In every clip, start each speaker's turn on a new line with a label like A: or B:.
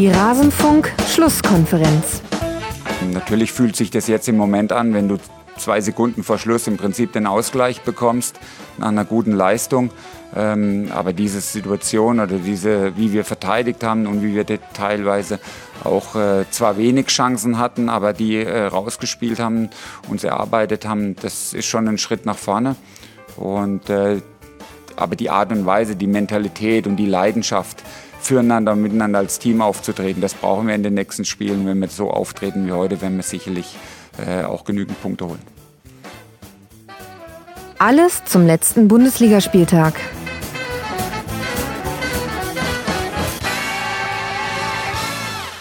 A: Die Rasenfunk-Schlusskonferenz.
B: Natürlich fühlt sich das jetzt im Moment an, wenn du zwei Sekunden vor Schluss im Prinzip den Ausgleich bekommst nach einer guten Leistung. Ähm, aber diese Situation oder diese, wie wir verteidigt haben und wie wir teilweise auch äh, zwar wenig Chancen hatten, aber die äh, rausgespielt haben, uns erarbeitet haben, das ist schon ein Schritt nach vorne. Und, äh, aber die Art und Weise, die Mentalität und die Leidenschaft, füreinander und miteinander als Team aufzutreten. Das brauchen wir in den nächsten Spielen. Wenn wir so auftreten wie heute, werden wir sicherlich äh, auch genügend Punkte holen.
A: Alles zum letzten Bundesligaspieltag.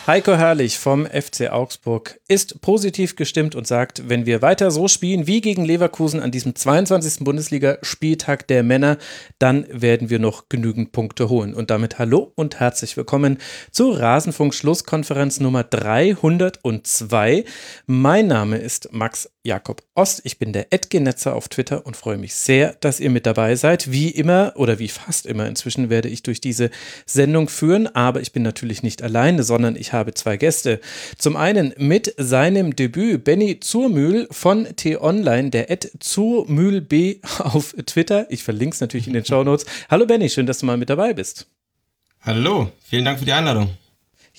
C: Heiko Herrlich vom FC Augsburg ist positiv gestimmt und sagt, wenn wir weiter so spielen wie gegen Leverkusen an diesem 22. Bundesliga-Spieltag der Männer, dann werden wir noch genügend Punkte holen. Und damit hallo und herzlich willkommen zur Rasenfunk-Schlusskonferenz Nummer 302. Mein Name ist Max Jakob Ost. Ich bin der Edgenetzer auf Twitter und freue mich sehr, dass ihr mit dabei seid. Wie immer oder wie fast immer inzwischen werde ich durch diese Sendung führen, aber ich bin natürlich nicht alleine, sondern ich habe zwei Gäste. Zum einen mit seinem Debüt Benny Zurmühl von T-Online, der Ed Zurmühlb auf Twitter. Ich verlinke es natürlich in den Show Notes. Hallo Benny, schön, dass du mal mit dabei bist.
D: Hallo, vielen Dank für die Einladung.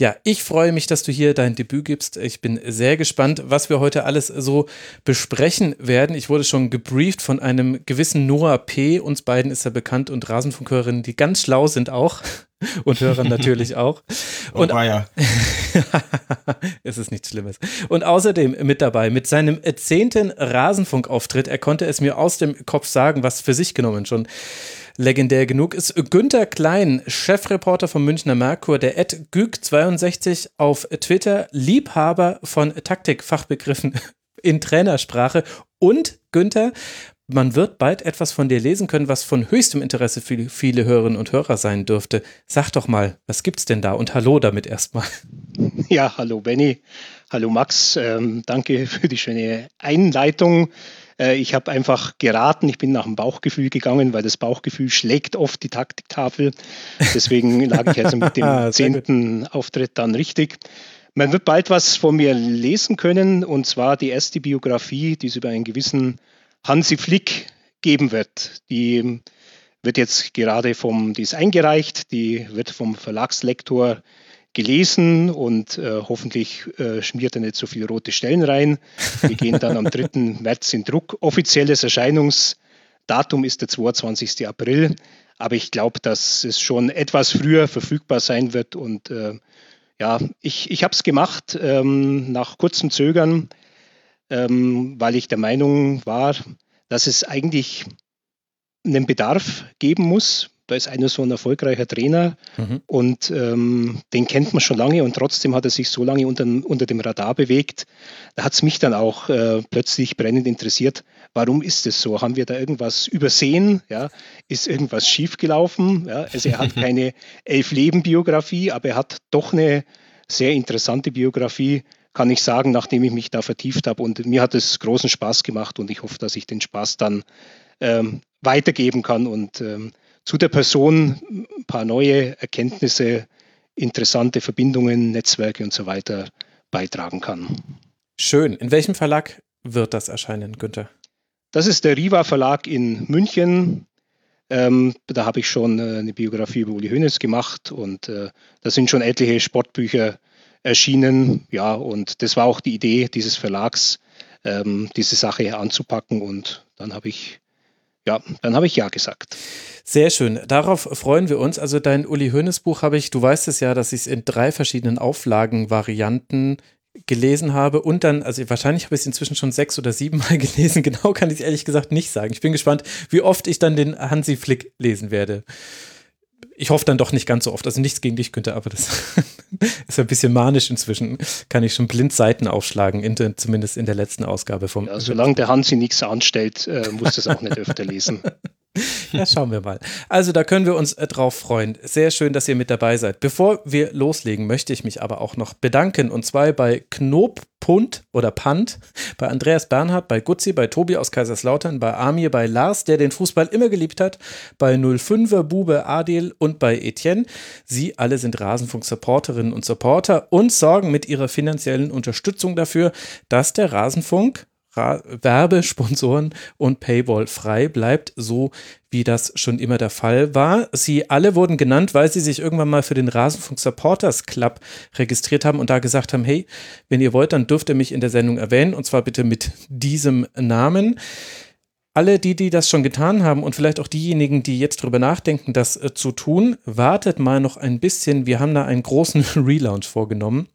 C: Ja, ich freue mich, dass du hier dein Debüt gibst. Ich bin sehr gespannt, was wir heute alles so besprechen werden. Ich wurde schon gebrieft von einem gewissen Noah P. Uns beiden ist er bekannt und Rasenfunkhörerinnen, die ganz schlau sind auch. Und Hörern natürlich auch. Und, oh, ja. es ist nichts Schlimmes. Und außerdem mit dabei, mit seinem zehnten Rasenfunkauftritt, er konnte es mir aus dem Kopf sagen, was für sich genommen schon legendär genug ist. Günter Klein, Chefreporter vom Münchner Merkur, der Ed Güg62 auf Twitter, Liebhaber von Taktikfachbegriffen in Trainersprache. Und Günther, man wird bald etwas von dir lesen können, was von höchstem Interesse für viele Hörerinnen und Hörer sein dürfte. Sag doch mal, was gibt's denn da? Und hallo damit erstmal.
E: Ja, hallo Benny. Hallo Max. Ähm, danke für die schöne Einleitung. Äh, ich habe einfach geraten, ich bin nach dem Bauchgefühl gegangen, weil das Bauchgefühl schlägt oft die Taktiktafel. Deswegen lag ich also mit dem ah, zehnten Auftritt dann richtig. Man wird bald was von mir lesen können, und zwar die erste Biografie, die es über einen gewissen Hansi Flick geben wird. Die wird jetzt gerade vom, die ist eingereicht, die wird vom Verlagslektor gelesen und äh, hoffentlich äh, schmiert er nicht so viele rote Stellen rein. Wir gehen dann am 3. März in Druck. Offizielles Erscheinungsdatum ist der 22. April, aber ich glaube, dass es schon etwas früher verfügbar sein wird. Und äh, ja, ich, ich habe es gemacht ähm, nach kurzem Zögern, ähm, weil ich der Meinung war, dass es eigentlich einen Bedarf geben muss da ist einer so ein erfolgreicher Trainer mhm. und ähm, den kennt man schon lange und trotzdem hat er sich so lange unter, unter dem Radar bewegt. Da hat es mich dann auch äh, plötzlich brennend interessiert, warum ist es so? Haben wir da irgendwas übersehen? Ja? Ist irgendwas schiefgelaufen? Ja? Also er hat keine Elf-Leben-Biografie, aber er hat doch eine sehr interessante Biografie, kann ich sagen, nachdem ich mich da vertieft habe. Und mir hat es großen Spaß gemacht und ich hoffe, dass ich den Spaß dann ähm, weitergeben kann und ähm, zu der Person ein paar neue Erkenntnisse, interessante Verbindungen, Netzwerke und so weiter beitragen kann.
C: Schön. In welchem Verlag wird das erscheinen, Günther?
E: Das ist der Riva Verlag in München. Ähm, da habe ich schon äh, eine Biografie über Uli Hoeneß gemacht und äh, da sind schon etliche Sportbücher erschienen. Ja, und das war auch die Idee dieses Verlags, ähm, diese Sache anzupacken. Und dann habe ich, ja, dann habe ich ja gesagt.
C: Sehr schön. Darauf freuen wir uns. Also dein Uli Hoeneß Buch habe ich, du weißt es ja, dass ich es in drei verschiedenen Auflagenvarianten gelesen habe und dann, also wahrscheinlich habe ich es inzwischen schon sechs oder sieben Mal gelesen. Genau kann ich es ehrlich gesagt nicht sagen. Ich bin gespannt, wie oft ich dann den Hansi Flick lesen werde. Ich hoffe dann doch nicht ganz so oft. Also nichts gegen dich, Günther, aber das ist ein bisschen manisch inzwischen. Kann ich schon blind Seiten aufschlagen, in, zumindest in der letzten Ausgabe vom.
E: Ja, solange der Hansi nichts anstellt, äh, muss das auch nicht öfter lesen.
C: Ja, schauen wir mal. Also da können wir uns äh, drauf freuen. Sehr schön, dass ihr mit dabei seid. Bevor wir loslegen, möchte ich mich aber auch noch bedanken. Und zwar bei Knoppunt oder Pant, bei Andreas Bernhard, bei Gutzi, bei Tobi aus Kaiserslautern, bei Amir, bei Lars, der den Fußball immer geliebt hat, bei 05er Bube Adel und bei Etienne. Sie alle sind Rasenfunk-Supporterinnen und Supporter und sorgen mit ihrer finanziellen Unterstützung dafür, dass der Rasenfunk Werbesponsoren und Paywall frei bleibt, so wie das schon immer der Fall war. Sie alle wurden genannt, weil sie sich irgendwann mal für den Rasenfunk Supporters Club registriert haben und da gesagt haben, hey, wenn ihr wollt, dann dürft ihr mich in der Sendung erwähnen und zwar bitte mit diesem Namen. Alle die, die das schon getan haben und vielleicht auch diejenigen, die jetzt darüber nachdenken, das äh, zu tun, wartet mal noch ein bisschen. Wir haben da einen großen Relaunch vorgenommen.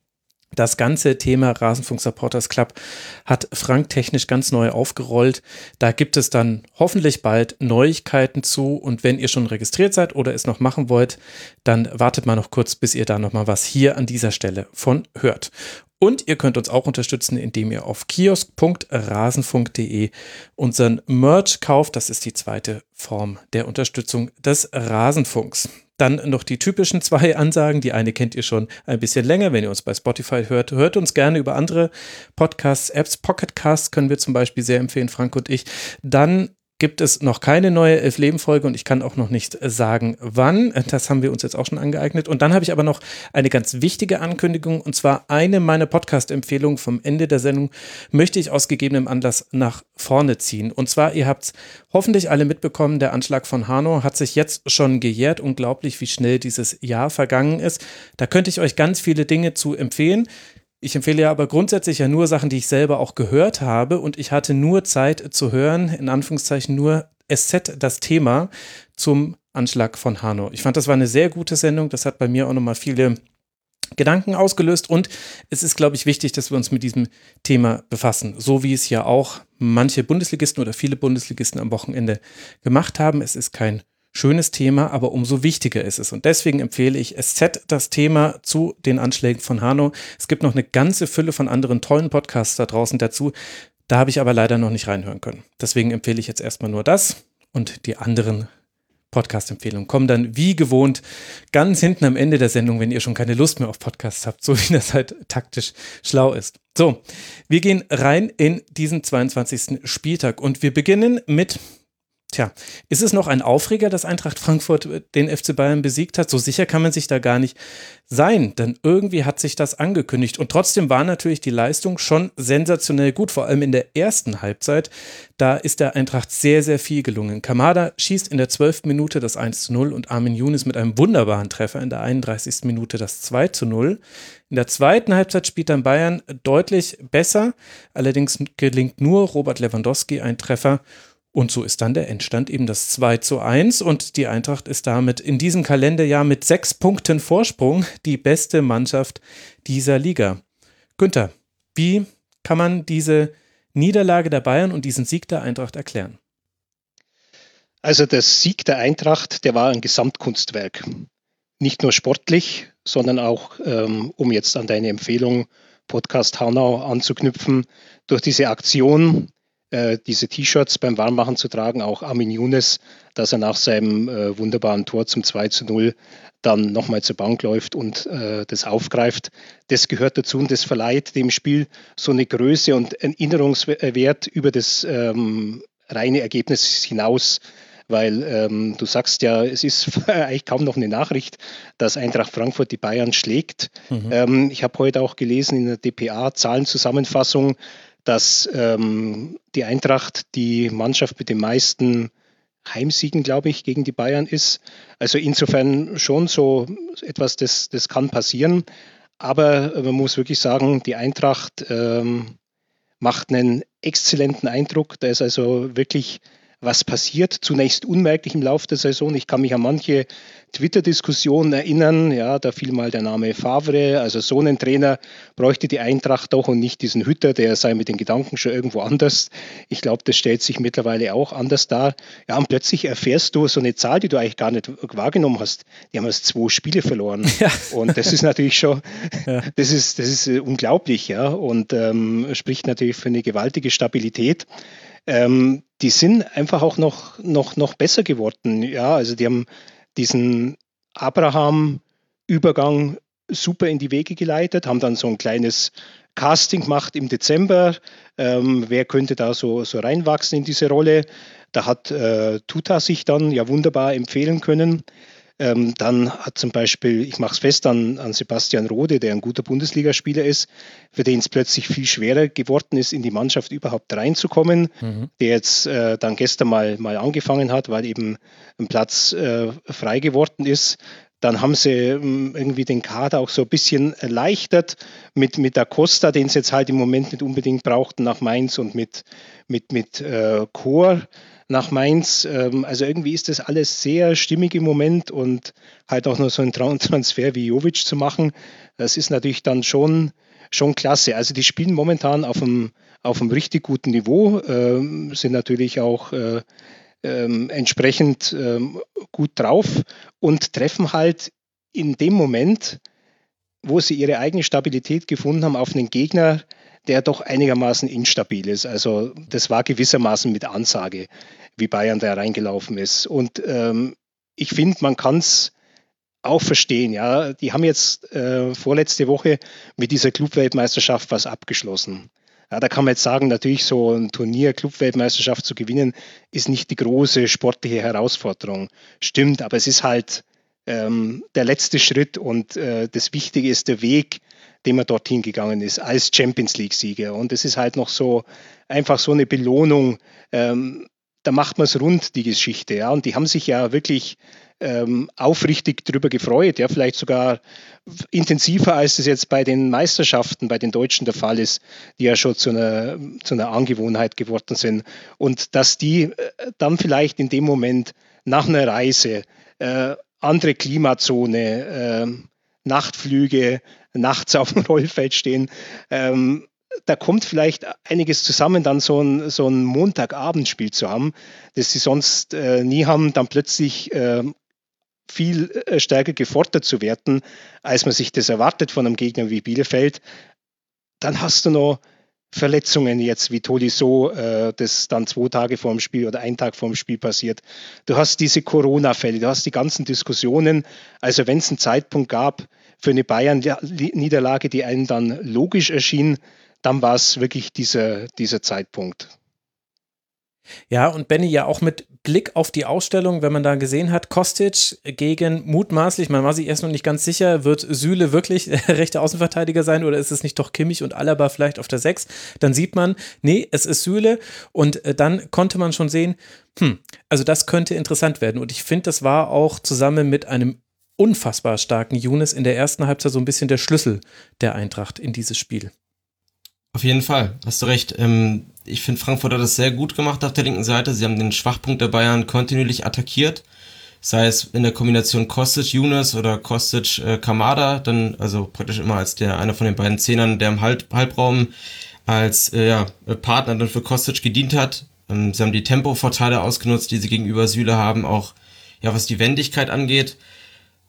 C: Das ganze Thema Rasenfunk Supporters Club hat Frank technisch ganz neu aufgerollt. Da gibt es dann hoffentlich bald Neuigkeiten zu. Und wenn ihr schon registriert seid oder es noch machen wollt, dann wartet mal noch kurz, bis ihr da nochmal was hier an dieser Stelle von hört. Und ihr könnt uns auch unterstützen, indem ihr auf kiosk.rasenfunk.de unseren Merch kauft. Das ist die zweite Form der Unterstützung des Rasenfunks. Dann noch die typischen zwei Ansagen. Die eine kennt ihr schon ein bisschen länger, wenn ihr uns bei Spotify hört. Hört uns gerne über andere Podcasts-Apps. Pocketcasts können wir zum Beispiel sehr empfehlen, Frank und ich. Dann gibt es noch keine neue Elf-Leben-Folge und ich kann auch noch nicht sagen, wann. Das haben wir uns jetzt auch schon angeeignet. Und dann habe ich aber noch eine ganz wichtige Ankündigung und zwar eine meiner Podcast-Empfehlungen vom Ende der Sendung möchte ich aus gegebenem Anlass nach vorne ziehen. Und zwar, ihr habt es hoffentlich alle mitbekommen, der Anschlag von Hanau hat sich jetzt schon gejährt. Unglaublich, wie schnell dieses Jahr vergangen ist. Da könnte ich euch ganz viele Dinge zu empfehlen. Ich empfehle ja aber grundsätzlich ja nur Sachen, die ich selber auch gehört habe und ich hatte nur Zeit zu hören, in Anführungszeichen nur SZ, das Thema zum Anschlag von Hanau. Ich fand, das war eine sehr gute Sendung. Das hat bei mir auch nochmal viele Gedanken ausgelöst und es ist, glaube ich, wichtig, dass wir uns mit diesem Thema befassen, so wie es ja auch manche Bundesligisten oder viele Bundesligisten am Wochenende gemacht haben. Es ist kein schönes Thema, aber umso wichtiger ist es. Und deswegen empfehle ich SZ das Thema zu den Anschlägen von Hanau. Es gibt noch eine ganze Fülle von anderen tollen Podcasts da draußen dazu. Da habe ich aber leider noch nicht reinhören können. Deswegen empfehle ich jetzt erstmal nur das und die anderen Podcast-Empfehlungen kommen dann wie gewohnt ganz hinten am Ende der Sendung, wenn ihr schon keine Lust mehr auf Podcasts habt, so wie das halt taktisch schlau ist. So, wir gehen rein in diesen 22. Spieltag und wir beginnen mit Tja, ist es noch ein Aufreger, dass Eintracht Frankfurt den FC Bayern besiegt hat? So sicher kann man sich da gar nicht sein, denn irgendwie hat sich das angekündigt. Und trotzdem war natürlich die Leistung schon sensationell gut, vor allem in der ersten Halbzeit. Da ist der Eintracht sehr, sehr viel gelungen. Kamada schießt in der 12. Minute das 1 zu 0 und Armin Younes mit einem wunderbaren Treffer in der 31. Minute das 2 zu 0. In der zweiten Halbzeit spielt dann Bayern deutlich besser. Allerdings gelingt nur Robert Lewandowski ein Treffer und so ist dann der Endstand eben das 2 zu 1 und die Eintracht ist damit in diesem Kalenderjahr mit sechs Punkten Vorsprung die beste Mannschaft dieser Liga. Günther, wie kann man diese Niederlage der Bayern und diesen Sieg der Eintracht erklären?
E: Also der Sieg der Eintracht, der war ein Gesamtkunstwerk. Nicht nur sportlich, sondern auch, ähm, um jetzt an deine Empfehlung Podcast Hanau anzuknüpfen, durch diese Aktion äh, diese T-Shirts beim Warmmachen zu tragen, auch Armin Younes, dass er nach seinem äh, wunderbaren Tor zum 2 zu 0 dann nochmal zur Bank läuft und äh, das aufgreift. Das gehört dazu und das verleiht dem Spiel so eine Größe und Erinnerungswert über das ähm, reine Ergebnis hinaus. Weil ähm, du sagst ja, es ist eigentlich kaum noch eine Nachricht, dass Eintracht Frankfurt die Bayern schlägt. Mhm. Ähm, ich habe heute auch gelesen in der DPA Zahlenzusammenfassung, dass ähm, die Eintracht die Mannschaft mit den meisten Heimsiegen, glaube ich, gegen die Bayern ist. Also insofern schon so etwas, das, das kann passieren. Aber man muss wirklich sagen, die Eintracht ähm, macht einen exzellenten Eindruck. Da ist also wirklich was passiert. Zunächst unmerklich im Laufe der Saison. Ich kann mich an manche Twitter-Diskussionen erinnern. Ja, da fiel mal der Name Favre. Also so einen Trainer bräuchte die Eintracht doch und nicht diesen Hütter, der sei mit den Gedanken schon irgendwo anders. Ich glaube, das stellt sich mittlerweile auch anders dar. Ja, und plötzlich erfährst du so eine Zahl, die du eigentlich gar nicht wahrgenommen hast. Die haben erst zwei Spiele verloren. Ja. Und das ist natürlich schon, ja. das ist, das ist unglaublich, ja. Und ähm, spricht natürlich für eine gewaltige Stabilität. Ähm, die sind einfach auch noch, noch, noch besser geworden. Ja, also die haben diesen Abraham-Übergang super in die Wege geleitet, haben dann so ein kleines Casting gemacht im Dezember. Ähm, wer könnte da so, so reinwachsen in diese Rolle? Da hat äh, Tuta sich dann ja wunderbar empfehlen können. Ähm, dann hat zum Beispiel, ich mache es fest an, an Sebastian Rode, der ein guter Bundesligaspieler ist, für den es plötzlich viel schwerer geworden ist, in die Mannschaft überhaupt reinzukommen, mhm. der jetzt äh, dann gestern mal, mal angefangen hat, weil eben ein Platz äh, frei geworden ist. Dann haben sie ähm, irgendwie den Kader auch so ein bisschen erleichtert mit, mit der Costa, den sie jetzt halt im Moment nicht unbedingt brauchten nach Mainz und mit, mit, mit äh, Chor nach Mainz. Ähm, also irgendwie ist das alles sehr stimmig im Moment und halt auch noch so einen Transfer wie Jovic zu machen, das ist natürlich dann schon, schon klasse. Also die spielen momentan auf einem, auf einem richtig guten Niveau, ähm, sind natürlich auch äh, ähm, entsprechend gut drauf und treffen halt in dem Moment, wo sie ihre eigene Stabilität gefunden haben, auf einen Gegner, der doch einigermaßen instabil ist. Also das war gewissermaßen mit Ansage, wie Bayern da reingelaufen ist. Und ähm, ich finde, man kann es auch verstehen. Ja, die haben jetzt äh, vorletzte Woche mit dieser Clubweltmeisterschaft was abgeschlossen. Ja, da kann man jetzt sagen, natürlich so ein Turnier, Clubweltmeisterschaft zu gewinnen, ist nicht die große sportliche Herausforderung. Stimmt, aber es ist halt ähm, der letzte Schritt und äh, das Wichtige ist der Weg, den man dorthin gegangen ist als Champions League-Sieger. Und es ist halt noch so einfach so eine Belohnung. Ähm, da macht man es rund, die Geschichte. Ja. Und die haben sich ja wirklich ähm, aufrichtig darüber gefreut, ja, vielleicht sogar intensiver, als es jetzt bei den Meisterschaften, bei den Deutschen der Fall ist, die ja schon zu einer, zu einer Angewohnheit geworden sind. Und dass die äh, dann vielleicht in dem Moment nach einer Reise, äh, andere Klimazone, äh, Nachtflüge, nachts auf dem Rollfeld stehen. Ähm, da kommt vielleicht einiges zusammen, dann so ein, so ein Montagabendspiel zu haben, das sie sonst äh, nie haben, dann plötzlich äh, viel stärker gefordert zu werden, als man sich das erwartet von einem Gegner wie Bielefeld. Dann hast du noch Verletzungen jetzt wie Tolisso, äh, das dann zwei Tage vor dem Spiel oder ein Tag vor dem Spiel passiert. Du hast diese Corona-Fälle, du hast die ganzen Diskussionen. Also wenn es einen Zeitpunkt gab für eine Bayern-Niederlage, die einem dann logisch erschien, dann war es wirklich dieser, dieser Zeitpunkt.
C: Ja, und Benny ja auch mit Blick auf die Ausstellung, wenn man da gesehen hat, Kostic gegen mutmaßlich, man war sich erst noch nicht ganz sicher, wird Süle wirklich rechter Außenverteidiger sein oder ist es nicht doch Kimmich und Alaba vielleicht auf der 6? Dann sieht man, nee, es ist Süle und äh, dann konnte man schon sehen, hm, also das könnte interessant werden und ich finde, das war auch zusammen mit einem unfassbar starken Younes in der ersten Halbzeit so ein bisschen der Schlüssel der Eintracht in dieses Spiel.
D: Auf jeden Fall, hast du recht. Ähm, ich finde, Frankfurt hat das sehr gut gemacht auf der linken Seite. Sie haben den Schwachpunkt der Bayern kontinuierlich attackiert. Sei es in der Kombination Kostic Younes oder Kostic äh, Kamada, dann also praktisch immer als der einer von den beiden Zehnern, der im Halb Halbraum als äh, ja, Partner dann für Kostic gedient hat. Ähm, sie haben die Tempovorteile ausgenutzt, die sie gegenüber Süle haben, auch ja was die Wendigkeit angeht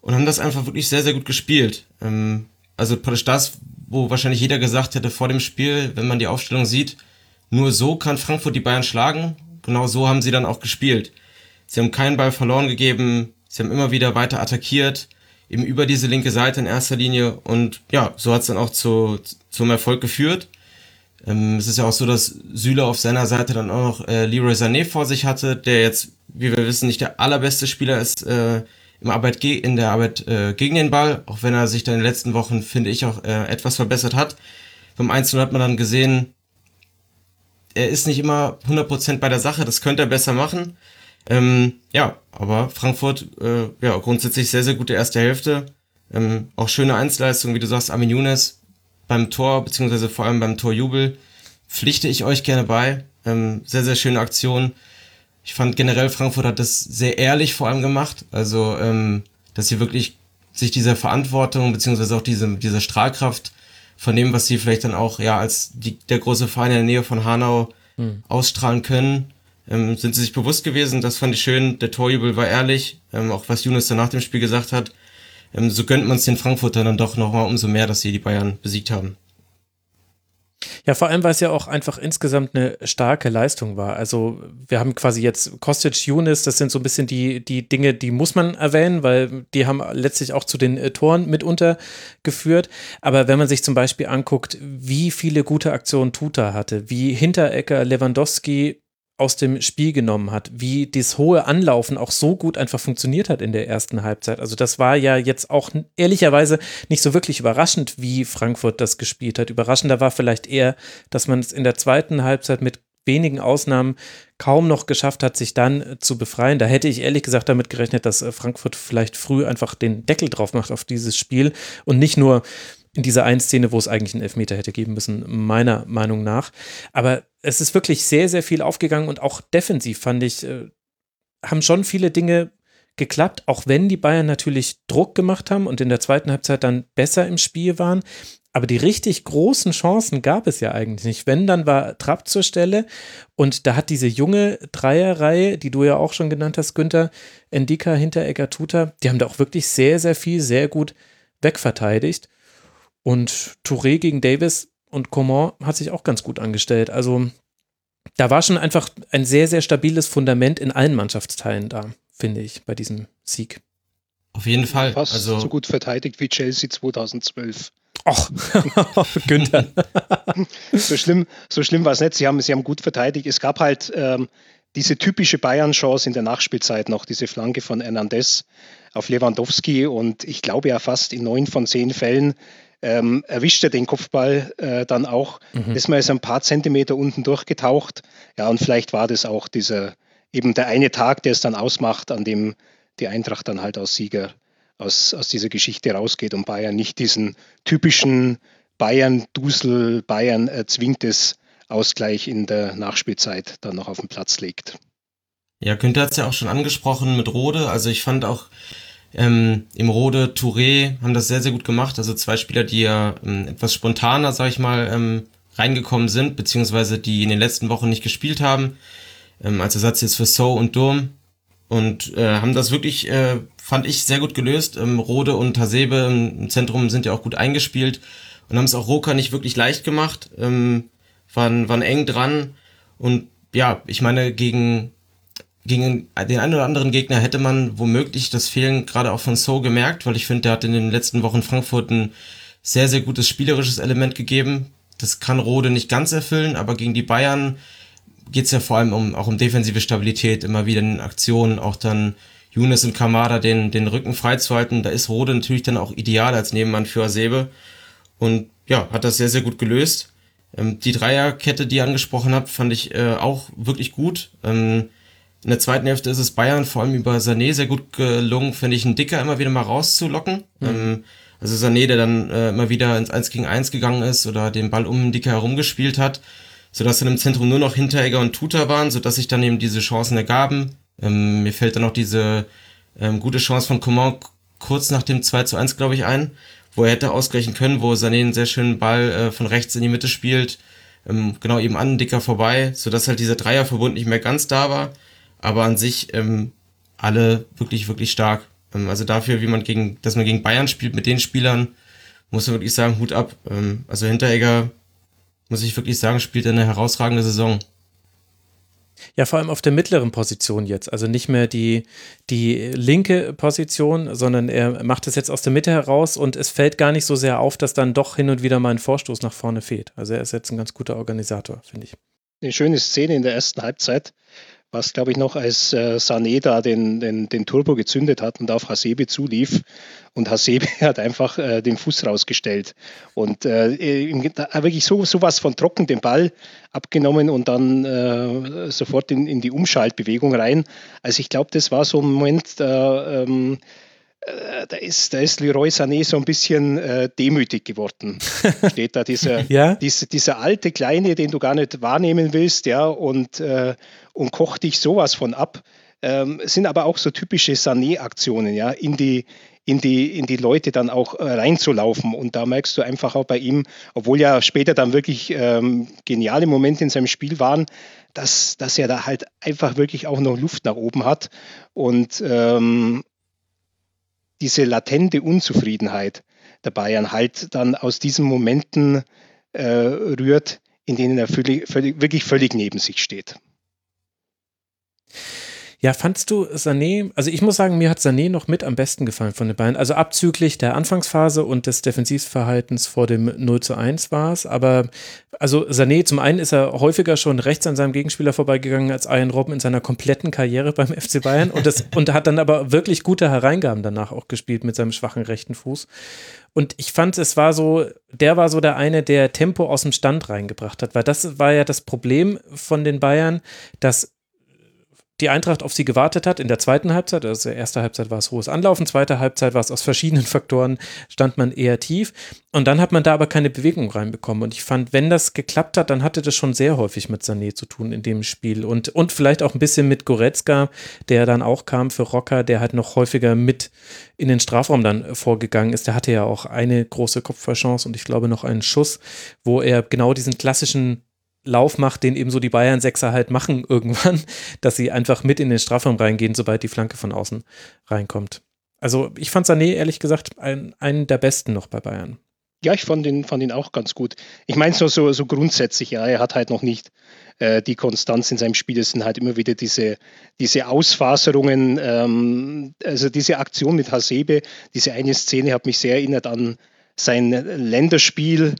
D: und haben das einfach wirklich sehr sehr gut gespielt. Ähm, also praktisch das, wo wahrscheinlich jeder gesagt hätte vor dem Spiel, wenn man die Aufstellung sieht, nur so kann Frankfurt die Bayern schlagen. Genau so haben sie dann auch gespielt. Sie haben keinen Ball verloren gegeben, sie haben immer wieder weiter attackiert, eben über diese linke Seite in erster Linie und ja, so hat es dann auch zu, zum Erfolg geführt. Ähm, es ist ja auch so, dass Süle auf seiner Seite dann auch noch äh, Leroy Sané vor sich hatte, der jetzt, wie wir wissen, nicht der allerbeste Spieler ist äh, im Arbeit in der Arbeit äh, gegen den Ball, auch wenn er sich dann in den letzten Wochen, finde ich, auch äh, etwas verbessert hat. Beim Einzelnen hat man dann gesehen, er ist nicht immer 100% bei der Sache, das könnte er besser machen. Ähm, ja, aber Frankfurt, äh, ja, grundsätzlich sehr, sehr gute erste Hälfte. Ähm, auch schöne Einzelleistung, wie du sagst, Armin Younes beim Tor, beziehungsweise vor allem beim Torjubel, pflichte ich euch gerne bei. Ähm, sehr, sehr schöne Aktion ich fand generell Frankfurt hat das sehr ehrlich vor allem gemacht. Also, ähm, dass sie wirklich sich dieser Verantwortung beziehungsweise auch diese, diese Strahlkraft von dem, was sie vielleicht dann auch ja als die, der große Verein in der Nähe von Hanau hm. ausstrahlen können, ähm, sind sie sich bewusst gewesen. Das fand ich schön. Der Torjubel war ehrlich, ähm, auch was Younes dann nach dem Spiel gesagt hat. Ähm, so gönnt man es den Frankfurtern dann doch nochmal umso mehr, dass sie die Bayern besiegt haben.
C: Ja, vor allem, weil es ja auch einfach insgesamt eine starke Leistung war. Also wir haben quasi jetzt Kostic, Younes, das sind so ein bisschen die, die Dinge, die muss man erwähnen, weil die haben letztlich auch zu den äh, Toren mitunter geführt. Aber wenn man sich zum Beispiel anguckt, wie viele gute Aktionen Tuta hatte, wie Hinterecker, Lewandowski aus dem Spiel genommen hat, wie das hohe Anlaufen auch so gut einfach funktioniert hat in der ersten Halbzeit. Also das war ja jetzt auch ehrlicherweise nicht so wirklich überraschend, wie Frankfurt das gespielt hat. Überraschender war vielleicht eher, dass man es in der zweiten Halbzeit mit wenigen Ausnahmen kaum noch geschafft hat, sich dann zu befreien. Da hätte ich ehrlich gesagt damit gerechnet, dass äh, Frankfurt vielleicht früh einfach den Deckel drauf macht auf dieses Spiel und nicht nur in dieser einen Szene, wo es eigentlich einen Elfmeter hätte geben müssen, meiner Meinung nach. Aber es ist wirklich sehr, sehr viel aufgegangen und auch defensiv fand ich, äh, haben schon viele Dinge geklappt, auch wenn die Bayern natürlich Druck gemacht haben und in der zweiten Halbzeit dann besser im Spiel waren. Aber die richtig großen Chancen gab es ja eigentlich nicht. Wenn, dann war Trapp zur Stelle und da hat diese junge Dreierreihe, die du ja auch schon genannt hast, Günther, Endika, Hinteregger, Tuta, die haben da auch wirklich sehr, sehr viel, sehr gut wegverteidigt. Und Touré gegen Davis und Coman hat sich auch ganz gut angestellt. Also da war schon einfach ein sehr, sehr stabiles Fundament in allen Mannschaftsteilen da, finde ich, bei diesem Sieg.
D: Auf jeden Fall.
E: Fast also, so gut verteidigt wie Chelsea 2012.
C: Ach, Günther.
E: so schlimm, so schlimm war es nicht. Sie haben, sie haben gut verteidigt. Es gab halt ähm, diese typische Bayern-Chance in der Nachspielzeit noch, diese Flanke von Hernandez auf Lewandowski. Und ich glaube ja fast in neun von zehn Fällen ähm, erwischt er den Kopfball äh, dann auch. Mhm. Ist mal so ein paar Zentimeter unten durchgetaucht. Ja, und vielleicht war das auch dieser, eben der eine Tag, der es dann ausmacht, an dem die Eintracht dann halt als Sieger aus, aus dieser Geschichte rausgeht und Bayern nicht diesen typischen Bayern-Dusel, Bayern erzwingtes Ausgleich in der Nachspielzeit dann noch auf den Platz legt.
D: Ja, Günther hat es ja auch schon angesprochen mit Rode. Also ich fand auch, ähm, Im Rode, Touré haben das sehr, sehr gut gemacht. Also zwei Spieler, die ja ähm, etwas spontaner, sag ich mal, ähm, reingekommen sind, beziehungsweise die in den letzten Wochen nicht gespielt haben, ähm, als Ersatz jetzt für So und Durm. Und äh, haben das wirklich, äh, fand ich, sehr gut gelöst. Ähm, Rode und Hasebe im Zentrum sind ja auch gut eingespielt und haben es auch Roka nicht wirklich leicht gemacht. Ähm, waren, waren eng dran. Und ja, ich meine, gegen gegen den einen oder anderen Gegner hätte man womöglich das Fehlen gerade auch von So gemerkt, weil ich finde, der hat in den letzten Wochen Frankfurt ein sehr, sehr gutes spielerisches Element gegeben. Das kann Rode nicht ganz erfüllen, aber gegen die Bayern geht es ja vor allem um, auch um defensive Stabilität, immer wieder in Aktionen, auch dann Younes und Kamada den, den Rücken freizuhalten. Da ist Rode natürlich dann auch ideal als Nebenmann für Asebe. Und ja, hat das sehr, sehr gut gelöst. Ähm, die Dreierkette, die ihr angesprochen habt, fand ich äh, auch wirklich gut. Ähm, in der zweiten Hälfte ist es Bayern vor allem über Sané sehr gut gelungen, finde ich, einen Dicker immer wieder mal rauszulocken. Mhm. Ähm, also Sané, der dann äh, immer wieder ins 1 gegen 1 gegangen ist oder den Ball um den Dicker herumgespielt hat, sodass dann im Zentrum nur noch Hinteregger und Tuta waren, sodass sich dann eben diese Chancen ergaben. Ähm, mir fällt dann noch diese ähm, gute Chance von Coman kurz nach dem 2 zu 1, glaube ich, ein, wo er hätte ausgleichen können, wo Sané einen sehr schönen Ball äh, von rechts in die Mitte spielt, ähm, genau eben an Dicker vorbei, sodass halt dieser Dreierverbund nicht mehr ganz da war aber an sich ähm, alle wirklich, wirklich stark. Ähm, also dafür, wie man gegen, dass man gegen Bayern spielt mit den Spielern, muss man wirklich sagen, Hut ab. Ähm, also Hinteregger, muss ich wirklich sagen, spielt eine herausragende Saison.
C: Ja, vor allem auf der mittleren Position jetzt. Also nicht mehr die, die linke Position, sondern er macht es jetzt aus der Mitte heraus und es fällt gar nicht so sehr auf, dass dann doch hin und wieder mal ein Vorstoß nach vorne fehlt. Also er ist jetzt ein ganz guter Organisator, finde ich.
E: Eine schöne Szene in der ersten Halbzeit, was glaube ich noch als äh, Sané da den, den, den Turbo gezündet hat und auf Hasebe zulief. Und Hasebe hat einfach äh, den Fuß rausgestellt und äh, wirklich so, so was von trocken den Ball abgenommen und dann äh, sofort in, in die Umschaltbewegung rein. Also ich glaube, das war so ein Moment, da, ähm, äh, da ist, da ist Leroy Sané so ein bisschen äh, demütig geworden. Steht da dieser, ja? dieser, dieser alte Kleine, den du gar nicht wahrnehmen willst, ja, und, äh, und kocht dich sowas von ab. Ähm, sind aber auch so typische Sané-Aktionen, ja, in die, in die, in die Leute dann auch äh, reinzulaufen. Und da merkst du einfach auch bei ihm, obwohl ja später dann wirklich ähm, geniale Momente in seinem Spiel waren, dass, dass er da halt einfach wirklich auch noch Luft nach oben hat. Und, ähm, diese latente Unzufriedenheit der Bayern halt dann aus diesen Momenten äh, rührt, in denen er völlig, völlig, wirklich völlig neben sich steht.
C: Ja, fandst du Sané, also ich muss sagen, mir hat Sané noch mit am besten gefallen von den beiden. Also abzüglich der Anfangsphase und des Defensivverhaltens vor dem 0 zu 1 war es. Aber also Sané, zum einen ist er häufiger schon rechts an seinem Gegenspieler vorbeigegangen als Ian Robben in seiner kompletten Karriere beim FC Bayern und, das, und hat dann aber wirklich gute Hereingaben danach auch gespielt mit seinem schwachen rechten Fuß. Und ich fand, es war so, der war so der eine, der Tempo aus dem Stand reingebracht hat, weil das war ja das Problem von den Bayern, dass die Eintracht auf sie gewartet hat in der zweiten Halbzeit. Also erste Halbzeit war es hohes Anlaufen, zweite Halbzeit war es aus verschiedenen Faktoren, stand man eher tief. Und dann hat man da aber keine Bewegung reinbekommen. Und ich fand, wenn das geklappt hat, dann hatte das schon sehr häufig mit Sané zu tun in dem Spiel. Und, und vielleicht auch ein bisschen mit Goretzka, der dann auch kam für Rocker, der halt noch häufiger mit in den Strafraum dann vorgegangen ist. Der hatte ja auch eine große Kopfballchance und ich glaube noch einen Schuss, wo er genau diesen klassischen Lauf macht, den eben so die Bayern Sechser halt machen irgendwann, dass sie einfach mit in den Strafraum reingehen, sobald die Flanke von außen reinkommt. Also ich fand Sané ehrlich gesagt ein, einen der besten noch bei Bayern.
E: Ja, ich fand ihn, fand ihn auch ganz gut. Ich meine so, so, so grundsätzlich, ja, er hat halt noch nicht äh, die Konstanz in seinem Spiel. Es sind halt immer wieder diese, diese Ausfaserungen, ähm, also diese Aktion mit Hasebe, diese eine Szene hat mich sehr erinnert an sein Länderspiel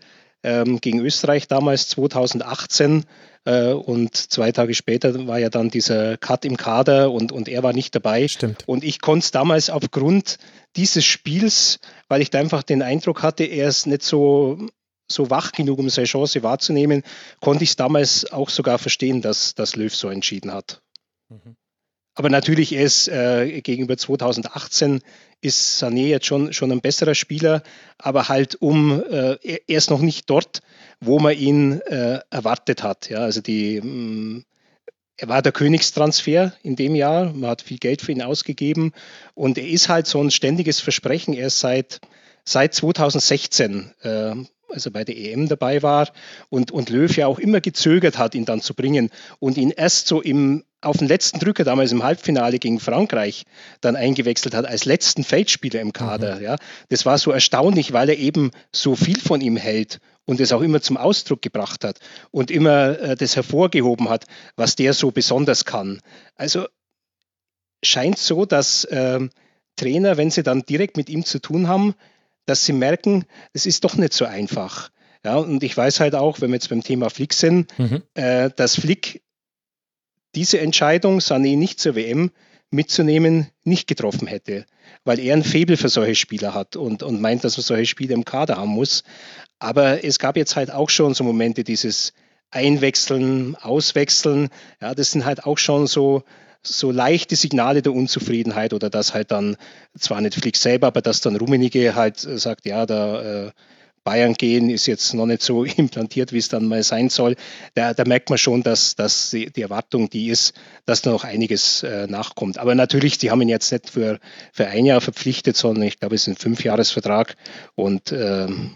E: ähm, gegen Österreich damals 2018. Äh, und zwei Tage später war ja dann dieser Cut im Kader und, und er war nicht dabei.
C: Stimmt.
E: Und ich konnte es damals aufgrund dieses Spiels, weil ich da einfach den Eindruck hatte, er ist nicht so so wach genug, um seine Chance wahrzunehmen, konnte ich es damals auch sogar verstehen, dass, dass Löw so entschieden hat. Mhm. Aber natürlich ist äh, gegenüber 2018 ist Sané jetzt schon, schon ein besserer Spieler, aber halt um, äh, er ist noch nicht dort, wo man ihn äh, erwartet hat. Ja, also die, mh, mm, er war der Königstransfer in dem Jahr, man hat viel Geld für ihn ausgegeben und er ist halt so ein ständiges Versprechen. Er ist seit, seit 2016 äh, also bei der EM dabei war und, und Löw ja auch immer gezögert hat, ihn dann zu bringen und ihn erst so im, auf den letzten Drücker damals im Halbfinale gegen Frankreich dann eingewechselt hat als letzten Feldspieler im Kader. Mhm. Ja. Das war so erstaunlich, weil er eben so viel von ihm hält und es auch immer zum Ausdruck gebracht hat und immer äh, das hervorgehoben hat, was der so besonders kann. Also scheint so, dass äh, Trainer, wenn sie dann direkt mit ihm zu tun haben, dass sie merken, es ist doch nicht so einfach. Ja, und ich weiß halt auch, wenn wir jetzt beim Thema Flick sind, mhm. äh, dass Flick diese Entscheidung, Sané nicht zur WM mitzunehmen, nicht getroffen hätte, weil er ein Faible für solche Spieler hat und, und meint, dass man solche Spieler im Kader haben muss. Aber es gab jetzt halt auch schon so Momente, dieses Einwechseln, Auswechseln, ja, das sind halt auch schon so, so leichte Signale der Unzufriedenheit oder dass halt dann, zwar nicht Flick selber, aber dass dann Rummenigge halt äh, sagt, ja, da äh, Bayern gehen ist jetzt noch nicht so implantiert, wie es dann mal sein soll. Da, da merkt man schon, dass, dass die, die, Erwartung die ist, dass da noch einiges äh, nachkommt. Aber natürlich, die haben ihn jetzt nicht für, für ein Jahr verpflichtet, sondern ich glaube, es ist ein Fünfjahresvertrag und ähm,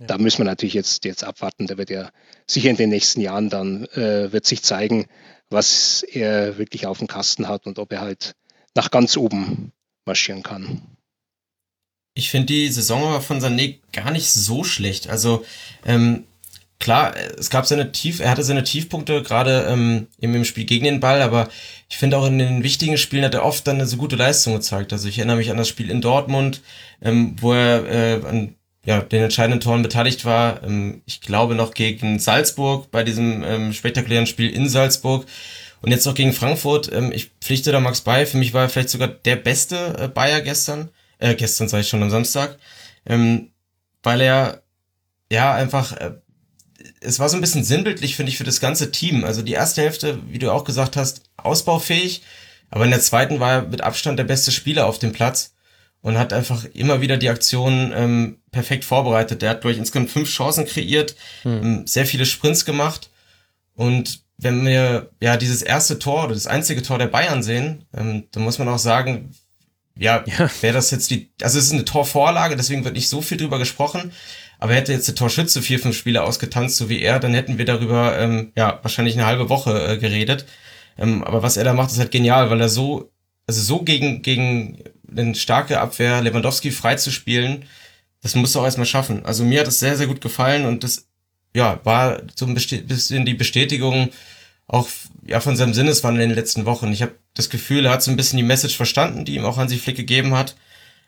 E: ja. Da müssen wir natürlich jetzt, jetzt abwarten. Da wird ja sicher in den nächsten Jahren dann äh, wird sich zeigen, was er wirklich auf dem Kasten hat und ob er halt nach ganz oben marschieren kann.
D: Ich finde die Saison aber von Sané gar nicht so schlecht. Also ähm, klar, es gab seine Tief, er hatte seine Tiefpunkte gerade ähm, im Spiel gegen den Ball, aber ich finde auch in den wichtigen Spielen hat er oft dann eine so gute Leistung gezeigt. Also ich erinnere mich an das Spiel in Dortmund, ähm, wo er äh, an ja, den entscheidenden Toren beteiligt war. Ähm, ich glaube noch gegen Salzburg bei diesem ähm, spektakulären Spiel in Salzburg. Und jetzt noch gegen Frankfurt. Ähm, ich pflichte da Max bei. Für mich war er vielleicht sogar der beste äh, Bayer gestern. Äh, gestern sage ich schon am Samstag. Ähm, weil er ja einfach äh, es war so ein bisschen sinnbildlich, finde ich, für das ganze Team. Also die erste Hälfte, wie du auch gesagt hast, ausbaufähig, aber in der zweiten war er mit Abstand der beste Spieler auf dem Platz und hat einfach immer wieder die Aktion ähm, perfekt vorbereitet. Der hat, glaube ich, insgesamt fünf Chancen kreiert, hm. Ähm, sehr viele Sprints gemacht. Und wenn wir ja dieses erste Tor oder das einzige Tor der Bayern sehen, ähm, dann muss man auch sagen, ja, ja. wäre das jetzt die, also es ist eine Torvorlage, deswegen wird nicht so viel drüber gesprochen. Aber hätte jetzt der Torschütze vier, fünf Spiele ausgetanzt, so wie er, dann hätten wir darüber ähm, ja wahrscheinlich eine halbe Woche äh, geredet. Ähm, aber was er da macht, ist halt genial, weil er so, also so gegen, gegen eine starke Abwehr, Lewandowski frei zu spielen, das musst du auch erstmal schaffen. Also mir hat es sehr, sehr gut gefallen und das ja, war so ein bisschen die Bestätigung auch ja, von seinem Sinneswandel in den letzten Wochen. Ich habe das Gefühl, er hat so ein bisschen die Message verstanden, die ihm auch Hansi Flick gegeben hat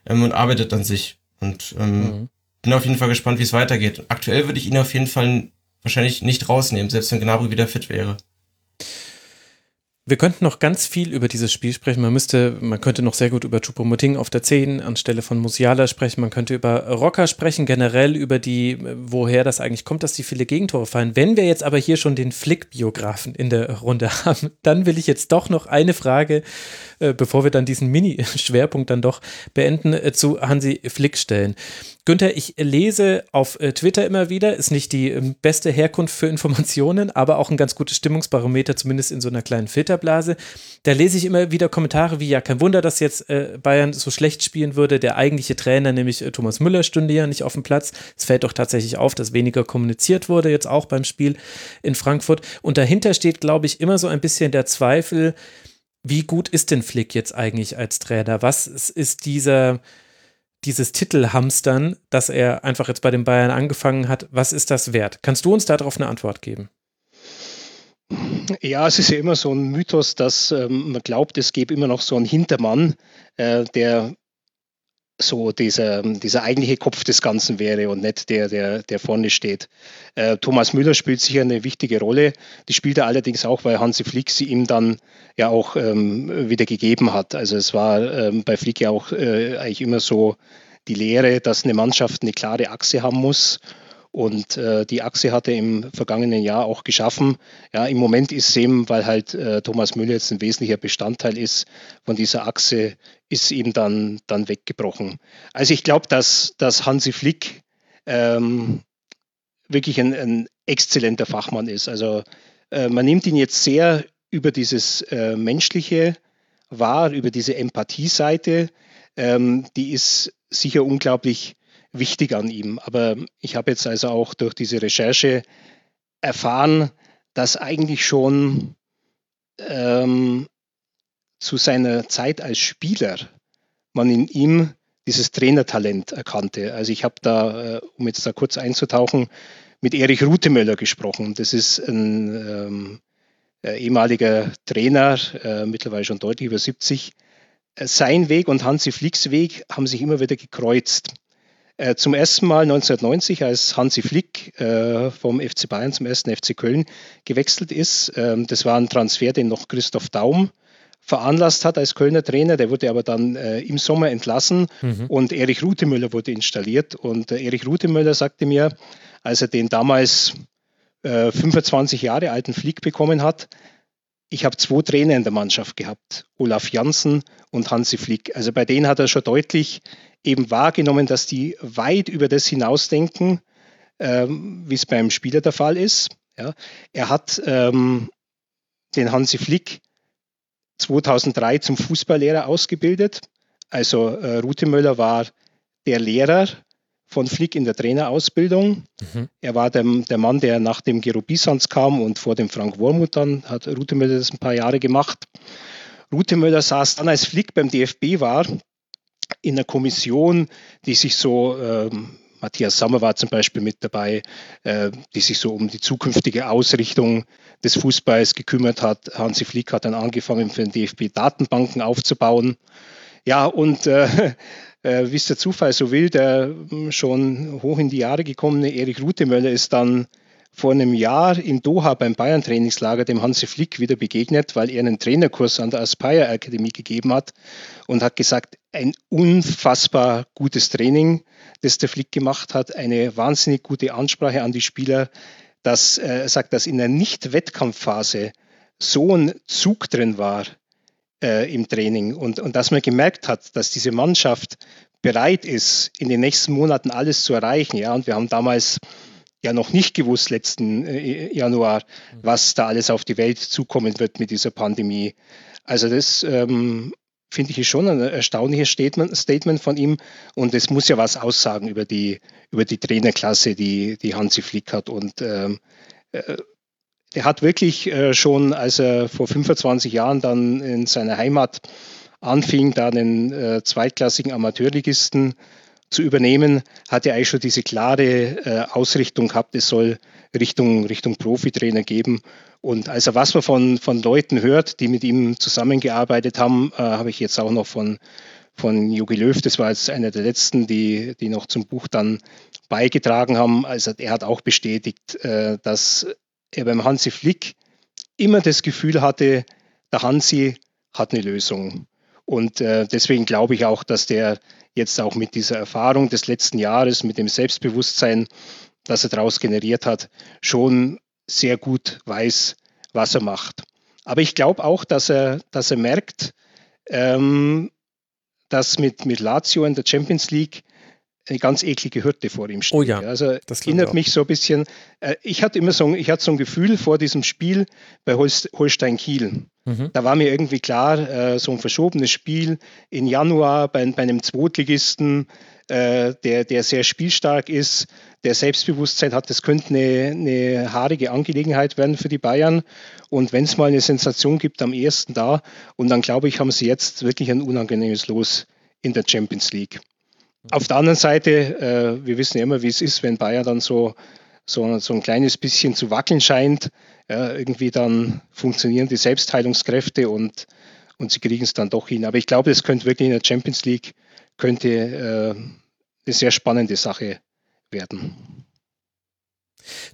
D: ähm, und arbeitet an sich. Und ähm, mhm. bin auf jeden Fall gespannt, wie es weitergeht. Aktuell würde ich ihn auf jeden Fall wahrscheinlich nicht rausnehmen, selbst wenn Gnabry wieder fit wäre.
C: Wir könnten noch ganz viel über dieses Spiel sprechen. Man müsste, man könnte noch sehr gut über Choupo-Moting auf der 10 anstelle von Musiala sprechen. Man könnte über Rocker sprechen, generell über die, woher das eigentlich kommt, dass die viele Gegentore fallen. Wenn wir jetzt aber hier schon den Flick-Biografen in der Runde haben, dann will ich jetzt doch noch eine Frage, äh, bevor wir dann diesen Mini-Schwerpunkt dann doch beenden, äh, zu Hansi Flick stellen. Günther, ich lese auf äh, Twitter immer wieder, ist nicht die ähm, beste Herkunft für Informationen, aber auch ein ganz gutes Stimmungsbarometer, zumindest in so einer kleinen Filterblase. Da lese ich immer wieder Kommentare wie, ja, kein Wunder, dass jetzt äh, Bayern so schlecht spielen würde. Der eigentliche Trainer, nämlich äh, Thomas Müller, stünde ja nicht auf dem Platz. Es fällt doch tatsächlich auf, dass weniger kommuniziert wurde, jetzt auch beim Spiel in Frankfurt. Und dahinter steht, glaube ich, immer so ein bisschen der Zweifel, wie gut ist denn Flick jetzt eigentlich als Trainer? Was ist dieser dieses Titelhamstern, das er einfach jetzt bei den Bayern angefangen hat, was ist das wert? Kannst du uns darauf eine Antwort geben?
E: Ja, es ist ja immer so ein Mythos, dass ähm, man glaubt, es gäbe immer noch so einen Hintermann, äh, der so dieser, dieser eigentliche Kopf des Ganzen wäre und nicht der, der, der vorne steht. Äh, Thomas Müller spielt sicher eine wichtige Rolle. Die spielt er allerdings auch, weil Hansi Flick sie ihm dann ja auch ähm, wieder gegeben hat. Also es war ähm, bei Flick ja auch äh, eigentlich immer so die Lehre, dass eine Mannschaft eine klare Achse haben muss und äh, die Achse hat er im vergangenen Jahr auch geschaffen. Ja, im Moment ist eben, weil halt äh, Thomas Müller jetzt ein wesentlicher Bestandteil ist von dieser Achse, ist ihm dann, dann weggebrochen. Also ich glaube, dass, dass Hansi Flick ähm, wirklich ein, ein, exzellenter Fachmann ist. Also äh, man nimmt ihn jetzt sehr über dieses äh, Menschliche wahr, über diese Empathieseite. Ähm, die ist sicher unglaublich wichtig an ihm. Aber ich habe jetzt also auch durch diese Recherche erfahren, dass eigentlich schon ähm, zu seiner Zeit als Spieler man in ihm dieses Trainertalent erkannte. Also ich habe da, äh, um jetzt da kurz einzutauchen, mit Erich Rutemöller gesprochen. Das ist ein ähm, äh, ehemaliger Trainer, äh, mittlerweile schon deutlich über 70. Äh, sein Weg und Hansi Flicks Weg haben sich immer wieder gekreuzt. Äh, zum ersten Mal 1990, als Hansi Flick äh, vom FC Bayern zum ersten FC Köln gewechselt ist. Ähm, das war ein Transfer, den noch Christoph Daum veranlasst hat als Kölner Trainer. Der wurde aber dann äh, im Sommer entlassen mhm. und Erich Rutemöller wurde installiert. Und äh, Erich Rutemöller sagte mir, als er den damals äh, 25 Jahre alten Flick bekommen hat, ich habe zwei Trainer in der Mannschaft gehabt, Olaf Janssen und Hansi Flick. Also bei denen hat er schon deutlich eben wahrgenommen, dass die weit über das hinausdenken, ähm, wie es beim Spieler der Fall ist. Ja. Er hat ähm, den Hansi Flick 2003 zum Fußballlehrer ausgebildet. Also äh, Rute Möller war der Lehrer von Flick in der Trainerausbildung. Mhm. Er war der, der, Mann, der nach dem Gero Bisans kam und vor dem Frank Wormuth dann hat Rute Möller das ein paar Jahre gemacht. Rute Möller saß dann, als Flick beim DFB war, in einer Kommission, die sich so, ähm, Matthias Sammer war zum Beispiel mit dabei, äh, die sich so um die zukünftige Ausrichtung des Fußballs gekümmert hat. Hansi Flick hat dann angefangen, für den DFB Datenbanken aufzubauen. Ja, und äh, äh, wie es der Zufall so will, der hm, schon hoch in die Jahre gekommene Erich Rutemöller ist dann vor einem Jahr in Doha beim Bayern-Trainingslager dem Hansi Flick wieder begegnet, weil er einen Trainerkurs an der Aspire Akademie gegeben hat und hat gesagt, ein unfassbar gutes Training, das der Flick gemacht hat, eine wahnsinnig gute Ansprache an die Spieler, dass er äh, sagt, dass in der Nicht-Wettkampfphase so ein Zug drin war äh, im Training und, und dass man gemerkt hat, dass diese Mannschaft bereit ist, in den nächsten Monaten alles zu erreichen. Ja, und wir haben damals ja noch nicht gewusst letzten äh, Januar, was da alles auf die Welt zukommen wird mit dieser Pandemie. Also das ähm, finde ich schon ein erstaunliches Statement, Statement von ihm. Und es muss ja was aussagen über die, über die Trainerklasse, die, die Hansi Flick hat. Und ähm, äh, der hat wirklich äh, schon, als er vor 25 Jahren dann in seiner Heimat anfing, da den äh, zweitklassigen Amateurligisten zu übernehmen, hat er eigentlich schon diese klare äh, Ausrichtung gehabt, es soll Richtung, Richtung Profitrainer geben. Und also was man von, von Leuten hört, die mit ihm zusammengearbeitet haben, äh, habe ich jetzt auch noch von, von Jogi Löw, das war jetzt einer der letzten, die, die noch zum Buch dann beigetragen haben. Also er hat auch bestätigt, äh, dass er beim Hansi Flick immer das Gefühl hatte, der Hansi hat eine Lösung. Und äh, deswegen glaube ich auch, dass der jetzt auch mit dieser Erfahrung des letzten Jahres, mit dem Selbstbewusstsein, das er daraus generiert hat, schon sehr gut weiß, was er macht. Aber ich glaube auch, dass er, dass er merkt, ähm, dass mit, mit Lazio in der Champions League eine ganz eklige Hürde vor ihm steht.
C: Oh ja,
E: also das erinnert mich so ein bisschen. Äh, ich hatte immer so, ich hatte so ein Gefühl vor diesem Spiel bei Holstein Kiel. Mhm. Da war mir irgendwie klar, äh, so ein verschobenes Spiel in Januar bei, bei einem Zweitligisten, äh, der, der sehr spielstark ist, der Selbstbewusstsein hat, das könnte eine, eine haarige Angelegenheit werden für die Bayern. Und wenn es mal eine Sensation gibt, am ersten da. Und dann glaube ich, haben sie jetzt wirklich ein unangenehmes Los in der Champions League. Auf der anderen Seite, äh, wir wissen ja immer, wie es ist, wenn Bayern dann so, so, so ein kleines bisschen zu wackeln scheint. Ja, irgendwie dann funktionieren die Selbstheilungskräfte und, und sie kriegen es dann doch hin. Aber ich glaube, es könnte wirklich in der Champions League könnte äh, eine sehr spannende Sache werden.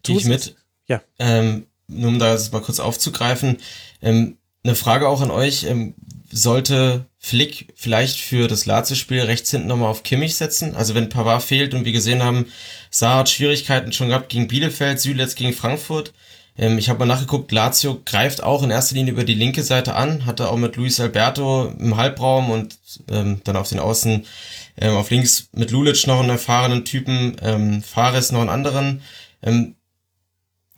D: Gehe ich mit. Ja. Ähm, nur um das mal kurz aufzugreifen, ähm, eine Frage auch an euch. Ähm, sollte Flick vielleicht für das Lazio-Spiel rechts hinten nochmal auf Kimmich setzen? Also wenn Pavard fehlt und wir gesehen haben, Saar hat Schwierigkeiten schon gehabt gegen Bielefeld, Süle gegen Frankfurt. Ähm, ich habe mal nachgeguckt, Lazio greift auch in erster Linie über die linke Seite an, hatte auch mit Luis Alberto im Halbraum und ähm, dann auf den Außen ähm, auf links mit Lulic noch einen erfahrenen Typen, ähm, Fares noch einen anderen, ähm,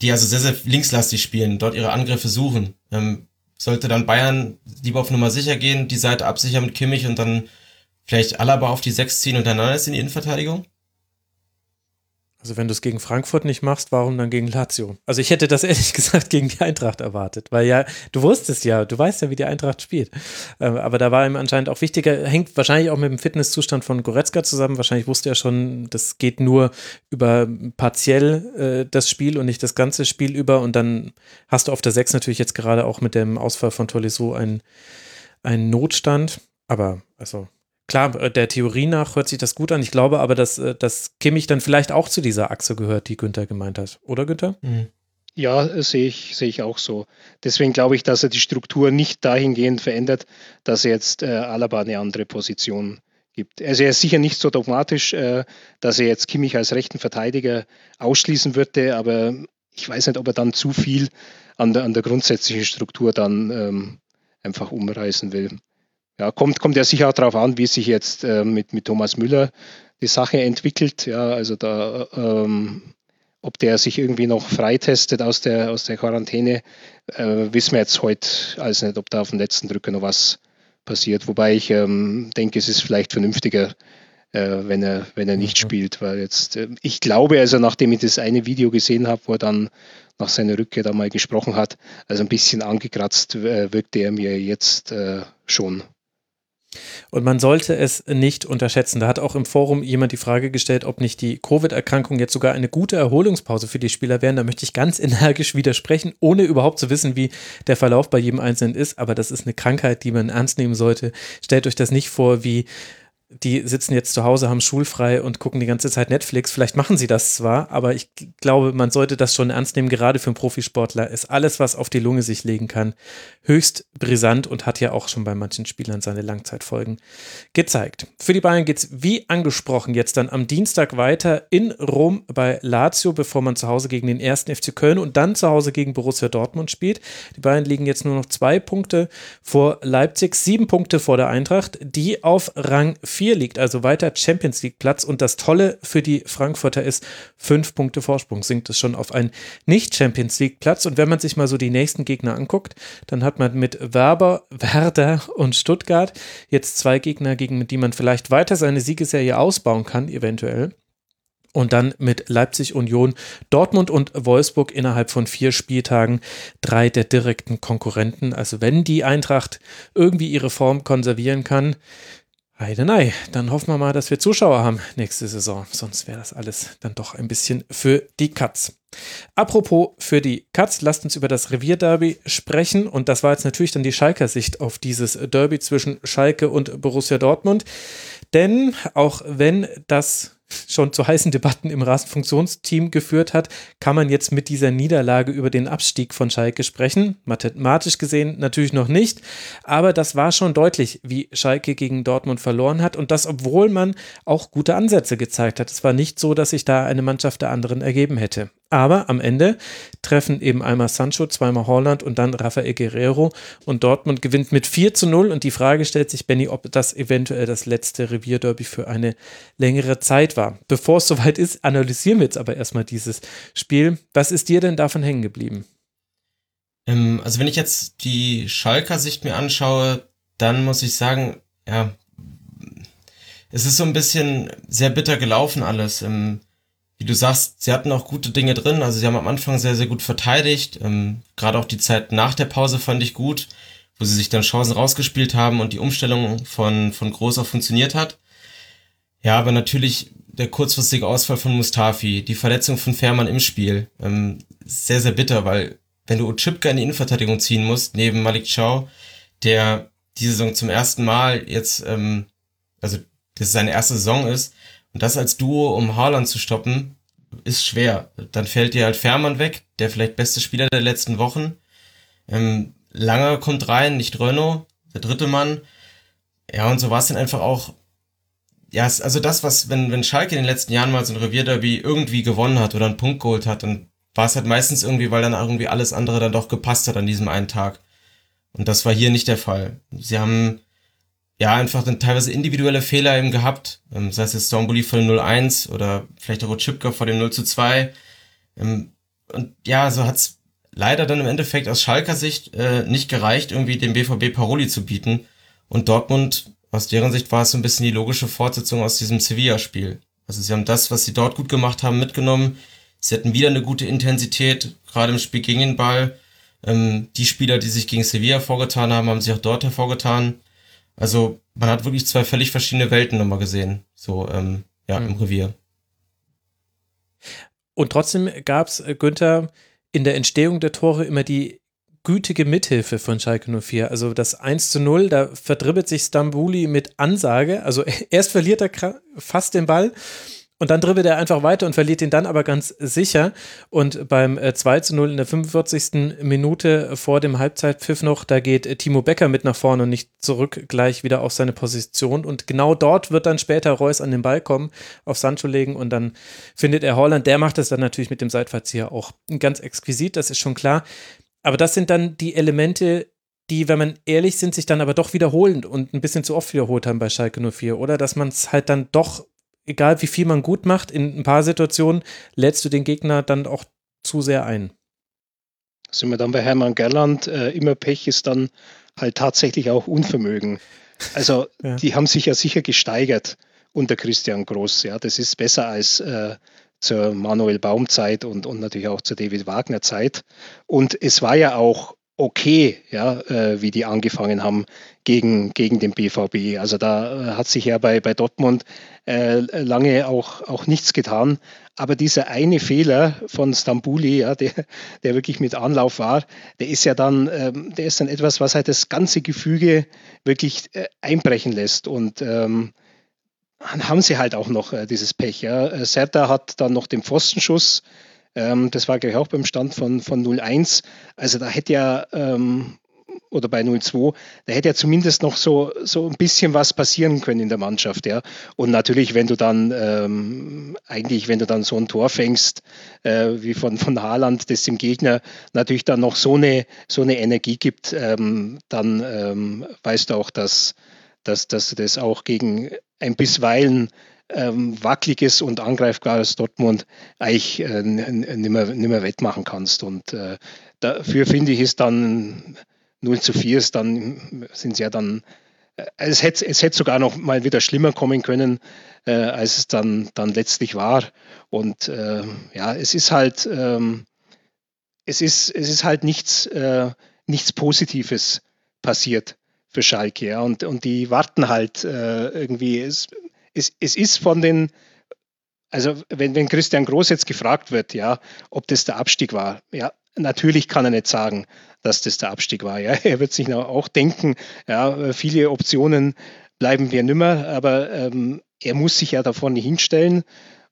D: die also sehr, sehr linkslastig spielen, dort ihre Angriffe suchen. Ähm, sollte dann Bayern lieber auf Nummer sicher gehen, die Seite absichern mit Kimmich und dann vielleicht Alaba auf die 6 ziehen und dann alles in die Innenverteidigung?
C: Also wenn du es gegen Frankfurt nicht machst, warum dann gegen Lazio? Also ich hätte das ehrlich gesagt gegen die Eintracht erwartet, weil ja, du wusstest ja, du weißt ja, wie die Eintracht spielt. Ähm, aber da war ihm anscheinend auch wichtiger, hängt wahrscheinlich auch mit dem Fitnesszustand von Goretzka zusammen. Wahrscheinlich wusste er schon, das geht nur über partiell äh, das Spiel und nicht das ganze Spiel über. Und dann hast du auf der 6 natürlich jetzt gerade auch mit dem Ausfall von Tolisso einen, einen Notstand. Aber also klar, äh, der Theorie nach hört sich das gut an. Ich glaube aber, dass, äh, dass Kimmich dann vielleicht auch zu dieser Achse gehört, die Günther gemeint hat. Oder Günther? Mhm.
E: Ja, sehe ich, sehe ich auch so. Deswegen glaube ich, dass er die Struktur nicht dahingehend verändert, dass er jetzt äh, Alaba eine andere Position gibt. Also er ist sicher nicht so dogmatisch, äh, dass er jetzt Kimmich als rechten Verteidiger ausschließen würde, aber ich weiß nicht, ob er dann zu viel an der, an der grundsätzlichen Struktur dann ähm, einfach umreißen will. Ja, kommt, kommt ja sicher auch darauf an, wie sich jetzt äh, mit, mit Thomas Müller die Sache entwickelt. Ja, also da, ähm, ob der sich irgendwie noch freitestet aus der, aus der Quarantäne, äh, wissen wir jetzt heute alles nicht, ob da auf dem letzten Drücker noch was passiert. Wobei ich ähm, denke, es ist vielleicht vernünftiger, äh, wenn, er, wenn er nicht mhm. spielt, weil jetzt, äh, ich glaube, also nachdem ich das eine Video gesehen habe, wo er dann nach seiner Rückkehr da mal gesprochen hat, also ein bisschen angekratzt äh, wirkte er mir jetzt äh, schon.
C: Und man sollte es nicht unterschätzen. Da hat auch im Forum jemand die Frage gestellt, ob nicht die Covid-Erkrankung jetzt sogar eine gute Erholungspause für die Spieler wären. Da möchte ich ganz energisch widersprechen, ohne überhaupt zu wissen, wie der Verlauf bei jedem Einzelnen ist. Aber das ist eine Krankheit, die man ernst nehmen sollte. Stellt euch das nicht vor wie die sitzen jetzt zu Hause, haben schulfrei und gucken die ganze Zeit Netflix. Vielleicht machen sie das zwar, aber ich glaube, man sollte das schon ernst nehmen. Gerade für einen Profisportler ist alles, was auf die Lunge sich legen kann, höchst brisant und hat ja auch schon bei manchen Spielern seine Langzeitfolgen gezeigt. Für die Bayern geht es wie angesprochen jetzt dann am Dienstag weiter in Rom bei Lazio, bevor man zu Hause gegen den ersten FC Köln und dann zu Hause gegen Borussia Dortmund spielt. Die Bayern liegen jetzt nur noch zwei Punkte vor Leipzig, sieben Punkte vor der Eintracht, die auf Rang 4 4 liegt, also weiter Champions League Platz. Und das Tolle für die Frankfurter ist, fünf Punkte Vorsprung sinkt es schon auf einen Nicht-Champions League Platz. Und wenn man sich mal so die nächsten Gegner anguckt, dann hat man mit Werber, Werder und Stuttgart jetzt zwei Gegner, gegen die man vielleicht weiter seine Siegesserie ausbauen kann, eventuell. Und dann mit Leipzig, Union, Dortmund und Wolfsburg innerhalb von vier Spieltagen drei der direkten Konkurrenten. Also wenn die Eintracht irgendwie ihre Form konservieren kann, Heidenei, dann hoffen wir mal, dass wir Zuschauer haben nächste Saison. Sonst wäre das alles dann doch ein bisschen für die Katz. Apropos für die Katz, lasst uns über das Revierderby sprechen. Und das war jetzt natürlich dann die Schalker Sicht auf dieses Derby zwischen Schalke und Borussia Dortmund. Denn auch wenn das schon zu heißen Debatten im Rasenfunktionsteam geführt hat, kann man jetzt mit dieser Niederlage über den Abstieg von Schalke sprechen. Mathematisch gesehen natürlich noch nicht, aber das war schon deutlich, wie Schalke gegen Dortmund verloren hat und das, obwohl man auch gute Ansätze gezeigt hat. Es war nicht so, dass sich da eine Mannschaft der anderen ergeben hätte. Aber am Ende treffen eben einmal Sancho, zweimal Holland und dann Rafael Guerrero und Dortmund gewinnt mit 4 zu 0 und die Frage stellt sich, Benny, ob das eventuell das letzte Revierderby für eine längere Zeit war. Bevor es soweit ist, analysieren wir jetzt aber erstmal dieses Spiel. Was ist dir denn davon hängen geblieben?
D: Ähm, also wenn ich jetzt die Schalker Sicht mir anschaue, dann muss ich sagen, ja, es ist so ein bisschen sehr bitter gelaufen alles. Ähm, wie du sagst, sie hatten auch gute Dinge drin. Also sie haben am Anfang sehr, sehr gut verteidigt. Ähm, Gerade auch die Zeit nach der Pause fand ich gut, wo sie sich dann Chancen rausgespielt haben und die Umstellung von, von Groß auf funktioniert hat. Ja, aber natürlich der kurzfristige Ausfall von Mustafi, die Verletzung von Fährmann im Spiel, ähm, sehr, sehr bitter, weil wenn du Chipka in die Innenverteidigung ziehen musst, neben Malik Chow, der die Saison zum ersten Mal jetzt, ähm, also das seine erste Saison ist, und das als Duo, um Haaland zu stoppen, ist schwer. Dann fällt dir halt Fährmann weg, der vielleicht beste Spieler der letzten Wochen. Ähm, Langer kommt rein, nicht Renault, der dritte Mann. Ja, und so war es dann einfach auch. Ja, also das, was, wenn, wenn Schalke in den letzten Jahren mal so ein Revierderby irgendwie gewonnen hat oder einen Punkt geholt hat, dann war es halt meistens irgendwie, weil dann irgendwie alles andere dann doch gepasst hat an diesem einen Tag. Und das war hier nicht der Fall. Sie haben ja, einfach dann teilweise individuelle Fehler eben gehabt. Ähm, sei es jetzt Stormbully vor dem 0-1 oder vielleicht auch Chipka vor dem 0-2. Ähm, und ja, so hat's leider dann im Endeffekt aus Schalker Sicht äh, nicht gereicht, irgendwie dem BVB Paroli zu bieten. Und Dortmund, aus deren Sicht war es so ein bisschen die logische Fortsetzung aus diesem Sevilla-Spiel. Also sie haben das, was sie dort gut gemacht haben, mitgenommen. Sie hatten wieder eine gute Intensität, gerade im Spiel gegen den Ball. Ähm, die Spieler, die sich gegen Sevilla vorgetan haben, haben sich auch dort hervorgetan. Also man hat wirklich zwei völlig verschiedene Welten nochmal gesehen, so ähm, ja, mhm. im Revier.
C: Und trotzdem gab es, äh, Günther, in der Entstehung der Tore immer die gütige Mithilfe von Schalke 04. Also das 1 zu 0, da verdribbelt sich Stambuli mit Ansage. Also erst verliert er fast den Ball und dann dribbelt er einfach weiter und verliert ihn dann aber ganz sicher. Und beim 2 äh, zu 0 in der 45. Minute vor dem Halbzeitpfiff noch, da geht äh, Timo Becker mit nach vorne und nicht zurück gleich wieder auf seine Position. Und genau dort wird dann später Reus an den Ball kommen, auf Sancho legen und dann findet er Holland. Der macht es dann natürlich mit dem Seitfallzieher auch ganz exquisit, das ist schon klar. Aber das sind dann die Elemente, die, wenn man ehrlich sind, sich dann aber doch wiederholen und ein bisschen zu oft wiederholt haben bei Schalke 04, oder? Dass man es halt dann doch egal wie viel man gut macht, in ein paar Situationen lädst du den Gegner dann auch zu sehr ein.
E: Sind wir dann bei Hermann Gerland, äh, immer Pech ist dann halt tatsächlich auch Unvermögen. Also ja. die haben sich ja sicher gesteigert unter Christian Groß. Ja, das ist besser als äh, zur Manuel Baum Zeit und, und natürlich auch zur David Wagner Zeit. Und es war ja auch okay, ja, äh, wie die angefangen haben gegen, gegen den BVB. Also da äh, hat sich ja bei, bei Dortmund äh, lange auch, auch nichts getan. Aber dieser eine Fehler von Stambuli, ja, der, der wirklich mit Anlauf war, der ist ja dann, ähm, der ist dann etwas, was halt das ganze Gefüge wirklich äh, einbrechen lässt. Und ähm, dann haben sie halt auch noch äh, dieses Pech. Ja. Äh, Serta hat dann noch den Pfostenschuss ähm, das war, glaube ich, auch beim Stand von, von 0,1. Also da hätte ja, ähm, oder bei 0,2, da hätte ja zumindest noch so, so ein bisschen was passieren können in der Mannschaft. Ja. Und natürlich, wenn du dann, ähm, eigentlich, wenn du dann so ein Tor fängst, äh, wie von, von Haaland, das dem Gegner natürlich dann noch so eine, so eine Energie gibt, ähm, dann ähm, weißt du auch, dass, dass, dass du das auch gegen ein bisweilen ähm, wackeliges und angreifbares Dortmund eigentlich äh, nimmer, nimmer wettmachen kannst. Und äh, dafür finde ich es dann 0 zu 4 ist dann, sind sie ja dann, äh, es hätte, es hätte sogar noch mal wieder schlimmer kommen können, äh, als es dann, dann letztlich war. Und äh, ja, es ist halt, ähm, es ist, es ist halt nichts, äh, nichts Positives passiert für Schalke. Ja. Und, und die warten halt äh, irgendwie. Es, es, es ist von den, also wenn, wenn Christian Groß jetzt gefragt wird, ja, ob das der Abstieg war, ja, natürlich kann er nicht sagen, dass das der Abstieg war. Ja. Er wird sich auch denken, ja, viele Optionen bleiben wir nimmer, aber ähm, er muss sich ja da vorne hinstellen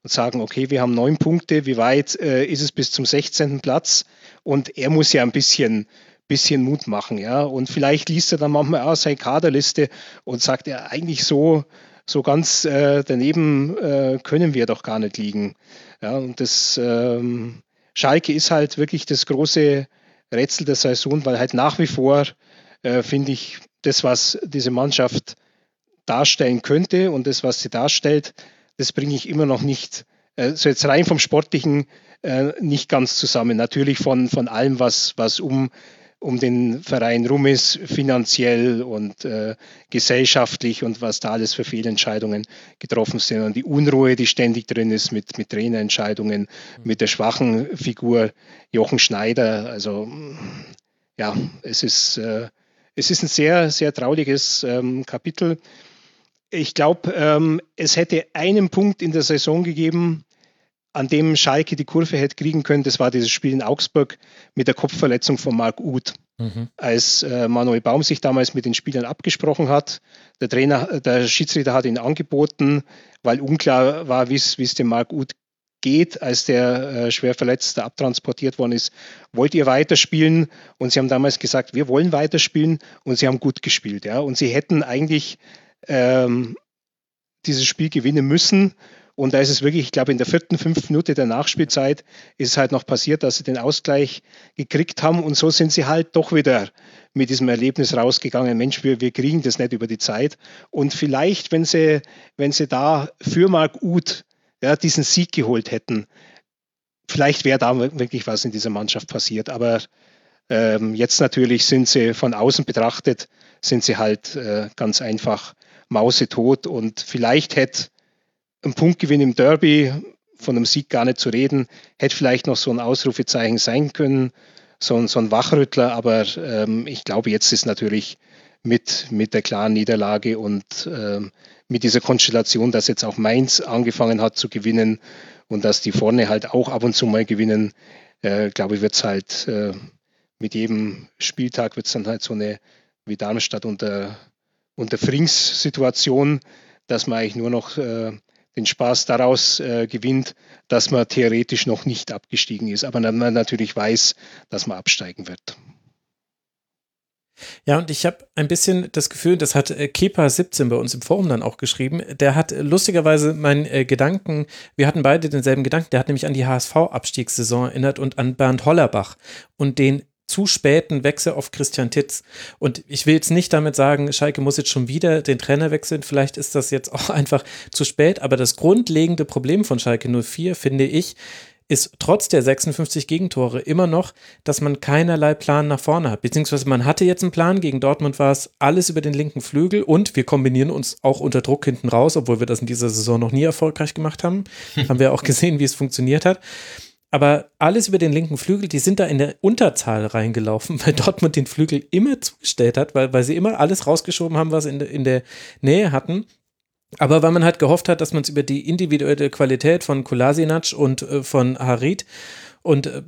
E: und sagen, okay, wir haben neun Punkte, wie weit äh, ist es bis zum 16. Platz? Und er muss ja ein bisschen, bisschen Mut machen, ja. Und vielleicht liest er dann manchmal auch seine Kaderliste und sagt, ja, eigentlich so, so ganz äh, daneben äh, können wir doch gar nicht liegen. Ja, und das ähm, Schalke ist halt wirklich das große Rätsel der Saison, weil halt nach wie vor, äh, finde ich, das, was diese Mannschaft darstellen könnte und das, was sie darstellt, das bringe ich immer noch nicht, äh, so jetzt rein vom Sportlichen, äh, nicht ganz zusammen. Natürlich von, von allem, was, was um, um den Verein rum ist, finanziell und äh, gesellschaftlich und was da alles für Fehlentscheidungen getroffen sind. Und die Unruhe, die ständig drin ist mit, mit Trainerentscheidungen, mit der schwachen Figur Jochen Schneider. Also ja, es ist, äh, es ist ein sehr, sehr trauriges ähm, Kapitel. Ich glaube, ähm, es hätte einen Punkt in der Saison gegeben, an dem Schalke die Kurve hätte kriegen können. Das war dieses Spiel in Augsburg mit der Kopfverletzung von Marc Uth. Mhm. Als äh, Manuel Baum sich damals mit den Spielern abgesprochen hat, der Trainer, der Schiedsrichter hat ihn angeboten, weil unklar war, wie es dem Marc Uth geht, als der äh, schwer verletzt abtransportiert worden ist, wollt ihr weiterspielen? Und sie haben damals gesagt, wir wollen weiterspielen und sie haben gut gespielt. Ja? Und sie hätten eigentlich ähm, dieses Spiel gewinnen müssen. Und da ist es wirklich, ich glaube, in der vierten, fünften Minute der Nachspielzeit ist es halt noch passiert, dass sie den Ausgleich gekriegt haben. Und so sind sie halt doch wieder mit diesem Erlebnis rausgegangen. Mensch, wir, wir kriegen das nicht über die Zeit. Und vielleicht, wenn sie, wenn sie da für Marc Uth ja, diesen Sieg geholt hätten, vielleicht wäre da wirklich was in dieser Mannschaft passiert. Aber ähm, jetzt natürlich sind sie von außen betrachtet, sind sie halt äh, ganz einfach mausetot und vielleicht hätte ein Punktgewinn im Derby von einem Sieg gar nicht zu reden, hätte vielleicht noch so ein Ausrufezeichen sein können, so ein, so ein Wachrüttler, aber ähm, ich glaube, jetzt ist natürlich mit, mit der klaren Niederlage und ähm, mit dieser Konstellation, dass jetzt auch Mainz angefangen hat zu gewinnen und dass die vorne halt auch ab und zu mal gewinnen, äh, glaube ich, wird es halt äh, mit jedem Spieltag wird es dann halt so eine wie Darmstadt unter und der Frings-Situation, dass man eigentlich nur noch äh, den Spaß daraus äh, gewinnt, dass man theoretisch noch nicht abgestiegen ist, aber man natürlich weiß, dass man absteigen wird.
C: Ja, und ich habe ein bisschen das Gefühl, das hat äh, Kepa17 bei uns im Forum dann auch geschrieben, der hat lustigerweise meinen äh, Gedanken, wir hatten beide denselben Gedanken, der hat nämlich an die HSV-Abstiegssaison erinnert und an Bernd Hollerbach und den zu späten Wechsel auf Christian Titz. Und ich will jetzt nicht damit sagen, Schalke muss jetzt schon wieder den Trainer wechseln. Vielleicht ist das jetzt auch einfach zu spät. Aber das grundlegende Problem von Schalke 04, finde ich, ist trotz der 56 Gegentore immer noch, dass man keinerlei Plan nach vorne hat. Beziehungsweise man hatte jetzt einen Plan, gegen Dortmund war es alles über den linken Flügel und wir kombinieren uns auch unter Druck hinten raus, obwohl wir das in dieser Saison noch nie erfolgreich gemacht haben. haben wir auch gesehen, wie es funktioniert hat aber alles über den linken Flügel, die sind da in der Unterzahl reingelaufen, weil Dortmund den Flügel immer zugestellt hat, weil, weil sie immer alles rausgeschoben haben, was in, in der Nähe hatten. Aber weil man halt gehofft hat, dass man es über die individuelle Qualität von Kolasinac und äh, von Harit und äh,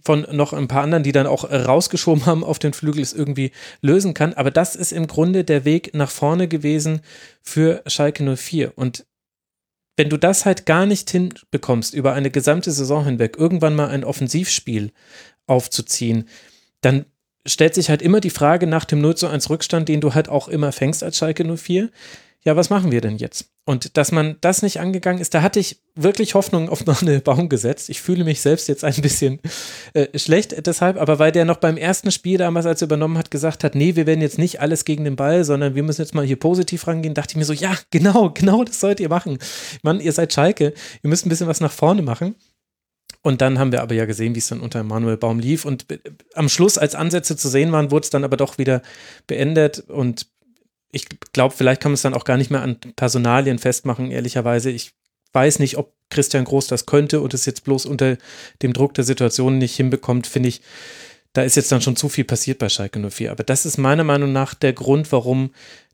C: von noch ein paar anderen, die dann auch rausgeschoben haben auf den Flügel, es irgendwie lösen kann. Aber das ist im Grunde der Weg nach vorne gewesen für Schalke 04. Und wenn du das halt gar nicht hinbekommst, über eine gesamte Saison hinweg irgendwann mal ein Offensivspiel aufzuziehen, dann stellt sich halt immer die Frage nach dem 0 zu 1 Rückstand, den du halt auch immer fängst als Schalke 04 ja, was machen wir denn jetzt? Und dass man das nicht angegangen ist, da hatte ich wirklich Hoffnung auf noch eine Baum gesetzt. Ich fühle mich selbst jetzt ein bisschen äh, schlecht deshalb, aber weil der noch beim ersten Spiel damals, als er übernommen hat, gesagt hat, nee, wir werden jetzt nicht alles gegen den Ball, sondern wir müssen jetzt mal hier positiv rangehen, dachte ich mir so, ja, genau, genau das sollt ihr machen. Mann, ihr seid Schalke, ihr müsst ein bisschen was nach vorne machen. Und dann haben wir aber ja gesehen, wie es dann unter Manuel Baum lief. Und äh, am Schluss, als Ansätze zu sehen waren, wurde es dann aber doch wieder beendet. Und ich glaube, vielleicht kann man es dann auch gar nicht mehr an Personalien festmachen, ehrlicherweise. Ich weiß nicht, ob Christian Groß das könnte und es jetzt bloß unter dem Druck der Situation nicht hinbekommt, finde ich da ist jetzt dann schon zu viel passiert bei Schalke 04. Aber das ist meiner Meinung nach der Grund, warum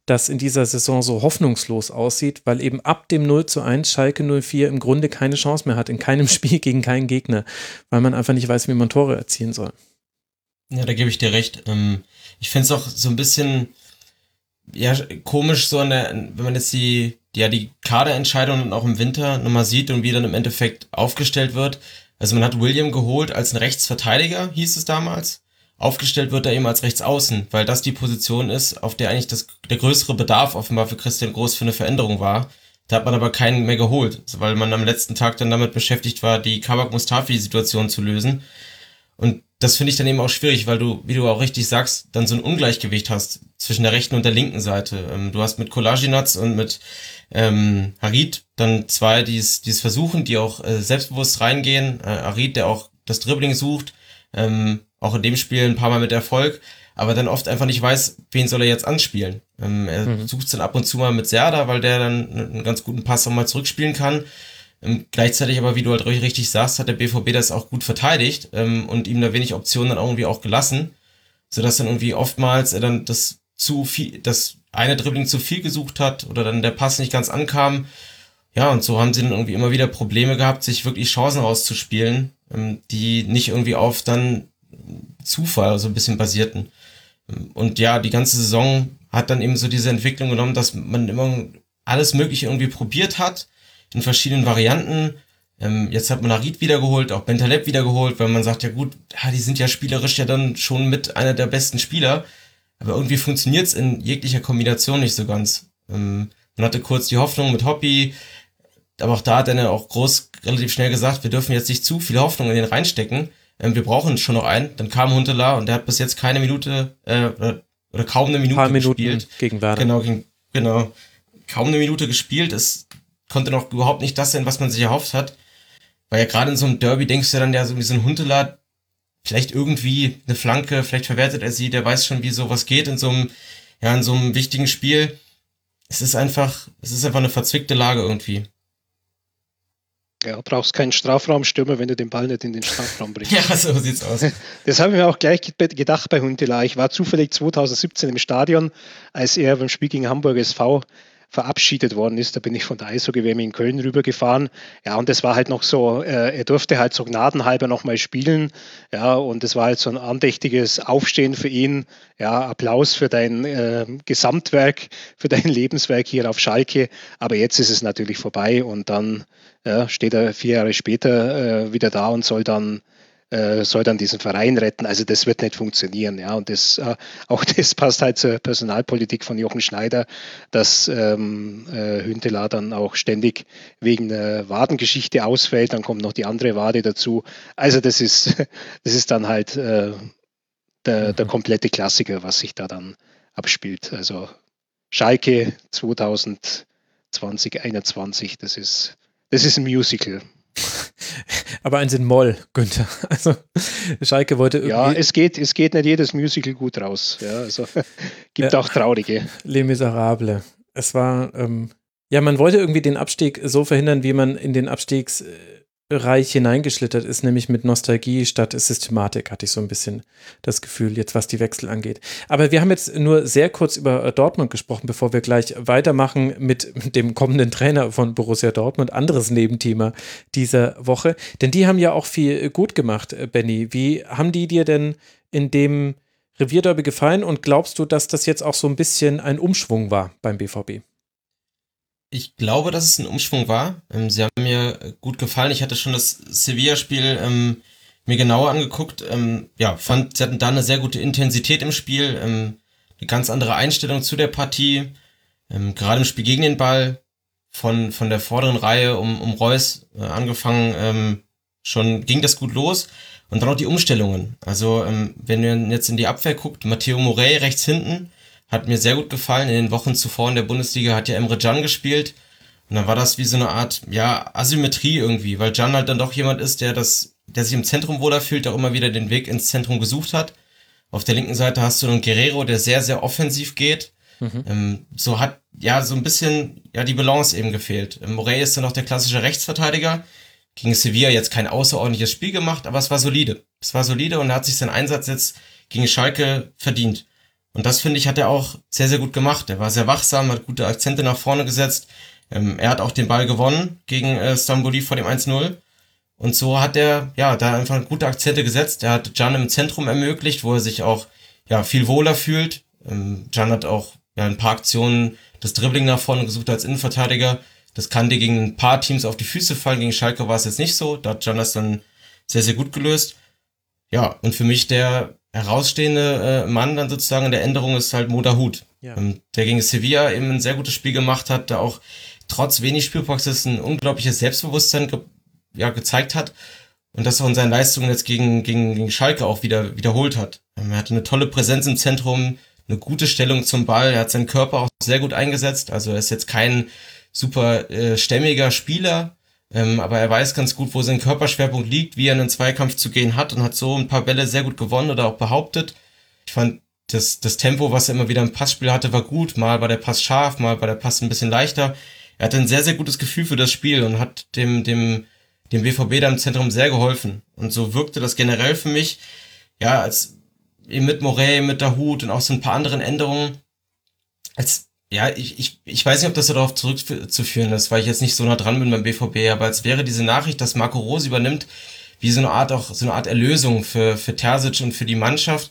C: das in dieser Saison so hoffnungslos aussieht, weil eben ab dem 0 zu 1 Schalke 04 im Grunde keine Chance mehr hat, in keinem Spiel gegen keinen Gegner, weil man einfach nicht weiß, wie man Tore erzielen soll.
D: Ja, da gebe ich dir recht. Ähm, ich finde es auch so ein bisschen ja, komisch, so der, wenn man jetzt die, ja, die Kaderentscheidungen auch im Winter nochmal sieht und wie dann im Endeffekt aufgestellt wird. Also man hat William geholt als ein Rechtsverteidiger, hieß es damals. Aufgestellt wird er eben als Rechtsaußen, weil das die Position ist, auf der eigentlich das, der größere Bedarf offenbar für Christian Groß für eine Veränderung war. Da hat man aber keinen mehr geholt, weil man am letzten Tag dann damit beschäftigt war, die Kabak-Mustafi-Situation zu lösen. Und das finde ich dann eben auch schwierig, weil du, wie du auch richtig sagst, dann so ein Ungleichgewicht hast zwischen der rechten und der linken Seite. Ähm, du hast mit Kolajinac und mit ähm, Harid dann zwei, die es versuchen, die auch äh, selbstbewusst reingehen. Äh, Harid, der auch das Dribbling sucht, ähm, auch in dem Spiel ein paar Mal mit Erfolg, aber dann oft einfach nicht weiß, wen soll er jetzt anspielen. Ähm, er mhm. sucht es dann ab und zu mal mit Serda, weil der dann einen ganz guten Pass auch mal zurückspielen kann. Ähm, gleichzeitig aber, wie du halt richtig sagst, hat der BVB das auch gut verteidigt ähm, und ihm da wenig Optionen dann irgendwie auch gelassen, sodass dann irgendwie oftmals er dann das zu viel, das eine Dribbling zu viel gesucht hat oder dann der Pass nicht ganz ankam. Ja, und so haben sie dann irgendwie immer wieder Probleme gehabt, sich wirklich Chancen rauszuspielen, ähm, die nicht irgendwie auf dann Zufall so ein bisschen basierten. Und ja, die ganze Saison hat dann eben so diese Entwicklung genommen, dass man immer alles Mögliche irgendwie probiert hat, in verschiedenen Varianten. Ähm, jetzt hat man Arid wiedergeholt, auch Bentaleb wiedergeholt, weil man sagt, ja gut, ja, die sind ja spielerisch ja dann schon mit einer der besten Spieler. Aber irgendwie funktioniert's in jeglicher Kombination nicht so ganz. Ähm, man hatte kurz die Hoffnung mit Hoppy, aber auch da hat er auch groß relativ schnell gesagt, wir dürfen jetzt nicht zu viel Hoffnung in den reinstecken. Ähm, wir brauchen schon noch einen. Dann kam Huntela und der hat bis jetzt keine Minute äh, oder, oder kaum eine Minute gespielt.
C: gegen Werder.
D: Genau, gegen, genau. Kaum eine Minute gespielt. Es konnte noch überhaupt nicht das sein, was man sich erhofft hat. Weil ja gerade in so einem Derby denkst du dann ja so wie so ein Huntela, vielleicht irgendwie eine Flanke, vielleicht verwertet er sie, der weiß schon, wie sowas geht in so einem, ja, in so einem wichtigen Spiel. Es ist einfach, es ist einfach eine verzwickte Lage irgendwie.
E: Ja, brauchst keinen Strafraumstürmer, wenn du den Ball nicht in den Strafraum bringst.
D: ja, so sieht's aus.
E: Das habe ich mir auch gleich gedacht bei Huntela. Ich war zufällig 2017 im Stadion, als er beim Spiel gegen Hamburg SV verabschiedet worden ist. Da bin ich von der Eishockey-WM in Köln rübergefahren. Ja, und das war halt noch so, äh, er durfte halt so gnadenhalber nochmal spielen. Ja, und es war halt so ein andächtiges Aufstehen für ihn. Ja, Applaus für dein äh, Gesamtwerk, für dein Lebenswerk hier auf Schalke. Aber jetzt ist es natürlich vorbei und dann ja, steht er vier Jahre später äh, wieder da und soll dann äh, soll dann diesen Verein retten. Also das wird nicht funktionieren. Ja, und das, äh, auch das passt halt zur Personalpolitik von Jochen Schneider, dass ähm, äh, Hünteler dann auch ständig wegen der Wadengeschichte ausfällt. Dann kommt noch die andere Wade dazu. Also das ist, das ist dann halt äh, der, der mhm. komplette Klassiker, was sich da dann abspielt. Also Schalke 2020, 2021, das ist, das ist ein Musical.
C: Aber eins in Moll, Günther. Also Schalke wollte irgendwie.
E: Ja, es geht, es geht nicht jedes Musical gut raus. Ja, also gibt ja, auch traurige.
C: Les Miserables. Es war, ähm, ja, man wollte irgendwie den Abstieg so verhindern, wie man in den Abstiegs Reich hineingeschlittert ist, nämlich mit Nostalgie statt Systematik, hatte ich so ein bisschen das Gefühl, jetzt was die Wechsel angeht. Aber wir haben jetzt nur sehr kurz über äh, Dortmund gesprochen, bevor wir gleich weitermachen mit dem kommenden Trainer von Borussia Dortmund, anderes Nebenthema dieser Woche. Denn die haben ja auch viel gut gemacht, äh, Benny. Wie haben die dir denn in dem Revierderby gefallen und glaubst du, dass das jetzt auch so ein bisschen ein Umschwung war beim BVB?
D: Ich glaube, dass es ein Umschwung war. Ähm, sie haben mir gut gefallen. Ich hatte schon das Sevilla-Spiel ähm, mir genauer angeguckt. Ähm, ja, fand, sie hatten da eine sehr gute Intensität im Spiel, ähm, eine ganz andere Einstellung zu der Partie. Ähm, gerade im Spiel gegen den Ball von, von der vorderen Reihe um, um Reus äh, angefangen, ähm, schon ging das gut los. Und dann auch die Umstellungen. Also, wenn ihr jetzt in die Abwehr guckt, Matteo Morey rechts hinten, hat mir sehr gut gefallen. In den Wochen zuvor in der Bundesliga hat ja Emre Can gespielt. Und dann war das wie so eine Art, ja, Asymmetrie irgendwie, weil Can halt dann doch jemand ist, der das, der sich im Zentrum wohler fühlt, auch immer wieder den Weg ins Zentrum gesucht hat. Auf der linken Seite hast du einen Guerrero, der sehr, sehr offensiv geht. Mhm. Ähm, so hat, ja, so ein bisschen, ja, die Balance eben gefehlt. Ähm, Morey ist dann noch der klassische Rechtsverteidiger. Gegen Sevilla jetzt kein außerordentliches Spiel gemacht, aber es war solide. es war solide und er hat sich seinen Einsatz jetzt gegen Schalke verdient. Und das finde ich, hat er auch sehr, sehr gut gemacht. Er war sehr wachsam, hat gute Akzente nach vorne gesetzt. Ähm, er hat auch den Ball gewonnen gegen äh, Stamboli vor dem 1-0. Und so hat er, ja, da einfach gute Akzente gesetzt. Er hat Can im Zentrum ermöglicht, wo er sich auch, ja, viel wohler fühlt. Ähm, Can hat auch, ja, ein paar Aktionen das Dribbling nach vorne gesucht als Innenverteidiger. Das kann dir gegen ein paar Teams auf die Füße fallen. Gegen Schalke war es jetzt nicht so. Da hat Can das dann sehr, sehr gut gelöst. Ja, und für mich der herausstehende äh, Mann dann sozusagen in der Änderung ist halt Moda Hut, ja. ähm, der gegen Sevilla eben ein sehr gutes Spiel gemacht hat, der auch trotz wenig Spielpraxis ein unglaubliches Selbstbewusstsein ge ja, gezeigt hat und das auch in seinen Leistungen jetzt gegen, gegen, gegen Schalke auch wieder wiederholt hat. Ähm, er hatte eine tolle Präsenz im Zentrum, eine gute Stellung zum Ball, er hat seinen Körper auch sehr gut eingesetzt, also er ist jetzt kein super äh, stämmiger Spieler, ähm, aber er weiß ganz gut, wo sein Körperschwerpunkt liegt, wie er in einen Zweikampf zu gehen hat und hat so ein paar Bälle sehr gut gewonnen oder auch behauptet. Ich fand, das, das Tempo, was er immer wieder im Passspiel hatte, war gut. Mal war der Pass scharf, mal war der Pass ein bisschen leichter. Er hatte ein sehr, sehr gutes Gefühl für das Spiel und hat dem, dem, dem BVB da im Zentrum sehr geholfen. Und so wirkte das generell für mich, ja, als eben mit Morey, mit Dahut und auch so ein paar anderen Änderungen, als ja, ich, ich, ich weiß nicht, ob das darauf zurückzuführen ist, weil ich jetzt nicht so nah dran bin beim BVB, aber als wäre diese Nachricht, dass Marco Rose übernimmt, wie so eine Art auch so eine Art Erlösung für, für Terzic und für die Mannschaft.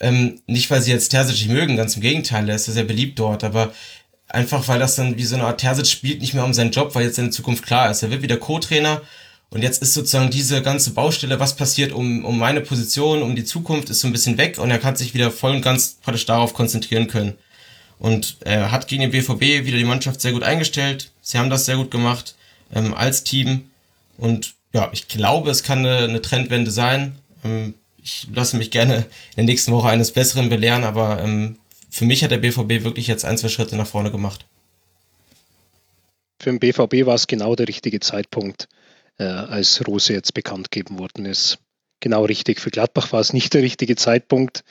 D: Ähm, nicht, weil sie jetzt Terzic nicht mögen, ganz im Gegenteil, er ist ja sehr beliebt dort, aber einfach, weil das dann wie so eine Art Terzic spielt nicht mehr um seinen Job, weil jetzt seine Zukunft klar ist. Er wird wieder Co-Trainer und jetzt ist sozusagen diese ganze Baustelle, was passiert um, um meine Position, um die Zukunft, ist so ein bisschen weg und er kann sich wieder voll und ganz praktisch darauf konzentrieren können. Und er hat gegen den BVB wieder die Mannschaft sehr gut eingestellt. Sie haben das sehr gut gemacht ähm, als Team. Und ja, ich glaube, es kann eine, eine Trendwende sein. Ähm, ich lasse mich gerne in der nächsten Woche eines Besseren belehren, aber ähm, für mich hat der BVB wirklich jetzt ein, zwei Schritte nach vorne gemacht.
E: Für den BVB war es genau der richtige Zeitpunkt, äh, als Rose jetzt bekannt gegeben worden ist. Genau richtig. Für Gladbach war es nicht der richtige Zeitpunkt.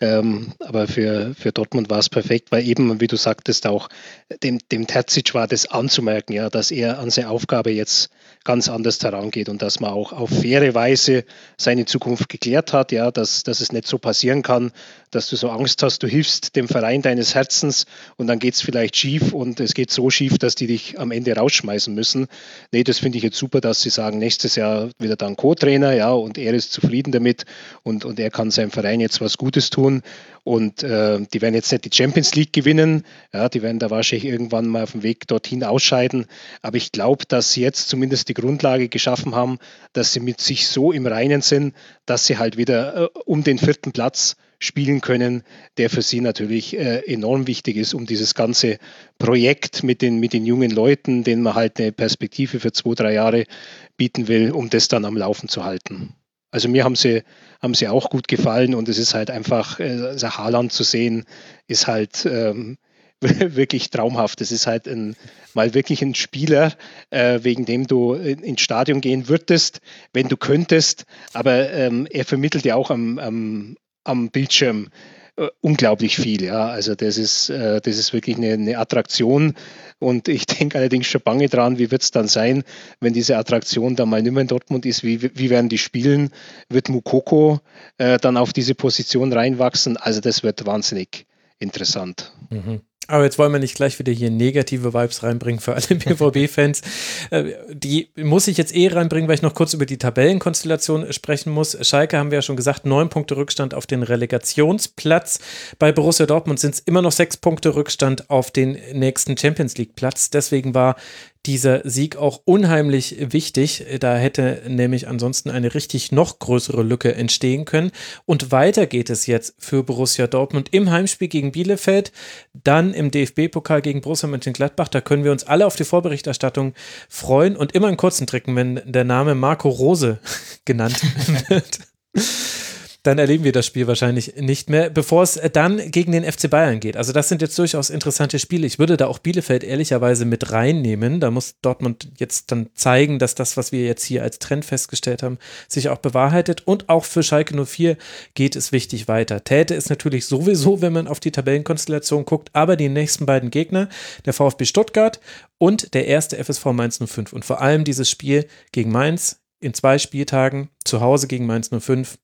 E: Ähm, aber für, für Dortmund war es perfekt, weil eben, wie du sagtest, auch dem, dem Terzic war das anzumerken, ja, dass er an seine Aufgabe jetzt ganz anders herangeht und dass man auch auf faire Weise seine Zukunft geklärt hat, ja, dass, dass es nicht so passieren kann, dass du so Angst hast, du hilfst dem Verein deines Herzens und dann geht es vielleicht schief und es geht so schief, dass die dich am Ende rausschmeißen müssen. Nee, das finde ich jetzt super, dass sie sagen, nächstes Jahr wieder dann Co-Trainer, ja, und er ist zufrieden damit und, und er kann seinem Verein jetzt was Gutes tun und äh, die werden jetzt nicht die Champions League gewinnen, ja, die werden da wahrscheinlich irgendwann mal auf dem Weg dorthin ausscheiden. Aber ich glaube, dass sie jetzt zumindest die Grundlage geschaffen haben, dass sie mit sich so im Reinen sind, dass sie halt wieder äh, um den vierten Platz spielen können, der für sie natürlich äh, enorm wichtig ist, um dieses ganze Projekt mit den, mit den jungen Leuten, denen man halt eine Perspektive für zwei, drei Jahre bieten will, um das dann am Laufen zu halten. Also mir haben sie, haben sie auch gut gefallen und es ist halt einfach, äh, also Haaland zu sehen, ist halt ähm, wirklich traumhaft. Es ist halt ein, mal wirklich ein Spieler, äh, wegen dem du ins Stadion gehen würdest, wenn du könntest. Aber ähm, er vermittelt ja auch am, am, am Bildschirm äh, unglaublich viel. Ja, also das ist, äh, das ist wirklich eine, eine Attraktion. Und ich denke allerdings schon bange dran, wie wird es dann sein, wenn diese Attraktion dann mal nicht mehr in Dortmund ist, wie, wie werden die spielen? Wird Mukoko äh, dann auf diese Position reinwachsen? Also das wird wahnsinnig interessant.
C: Mhm. Aber jetzt wollen wir nicht gleich wieder hier negative Vibes reinbringen für alle BVB-Fans. Äh, die muss ich jetzt eh reinbringen, weil ich noch kurz über die Tabellenkonstellation sprechen muss. Schalke haben wir ja schon gesagt, neun Punkte Rückstand auf den Relegationsplatz. Bei Borussia Dortmund sind es immer noch sechs Punkte Rückstand auf den nächsten Champions League-Platz. Deswegen war dieser Sieg auch unheimlich wichtig. Da hätte nämlich ansonsten eine richtig noch größere Lücke entstehen können. Und weiter geht es jetzt für Borussia Dortmund im Heimspiel gegen Bielefeld, dann im DFB-Pokal gegen Borussia Mönchengladbach. Da können wir uns alle auf die Vorberichterstattung freuen und immer einen kurzen Tricken, wenn der Name Marco Rose genannt wird dann erleben wir das Spiel wahrscheinlich nicht mehr, bevor es dann gegen den FC Bayern geht. Also das sind jetzt durchaus interessante Spiele. Ich würde da auch Bielefeld ehrlicherweise mit reinnehmen. Da muss Dortmund jetzt dann zeigen, dass das, was wir jetzt hier als Trend festgestellt haben, sich auch bewahrheitet. Und auch für Schalke 04 geht es wichtig weiter. Täte ist natürlich sowieso, wenn man auf die Tabellenkonstellation guckt, aber die nächsten beiden Gegner, der VfB Stuttgart und der erste FSV Mainz 05. Und vor allem dieses Spiel gegen Mainz in zwei Spieltagen zu Hause gegen Mainz 05.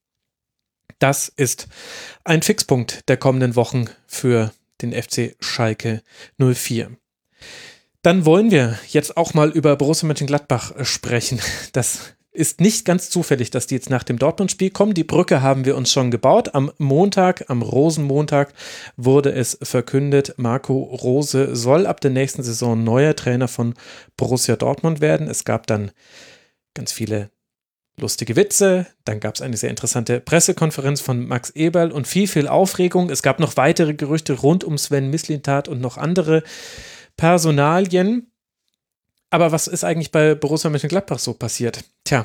C: Das ist ein Fixpunkt der kommenden Wochen für den FC Schalke 04. Dann wollen wir jetzt auch mal über Borussia Mönchengladbach sprechen. Das ist nicht ganz zufällig, dass die jetzt nach dem Dortmund-Spiel kommen. Die Brücke haben wir uns schon gebaut. Am Montag, am Rosenmontag, wurde es verkündet, Marco Rose soll ab der nächsten Saison neuer Trainer von Borussia Dortmund werden. Es gab dann ganz viele lustige Witze, dann gab es eine sehr interessante Pressekonferenz von Max Eberl und viel, viel Aufregung. Es gab noch weitere Gerüchte rund um Sven Mislintat und noch andere Personalien. Aber was ist eigentlich bei Borussia Mönchengladbach so passiert? Tja,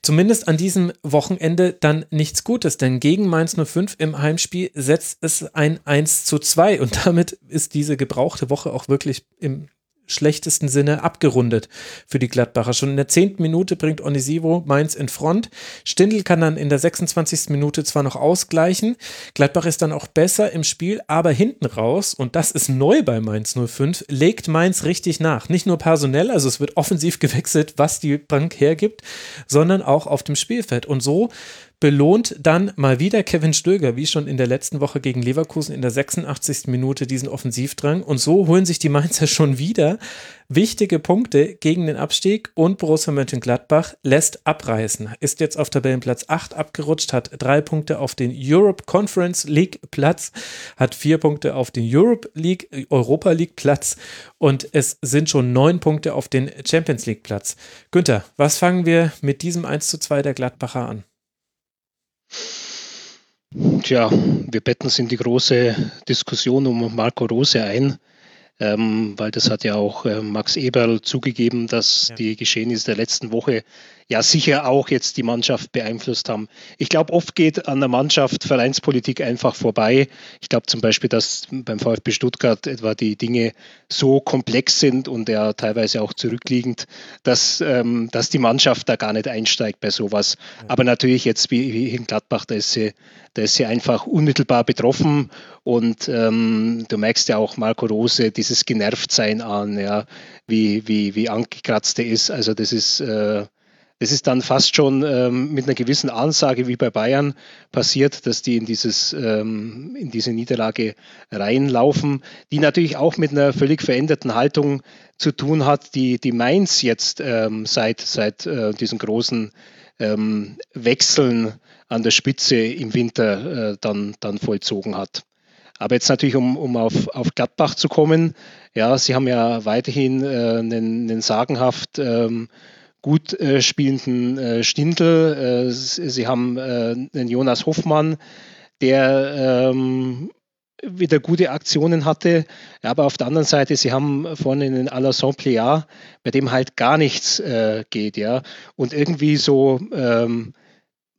C: zumindest an diesem Wochenende dann nichts Gutes, denn gegen Mainz 05 im Heimspiel setzt es ein 1 zu 2 und damit ist diese gebrauchte Woche auch wirklich im schlechtesten Sinne abgerundet für die Gladbacher. Schon in der zehnten Minute bringt Onisivo Mainz in Front. Stindl kann dann in der 26. Minute zwar noch ausgleichen. Gladbach ist dann auch besser im Spiel, aber hinten raus, und das ist neu bei Mainz 05, legt Mainz richtig nach. Nicht nur personell, also es wird offensiv gewechselt, was die Bank hergibt, sondern auch auf dem Spielfeld. Und so belohnt dann mal wieder Kevin Stöger, wie schon in der letzten Woche gegen Leverkusen in der 86. Minute diesen Offensivdrang. Und so holen sich die Mainzer schon wieder wichtige Punkte gegen den Abstieg und Borussia Mönchengladbach lässt abreißen. Ist jetzt auf Tabellenplatz 8 abgerutscht, hat drei Punkte auf den Europe Conference League Platz, hat vier Punkte auf den Europe League, Europa League Platz und es sind schon neun Punkte auf den Champions League Platz. Günther, was fangen wir mit diesem 1 zu 2 der Gladbacher an?
E: Tja, wir betten uns in die große Diskussion um Marco Rose ein ähm, weil das hat ja auch äh, Max Eberl zugegeben, dass ja. die Geschehnisse der letzten Woche ja sicher auch jetzt die Mannschaft beeinflusst haben. Ich glaube, oft geht an der Mannschaft Vereinspolitik einfach vorbei. Ich glaube zum Beispiel, dass beim VfB Stuttgart etwa die Dinge so komplex sind und ja teilweise auch zurückliegend, dass, ähm, dass die Mannschaft da gar nicht einsteigt bei sowas. Aber natürlich jetzt wie, wie in Gladbach, da ist sie, da ist sie einfach unmittelbar betroffen und ähm, du merkst ja auch Marco Rose dieses Genervtsein an, ja, wie, wie, wie angekratzt er ist. Also das ist äh, es ist dann fast schon ähm, mit einer gewissen Ansage wie bei Bayern passiert, dass die in, dieses, ähm, in diese Niederlage reinlaufen, die natürlich auch mit einer völlig veränderten Haltung zu tun hat, die, die Mainz jetzt ähm, seit, seit äh, diesen großen ähm, Wechseln an der Spitze im Winter äh, dann, dann vollzogen hat. Aber jetzt natürlich, um, um auf, auf Gladbach zu kommen, ja, sie haben ja weiterhin äh, einen, einen sagenhaft ähm, gut äh, spielenden äh, Stindl. Äh, sie haben äh, einen Jonas Hoffmann, der ähm, wieder gute Aktionen hatte. Aber auf der anderen Seite, sie haben vorne einen Alassane Pléa, bei dem halt gar nichts äh, geht. ja. Und irgendwie so. Ähm,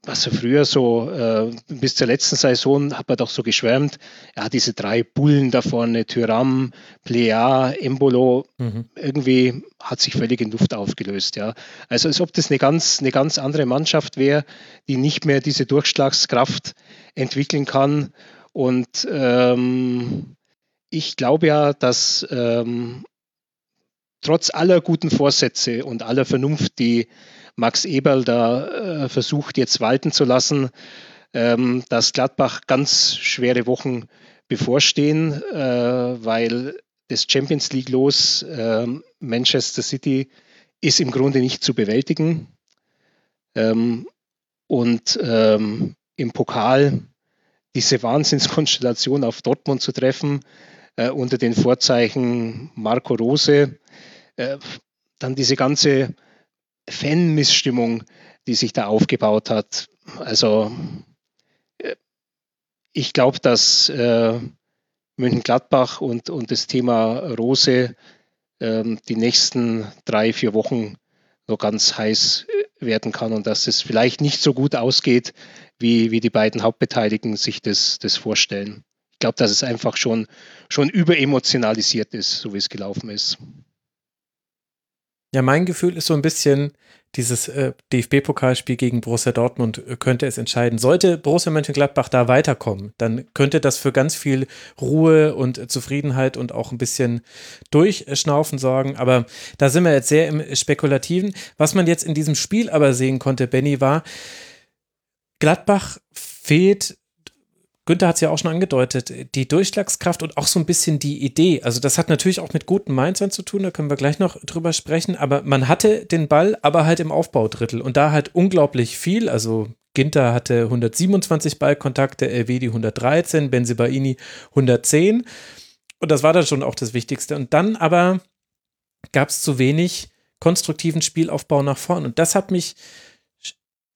E: was er früher so äh, bis zur letzten Saison hat man doch so geschwärmt, ja, diese drei Bullen da vorne, Tyram, Plea, Embolo, mhm. irgendwie hat sich völlig in Luft aufgelöst, ja. Also als ob das eine ganz, eine ganz andere Mannschaft wäre, die nicht mehr diese Durchschlagskraft entwickeln kann. Und ähm, ich glaube ja, dass ähm, trotz aller guten Vorsätze und aller Vernunft, die Max Eberl da äh, versucht jetzt walten zu lassen, ähm, dass Gladbach ganz schwere Wochen bevorstehen, äh, weil das Champions League los äh, Manchester City ist im Grunde nicht zu bewältigen. Ähm, und ähm, im Pokal diese Wahnsinnskonstellation auf Dortmund zu treffen, äh, unter den Vorzeichen Marco Rose, äh, dann diese ganze Fan-Missstimmung, die sich da aufgebaut hat. Also äh, ich glaube, dass äh, München-Gladbach und, und das Thema Rose äh, die nächsten drei, vier Wochen noch ganz heiß äh, werden kann und dass es vielleicht nicht so gut ausgeht, wie, wie die beiden Hauptbeteiligten sich das, das vorstellen. Ich glaube, dass es einfach schon, schon überemotionalisiert ist, so wie es gelaufen ist.
C: Ja, mein Gefühl ist so ein bisschen, dieses äh, DFB-Pokalspiel gegen Borussia Dortmund äh, könnte es entscheiden. Sollte Borussia Mönchengladbach da weiterkommen, dann könnte das für ganz viel Ruhe und Zufriedenheit und auch ein bisschen Durchschnaufen sorgen. Aber da sind wir jetzt sehr im Spekulativen. Was man jetzt in diesem Spiel aber sehen konnte, Benny, war, Gladbach fehlt Günther hat es ja auch schon angedeutet, die Durchschlagskraft und auch so ein bisschen die Idee. Also das hat natürlich auch mit guten Mainzern zu tun, da können wir gleich noch drüber sprechen, aber man hatte den Ball, aber halt im Aufbaudrittel und da halt unglaublich viel. Also Ginter hatte 127 Ballkontakte, LW die 113, Benzibaini 110 und das war dann schon auch das Wichtigste. Und dann aber gab es zu wenig konstruktiven Spielaufbau nach vorn und das hat mich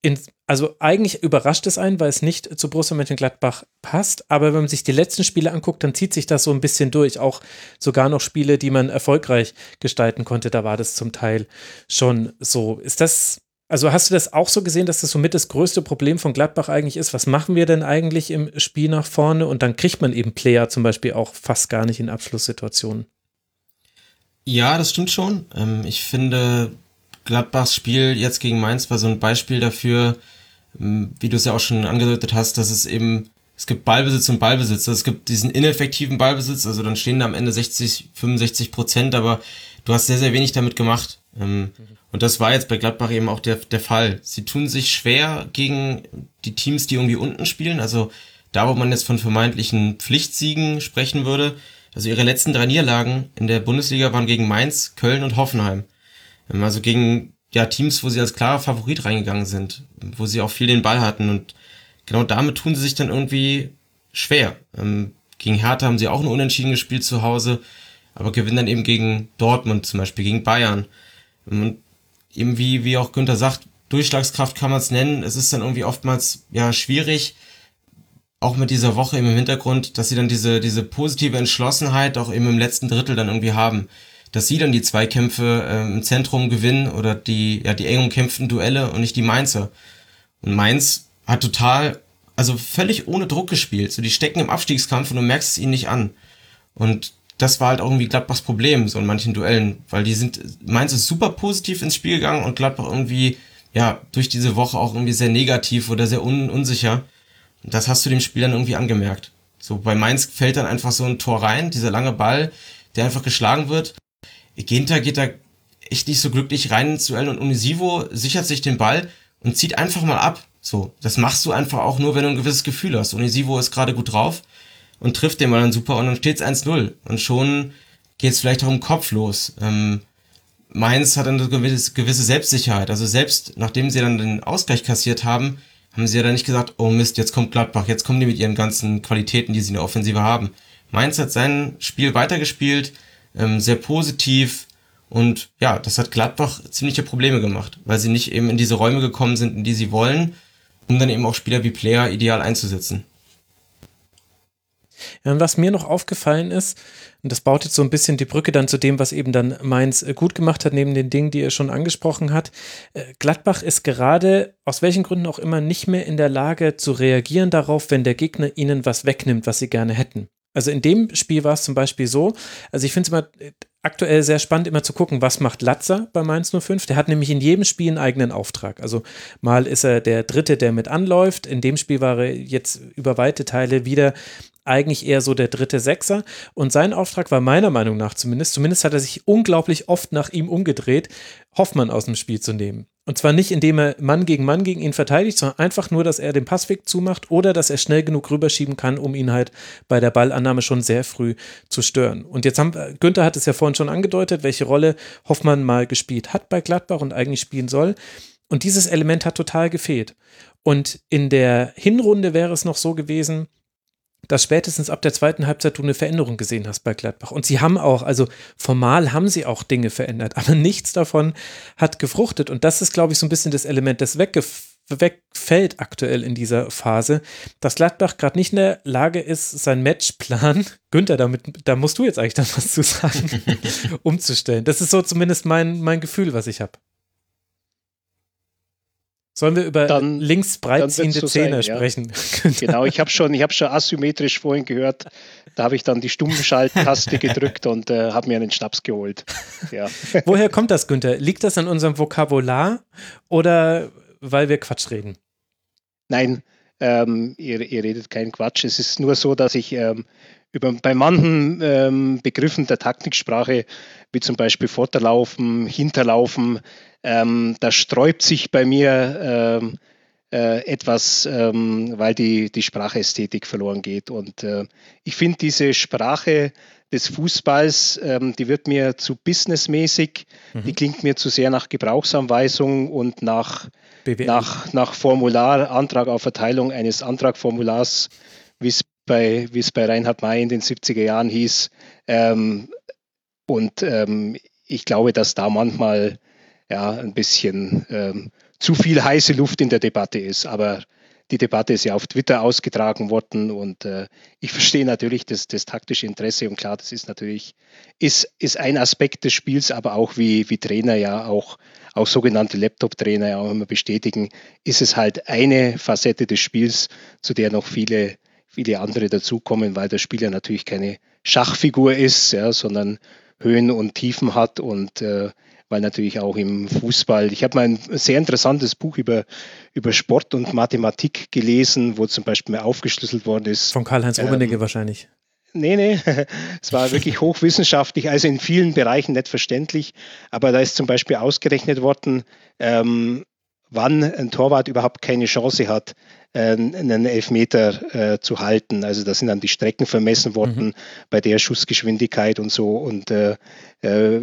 C: in, also eigentlich überrascht es einen, weil es nicht zu Borussia Mönchengladbach passt, aber wenn man sich die letzten Spiele anguckt, dann zieht sich das so ein bisschen durch. Auch sogar noch Spiele, die man erfolgreich gestalten konnte, da war das zum Teil schon so. Ist das, also hast du das auch so gesehen, dass das somit das größte Problem von Gladbach eigentlich ist? Was machen wir denn eigentlich im Spiel nach vorne? Und dann kriegt man eben Player zum Beispiel auch fast gar nicht in Abschlusssituationen.
D: Ja, das stimmt schon. Ähm, ich finde, Gladbachs Spiel jetzt gegen Mainz war so ein Beispiel dafür, wie du es ja auch schon angedeutet hast, dass es eben, es gibt Ballbesitz und Ballbesitz. Also es gibt diesen ineffektiven Ballbesitz, also dann stehen da am Ende 60, 65 Prozent, aber du hast sehr, sehr wenig damit gemacht. Ähm, und das war jetzt bei Gladbach eben auch der, der Fall. Sie tun sich schwer gegen die Teams, die irgendwie unten spielen. Also da, wo man jetzt von vermeintlichen Pflichtsiegen sprechen würde. Also ihre letzten drei Niederlagen in der Bundesliga waren gegen Mainz, Köln und Hoffenheim. Ähm, also gegen ja, Teams, wo sie als klarer Favorit reingegangen sind, wo sie auch viel den Ball hatten und genau damit tun sie sich dann irgendwie schwer. Ähm, gegen Hertha haben sie auch nur unentschieden gespielt zu Hause, aber gewinnen dann eben gegen Dortmund zum Beispiel, gegen Bayern. Und eben wie, wie auch Günther sagt, Durchschlagskraft kann man es nennen. Es ist dann irgendwie oftmals ja schwierig, auch mit dieser Woche im Hintergrund, dass sie dann diese, diese positive Entschlossenheit auch eben im letzten Drittel dann irgendwie haben dass sie dann die Zweikämpfe äh, im Zentrum gewinnen oder die, ja, die eng umkämpften Duelle und nicht die Mainzer. Und Mainz hat total, also völlig ohne Druck gespielt. So, die stecken im Abstiegskampf und du merkst es ihnen nicht an. Und das war halt auch irgendwie Gladbachs Problem, so in manchen Duellen, weil die sind, Mainz ist super positiv ins Spiel gegangen und Gladbach irgendwie, ja, durch diese Woche auch irgendwie sehr negativ oder sehr un unsicher. Und das hast du dem Spiel dann irgendwie angemerkt. So, bei Mainz fällt dann einfach so ein Tor rein, dieser lange Ball, der einfach geschlagen wird. Ginter geht da echt nicht so glücklich rein ins Duell und Unisivo sichert sich den Ball und zieht einfach mal ab. So, das machst du einfach auch nur, wenn du ein gewisses Gefühl hast. Unisivo ist gerade gut drauf und trifft den Ball dann super und dann steht's 1-0 und schon geht's vielleicht auch im Kopf los. Ähm, Mainz hat eine gewisse, gewisse Selbstsicherheit. Also selbst nachdem sie dann den Ausgleich kassiert haben, haben sie ja dann nicht gesagt, oh Mist, jetzt kommt Gladbach, jetzt kommen die mit ihren ganzen Qualitäten, die sie in der Offensive haben. Mainz hat sein Spiel weitergespielt, ähm, sehr positiv. Und ja, das hat Gladbach ziemliche Probleme gemacht, weil sie nicht eben in diese Räume gekommen sind, in die sie wollen, um dann eben auch Spieler wie Player ideal einzusetzen.
C: Was mir noch aufgefallen ist, und das baut jetzt so ein bisschen die Brücke dann zu dem, was eben dann Mainz äh, gut gemacht hat, neben den Dingen, die er schon angesprochen hat. Äh, Gladbach ist gerade, aus welchen Gründen auch immer, nicht mehr in der Lage zu reagieren darauf, wenn der Gegner ihnen was wegnimmt, was sie gerne hätten. Also in dem Spiel war es zum Beispiel so, also ich finde es immer äh, aktuell sehr spannend, immer zu gucken, was macht Latzer bei Mainz 05. Der hat nämlich in jedem Spiel einen eigenen Auftrag. Also mal ist er der Dritte, der mit anläuft. In dem Spiel war er jetzt über weite Teile wieder eigentlich eher so der dritte Sechser. Und sein Auftrag war meiner Meinung nach zumindest, zumindest hat er sich unglaublich oft nach ihm umgedreht, Hoffmann aus dem Spiel zu nehmen. Und zwar nicht, indem er Mann gegen Mann gegen ihn verteidigt, sondern einfach nur, dass er den Passweg zumacht oder dass er schnell genug rüberschieben kann, um ihn halt bei der Ballannahme schon sehr früh zu stören. Und jetzt haben, Günther hat es ja vorhin schon angedeutet, welche Rolle Hoffmann mal gespielt hat bei Gladbach und eigentlich spielen soll. Und dieses Element hat total gefehlt. Und in der Hinrunde wäre es noch so gewesen, dass spätestens ab der zweiten Halbzeit du eine Veränderung gesehen hast bei Gladbach. Und sie haben auch, also formal haben sie auch Dinge verändert, aber nichts davon hat gefruchtet. Und das ist, glaube ich, so ein bisschen das Element, das wegfällt aktuell in dieser Phase, dass Gladbach gerade nicht in der Lage ist, seinen Matchplan, Günther, damit, da musst du jetzt eigentlich dann was zu sagen, umzustellen. Das ist so zumindest mein, mein Gefühl, was ich habe. Sollen wir über dann, links breitziehende so Zähne sein, sprechen?
E: Ja. genau, ich habe schon, hab schon asymmetrisch vorhin gehört, da habe ich dann die Stummschalttaste gedrückt und äh, habe mir einen Schnaps geholt. Ja.
C: Woher kommt das, Günther? Liegt das an unserem Vokabular oder weil wir Quatsch reden?
E: Nein, ähm, ihr, ihr, redet keinen Quatsch. Es ist nur so, dass ich ähm, über, bei manchen ähm, Begriffen der Taktiksprache, wie zum Beispiel Vorderlaufen, Hinterlaufen, ähm, da sträubt sich bei mir ähm, äh, etwas, ähm, weil die, die Sprachästhetik verloren geht. Und äh, ich finde diese Sprache des Fußballs, ähm, die wird mir zu businessmäßig, mhm. die klingt mir zu sehr nach Gebrauchsanweisung und nach, nach, nach Formular, Antrag auf Verteilung eines Antragformulars, wie es bei, wie es bei Reinhard May in den 70er Jahren hieß. Ähm, und ähm, ich glaube, dass da manchmal ja, ein bisschen ähm, zu viel heiße Luft in der Debatte ist. Aber die Debatte ist ja auf Twitter ausgetragen worden und äh, ich verstehe natürlich das, das, taktische Interesse und klar, das ist natürlich ist, ist ein Aspekt des Spiels, aber auch wie, wie Trainer ja auch, auch sogenannte Laptop-Trainer ja auch immer bestätigen, ist es halt eine Facette des Spiels, zu der noch viele, viele andere dazukommen, weil das Spiel ja natürlich keine Schachfigur ist, ja, sondern Höhen und Tiefen hat und äh, weil natürlich auch im Fußball, ich habe mal ein sehr interessantes Buch über, über Sport und Mathematik gelesen, wo zum Beispiel mal aufgeschlüsselt worden ist.
C: Von Karl-Heinz Rummenigge ähm, wahrscheinlich.
E: Nee, nee, es war wirklich hochwissenschaftlich, also in vielen Bereichen nicht verständlich, aber da ist zum Beispiel ausgerechnet worden, ähm, wann ein Torwart überhaupt keine Chance hat, äh, einen Elfmeter äh, zu halten. Also da sind dann die Strecken vermessen worden mhm. bei der Schussgeschwindigkeit und so und äh, äh,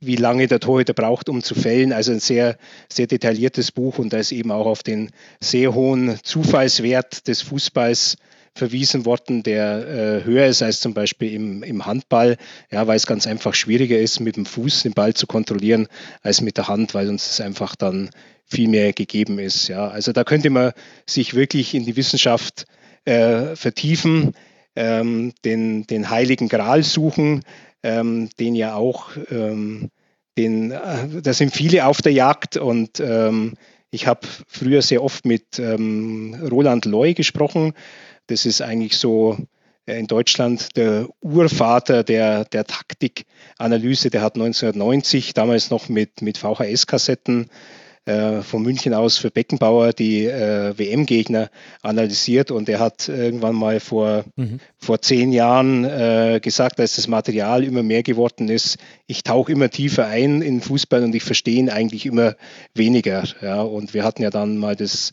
E: wie lange der Torhüter braucht, um zu fällen. Also ein sehr, sehr detailliertes Buch und da ist eben auch auf den sehr hohen Zufallswert des Fußballs verwiesen worden, der äh, höher ist als zum Beispiel im, im Handball, ja, weil es ganz einfach schwieriger ist, mit dem Fuß den Ball zu kontrollieren, als mit der Hand, weil uns das einfach dann viel mehr gegeben ist. Ja. Also da könnte man sich wirklich in die Wissenschaft äh, vertiefen, ähm, den, den heiligen Gral suchen, ähm, den ja auch, ähm, den, äh, da sind viele auf der Jagd und ähm, ich habe früher sehr oft mit ähm, Roland Loy gesprochen. Das ist eigentlich so äh, in Deutschland der Urvater der, der Taktikanalyse. Der hat 1990 damals noch mit, mit VHS-Kassetten äh, von München aus für Beckenbauer die äh, WM-Gegner analysiert und er hat irgendwann mal vor, mhm. vor zehn Jahren äh, gesagt, als das Material immer mehr geworden ist, ich tauche immer tiefer ein in Fußball und ich verstehe ihn eigentlich immer weniger. Ja, und wir hatten ja dann mal das,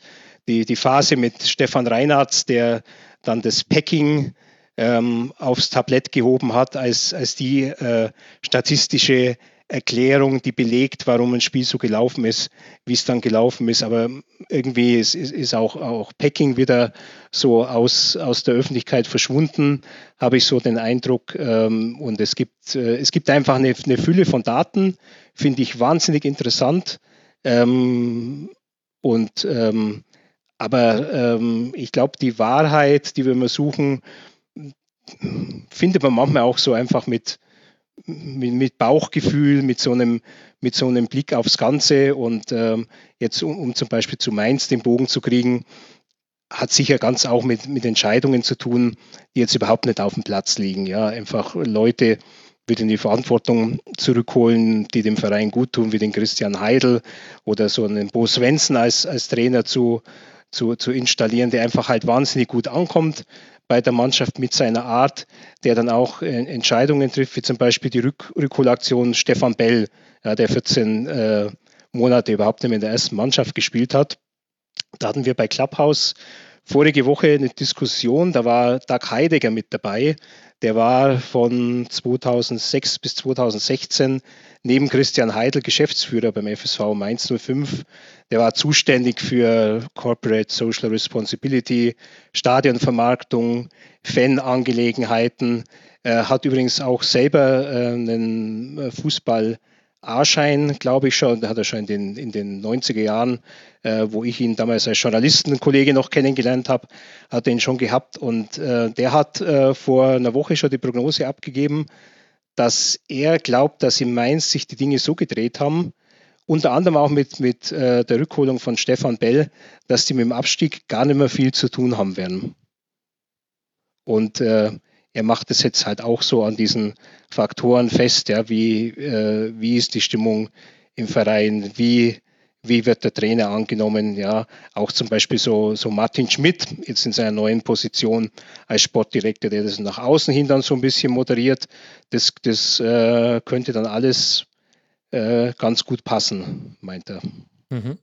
E: die, die Phase mit Stefan Reinhardt, der dann das Packing ähm, aufs Tablett gehoben hat als, als die äh, statistische Erklärung, die belegt, warum ein Spiel so gelaufen ist, wie es dann gelaufen ist. Aber irgendwie ist, ist, ist auch, auch Packing wieder so aus, aus der Öffentlichkeit verschwunden, habe ich so den Eindruck. Ähm, und es gibt, äh, es gibt einfach eine, eine Fülle von Daten, finde ich wahnsinnig interessant. Ähm, und ähm, aber ich glaube, die Wahrheit, die wir immer suchen, findet man manchmal auch so einfach mit, mit, mit, Bauchgefühl, mit so, einem, mit so einem Blick aufs Ganze. Und ähm, jetzt, um, um, zum Beispiel zu Mainz den Bogen zu kriegen, hat sicher ganz auch mit, mit Entscheidungen zu tun, die jetzt überhaupt nicht auf dem Platz liegen. Ja, einfach Leute wieder in die Verantwortung zurückholen, die dem Verein gut tun, wie den Christian Heidel oder so einen Bo Svensson als, als Trainer zu, zu, zu installieren, der einfach halt wahnsinnig gut ankommt bei der Mannschaft mit seiner Art, der dann auch äh, Entscheidungen trifft, wie zum Beispiel die Rück Rückholaktion Stefan Bell, ja, der 14 äh, Monate überhaupt nicht mehr in der ersten Mannschaft gespielt hat. Da hatten wir bei Clubhouse vorige Woche eine Diskussion, da war Doug Heidegger mit dabei. Der war von 2006 bis 2016 neben Christian Heidel Geschäftsführer beim FSV Mainz 05. Der war zuständig für Corporate Social Responsibility, Stadionvermarktung, Fanangelegenheiten. Er hat übrigens auch selber äh, einen äh, Fußball A-Schein, glaube ich schon, hat er schon in den, in den 90er Jahren, äh, wo ich ihn damals als Journalistenkollege noch kennengelernt habe, hat er ihn schon gehabt. Und äh, der hat äh, vor einer Woche schon die Prognose abgegeben, dass er glaubt, dass in Mainz sich die Dinge so gedreht haben unter anderem auch mit, mit äh, der Rückholung von Stefan Bell, dass die mit dem Abstieg gar nicht mehr viel zu tun haben werden. Und äh, er macht es jetzt halt auch so an diesen Faktoren fest, ja, wie, äh, wie ist die Stimmung im Verein, wie, wie wird der Trainer angenommen, ja, auch zum Beispiel so, so Martin Schmidt, jetzt in seiner neuen Position als Sportdirektor, der das nach außen hin dann so ein bisschen moderiert, das, das äh, könnte dann alles äh, ganz gut passen, meint er. Mhm.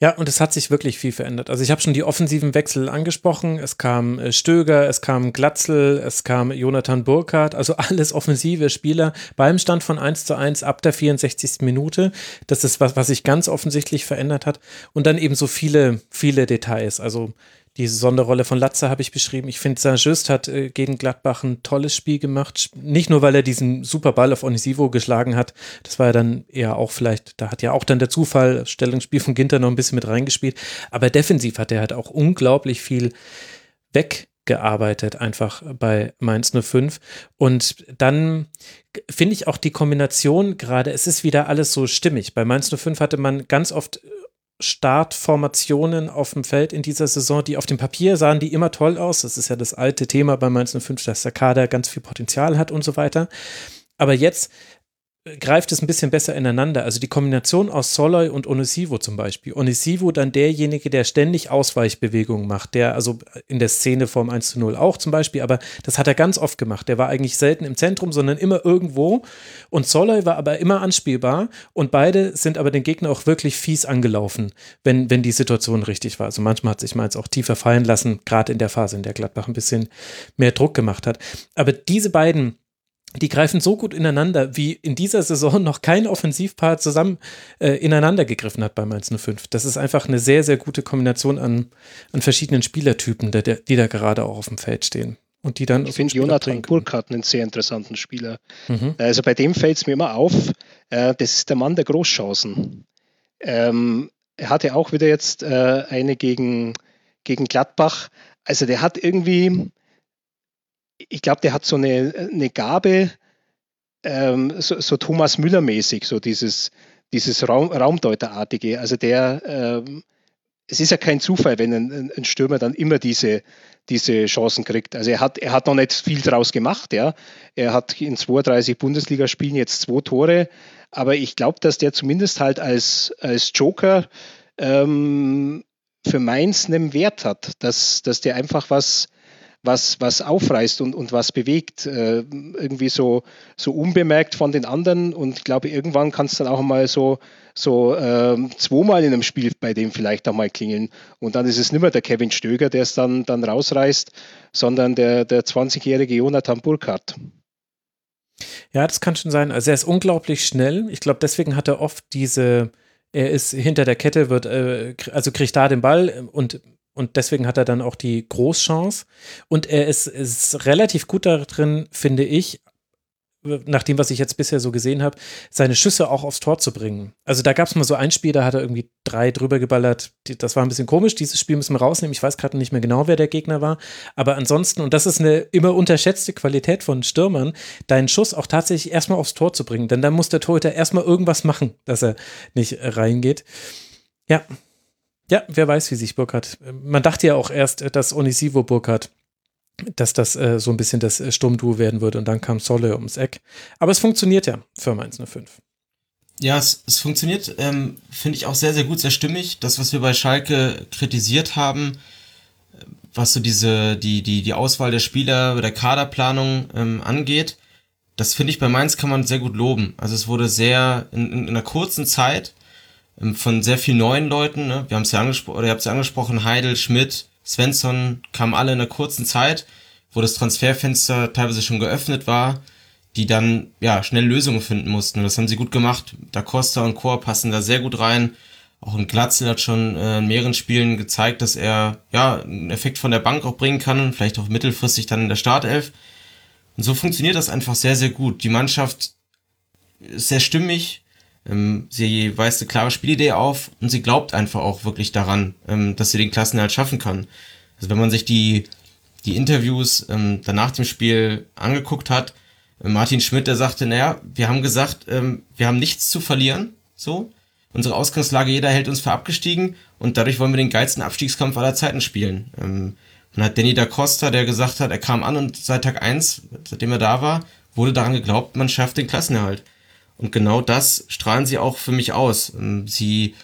C: Ja, und es hat sich wirklich viel verändert. Also ich habe schon die offensiven Wechsel angesprochen. Es kam äh, Stöger, es kam Glatzel, es kam Jonathan Burkhardt, also alles offensive Spieler beim Stand von 1 zu 1 ab der 64. Minute. Das ist was, was sich ganz offensichtlich verändert hat. Und dann eben so viele, viele Details. Also die Sonderrolle von Latze habe ich beschrieben. Ich finde, Saint-Just hat äh, gegen Gladbach ein tolles Spiel gemacht. Nicht nur, weil er diesen super Ball auf Onisivo geschlagen hat. Das war ja dann eher auch vielleicht, da hat ja auch dann der Zufall, Stellungsspiel von Ginter noch ein bisschen mit reingespielt. Aber defensiv hat er halt auch unglaublich viel weggearbeitet, einfach bei Mainz 05. Und dann finde ich auch die Kombination gerade, es ist wieder alles so stimmig. Bei Mainz 05 hatte man ganz oft Startformationen auf dem Feld in dieser Saison, die auf dem Papier sahen die immer toll aus. Das ist ja das alte Thema bei Mainz 05, dass der Kader ganz viel Potenzial hat und so weiter. Aber jetzt greift es ein bisschen besser ineinander. Also die Kombination aus Soloy und Onisivo zum Beispiel. Onisivo dann derjenige, der ständig Ausweichbewegungen macht, der also in der Szene vorm 1 zu 0 auch zum Beispiel, aber das hat er ganz oft gemacht. Der war eigentlich selten im Zentrum, sondern immer irgendwo. Und Soloy war aber immer anspielbar und beide sind aber den Gegner auch wirklich fies angelaufen, wenn, wenn die Situation richtig war. Also manchmal hat sich Mainz auch tiefer fallen lassen, gerade in der Phase, in der Gladbach ein bisschen mehr Druck gemacht hat. Aber diese beiden die greifen so gut ineinander, wie in dieser Saison noch kein Offensivpaar zusammen äh, ineinander gegriffen hat bei Mainz 05. Das ist einfach eine sehr, sehr gute Kombination an, an verschiedenen Spielertypen, der, der, die da gerade auch auf dem Feld stehen. Und die dann
E: ich finde Jonathan Burkhardt einen sehr interessanten Spieler. Mhm. Also bei dem fällt es mir immer auf, äh, das ist der Mann der Großchancen. Ähm, er hatte auch wieder jetzt äh, eine gegen, gegen Gladbach. Also der hat irgendwie, ich glaube, der hat so eine, eine Gabe, ähm, so, so, Thomas Müller-mäßig, so dieses, dieses Raum, Raumdeuterartige. Also der, ähm, es ist ja kein Zufall, wenn ein, ein, Stürmer dann immer diese, diese Chancen kriegt. Also er hat, er hat noch nicht viel draus gemacht, ja. Er hat in 32 Bundesligaspielen jetzt zwei Tore, aber ich glaube, dass der zumindest halt als, als Joker ähm, für Mainz einen Wert hat, dass, dass der einfach was, was, was aufreißt und, und was bewegt. Äh, irgendwie so, so unbemerkt von den anderen. Und ich glaube, irgendwann kann es dann auch mal so, so äh, zweimal in einem Spiel bei dem vielleicht auch mal klingeln. Und dann ist es nicht mehr der Kevin Stöger, der es dann, dann rausreißt, sondern der, der 20-jährige Jonathan Burkhardt.
C: Ja, das kann schon sein. Also er ist unglaublich schnell. Ich glaube, deswegen hat er oft diese, er ist hinter der Kette, wird, äh, also kriegt da den Ball und und deswegen hat er dann auch die Großchance. Und er ist, ist relativ gut darin, finde ich, nach dem, was ich jetzt bisher so gesehen habe, seine Schüsse auch aufs Tor zu bringen. Also da gab es mal so ein Spiel, da hat er irgendwie drei drüber geballert. Das war ein bisschen komisch. Dieses Spiel müssen wir rausnehmen. Ich weiß gerade nicht mehr genau, wer der Gegner war. Aber ansonsten, und das ist eine immer unterschätzte Qualität von Stürmern, deinen Schuss auch tatsächlich erstmal aufs Tor zu bringen. Denn dann muss der Torhüter erstmal irgendwas machen, dass er nicht reingeht. Ja, ja, wer weiß, wie sich Burkhardt. Man dachte ja auch erst, dass Onisivo Burkhardt, dass das äh, so ein bisschen das äh, Sturmduo werden würde und dann kam Solle ums Eck. Aber es funktioniert ja für Mainz 05.
D: Ja, es, es funktioniert, ähm, finde ich auch sehr, sehr gut, sehr stimmig. Das, was wir bei Schalke kritisiert haben, was so diese, die, die, die Auswahl der Spieler, der Kaderplanung ähm, angeht, das finde ich bei Mainz kann man sehr gut loben. Also es wurde sehr in, in, in einer kurzen Zeit von sehr vielen neuen Leuten. Ne? Wir haben es ja angesprochen, oder ihr habt es ja angesprochen, Heidel, Schmidt, Svensson kamen alle in einer kurzen Zeit, wo das Transferfenster teilweise schon geöffnet war, die dann ja schnell Lösungen finden mussten. Und das haben sie gut gemacht. Da Costa und Chor passen da sehr gut rein. Auch ein Glatzel hat schon äh, in mehreren Spielen gezeigt, dass er ja einen Effekt von der Bank auch bringen kann vielleicht auch mittelfristig dann in der Startelf. Und so funktioniert das einfach sehr, sehr gut. Die Mannschaft ist sehr stimmig, ähm, sie weist eine klare Spielidee auf und sie glaubt einfach auch wirklich daran, ähm, dass sie den Klassenerhalt schaffen kann. Also wenn man sich die, die Interviews ähm, danach dem Spiel angeguckt hat, Martin Schmidt, der sagte, naja, wir haben gesagt, ähm, wir haben nichts zu verlieren, so. Unsere Ausgangslage, jeder hält uns für abgestiegen und dadurch wollen wir den geilsten Abstiegskampf aller Zeiten spielen. Ähm, und hat Danny da Costa, der gesagt hat, er kam an und seit Tag eins, seitdem er da war, wurde daran geglaubt, man schafft den Klassenerhalt. Und genau das strahlen sie auch für mich aus. Ähm, sie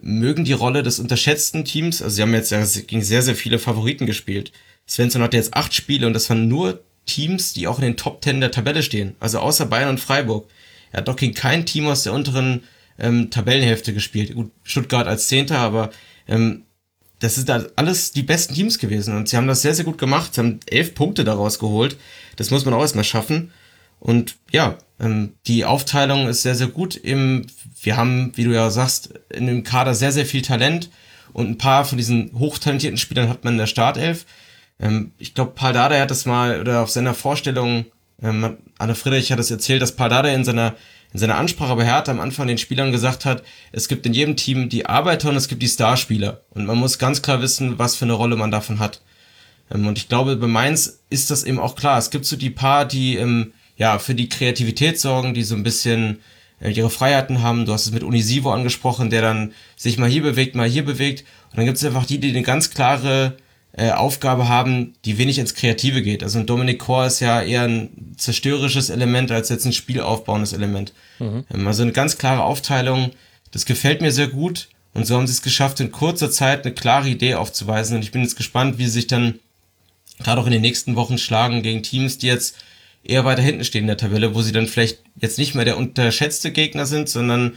D: mögen die Rolle des unterschätzten Teams, also sie haben jetzt gegen sehr, sehr viele Favoriten gespielt. Svensson hatte jetzt acht Spiele und das waren nur Teams, die auch in den Top Ten der Tabelle stehen. Also außer Bayern und Freiburg. Er hat doch gegen kein Team aus der unteren ähm, Tabellenhälfte gespielt. Gut, Stuttgart als Zehnter, aber ähm, das ist da alles die besten Teams gewesen. Und sie haben das sehr, sehr gut gemacht. Sie haben elf Punkte daraus geholt. Das muss man auch erstmal schaffen. Und ja, ähm, die Aufteilung ist sehr, sehr gut. Im, wir haben, wie du ja sagst, in dem Kader sehr, sehr viel Talent. Und ein paar von diesen hochtalentierten Spielern hat man in der Startelf. Ähm, ich glaube, Paul Dardai hat das mal, oder auf seiner Vorstellung, ähm, Anne Friedrich hat es das erzählt, dass Paul Dardai in seiner in seiner Ansprache bei Hertha am Anfang den Spielern gesagt hat, es gibt in jedem Team die Arbeiter und es gibt die Starspieler. Und man muss ganz klar wissen, was für eine Rolle man davon hat. Ähm, und ich glaube, bei Mainz ist das eben auch klar. Es gibt so die paar, die ähm, ja für die Kreativität sorgen, die so ein bisschen äh, ihre Freiheiten haben. Du hast es mit Unisivo angesprochen, der dann sich mal hier bewegt, mal hier bewegt. Und dann gibt es einfach die, die eine ganz klare äh, Aufgabe haben, die wenig ins Kreative geht. Also ein Dominic Kor ist ja eher ein zerstörerisches Element als jetzt ein spielaufbauendes Element. Mhm. Ähm, also eine ganz klare Aufteilung. Das gefällt mir sehr gut. Und so haben sie es geschafft, in kurzer Zeit eine klare Idee aufzuweisen. Und ich bin jetzt gespannt, wie sie sich dann gerade auch in den nächsten Wochen schlagen gegen Teams, die jetzt eher weiter hinten stehen in der Tabelle, wo sie dann vielleicht jetzt nicht mehr der unterschätzte Gegner sind, sondern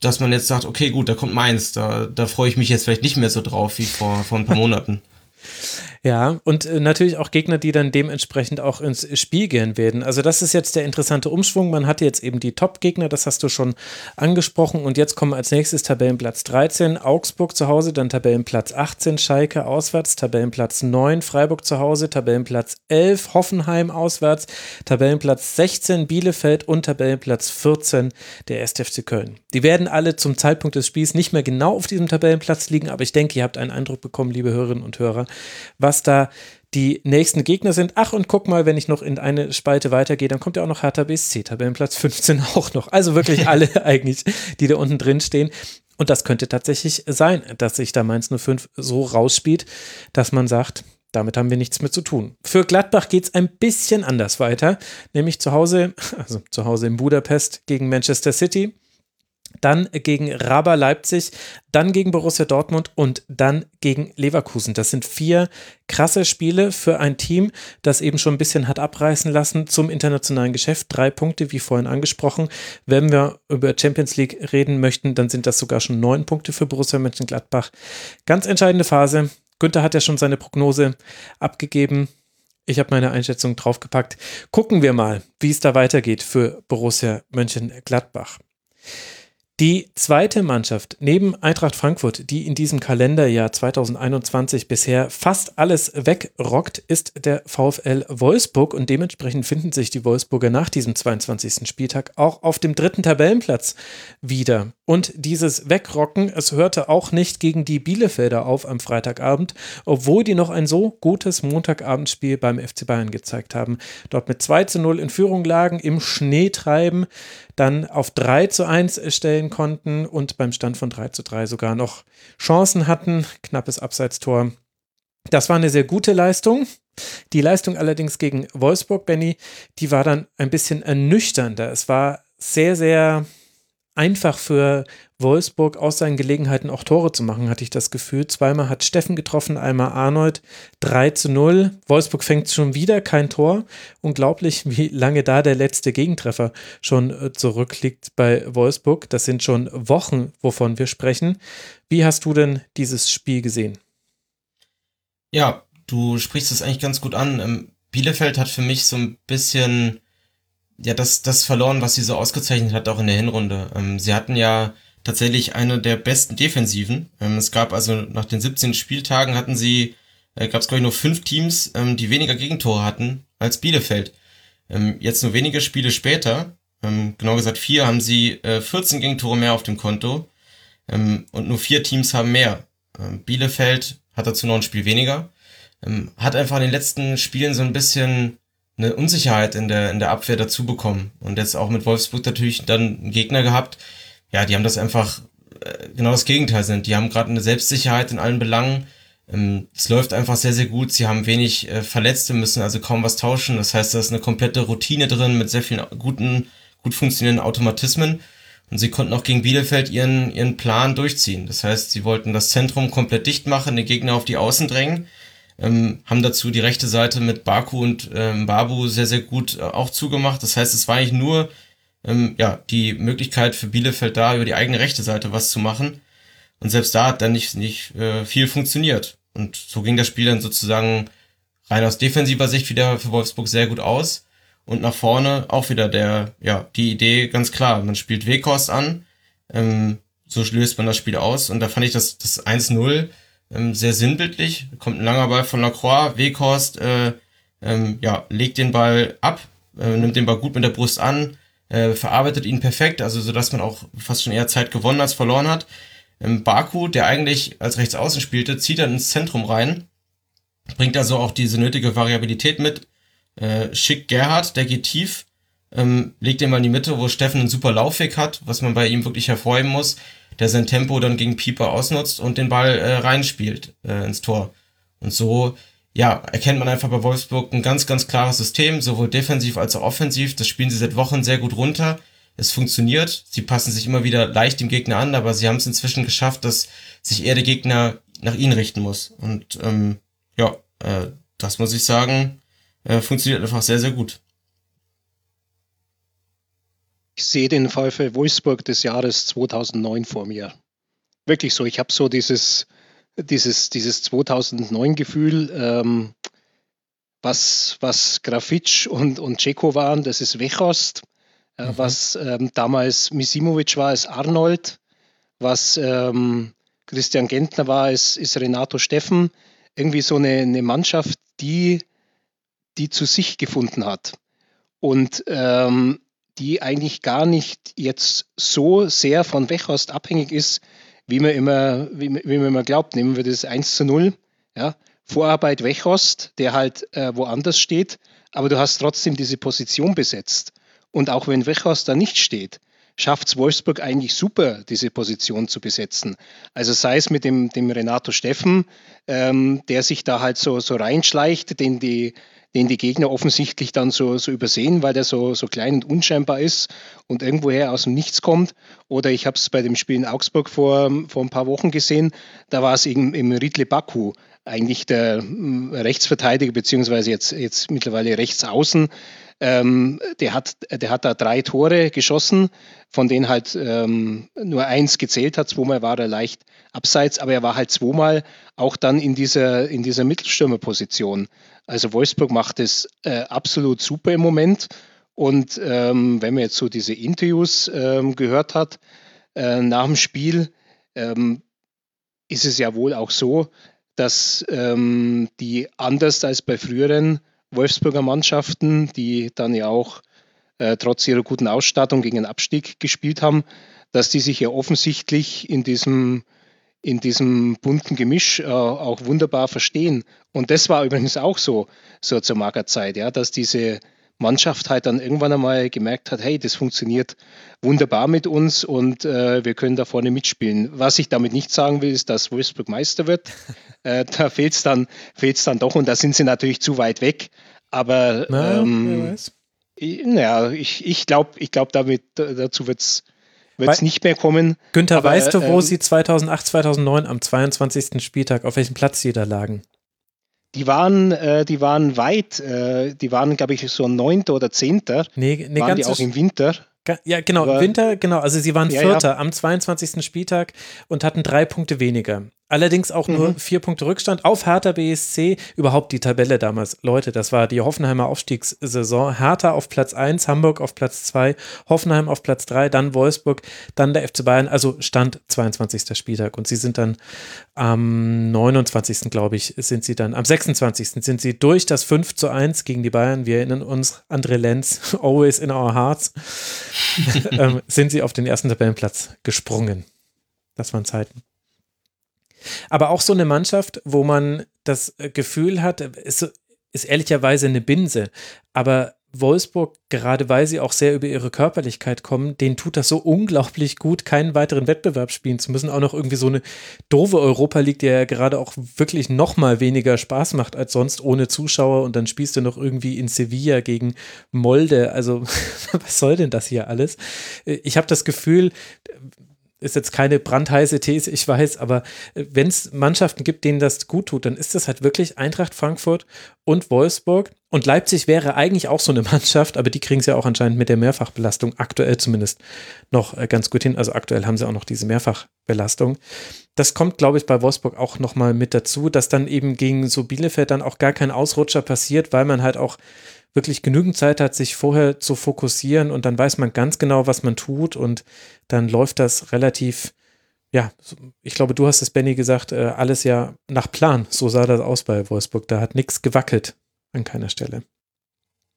D: dass man jetzt sagt, okay, gut, da kommt Mainz, da, da freue ich mich jetzt vielleicht nicht mehr so drauf wie vor, vor ein paar Monaten.
C: Ja, und äh, natürlich auch Gegner, die dann dementsprechend auch ins Spiel gehen werden. Also das ist jetzt der interessante Umschwung. Man hat jetzt eben die Top-Gegner, das hast du schon angesprochen. Und jetzt kommen als nächstes Tabellenplatz 13, Augsburg zu Hause, dann Tabellenplatz 18, Schalke auswärts, Tabellenplatz 9, Freiburg zu Hause, Tabellenplatz 11, Hoffenheim auswärts, Tabellenplatz 16, Bielefeld und Tabellenplatz 14, der 1. FC Köln. Die werden alle zum Zeitpunkt des Spiels nicht mehr genau auf diesem Tabellenplatz liegen, aber ich denke, ihr habt einen Eindruck bekommen, liebe Hörerinnen und Hörer, was da die nächsten Gegner sind. Ach, und guck mal, wenn ich noch in eine Spalte weitergehe, dann kommt ja auch noch Hertha BSC, Tabellenplatz 15 auch noch. Also wirklich alle eigentlich, die da unten drin stehen. Und das könnte tatsächlich sein, dass sich da Mainz 05 so rausspielt, dass man sagt, damit haben wir nichts mehr zu tun. Für Gladbach geht es ein bisschen anders weiter, nämlich zu Hause, also zu Hause in Budapest gegen Manchester City dann gegen Raba Leipzig, dann gegen Borussia Dortmund und dann gegen Leverkusen. Das sind vier krasse Spiele für ein Team, das eben schon ein bisschen hat abreißen lassen zum internationalen Geschäft. Drei Punkte, wie vorhin angesprochen. Wenn wir über Champions League reden möchten, dann sind das sogar schon neun Punkte für Borussia Mönchengladbach. Ganz entscheidende Phase. Günther hat ja schon seine Prognose abgegeben. Ich habe meine Einschätzung draufgepackt. Gucken wir mal, wie es da weitergeht für Borussia Mönchengladbach. Die zweite Mannschaft neben Eintracht Frankfurt, die in diesem Kalenderjahr 2021 bisher fast alles wegrockt, ist der VfL Wolfsburg und dementsprechend finden sich die Wolfsburger nach diesem 22. Spieltag auch auf dem dritten Tabellenplatz wieder. Und dieses Wegrocken, es hörte auch nicht gegen die Bielefelder auf am Freitagabend, obwohl die noch ein so gutes Montagabendspiel beim FC Bayern gezeigt haben. Dort mit 2 zu 0 in Führung lagen, im Schnee treiben, dann auf 3 zu 1 stellen konnten und beim Stand von 3 zu 3 sogar noch Chancen hatten. Knappes Abseitstor. Das war eine sehr gute Leistung. Die Leistung allerdings gegen Wolfsburg, Benny, die war dann ein bisschen ernüchternder. Es war sehr, sehr einfach für Wolfsburg aus seinen Gelegenheiten auch Tore zu machen, hatte ich das Gefühl. Zweimal hat Steffen getroffen, einmal Arnold. 3 zu 0. Wolfsburg fängt schon wieder kein Tor. Unglaublich, wie lange da der letzte Gegentreffer schon äh, zurückliegt bei Wolfsburg. Das sind schon Wochen, wovon wir sprechen. Wie hast du denn dieses Spiel gesehen?
D: Ja, du sprichst es eigentlich ganz gut an. Ähm, Bielefeld hat für mich so ein bisschen ja, das, das verloren, was sie so ausgezeichnet hat, auch in der Hinrunde. Ähm, sie hatten ja tatsächlich eine der besten Defensiven. Ähm, es gab also nach den 17 Spieltagen hatten sie, äh, gab es glaube ich nur fünf Teams, ähm, die weniger Gegentore hatten als Bielefeld. Ähm, jetzt nur wenige Spiele später, ähm, genau gesagt vier, haben sie äh, 14 Gegentore mehr auf dem Konto ähm, und nur vier Teams haben mehr. Ähm, Bielefeld hat dazu noch ein Spiel weniger, ähm, hat einfach in den letzten Spielen so ein bisschen eine Unsicherheit in der, in der Abwehr dazu bekommen. Und jetzt auch mit Wolfsburg natürlich dann einen Gegner gehabt, ja, die haben das einfach äh, genau das Gegenteil sind. Die haben gerade eine Selbstsicherheit in allen Belangen. Ähm, es läuft einfach sehr, sehr gut. Sie haben wenig äh, Verletzte, müssen also kaum was tauschen. Das heißt, da ist eine komplette Routine drin mit sehr vielen guten, gut funktionierenden Automatismen. Und sie konnten auch gegen Bielefeld ihren, ihren Plan durchziehen. Das heißt, sie wollten das Zentrum komplett dicht machen, den Gegner auf die Außen drängen, ähm, haben dazu die rechte Seite mit Baku und ähm, Babu sehr, sehr gut äh, auch zugemacht. Das heißt, es war eigentlich nur ähm, ja, die Möglichkeit für Bielefeld da über die eigene rechte Seite was zu machen. Und selbst da hat dann nicht, nicht äh, viel funktioniert. Und so ging das Spiel dann sozusagen rein aus defensiver Sicht wieder für Wolfsburg sehr gut aus. Und nach vorne auch wieder der, ja, die Idee ganz klar. Man spielt Weghorst an, ähm, so löst man das Spiel aus. Und da fand ich das, das 1-0 ähm, sehr sinnbildlich. Kommt ein langer Ball von Lacroix, Weghorst, äh, ähm, ja, legt den Ball ab, äh, nimmt den Ball gut mit der Brust an, äh, verarbeitet ihn perfekt, also so dass man auch fast schon eher Zeit gewonnen als verloren hat. Ähm, Baku, der eigentlich als Rechtsaußen spielte, zieht dann ins Zentrum rein, bringt also auch diese nötige Variabilität mit, äh, Schick Gerhard, der geht tief, ähm, legt den mal in die Mitte, wo Steffen einen super Laufweg hat, was man bei ihm wirklich hervorheben muss, der sein Tempo dann gegen Pieper ausnutzt und den Ball äh, reinspielt äh, ins Tor. Und so, ja, erkennt man einfach bei Wolfsburg ein ganz, ganz klares System, sowohl defensiv als auch offensiv. Das spielen sie seit Wochen sehr gut runter. Es funktioniert. Sie passen sich immer wieder leicht dem Gegner an, aber sie haben es inzwischen geschafft, dass sich eher der Gegner nach ihnen richten muss. Und ähm, ja, äh, das muss ich sagen, äh, funktioniert einfach sehr, sehr gut.
E: Ich sehe den VfL Wolfsburg des Jahres 2009 vor mir. Wirklich so. Ich habe so dieses, dieses, dieses 2009-Gefühl, ähm, was, was Grafitsch und, und Ceko waren, das ist Wechost. Äh, mhm. Was ähm, damals Misimovic war, ist Arnold. Was ähm, Christian Gentner war, ist, ist Renato Steffen. Irgendwie so eine, eine Mannschaft, die die zu sich gefunden hat und ähm, die eigentlich gar nicht jetzt so sehr von Wechhorst abhängig ist, wie man immer, wie, wie man immer glaubt. Nehmen wir das 1 zu 0. Ja? Vorarbeit Wechhorst, der halt äh, woanders steht, aber du hast trotzdem diese Position besetzt. Und auch wenn Wechhorst da nicht steht, schafft es Wolfsburg eigentlich super, diese Position zu besetzen. Also sei es mit dem, dem Renato Steffen, ähm, der sich da halt so, so reinschleicht, den die den die Gegner offensichtlich dann so, so übersehen, weil der so, so klein und unscheinbar ist und irgendwoher aus dem Nichts kommt. Oder ich habe es bei dem Spiel in Augsburg vor, vor ein paar Wochen gesehen, da war es eben im Riedle Baku, eigentlich der hm, Rechtsverteidiger, beziehungsweise jetzt, jetzt mittlerweile Rechtsaußen, ähm, der, hat, der hat da drei Tore geschossen, von denen halt ähm, nur eins gezählt hat. Zweimal war er leicht abseits, aber er war halt zweimal auch dann in dieser, in dieser Mittelstürmerposition. Also Wolfsburg macht es äh, absolut super im Moment. Und ähm, wenn man jetzt so diese Interviews ähm, gehört hat äh, nach dem Spiel, ähm, ist es ja wohl auch so, dass ähm, die anders als bei früheren Wolfsburger Mannschaften, die dann ja auch äh, trotz ihrer guten Ausstattung gegen den Abstieg gespielt haben, dass die sich ja offensichtlich in diesem, in diesem bunten Gemisch äh, auch wunderbar verstehen. Und das war übrigens auch so, so zur Magerzeit, ja, dass diese Mannschaft halt dann irgendwann einmal gemerkt hat, hey, das funktioniert wunderbar mit uns und äh, wir können da vorne mitspielen. Was ich damit nicht sagen will, ist, dass Wolfsburg Meister wird. äh, da fehlt es dann, fehlt's dann doch und da sind sie natürlich zu weit weg. Aber Na, ähm, ich, naja, ich, ich glaube, ich glaub, damit dazu wird es wird nicht mehr kommen.
C: Günther, aber, weißt du, wo ähm, sie 2008, 2009 am 22. Spieltag, auf welchem Platz sie da lagen?
E: Die waren, äh, die waren weit, äh, die waren, glaube ich, so neunter oder zehnter.
C: Nee, nee
E: waren die auch im Winter.
C: Ja, genau, im Winter, genau. Also sie waren ja, Vierter ja. am 22. Spieltag und hatten drei Punkte weniger. Allerdings auch nur mhm. vier Punkte Rückstand auf Hertha BSC. Überhaupt die Tabelle damals. Leute, das war die Hoffenheimer Aufstiegssaison. Hertha auf Platz 1, Hamburg auf Platz 2, Hoffenheim auf Platz 3, dann Wolfsburg, dann der FC Bayern. Also Stand 22. Spieltag. Und sie sind dann am 29. glaube ich, sind sie dann, am 26. sind sie durch das 5 zu 1 gegen die Bayern. Wir erinnern uns, André Lenz, always in our hearts, ähm, sind sie auf den ersten Tabellenplatz gesprungen. Das waren Zeiten. Aber auch so eine Mannschaft, wo man das Gefühl hat, es, ist ehrlicherweise eine Binse. Aber Wolfsburg, gerade weil sie auch sehr über ihre Körperlichkeit kommen, denen tut das so unglaublich gut, keinen weiteren Wettbewerb spielen zu müssen. Auch noch irgendwie so eine doofe Europa League, die ja gerade auch wirklich noch mal weniger Spaß macht als sonst ohne Zuschauer. Und dann spielst du noch irgendwie in Sevilla gegen Molde. Also was soll denn das hier alles? Ich habe das Gefühl, ist jetzt keine brandheiße These, ich weiß, aber äh, wenn es Mannschaften gibt, denen das gut tut, dann ist das halt wirklich Eintracht Frankfurt und Wolfsburg. Und Leipzig wäre eigentlich auch so eine Mannschaft, aber die kriegen es ja auch anscheinend mit der Mehrfachbelastung aktuell zumindest noch äh, ganz gut hin. Also aktuell haben sie auch noch diese Mehrfachbelastung. Das kommt, glaube ich, bei Wolfsburg auch nochmal mit dazu, dass dann eben gegen so Bielefeld dann auch gar kein Ausrutscher passiert, weil man halt auch wirklich genügend Zeit hat, sich vorher zu fokussieren und dann weiß man ganz genau, was man tut und dann läuft das relativ, ja, ich glaube, du hast es, Benny, gesagt, äh, alles ja nach Plan. So sah das aus bei Wolfsburg. Da hat nichts gewackelt an keiner Stelle.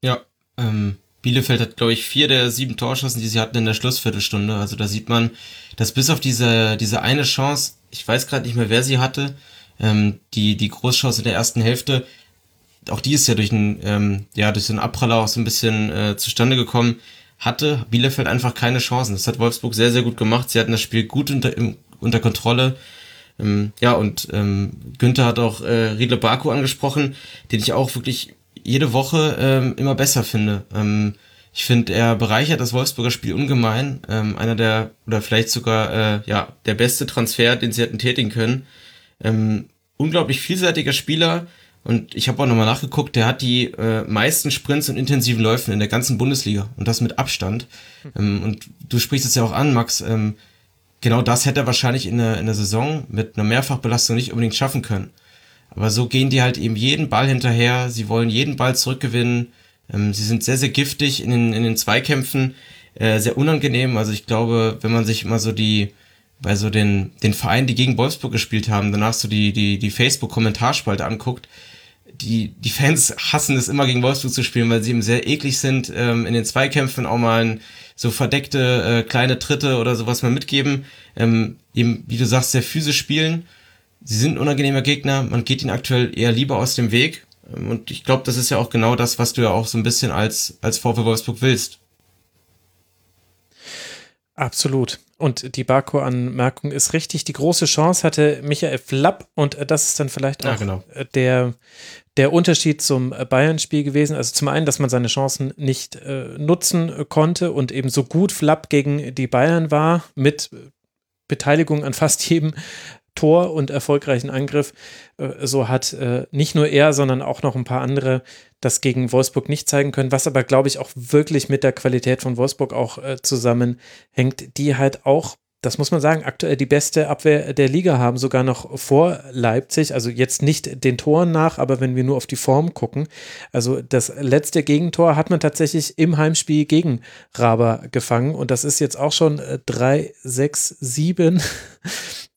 D: Ja, ähm, Bielefeld hat, glaube ich, vier der sieben Torschancen, die sie hatten in der Schlussviertelstunde. Also da sieht man, dass bis auf diese, diese eine Chance, ich weiß gerade nicht mehr, wer sie hatte, ähm, die, die Großchance in der ersten Hälfte, auch die ist ja durch einen, ähm, ja, durch einen Abpraller auch so ein bisschen äh, zustande gekommen, hatte Bielefeld einfach keine Chancen. Das hat Wolfsburg sehr, sehr gut gemacht. Sie hatten das Spiel gut unter, im, unter Kontrolle. Ähm, ja, und ähm, Günther hat auch äh, Riedle Baku angesprochen, den ich auch wirklich jede Woche ähm, immer besser finde. Ähm, ich finde, er bereichert das Wolfsburger Spiel ungemein. Ähm, einer der, oder vielleicht sogar, äh, ja, der beste Transfer, den sie hätten tätigen können. Ähm, unglaublich vielseitiger Spieler, und ich habe auch nochmal nachgeguckt, der hat die äh, meisten Sprints und intensiven Läufen in der ganzen Bundesliga und das mit Abstand. Ähm, und du sprichst es ja auch an, Max. Ähm, genau das hätte er wahrscheinlich in der, in der Saison mit einer Mehrfachbelastung nicht unbedingt schaffen können. Aber so gehen die halt eben jeden Ball hinterher. Sie wollen jeden Ball zurückgewinnen. Ähm, sie sind sehr, sehr giftig in den, in den Zweikämpfen. Äh, sehr unangenehm. Also ich glaube, wenn man sich immer so die, bei so den, den Vereinen, die gegen Wolfsburg gespielt haben, danach so die, die, die Facebook-Kommentarspalte anguckt, die, die Fans hassen es immer gegen Wolfsburg zu spielen, weil sie eben sehr eklig sind, ähm, in den Zweikämpfen auch mal ein, so verdeckte äh, kleine Tritte oder sowas mal mitgeben. Ähm, eben, wie du sagst, sehr physisch spielen. Sie sind ein unangenehmer Gegner, man geht ihnen aktuell eher lieber aus dem Weg. Ähm, und ich glaube, das ist ja auch genau das, was du ja auch so ein bisschen als, als VfL Wolfsburg willst.
C: Absolut. Und die Barco-Anmerkung ist richtig. Die große Chance hatte Michael Flapp und das ist dann vielleicht auch ja, genau. der, der Unterschied zum Bayern-Spiel gewesen. Also zum einen, dass man seine Chancen nicht äh, nutzen konnte und eben so gut Flapp gegen die Bayern war mit Beteiligung an fast jedem Tor und erfolgreichen Angriff. Äh, so hat äh, nicht nur er, sondern auch noch ein paar andere das gegen Wolfsburg nicht zeigen können, was aber, glaube ich, auch wirklich mit der Qualität von Wolfsburg auch äh, zusammenhängt, die halt auch das muss man sagen, aktuell die beste Abwehr der Liga haben, sogar noch vor Leipzig. Also jetzt nicht den Toren nach, aber wenn wir nur auf die Form gucken. Also das letzte Gegentor hat man tatsächlich im Heimspiel gegen Raber gefangen. Und das ist jetzt auch schon 3, 6, 7.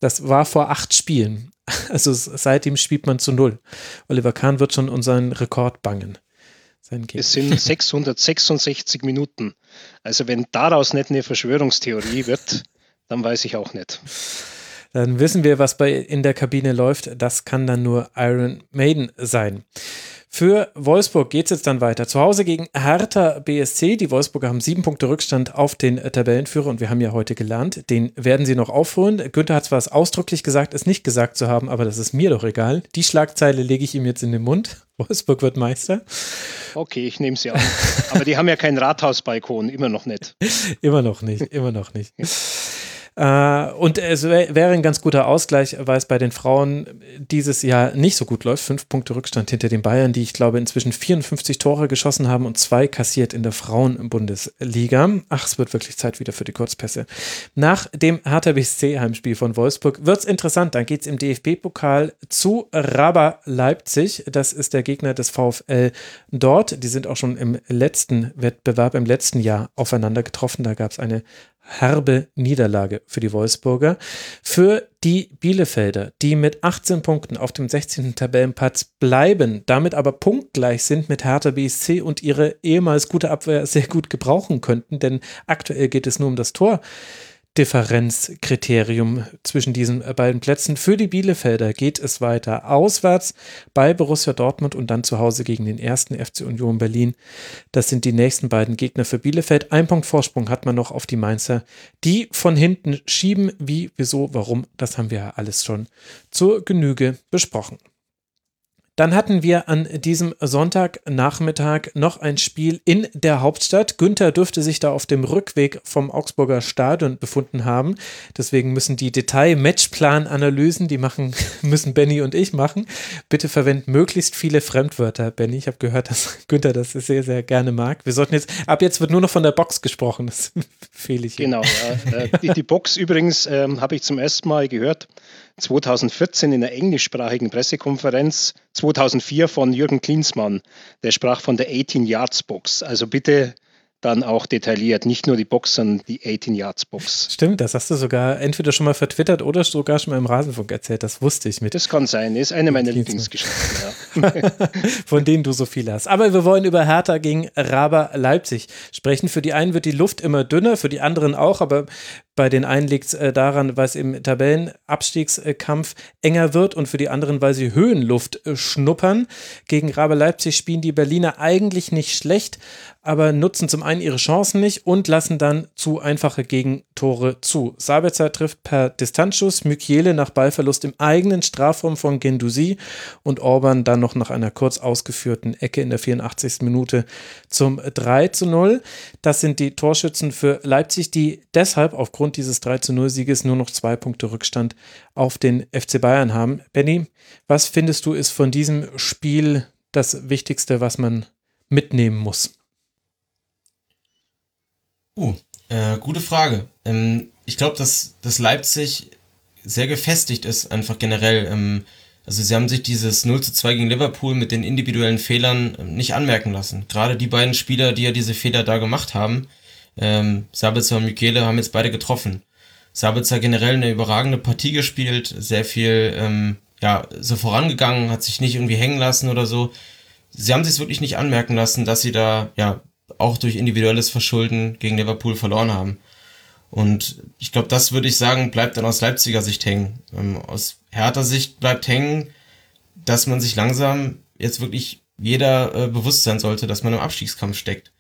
C: Das war vor acht Spielen. Also seitdem spielt man zu null. Oliver Kahn wird schon unseren Rekord bangen.
E: Es sind 666 Minuten. Also wenn daraus nicht eine Verschwörungstheorie wird, dann weiß ich auch nicht.
C: Dann wissen wir, was bei in der Kabine läuft. Das kann dann nur Iron Maiden sein. Für Wolfsburg geht es jetzt dann weiter. Zu Hause gegen Hertha BSC. Die Wolfsburger haben sieben Punkte Rückstand auf den Tabellenführer und wir haben ja heute gelernt, den werden sie noch aufholen. Günther hat zwar es ausdrücklich gesagt, es nicht gesagt zu haben, aber das ist mir doch egal. Die Schlagzeile lege ich ihm jetzt in den Mund. Wolfsburg wird Meister.
E: Okay, ich nehme sie an. Aber die haben ja keinen Rathausbalkon, immer noch nicht.
C: immer noch nicht, immer noch nicht. Äh, und es wäre ein ganz guter Ausgleich, weil es bei den Frauen dieses Jahr nicht so gut läuft. Fünf Punkte Rückstand hinter den Bayern, die ich glaube inzwischen 54 Tore geschossen haben und zwei kassiert in der Frauenbundesliga. Ach, es wird wirklich Zeit wieder für die Kurzpässe. Nach dem Hertha BSC Heimspiel von Wolfsburg wird es interessant. Dann geht es im DFB-Pokal zu Raba Leipzig. Das ist der Gegner des VfL dort. Die sind auch schon im letzten Wettbewerb, im letzten Jahr aufeinander getroffen. Da gab es eine herbe Niederlage für die Wolfsburger. Für die Bielefelder, die mit 18 Punkten auf dem 16. Tabellenplatz bleiben, damit aber punktgleich sind mit Hertha BSC und ihre ehemals gute Abwehr sehr gut gebrauchen könnten, denn aktuell geht es nur um das Tor. Differenzkriterium zwischen diesen beiden Plätzen. Für die Bielefelder geht es weiter auswärts bei Borussia Dortmund und dann zu Hause gegen den ersten FC Union Berlin. Das sind die nächsten beiden Gegner für Bielefeld. Ein Punkt Vorsprung hat man noch auf die Mainzer, die von hinten schieben. Wie, wieso, warum, das haben wir ja alles schon zur Genüge besprochen. Dann hatten wir an diesem Sonntagnachmittag noch ein Spiel in der Hauptstadt. Günther dürfte sich da auf dem Rückweg vom Augsburger Stadion befunden haben. Deswegen müssen die Detail-Matchplan-Analysen, die machen, müssen Benny und ich machen. Bitte verwenden möglichst viele Fremdwörter, Benny. Ich habe gehört, dass Günther das sehr, sehr gerne mag. Wir sollten jetzt, ab jetzt wird nur noch von der Box gesprochen. Das fehle ich.
E: Genau, ja. Äh, die, die, Box übrigens ähm, habe ich zum ersten Mal gehört 2014 in der englischsprachigen Pressekonferenz, 2004 von Jürgen Klinsmann. Der sprach von der 18 Yards Box. Also bitte dann auch detailliert, nicht nur die Box, sondern die 18 Yards Box.
C: Stimmt, das hast du sogar entweder schon mal vertwittert oder sogar schon mal im Rasenfunk erzählt. Das wusste ich mit.
E: Das kann sein, ist eine meiner Lieblingsgeschichten. Ja.
C: Von denen du so viele hast. Aber wir wollen über Hertha gegen Raber Leipzig sprechen. Für die einen wird die Luft immer dünner, für die anderen auch, aber bei den einen liegt es äh, daran, weil es im Tabellenabstiegskampf enger wird und für die anderen, weil sie Höhenluft äh, schnuppern. Gegen Rabe Leipzig spielen die Berliner eigentlich nicht schlecht, aber nutzen zum einen ihre Chancen nicht und lassen dann zu einfache Gegentore zu. Sabitzer trifft per Distanzschuss, Mykiele nach Ballverlust im eigenen Strafraum von Gendusi und Orban dann noch nach einer kurz ausgeführten Ecke in der 84. Minute zum 3 zu 0. Das sind die Torschützen für Leipzig, die deshalb aufgrund dieses 3 zu 0 Sieges nur noch zwei Punkte Rückstand auf den FC Bayern haben. Benny, was findest du ist von diesem Spiel das Wichtigste, was man mitnehmen muss?
D: Uh, äh, gute Frage. Ähm, ich glaube, dass, dass Leipzig sehr gefestigt ist, einfach generell. Ähm, also sie haben sich dieses 0 zu 2 gegen Liverpool mit den individuellen Fehlern ähm, nicht anmerken lassen. Gerade die beiden Spieler, die ja diese Fehler da gemacht haben, ähm, Sabitzer und Michele, haben jetzt beide getroffen. Sabitzer generell eine überragende Partie gespielt, sehr viel ähm, ja, so vorangegangen, hat sich nicht irgendwie hängen lassen oder so. Sie haben sich wirklich nicht anmerken lassen, dass sie da ja auch durch individuelles Verschulden gegen Liverpool verloren haben. Und ich glaube, das würde ich sagen, bleibt dann aus Leipziger Sicht hängen. Ähm, aus härter Sicht bleibt hängen, dass man sich langsam jetzt wirklich jeder äh, bewusst sein sollte, dass man im Abstiegskampf steckt.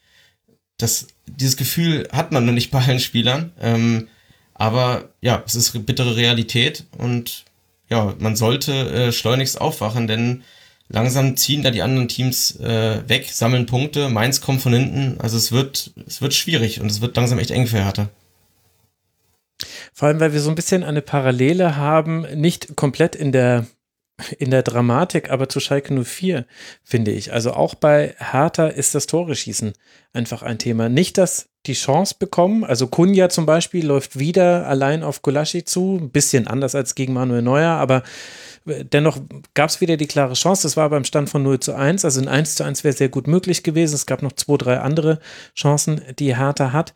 D: Das, dieses Gefühl hat man noch nicht bei allen Spielern. Ähm, aber ja, es ist bittere Realität und ja, man sollte äh, schleunigst aufwachen, denn langsam ziehen da die anderen Teams äh, weg, sammeln Punkte, Mainz kommt von hinten, also es wird, es wird schwierig und es wird langsam echt eng für Hertha.
C: Vor allem, weil wir so ein bisschen eine Parallele haben, nicht komplett in der in der Dramatik, aber zu Schalke 04, finde ich. Also auch bei Hertha ist das Tore-Schießen einfach ein Thema. Nicht, dass die Chance bekommen, also Kunja zum Beispiel läuft wieder allein auf Gulaschi zu, ein bisschen anders als gegen Manuel Neuer, aber Dennoch gab es wieder die klare Chance. Das war beim Stand von 0 zu 1. Also ein 1 zu 1 wäre sehr gut möglich gewesen. Es gab noch zwei, drei andere Chancen, die Hertha hat.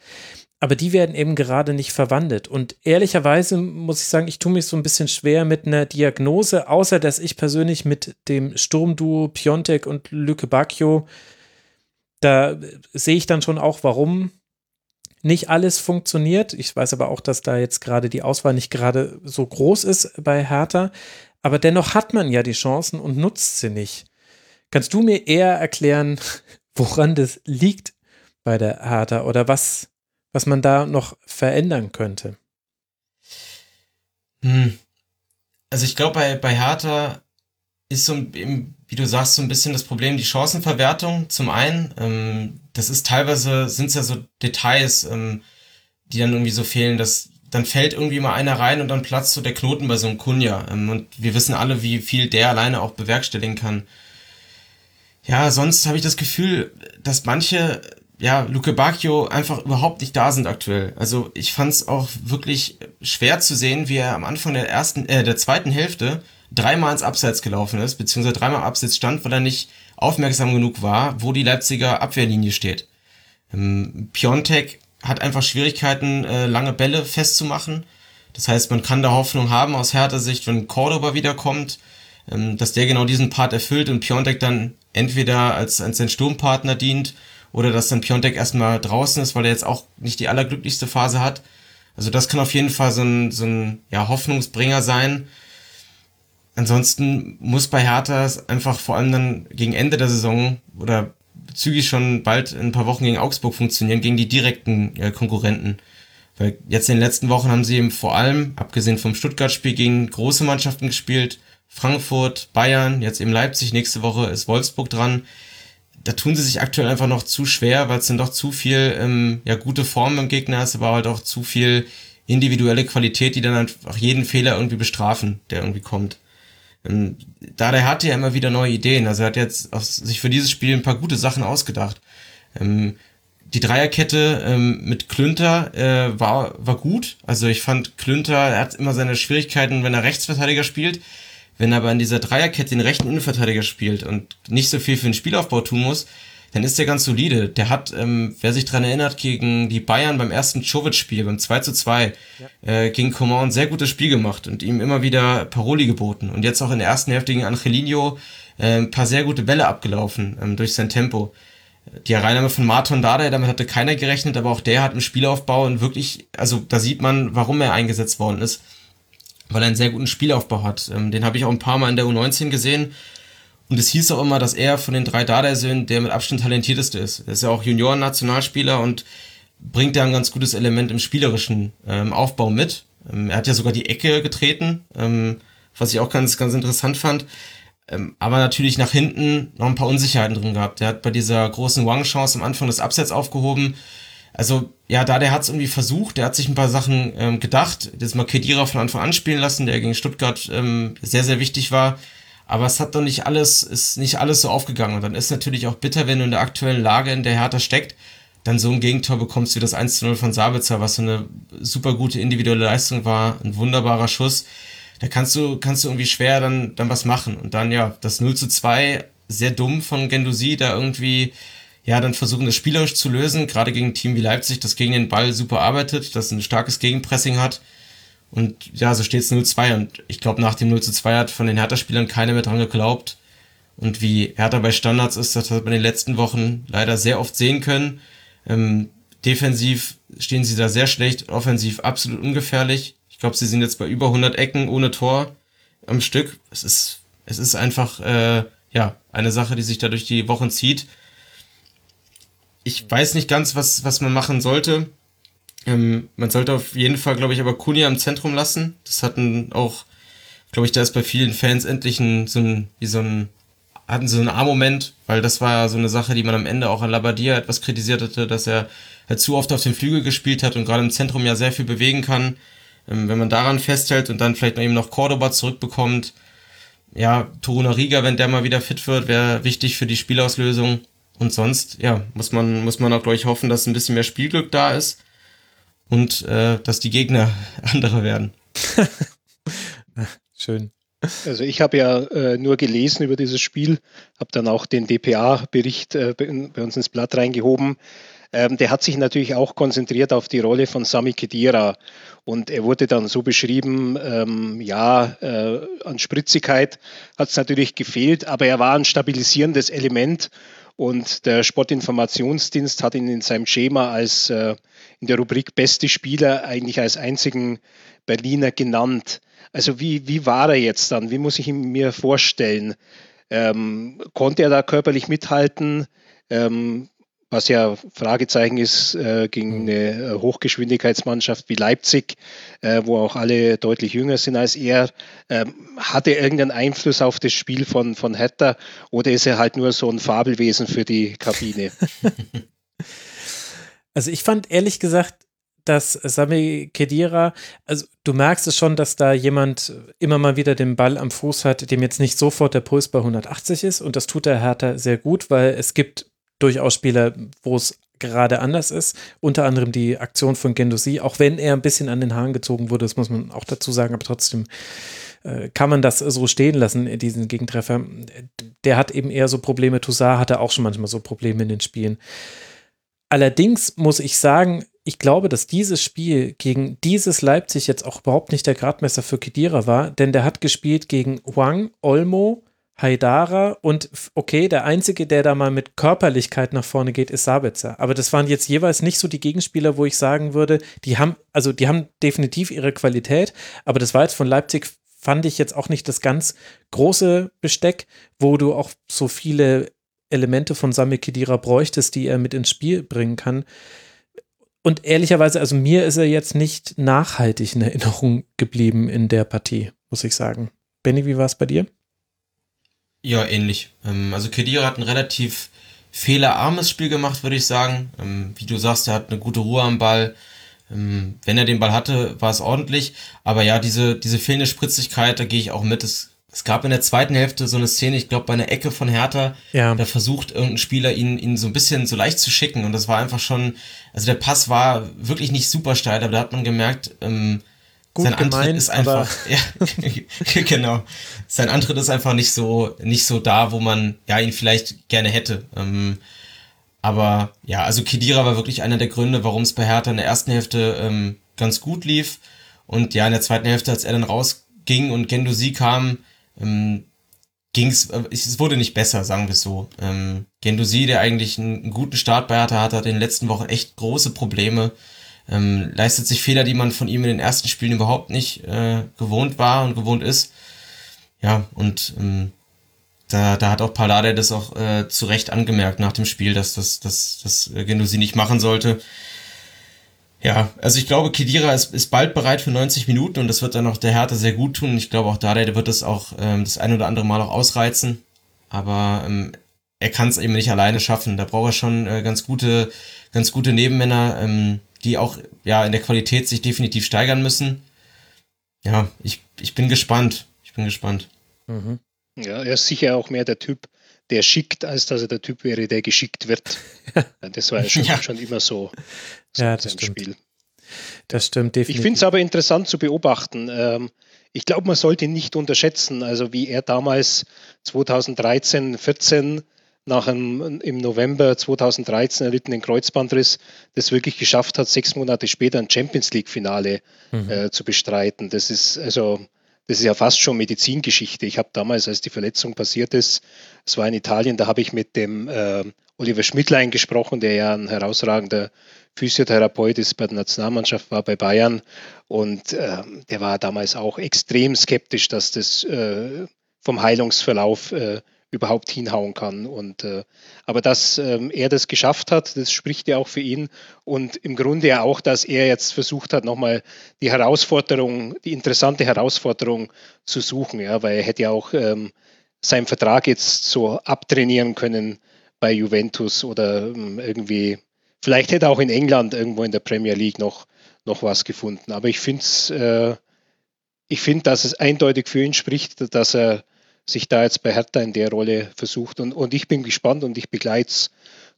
C: Aber die werden eben gerade nicht verwandelt. Und ehrlicherweise muss ich sagen, ich tue mich so ein bisschen schwer mit einer Diagnose, außer dass ich persönlich mit dem Sturmduo Piontek und Lücke Bacchio, da sehe ich dann schon auch, warum nicht alles funktioniert. Ich weiß aber auch, dass da jetzt gerade die Auswahl nicht gerade so groß ist bei Hertha. Aber dennoch hat man ja die Chancen und nutzt sie nicht. Kannst du mir eher erklären, woran das liegt bei der Hertha oder was, was man da noch verändern könnte?
D: Hm. Also ich glaube, bei, bei Hertha ist so, wie du sagst, so ein bisschen das Problem die Chancenverwertung. Zum einen, ähm, das ist teilweise, sind es ja so Details, ähm, die dann irgendwie so fehlen, dass dann fällt irgendwie mal einer rein und dann platzt so der Knoten bei so einem Kunja. Ähm, und wir wissen alle, wie viel der alleine auch bewerkstelligen kann. Ja, sonst habe ich das Gefühl, dass manche, ja, Luke Bacchio einfach überhaupt nicht da sind aktuell. Also ich fand es auch wirklich schwer zu sehen, wie er am Anfang der ersten, äh, der zweiten Hälfte dreimal ins Abseits gelaufen ist, beziehungsweise dreimal Abseits stand, weil er nicht aufmerksam genug war, wo die Leipziger Abwehrlinie steht. Ähm, Piontek hat einfach Schwierigkeiten, äh, lange Bälle festzumachen. Das heißt, man kann da Hoffnung haben aus härter Sicht, wenn Cordoba wiederkommt, ähm, dass der genau diesen Part erfüllt und Piontek dann entweder als, als sein Sturmpartner dient oder dass dann Piontek erstmal draußen ist, weil er jetzt auch nicht die allerglücklichste Phase hat. Also das kann auf jeden Fall so ein, so ein ja, Hoffnungsbringer sein. Ansonsten muss bei Hertha einfach vor allem dann gegen Ende der Saison oder zügig schon bald in ein paar Wochen gegen Augsburg funktionieren, gegen die direkten äh, Konkurrenten. Weil jetzt in den letzten Wochen haben sie eben vor allem, abgesehen vom Stuttgart-Spiel, gegen große Mannschaften gespielt. Frankfurt, Bayern, jetzt eben Leipzig, nächste Woche ist Wolfsburg dran. Da tun sie sich aktuell einfach noch zu schwer, weil es dann doch zu viel ähm, ja, gute Form im Gegner ist, aber halt auch zu viel individuelle Qualität, die dann einfach jeden Fehler irgendwie bestrafen, der irgendwie kommt. Ähm, da der hatte ja immer wieder neue Ideen. Also er hat jetzt sich für dieses Spiel ein paar gute Sachen ausgedacht. Ähm, die Dreierkette ähm, mit Klünter äh, war, war gut. Also ich fand Klünter, er hat immer seine Schwierigkeiten, wenn er Rechtsverteidiger spielt. Wenn er aber in dieser Dreierkette den rechten Innenverteidiger spielt und nicht so viel für den Spielaufbau tun muss, dann ist der ganz solide. Der hat, ähm, wer sich dran erinnert, gegen die Bayern beim ersten Chovic-Spiel, beim 2 zu 2, ja. äh, gegen Coman ein sehr gutes Spiel gemacht und ihm immer wieder Paroli geboten. Und jetzt auch in der ersten Hälfte gegen Angelino äh, ein paar sehr gute Bälle abgelaufen ähm, durch sein Tempo. Die Reinnahme von Martin Dada, damit hatte keiner gerechnet, aber auch der hat im Spielaufbau und wirklich, also da sieht man, warum er eingesetzt worden ist. Weil er einen sehr guten Spielaufbau hat. Ähm, den habe ich auch ein paar Mal in der U19 gesehen und es hieß auch immer, dass er von den drei Dardai-Söhnen der mit Abstand talentierteste ist. Er ist ja auch Junioren-Nationalspieler und bringt da ein ganz gutes Element im spielerischen ähm, Aufbau mit. Ähm, er hat ja sogar die Ecke getreten, ähm, was ich auch ganz, ganz interessant fand. Ähm, aber natürlich nach hinten noch ein paar Unsicherheiten drin gehabt. Er hat bei dieser großen Wang-Chance am Anfang das Abseits aufgehoben. Also, ja, da der hat es irgendwie versucht, der hat sich ein paar Sachen ähm, gedacht, das mal Kedira von Anfang an spielen lassen, der gegen Stuttgart ähm, sehr, sehr wichtig war. Aber es hat doch nicht alles, ist nicht alles so aufgegangen. Und dann ist natürlich auch bitter, wenn du in der aktuellen Lage, in der Hertha steckt, dann so ein Gegentor bekommst wie das 1 zu 0 von Sabitzer, was so eine super gute individuelle Leistung war, ein wunderbarer Schuss. Da kannst du, kannst du irgendwie schwer dann, dann was machen. Und dann, ja, das 0 zu 2, sehr dumm von Gendusi, da irgendwie, ja, dann versuchen, das spielerisch zu lösen, gerade gegen ein Team wie Leipzig, das gegen den Ball super arbeitet, das ein starkes Gegenpressing hat und ja, so steht es 0-2. Und ich glaube, nach dem 0-2 hat von den Hertha-Spielern keiner mehr dran geglaubt. Und wie Hertha bei Standards ist, das hat man in den letzten Wochen leider sehr oft sehen können. Ähm, defensiv stehen sie da sehr schlecht, offensiv absolut ungefährlich. Ich glaube, sie sind jetzt bei über 100 Ecken ohne Tor am Stück. Es ist, es ist einfach, äh, ja, eine Sache, die sich da durch die Wochen zieht. Ich weiß nicht ganz, was, was man machen sollte. Ähm, man sollte auf jeden Fall, glaube ich, aber Kunja im Zentrum lassen. Das hatten auch, glaube ich, da ist bei vielen Fans endlich ein, so ein, wie so ein, hatten so einen A-Moment, weil das war ja so eine Sache, die man am Ende auch an Labadia etwas kritisiert hatte, dass er halt zu oft auf den Flügel gespielt hat und gerade im Zentrum ja sehr viel bewegen kann. Ähm, wenn man daran festhält und dann vielleicht noch eben noch Cordoba zurückbekommt, ja, Toruna Riga, wenn der mal wieder fit wird, wäre wichtig für die Spielauslösung. Und sonst, ja, muss man, muss man auch, glaube ich, hoffen, dass ein bisschen mehr Spielglück da ist und äh, dass die Gegner andere werden.
C: Schön.
E: Also ich habe ja äh, nur gelesen über dieses Spiel, habe dann auch den DPA-Bericht äh, bei uns ins Blatt reingehoben. Ähm, der hat sich natürlich auch konzentriert auf die Rolle von Sami Kedira und er wurde dann so beschrieben, ähm, ja, äh, an Spritzigkeit hat es natürlich gefehlt, aber er war ein stabilisierendes Element und der Sportinformationsdienst hat ihn in seinem Schema als äh, in der Rubrik Beste Spieler eigentlich als einzigen Berliner genannt. Also wie, wie war er jetzt dann? Wie muss ich ihn mir vorstellen? Ähm, konnte er da körperlich mithalten? Ähm, was ja Fragezeichen ist äh, gegen mhm. eine äh, Hochgeschwindigkeitsmannschaft wie Leipzig, äh, wo auch alle deutlich jünger sind als er. Ähm, hat er irgendeinen Einfluss auf das Spiel von, von Hertha oder ist er halt nur so ein Fabelwesen für die Kabine?
C: Also ich fand ehrlich gesagt, dass Sami Kedira, also du merkst es schon, dass da jemand immer mal wieder den Ball am Fuß hat, dem jetzt nicht sofort der Puls bei 180 ist und das tut der Hertha sehr gut, weil es gibt durchaus Spieler, wo es gerade anders ist. Unter anderem die Aktion von Gendosi, auch wenn er ein bisschen an den Haaren gezogen wurde, das muss man auch dazu sagen, aber trotzdem äh, kann man das so stehen lassen, diesen Gegentreffer. Der hat eben eher so Probleme. Toussaint hatte auch schon manchmal so Probleme in den Spielen. Allerdings muss ich sagen, ich glaube, dass dieses Spiel gegen dieses Leipzig jetzt auch überhaupt nicht der Gradmesser für Kedira war, denn der hat gespielt gegen Wang, Olmo, Haidara und okay, der Einzige, der da mal mit Körperlichkeit nach vorne geht, ist Sabitzer. Aber das waren jetzt jeweils nicht so die Gegenspieler, wo ich sagen würde, die haben, also die haben definitiv ihre Qualität, aber das war jetzt von Leipzig, fand ich jetzt auch nicht das ganz große Besteck, wo du auch so viele Elemente von Sami Khedira bräuchtest, die er mit ins Spiel bringen kann. Und ehrlicherweise, also mir ist er jetzt nicht nachhaltig in Erinnerung geblieben in der Partie, muss ich sagen. Benny, wie war es bei dir?
D: Ja, ähnlich. Ähm, also Kedira hat ein relativ fehlerarmes Spiel gemacht, würde ich sagen. Ähm, wie du sagst, er hat eine gute Ruhe am Ball. Ähm, wenn er den Ball hatte, war es ordentlich. Aber ja, diese, diese fehlende Spritzigkeit, da gehe ich auch mit. Es, es gab in der zweiten Hälfte so eine Szene, ich glaube, bei einer Ecke von Hertha, ja. da versucht irgendein Spieler ihn, ihn so ein bisschen so leicht zu schicken. Und das war einfach schon, also der Pass war wirklich nicht super steil, aber da hat man gemerkt, ähm, Gut sein Antritt gemeint, ist einfach, ja, genau. Sein Antritt ist einfach nicht so, nicht so da, wo man ja ihn vielleicht gerne hätte. Ähm, aber ja, also Kedira war wirklich einer der Gründe, warum es bei Hertha in der ersten Hälfte ähm, ganz gut lief. Und ja, in der zweiten Hälfte, als er dann rausging und Gendosi kam, ähm, ging's, äh, es wurde nicht besser, sagen wir es so. Ähm, Gendosi, der eigentlich einen, einen guten Start bei hatte, hat in den letzten Wochen echt große Probleme ähm, leistet sich Fehler, die man von ihm in den ersten Spielen überhaupt nicht äh, gewohnt war und gewohnt ist. Ja, und ähm, da, da hat auch Palade das auch äh, zu Recht angemerkt nach dem Spiel, dass das, dass, dass Gendosi nicht machen sollte. Ja, also ich glaube, Kedira ist, ist bald bereit für 90 Minuten und das wird dann auch der Hertha sehr gut tun. Ich glaube auch da, der wird das auch ähm, das ein oder andere Mal auch ausreizen. Aber ähm, er kann es eben nicht alleine schaffen. Da braucht er schon äh, ganz gute, ganz gute Nebenmänner. Ähm, die auch ja in der Qualität sich definitiv steigern müssen. Ja, ich, ich bin gespannt. Ich bin gespannt.
E: Mhm. Ja, er ist sicher auch mehr der Typ, der schickt, als dass er der Typ wäre, der geschickt wird. das war ja schon, ja. schon immer so,
C: so ja, das stimmt. Spiel. Das stimmt
E: definitiv. Ich finde es aber interessant zu beobachten. Ähm, ich glaube, man sollte ihn nicht unterschätzen. Also wie er damals 2013, 14 nach einem im November 2013 erlittenen Kreuzbandriss das wirklich geschafft hat, sechs Monate später ein Champions League-Finale mhm. äh, zu bestreiten. Das ist also das ist ja fast schon Medizingeschichte. Ich habe damals, als die Verletzung passiert ist, es war in Italien, da habe ich mit dem äh, Oliver Schmidtlein gesprochen, der ja ein herausragender Physiotherapeut ist bei der Nationalmannschaft, war bei Bayern und äh, der war damals auch extrem skeptisch, dass das äh, vom Heilungsverlauf äh, überhaupt hinhauen kann. Und äh, aber dass ähm, er das geschafft hat, das spricht ja auch für ihn und im Grunde ja auch, dass er jetzt versucht hat, nochmal die Herausforderung, die interessante Herausforderung zu suchen, ja, weil er hätte ja auch ähm, seinen Vertrag jetzt so abtrainieren können bei Juventus oder ähm, irgendwie, vielleicht hätte er auch in England irgendwo in der Premier League noch, noch was gefunden. Aber ich finde äh, ich finde, dass es eindeutig für ihn spricht, dass er sich da jetzt bei Hertha in der Rolle versucht. Und, und ich bin gespannt und ich begleite es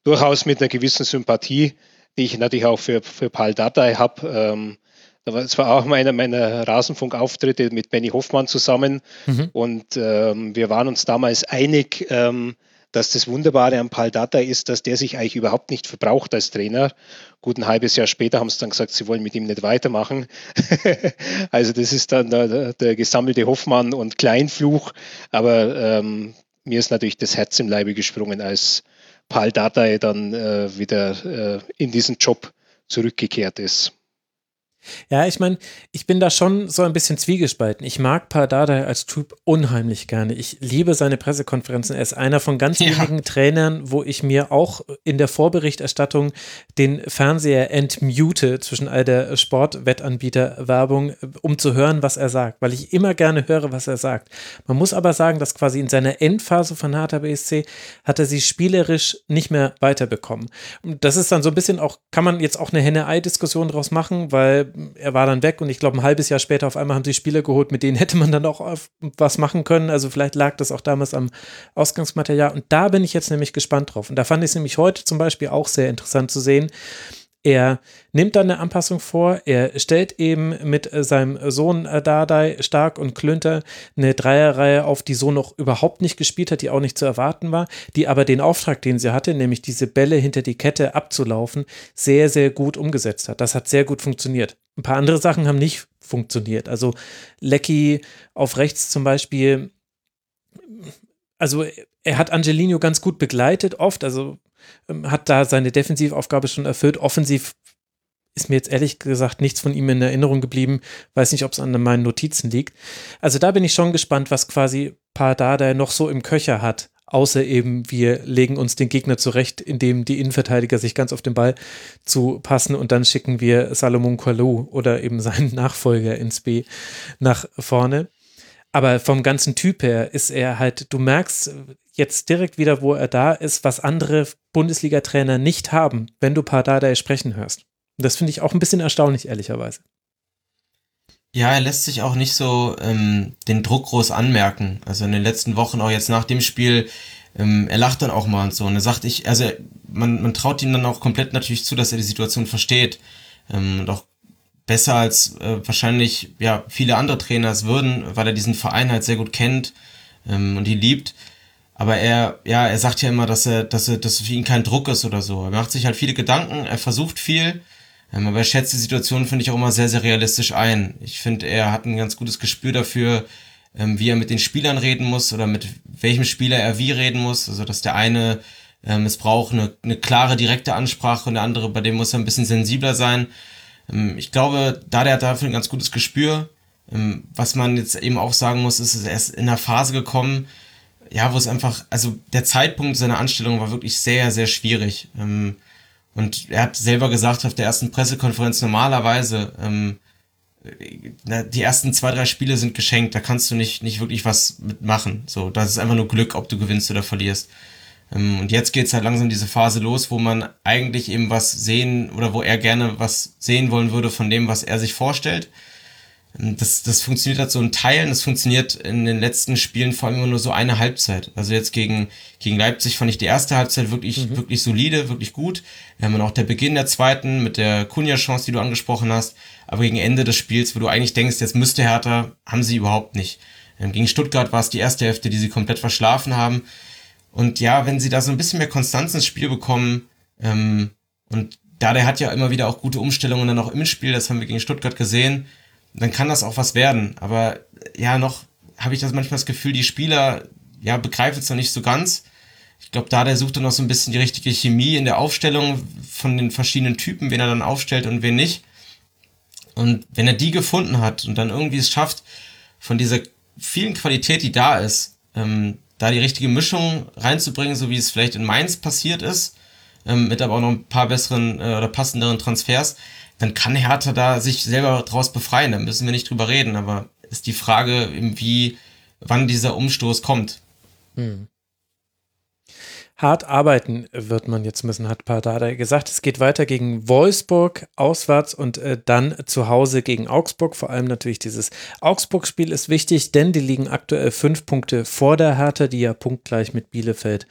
E: durchaus mit einer gewissen Sympathie, die ich natürlich auch für, für Paul Dardai habe. Ähm, das war auch einer meiner Rasenfunkauftritte mit Benny Hoffmann zusammen. Mhm. Und ähm, wir waren uns damals einig, ähm, dass das Wunderbare am Paul Data ist, dass der sich eigentlich überhaupt nicht verbraucht als Trainer. Gut ein halbes Jahr später haben sie dann gesagt, sie wollen mit ihm nicht weitermachen. also das ist dann der, der, gesammelte Hoffmann und Kleinfluch. Aber ähm, mir ist natürlich das Herz im Leibe gesprungen, als Paul Data dann äh, wieder äh, in diesen Job zurückgekehrt ist.
C: Ja, ich meine, ich bin da schon so ein bisschen zwiegespalten. Ich mag Pardada als Typ unheimlich gerne. Ich liebe seine Pressekonferenzen. Er ist einer von ganz ja. wenigen Trainern, wo ich mir auch in der Vorberichterstattung den Fernseher entmute zwischen all der Sportwettanbieter-Werbung, um zu hören, was er sagt, weil ich immer gerne höre, was er sagt. Man muss aber sagen, dass quasi in seiner Endphase von Hertha BSC hat er sie spielerisch nicht mehr weiterbekommen. Das ist dann so ein bisschen auch, kann man jetzt auch eine Henne-Ei-Diskussion draus machen, weil er war dann weg und ich glaube, ein halbes Jahr später auf einmal haben sie Spieler geholt, mit denen hätte man dann auch was machen können. Also vielleicht lag das auch damals am Ausgangsmaterial. Und da bin ich jetzt nämlich gespannt drauf. Und da fand ich es nämlich heute zum Beispiel auch sehr interessant zu sehen, er nimmt dann eine Anpassung vor. Er stellt eben mit seinem Sohn Dardai, Stark und Klünter eine Dreierreihe auf, die so noch überhaupt nicht gespielt hat, die auch nicht zu erwarten war, die aber den Auftrag, den sie hatte, nämlich diese Bälle hinter die Kette abzulaufen, sehr, sehr gut umgesetzt hat. Das hat sehr gut funktioniert. Ein paar andere Sachen haben nicht funktioniert. Also Lecky auf rechts zum Beispiel also er hat Angelino ganz gut begleitet, oft, also hat da seine Defensivaufgabe schon erfüllt. Offensiv ist mir jetzt ehrlich gesagt nichts von ihm in Erinnerung geblieben. Weiß nicht, ob es an meinen Notizen liegt. Also da bin ich schon gespannt, was quasi Pardada noch so im Köcher hat. Außer eben, wir legen uns den Gegner zurecht, indem die Innenverteidiger sich ganz auf den Ball zu passen und dann schicken wir Salomon Kalou oder eben seinen Nachfolger ins B nach vorne. Aber vom ganzen Typ her ist er halt, du merkst jetzt direkt wieder, wo er da ist, was andere Bundesliga-Trainer nicht haben, wenn du Pardada sprechen hörst. Und das finde ich auch ein bisschen erstaunlich, ehrlicherweise.
D: Ja, er lässt sich auch nicht so ähm, den Druck groß anmerken. Also in den letzten Wochen, auch jetzt nach dem Spiel, ähm, er lacht dann auch mal und so. Und er sagt, ich, also man, man traut ihm dann auch komplett natürlich zu, dass er die Situation versteht. Ähm, und auch besser als äh, wahrscheinlich ja viele andere Trainer es würden, weil er diesen Verein halt sehr gut kennt ähm, und ihn liebt. Aber er, ja, er sagt ja immer, dass er, dass er, dass für ihn kein Druck ist oder so. Er macht sich halt viele Gedanken, er versucht viel ähm, aber er schätzt die Situation, finde ich, auch immer sehr, sehr realistisch ein. Ich finde, er hat ein ganz gutes Gespür dafür, ähm, wie er mit den Spielern reden muss oder mit welchem Spieler er wie reden muss. Also, dass der eine, ähm, es braucht eine, eine klare, direkte Ansprache und der andere, bei dem muss er ein bisschen sensibler sein. Ich glaube, da der hat dafür ein ganz gutes Gespür. Was man jetzt eben auch sagen muss, ist, er ist in einer Phase gekommen, ja, wo es einfach, also der Zeitpunkt seiner Anstellung war wirklich sehr, sehr schwierig. Ähm, und er hat selber gesagt auf der ersten Pressekonferenz, normalerweise, ähm, die ersten zwei, drei Spiele sind geschenkt, da kannst du nicht, nicht wirklich was mitmachen. So, das ist einfach nur Glück, ob du gewinnst oder verlierst. Ähm, und jetzt geht's halt langsam diese Phase los, wo man eigentlich eben was sehen oder wo er gerne was sehen wollen würde von dem, was er sich vorstellt. Das, das funktioniert halt so in Teilen, das funktioniert in den letzten Spielen vor allem immer nur so eine Halbzeit. Also jetzt gegen, gegen Leipzig fand ich die erste Halbzeit wirklich, mhm. wirklich solide, wirklich gut. Wir haben auch der Beginn der zweiten mit der Kunja-Chance, die du angesprochen hast. Aber gegen Ende des Spiels, wo du eigentlich denkst, jetzt müsste Hertha, haben sie überhaupt nicht. Ähm, gegen Stuttgart war es die erste Hälfte, die sie komplett verschlafen haben. Und ja, wenn sie da so ein bisschen mehr Konstanz ins Spiel bekommen, ähm, und da der hat ja immer wieder auch gute Umstellungen dann auch im Spiel, das haben wir gegen Stuttgart gesehen, dann kann das auch was werden. Aber ja, noch habe ich das manchmal das Gefühl, die Spieler ja begreifen es noch nicht so ganz. Ich glaube, da der sucht dann noch so ein bisschen die richtige Chemie in der Aufstellung von den verschiedenen Typen, wen er dann aufstellt und wen nicht. Und wenn er die gefunden hat und dann irgendwie es schafft, von dieser vielen Qualität, die da ist, ähm, da die richtige Mischung reinzubringen, so wie es vielleicht in Mainz passiert ist, ähm, mit aber auch noch ein paar besseren äh, oder passenderen Transfers, dann kann Hertha da sich selber draus befreien. Da müssen wir nicht drüber reden. Aber ist die Frage, wie, wann dieser Umstoß kommt. Hm.
C: Hart arbeiten wird man jetzt müssen, hat Pardada gesagt. Es geht weiter gegen Wolfsburg auswärts und äh, dann zu Hause gegen Augsburg. Vor allem natürlich dieses Augsburg-Spiel ist wichtig, denn die liegen aktuell fünf Punkte vor der Hertha, die ja punktgleich mit Bielefeld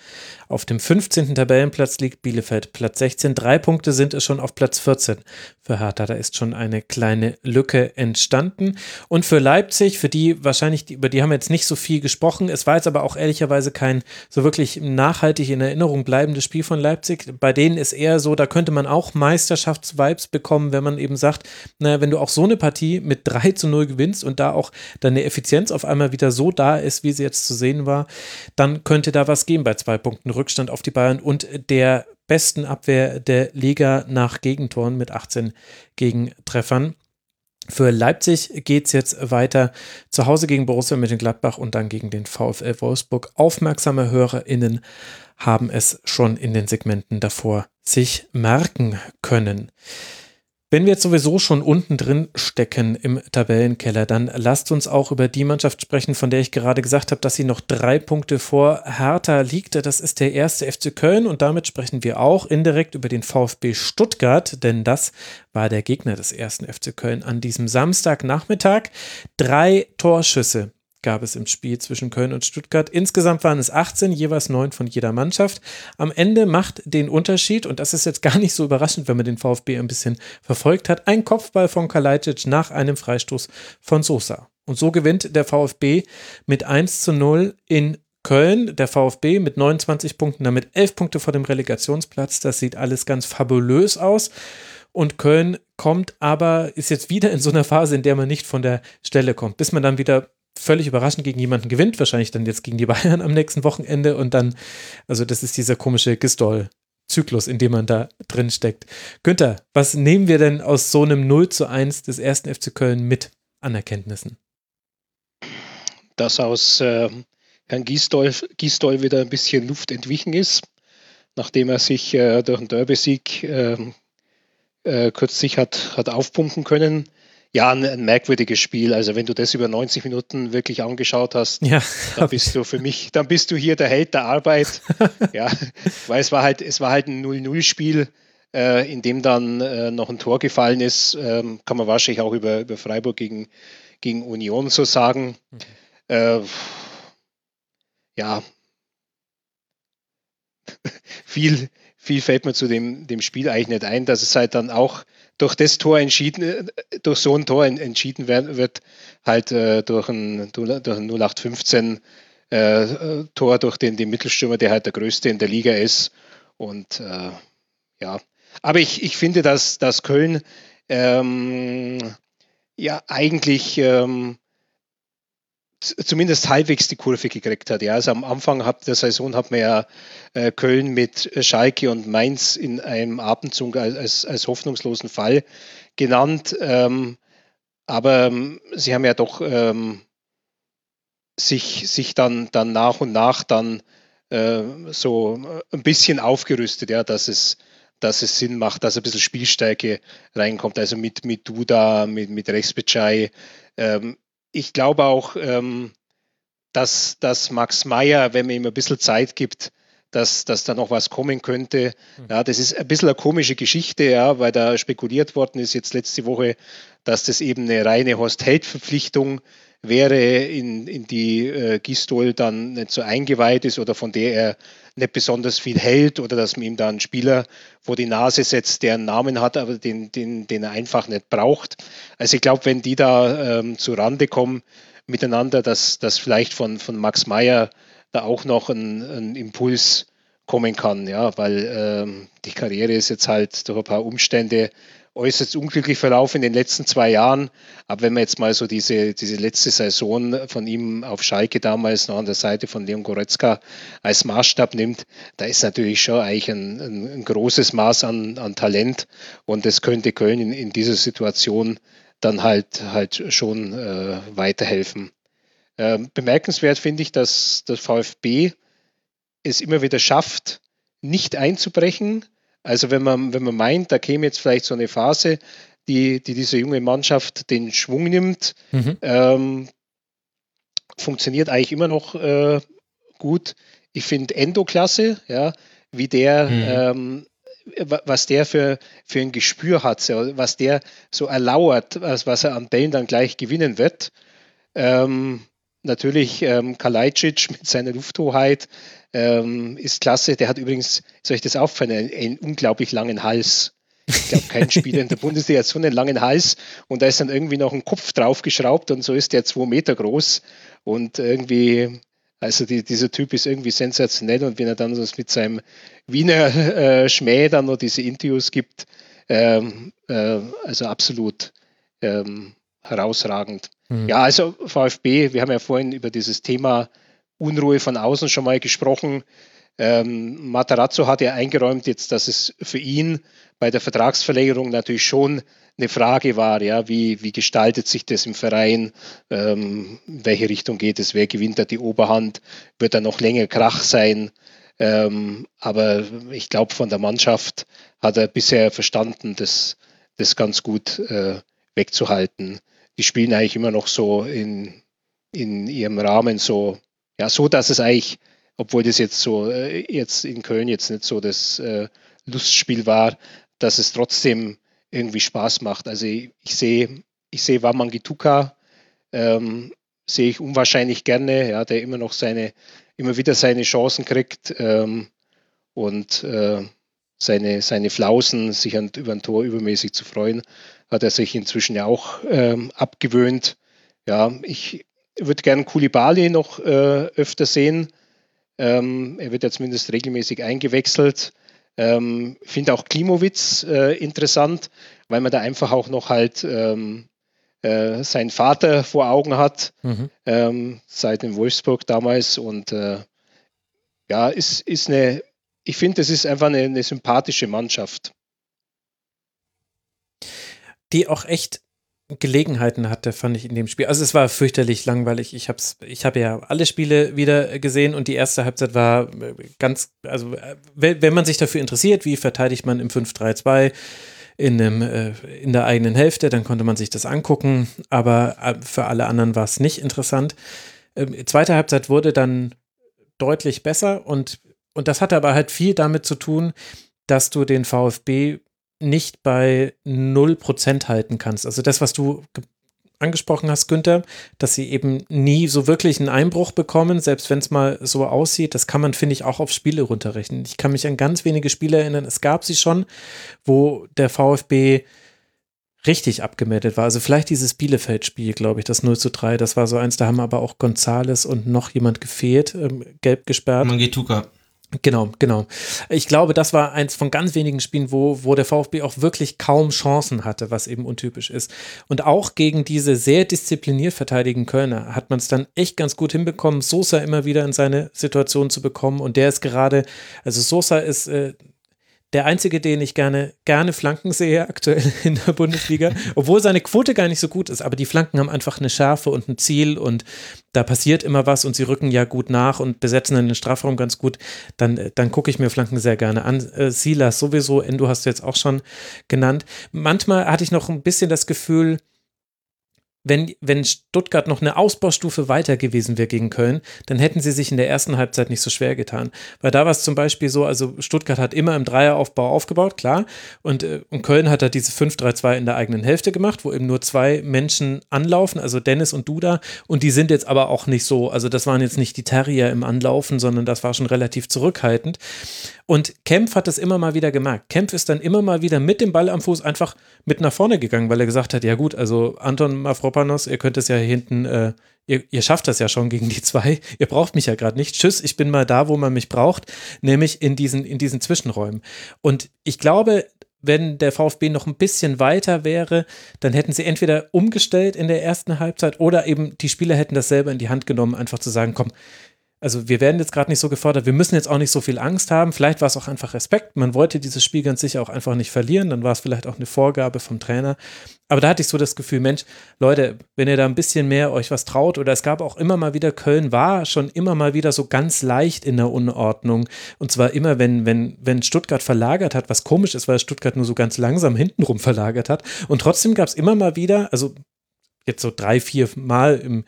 C: auf dem 15. Tabellenplatz liegt. Bielefeld Platz 16. Drei Punkte sind es schon auf Platz 14 für Hertha. Da ist schon eine kleine Lücke entstanden. Und für Leipzig, für die wahrscheinlich, über die haben wir jetzt nicht so viel gesprochen. Es war jetzt aber auch ehrlicherweise kein so wirklich nachhaltig Erinnerung bleibendes Spiel von Leipzig. Bei denen ist eher so, da könnte man auch Meisterschaftsvibes bekommen, wenn man eben sagt, naja, wenn du auch so eine Partie mit 3 zu 0 gewinnst und da auch deine Effizienz auf einmal wieder so da ist, wie sie jetzt zu sehen war, dann könnte da was gehen bei zwei Punkten Rückstand auf die Bayern und der besten Abwehr der Liga nach Gegentoren mit 18 Gegentreffern. Für Leipzig geht es jetzt weiter zu Hause gegen Borussia Mönchengladbach und dann gegen den VfL Wolfsburg. Aufmerksame HörerInnen haben es schon in den Segmenten davor sich merken können. Wenn wir jetzt sowieso schon unten drin stecken im Tabellenkeller, dann lasst uns auch über die Mannschaft sprechen, von der ich gerade gesagt habe, dass sie noch drei Punkte vor Hertha liegt. Das ist der erste FC Köln und damit sprechen wir auch indirekt über den VfB Stuttgart, denn das war der Gegner des ersten FC Köln an diesem Samstagnachmittag. Drei Torschüsse gab es im Spiel zwischen Köln und Stuttgart. Insgesamt waren es 18, jeweils neun von jeder Mannschaft. Am Ende macht den Unterschied, und das ist jetzt gar nicht so überraschend, wenn man den VfB ein bisschen verfolgt hat, ein Kopfball von Kalajdzic nach einem Freistoß von Sosa. Und so gewinnt der VfB mit 1 zu 0 in Köln, der VfB mit 29 Punkten, damit 11 Punkte vor dem Relegationsplatz. Das sieht alles ganz fabulös aus. Und Köln kommt aber, ist jetzt wieder in so einer Phase, in der man nicht von der Stelle kommt, bis man dann wieder völlig überraschend gegen jemanden gewinnt, wahrscheinlich dann jetzt gegen die Bayern am nächsten Wochenende und dann, also das ist dieser komische Gistol-Zyklus, in dem man da drin steckt. Günther, was nehmen wir denn aus so einem 0 zu 1 des ersten FC Köln mit an Erkenntnissen?
E: Dass aus äh, Herrn Gisdol, Gisdol wieder ein bisschen Luft entwichen ist, nachdem er sich äh, durch einen Derby-Sieg ähm, äh, kürzlich hat, hat aufpumpen können ja, ein, ein, merkwürdiges Spiel. Also wenn du das über 90 Minuten wirklich angeschaut hast, ja, dann bist du für mich, dann bist du hier der Held der Arbeit. ja, weil es war halt, es war halt ein 0-0-Spiel, äh, in dem dann äh, noch ein Tor gefallen ist. Ähm, kann man wahrscheinlich auch über, über Freiburg gegen, gegen Union so sagen. Mhm. Äh, ja, viel, viel fällt mir zu dem, dem Spiel eigentlich nicht ein, dass es halt dann auch durch das Tor entschieden, äh, durch so ein Tor entschieden werden wird, halt äh, durch, ein, durch ein 0815 äh, Tor durch den, den Mittelstürmer, der halt der größte in der Liga ist. Und äh, ja, aber ich, ich finde, dass, dass Köln ähm, ja eigentlich ähm, zumindest halbwegs die Kurve gekriegt hat. Ja, also am Anfang der Saison hat man ja äh, Köln mit Schalke und Mainz in einem Abendzug als, als hoffnungslosen Fall genannt. Ähm, aber ähm, sie haben ja doch ähm, sich, sich dann, dann nach und nach dann äh, so ein bisschen aufgerüstet, ja, dass es, dass es Sinn macht, dass ein bisschen Spielstärke reinkommt. Also mit, mit Duda, mit, mit Respecai. Ähm, ich glaube auch, ähm, dass, dass Max Meyer, wenn man ihm ein bisschen Zeit gibt, dass, dass da noch was kommen könnte. Mhm. Ja, das ist ein bisschen eine komische Geschichte, ja, weil da spekuliert worden ist jetzt letzte Woche, dass das eben eine reine Horst-Held-Verpflichtung wäre, in, in die äh, Gistol dann nicht so eingeweiht ist oder von der er nicht besonders viel hält oder dass man ihm da einen Spieler vor die Nase setzt, der einen Namen hat, aber den, den, den er einfach nicht braucht. Also ich glaube, wenn die da ähm, zu Rande kommen miteinander, dass, dass vielleicht von, von Max Meyer da auch noch ein, ein Impuls kommen kann, ja, weil ähm, die Karriere ist jetzt halt durch ein paar Umstände äußerst unglücklich verlaufen in den letzten zwei Jahren. Aber wenn man jetzt mal so diese, diese letzte Saison von ihm auf Schalke damals noch an der Seite von Leon Goretzka als Maßstab nimmt, da ist natürlich schon eigentlich ein, ein, ein großes Maß an, an Talent und das könnte Köln in, in dieser Situation dann halt, halt schon äh, weiterhelfen. Äh, bemerkenswert finde ich, dass der VfB es immer wieder schafft, nicht einzubrechen, also wenn man, wenn man meint, da käme jetzt vielleicht so eine Phase, die, die diese junge Mannschaft den Schwung nimmt, mhm. ähm, funktioniert eigentlich immer noch äh, gut. Ich finde Endo klasse, ja, wie der, mhm. ähm, was der für, für ein Gespür hat, was der so erlauert, was, was er an Bällen dann gleich gewinnen wird. Ähm, natürlich ähm, Kalajdzic mit seiner Lufthoheit ähm, ist klasse. Der hat übrigens, soll ich das auffallen, einen, einen unglaublich langen Hals. Ich glaube, kein Spieler in der Bundesliga hat so einen langen Hals und da ist dann irgendwie noch ein Kopf draufgeschraubt und so ist der zwei Meter groß und irgendwie, also die, dieser Typ ist irgendwie sensationell und wenn er dann so mit seinem Wiener äh, Schmäh dann noch diese Interviews gibt, ähm, äh, also absolut ähm, herausragend. Mhm. Ja, also VfB, wir haben ja vorhin über dieses Thema Unruhe von außen schon mal gesprochen. Ähm, Matarazzo hat ja eingeräumt jetzt, dass es für ihn bei der Vertragsverlängerung natürlich schon eine Frage war, ja, wie, wie gestaltet sich das im Verein, ähm, in welche Richtung geht es, wer gewinnt da die Oberhand, wird da noch länger Krach sein. Ähm, aber ich glaube, von der Mannschaft hat er bisher verstanden, das, das ganz gut äh, wegzuhalten. Die spielen eigentlich immer noch so in, in ihrem Rahmen so ja, so dass es eigentlich, obwohl das jetzt so äh, jetzt in Köln jetzt nicht so das äh, Lustspiel war, dass es trotzdem irgendwie Spaß macht. Also ich, sehe, ich sehe Wamangituka, ähm, sehe ich unwahrscheinlich gerne, ja, der immer noch seine, immer wieder seine Chancen kriegt ähm, und äh, seine, seine Flausen, sich an, über ein Tor übermäßig zu freuen, hat er sich inzwischen ja auch ähm, abgewöhnt. Ja, ich, würde gerne Kulibali noch äh, öfter sehen. Ähm, er wird ja zumindest regelmäßig eingewechselt. Ähm, Finde auch Klimowitz äh, interessant, weil man da einfach auch noch halt ähm, äh, seinen Vater vor Augen hat, mhm. ähm, seit in Wolfsburg damals. Und äh, ja, ist, ist eine, ich finde, es ist einfach eine, eine sympathische Mannschaft.
C: Die auch echt Gelegenheiten hatte, fand ich in dem Spiel. Also es war fürchterlich langweilig. Ich habe ich hab ja alle Spiele wieder gesehen und die erste Halbzeit war ganz, also wenn man sich dafür interessiert, wie verteidigt man im 5-3-2 in, einem, äh, in der eigenen Hälfte, dann konnte man sich das angucken, aber äh, für alle anderen war es nicht interessant. Ähm, zweite Halbzeit wurde dann deutlich besser und, und das hatte aber halt viel damit zu tun, dass du den VfB nicht bei 0% halten kannst. Also das, was du angesprochen hast, Günther, dass sie eben nie so wirklich einen Einbruch bekommen, selbst wenn es mal so aussieht. Das kann man, finde ich, auch auf Spiele runterrechnen. Ich kann mich an ganz wenige Spiele erinnern. Es gab sie schon, wo der VfB richtig abgemeldet war. Also vielleicht dieses Bielefeld-Spiel, glaube ich, das 0 zu 3, das war so eins, da haben aber auch Gonzales und noch jemand gefehlt, ähm, gelb gesperrt.
D: Mangituka.
C: Genau, genau. Ich glaube, das war eins von ganz wenigen Spielen, wo, wo der VfB auch wirklich kaum Chancen hatte, was eben untypisch ist. Und auch gegen diese sehr diszipliniert verteidigen Kölner hat man es dann echt ganz gut hinbekommen, Sosa immer wieder in seine Situation zu bekommen. Und der ist gerade, also Sosa ist äh, der einzige, den ich gerne, gerne Flanken sehe aktuell in der Bundesliga, obwohl seine Quote gar nicht so gut ist, aber die Flanken haben einfach eine Schärfe und ein Ziel und da passiert immer was und sie rücken ja gut nach und besetzen dann den Strafraum ganz gut, dann, dann gucke ich mir Flanken sehr gerne an. Äh, Silas sowieso, Endo hast du jetzt auch schon genannt. Manchmal hatte ich noch ein bisschen das Gefühl, wenn, wenn Stuttgart noch eine Ausbaustufe weiter gewesen wäre gegen Köln, dann hätten sie sich in der ersten Halbzeit nicht so schwer getan. Weil da war es zum Beispiel so, also Stuttgart hat immer im Dreieraufbau aufgebaut, klar. Und, äh, und Köln hat da diese 5-3-2 in der eigenen Hälfte gemacht, wo eben nur zwei Menschen anlaufen, also Dennis und Duda. Und die sind jetzt aber auch nicht so, also das waren jetzt nicht die Terrier im Anlaufen, sondern das war schon relativ zurückhaltend. Und Kempf hat das immer mal wieder gemerkt. Kempf ist dann immer mal wieder mit dem Ball am Fuß einfach mit nach vorne gegangen, weil er gesagt hat, ja gut, also Anton Mafropanos, ihr könnt es ja hinten, äh, ihr, ihr, schafft das ja schon gegen die zwei, ihr braucht mich ja gerade nicht. Tschüss, ich bin mal da, wo man mich braucht, nämlich in diesen, in diesen Zwischenräumen. Und ich glaube, wenn der VfB noch ein bisschen weiter wäre, dann hätten sie entweder umgestellt in der ersten Halbzeit oder eben die Spieler hätten das selber in die Hand genommen, einfach zu sagen, komm, also wir werden jetzt gerade nicht so gefordert, wir müssen jetzt auch nicht so viel Angst haben. Vielleicht war es auch einfach Respekt. Man wollte dieses Spiel ganz sicher auch einfach nicht verlieren. Dann war es vielleicht auch eine Vorgabe vom Trainer. Aber da hatte ich so das Gefühl, Mensch, Leute, wenn ihr da ein bisschen mehr euch was traut, oder es gab auch immer mal wieder, Köln war schon immer mal wieder so ganz leicht in der Unordnung. Und zwar immer, wenn, wenn, wenn Stuttgart verlagert hat, was komisch ist, weil Stuttgart nur so ganz langsam hintenrum verlagert hat. Und trotzdem gab es immer mal wieder, also jetzt so drei, vier Mal im,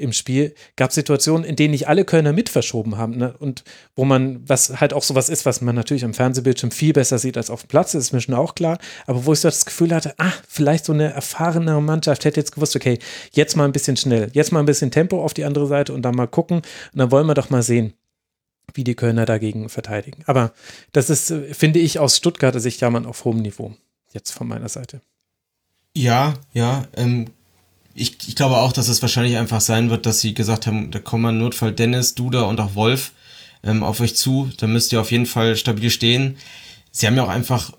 C: im Spiel, gab Situationen, in denen nicht alle Kölner mit verschoben haben. Ne? Und wo man, was halt auch sowas ist, was man natürlich am Fernsehbildschirm viel besser sieht als auf dem Platz, ist mir schon auch klar. Aber wo ich so das Gefühl hatte, ah, vielleicht so eine erfahrene Mannschaft hätte jetzt gewusst, okay, jetzt mal ein bisschen schnell, jetzt mal ein bisschen Tempo auf die andere Seite und dann mal gucken. Und dann wollen wir doch mal sehen, wie die Kölner dagegen verteidigen. Aber das ist, finde ich, aus Stuttgarter Sicht ja man auf hohem Niveau. Jetzt von meiner Seite.
D: Ja, ja, ähm, ich, ich glaube auch, dass es wahrscheinlich einfach sein wird, dass sie gesagt haben, da kommen im Notfall Dennis, Duda und auch Wolf ähm, auf euch zu. Da müsst ihr auf jeden Fall stabil stehen. Sie haben ja auch einfach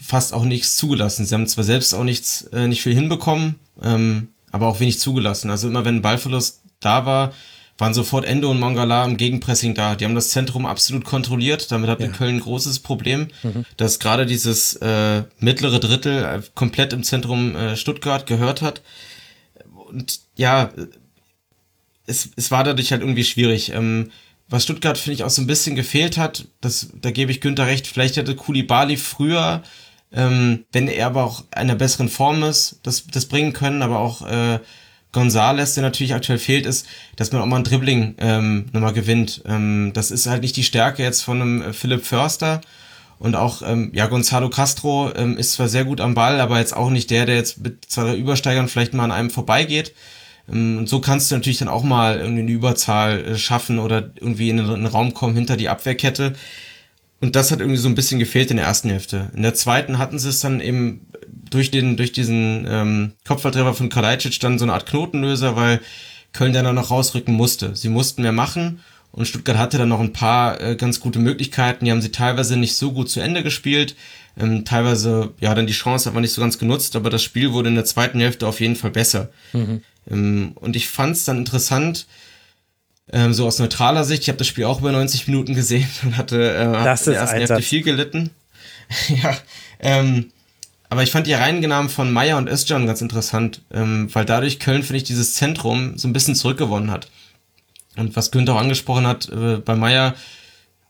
D: fast auch nichts zugelassen. Sie haben zwar selbst auch nichts, äh, nicht viel hinbekommen, ähm, aber auch wenig zugelassen. Also immer wenn ein Ballverlust da war, waren sofort Endo und Mangala im Gegenpressing da. Die haben das Zentrum absolut kontrolliert. Damit hat ja. Köln ein großes Problem, mhm. dass gerade dieses äh, mittlere Drittel äh, komplett im Zentrum äh, Stuttgart gehört hat und ja, es, es war dadurch halt irgendwie schwierig. Ähm, was Stuttgart, finde ich, auch so ein bisschen gefehlt hat, das, da gebe ich Günther recht, vielleicht hätte Kulibali früher, ähm, wenn er aber auch in einer besseren Form ist, das, das bringen können, aber auch äh, Gonzales, der natürlich aktuell fehlt, ist, dass man auch mal ein Dribbling ähm, nochmal gewinnt. Ähm, das ist halt nicht die Stärke jetzt von einem äh, Philipp Förster. Und auch, ähm, ja, Gonzalo Castro ähm, ist zwar sehr gut am Ball, aber jetzt auch nicht der, der jetzt mit zwei Übersteigern vielleicht mal an einem vorbeigeht. Ähm, und so kannst du natürlich dann auch mal irgendwie eine Überzahl äh, schaffen oder irgendwie in einen Raum kommen hinter die Abwehrkette. Und das hat irgendwie so ein bisschen gefehlt in der ersten Hälfte. In der zweiten hatten sie es dann eben durch den, durch diesen ähm, Kopfballtreffer von Kalajdzic dann so eine Art Knotenlöser, weil Köln dann noch rausrücken musste. Sie mussten mehr machen Und Stuttgart hatte dann noch ein paar äh, ganz gute Möglichkeiten. Die haben sie teilweise nicht so gut zu Ende gespielt. Ähm, teilweise, ja, dann die Chance hat man nicht so ganz genutzt, aber das Spiel wurde in der zweiten Hälfte auf jeden Fall besser. Mhm. Ähm, und ich fand es dann interessant, ähm, so aus neutraler Sicht, ich habe das Spiel auch über 90 Minuten gesehen und hatte äh,
C: das
D: in der ersten Hälfte viel gelitten. ja, ähm, aber ich fand die Reihengenamen von Meyer und Özcan ganz interessant, ähm, weil dadurch Köln, finde ich, dieses Zentrum so ein bisschen zurückgewonnen hat. Und was Günther auch angesprochen hat, äh, bei Meyer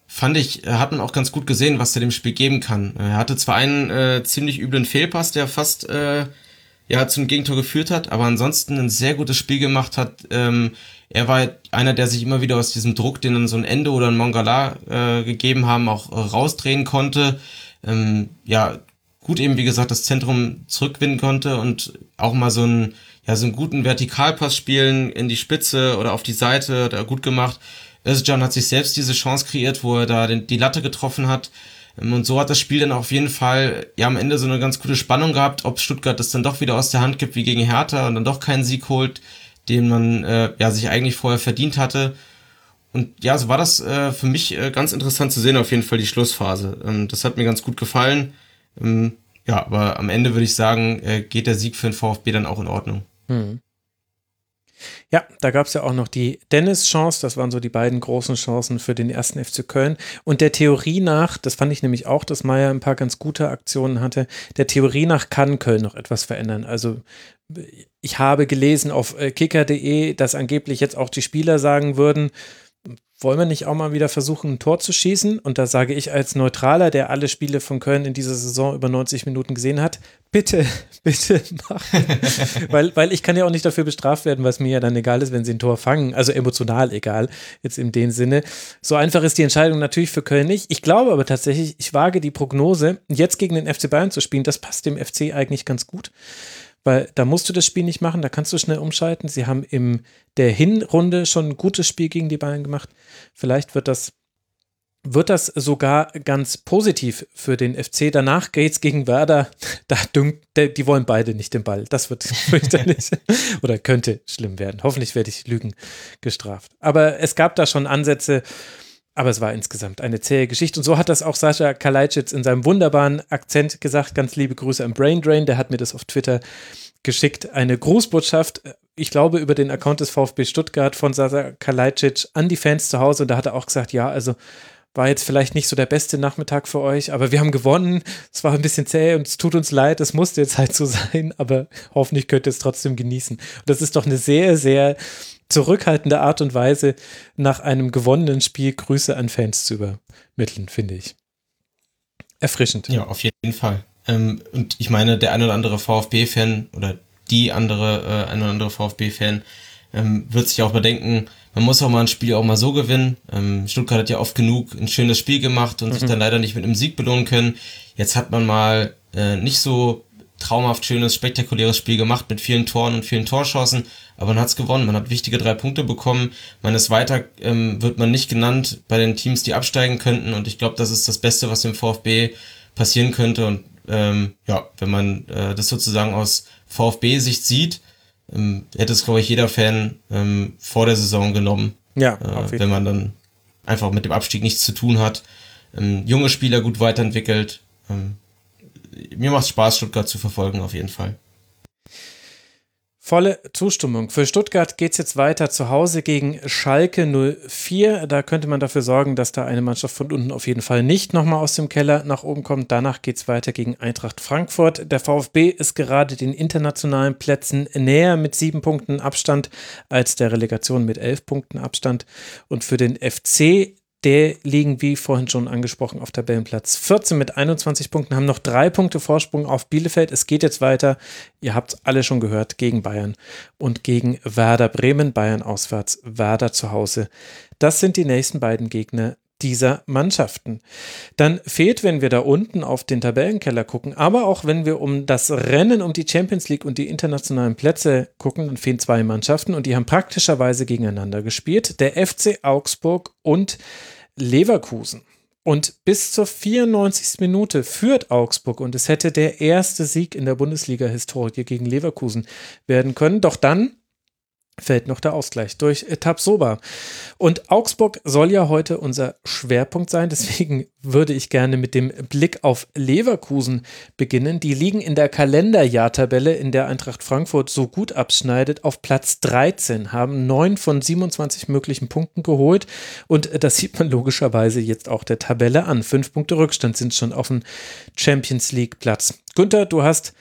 D: fand ich, hat man auch ganz gut gesehen, was er dem Spiel geben kann. Er hatte zwar einen äh, ziemlich üblen Fehlpass, der fast äh, ja zum Gegentor geführt hat, aber ansonsten ein sehr gutes Spiel gemacht hat. Ähm, er war einer, der sich immer wieder aus diesem Druck, den dann so ein Ende oder ein Mongala äh, gegeben haben, auch äh, rausdrehen konnte. Ähm, ja, gut eben, wie gesagt, das Zentrum zurückwinden konnte und auch mal so einen, ja, so einen guten Vertikalpass spielen in die Spitze oder auf die Seite, da gut gemacht. Özcan hat sich selbst diese Chance kreiert, wo er da den, die Latte getroffen hat. Ähm, und so hat das Spiel dann auf jeden Fall ja am Ende so eine ganz gute Spannung gehabt, ob Stuttgart das dann doch wieder aus der Hand gibt wie gegen Hertha und dann doch keinen Sieg holt, den man äh, ja sich eigentlich vorher verdient hatte. Und ja, so war das äh, für mich äh, ganz interessant zu sehen, auf jeden Fall die Schlussphase. Ähm, das hat mir ganz gut gefallen. Ähm, ja, aber am Ende würde ich sagen, äh, geht der Sieg für den VfB dann auch in Ordnung. Hm.
C: Ja, da gab es ja auch noch die Dennis-Chance, das waren so die beiden großen Chancen für den ersten FC Köln. Und der Theorie nach, das fand ich nämlich auch, dass Meier ein paar ganz gute Aktionen hatte, der Theorie nach kann Köln noch etwas verändern. Also ich habe gelesen auf äh, kicker.de, dass angeblich jetzt auch die Spieler sagen würden, wollen wir nicht auch mal wieder versuchen, ein Tor zu schießen? Und da sage ich als Neutraler, der alle Spiele von Köln in dieser Saison über 90 Minuten gesehen hat, bitte, bitte mach. weil, weil ich kann ja auch nicht dafür bestraft werden, was mir ja dann egal ist, wenn sie ein Tor fangen. Also emotional egal, jetzt in dem Sinne. So einfach ist die Entscheidung natürlich für Köln nicht. Ich glaube aber tatsächlich, ich wage die Prognose, jetzt gegen den FC Bayern zu spielen, das passt dem FC eigentlich ganz gut weil da musst du das Spiel nicht machen, da kannst du schnell umschalten. Sie haben in der Hinrunde schon ein gutes Spiel gegen die Bayern gemacht. Vielleicht wird das, wird das sogar ganz positiv für den FC. Danach geht es gegen Werder. Da dünkt, die wollen beide nicht den Ball. Das wird fürchterlich oder könnte schlimm werden. Hoffentlich werde ich Lügen gestraft. Aber es gab da schon Ansätze. Aber es war insgesamt eine zähe Geschichte. Und so hat das auch Sascha Kalajdzic in seinem wunderbaren Akzent gesagt. Ganz liebe Grüße am Brain Drain. Der hat mir das auf Twitter geschickt. Eine Grußbotschaft, ich glaube, über den Account des VfB Stuttgart von Sascha Kalajdzic an die Fans zu Hause. Und da hat er auch gesagt, ja, also war jetzt vielleicht nicht so der beste Nachmittag für euch, aber wir haben gewonnen. Es war ein bisschen zäh und es tut uns leid, es musste jetzt halt so sein, aber hoffentlich könnt ihr es trotzdem genießen. Und das ist doch eine sehr, sehr zurückhaltende Art und Weise, nach einem gewonnenen Spiel Grüße an Fans zu übermitteln, finde ich. Erfrischend.
D: Ja, auf jeden Fall. Ähm, und ich meine, der ein oder andere VfB-Fan oder die andere, äh, ein oder andere VfB-Fan ähm, wird sich auch bedenken, man muss auch mal ein Spiel auch mal so gewinnen. Ähm, Stuttgart hat ja oft genug ein schönes Spiel gemacht und mhm. sich dann leider nicht mit einem Sieg belohnen können. Jetzt hat man mal äh, nicht so traumhaft schönes, spektakuläres Spiel gemacht mit vielen Toren und vielen Torchancen, aber man hat es gewonnen, man hat wichtige drei Punkte bekommen, man ist weiter, ähm, wird man nicht genannt bei den Teams, die absteigen könnten. Und ich glaube, das ist das Beste, was dem VfB passieren könnte. Und ähm, ja, wenn man äh, das sozusagen aus VfB-Sicht sieht, ähm, hätte es, glaube ich, jeder Fan ähm, vor der Saison genommen,
C: ja,
D: äh, wenn man dann einfach mit dem Abstieg nichts zu tun hat, ähm, junge Spieler gut weiterentwickelt, ähm, mir macht Spaß, Stuttgart zu verfolgen, auf jeden Fall.
C: Volle Zustimmung. Für Stuttgart geht es jetzt weiter zu Hause gegen Schalke 04. Da könnte man dafür sorgen, dass da eine Mannschaft von unten auf jeden Fall nicht nochmal aus dem Keller nach oben kommt. Danach geht es weiter gegen Eintracht Frankfurt. Der VfB ist gerade den internationalen Plätzen näher mit sieben Punkten Abstand als der Relegation mit elf Punkten Abstand. Und für den FC der liegen, wie vorhin schon angesprochen, auf Tabellenplatz 14 mit 21 Punkten, haben noch drei Punkte Vorsprung auf Bielefeld. Es geht jetzt weiter, ihr habt alle schon gehört, gegen Bayern und gegen Werder Bremen. Bayern auswärts, Werder zu Hause. Das sind die nächsten beiden Gegner dieser Mannschaften. Dann fehlt, wenn wir da unten auf den Tabellenkeller gucken, aber auch wenn wir um das Rennen um die Champions League und die internationalen Plätze gucken, dann fehlen zwei Mannschaften und die haben praktischerweise gegeneinander gespielt. Der FC Augsburg und Leverkusen. Und bis zur 94. Minute führt Augsburg und es hätte der erste Sieg in der Bundesliga-Historie gegen Leverkusen werden können. Doch dann fällt noch der Ausgleich durch Tabsoba. Und Augsburg soll ja heute unser Schwerpunkt sein, deswegen würde ich gerne mit dem Blick auf Leverkusen beginnen. Die liegen in der Kalenderjahrtabelle, in der Eintracht Frankfurt so gut abschneidet, auf Platz 13, haben neun von 27 möglichen Punkten geholt und das sieht man logischerweise jetzt auch der Tabelle an. Fünf Punkte Rückstand sind schon auf dem Champions League Platz. Günther, du hast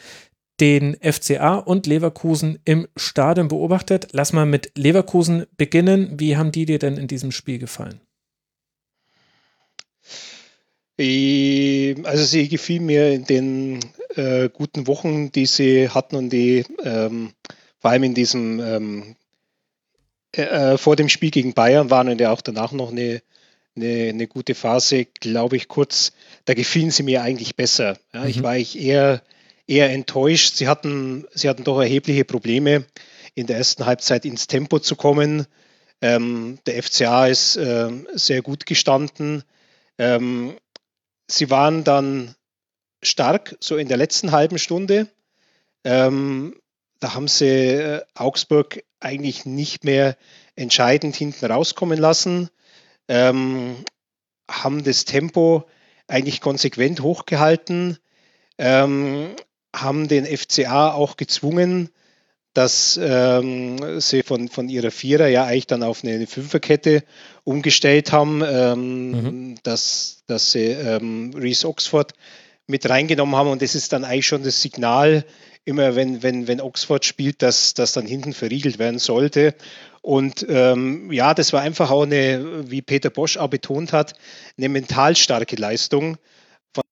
C: den FCA und Leverkusen im Stadion beobachtet. Lass mal mit Leverkusen beginnen. Wie haben die dir denn in diesem Spiel gefallen?
E: Also sie gefiel mir in den äh, guten Wochen, die sie hatten und die ähm, vor allem in diesem ähm, äh, äh vor dem Spiel gegen Bayern waren und ja auch danach noch eine, eine, eine gute Phase, glaube ich, kurz, da gefielen sie mir eigentlich besser. Ja, mhm. Ich war ich eher eher enttäuscht. Sie hatten, sie hatten doch erhebliche Probleme, in der ersten Halbzeit ins Tempo zu kommen. Ähm, der FCA ist äh, sehr gut gestanden. Ähm, sie waren dann stark, so in der letzten halben Stunde. Ähm, da haben sie äh, Augsburg eigentlich nicht mehr entscheidend hinten rauskommen lassen, ähm, haben das Tempo eigentlich konsequent hochgehalten. Ähm, haben den FCA auch gezwungen, dass ähm, sie von, von ihrer Vierer ja eigentlich dann auf eine, Fünferkette umgestellt haben, ähm, mhm. dass, dass sie ähm, Reese Oxford mit reingenommen haben und das ist dann eigentlich schon das Signal, immer wenn, wenn, wenn Oxford spielt, dass das dann hinten verriegelt werden sollte. Und ähm, ja, das war einfach auch eine, wie Peter Bosch auch betont hat, eine mental starke Leistung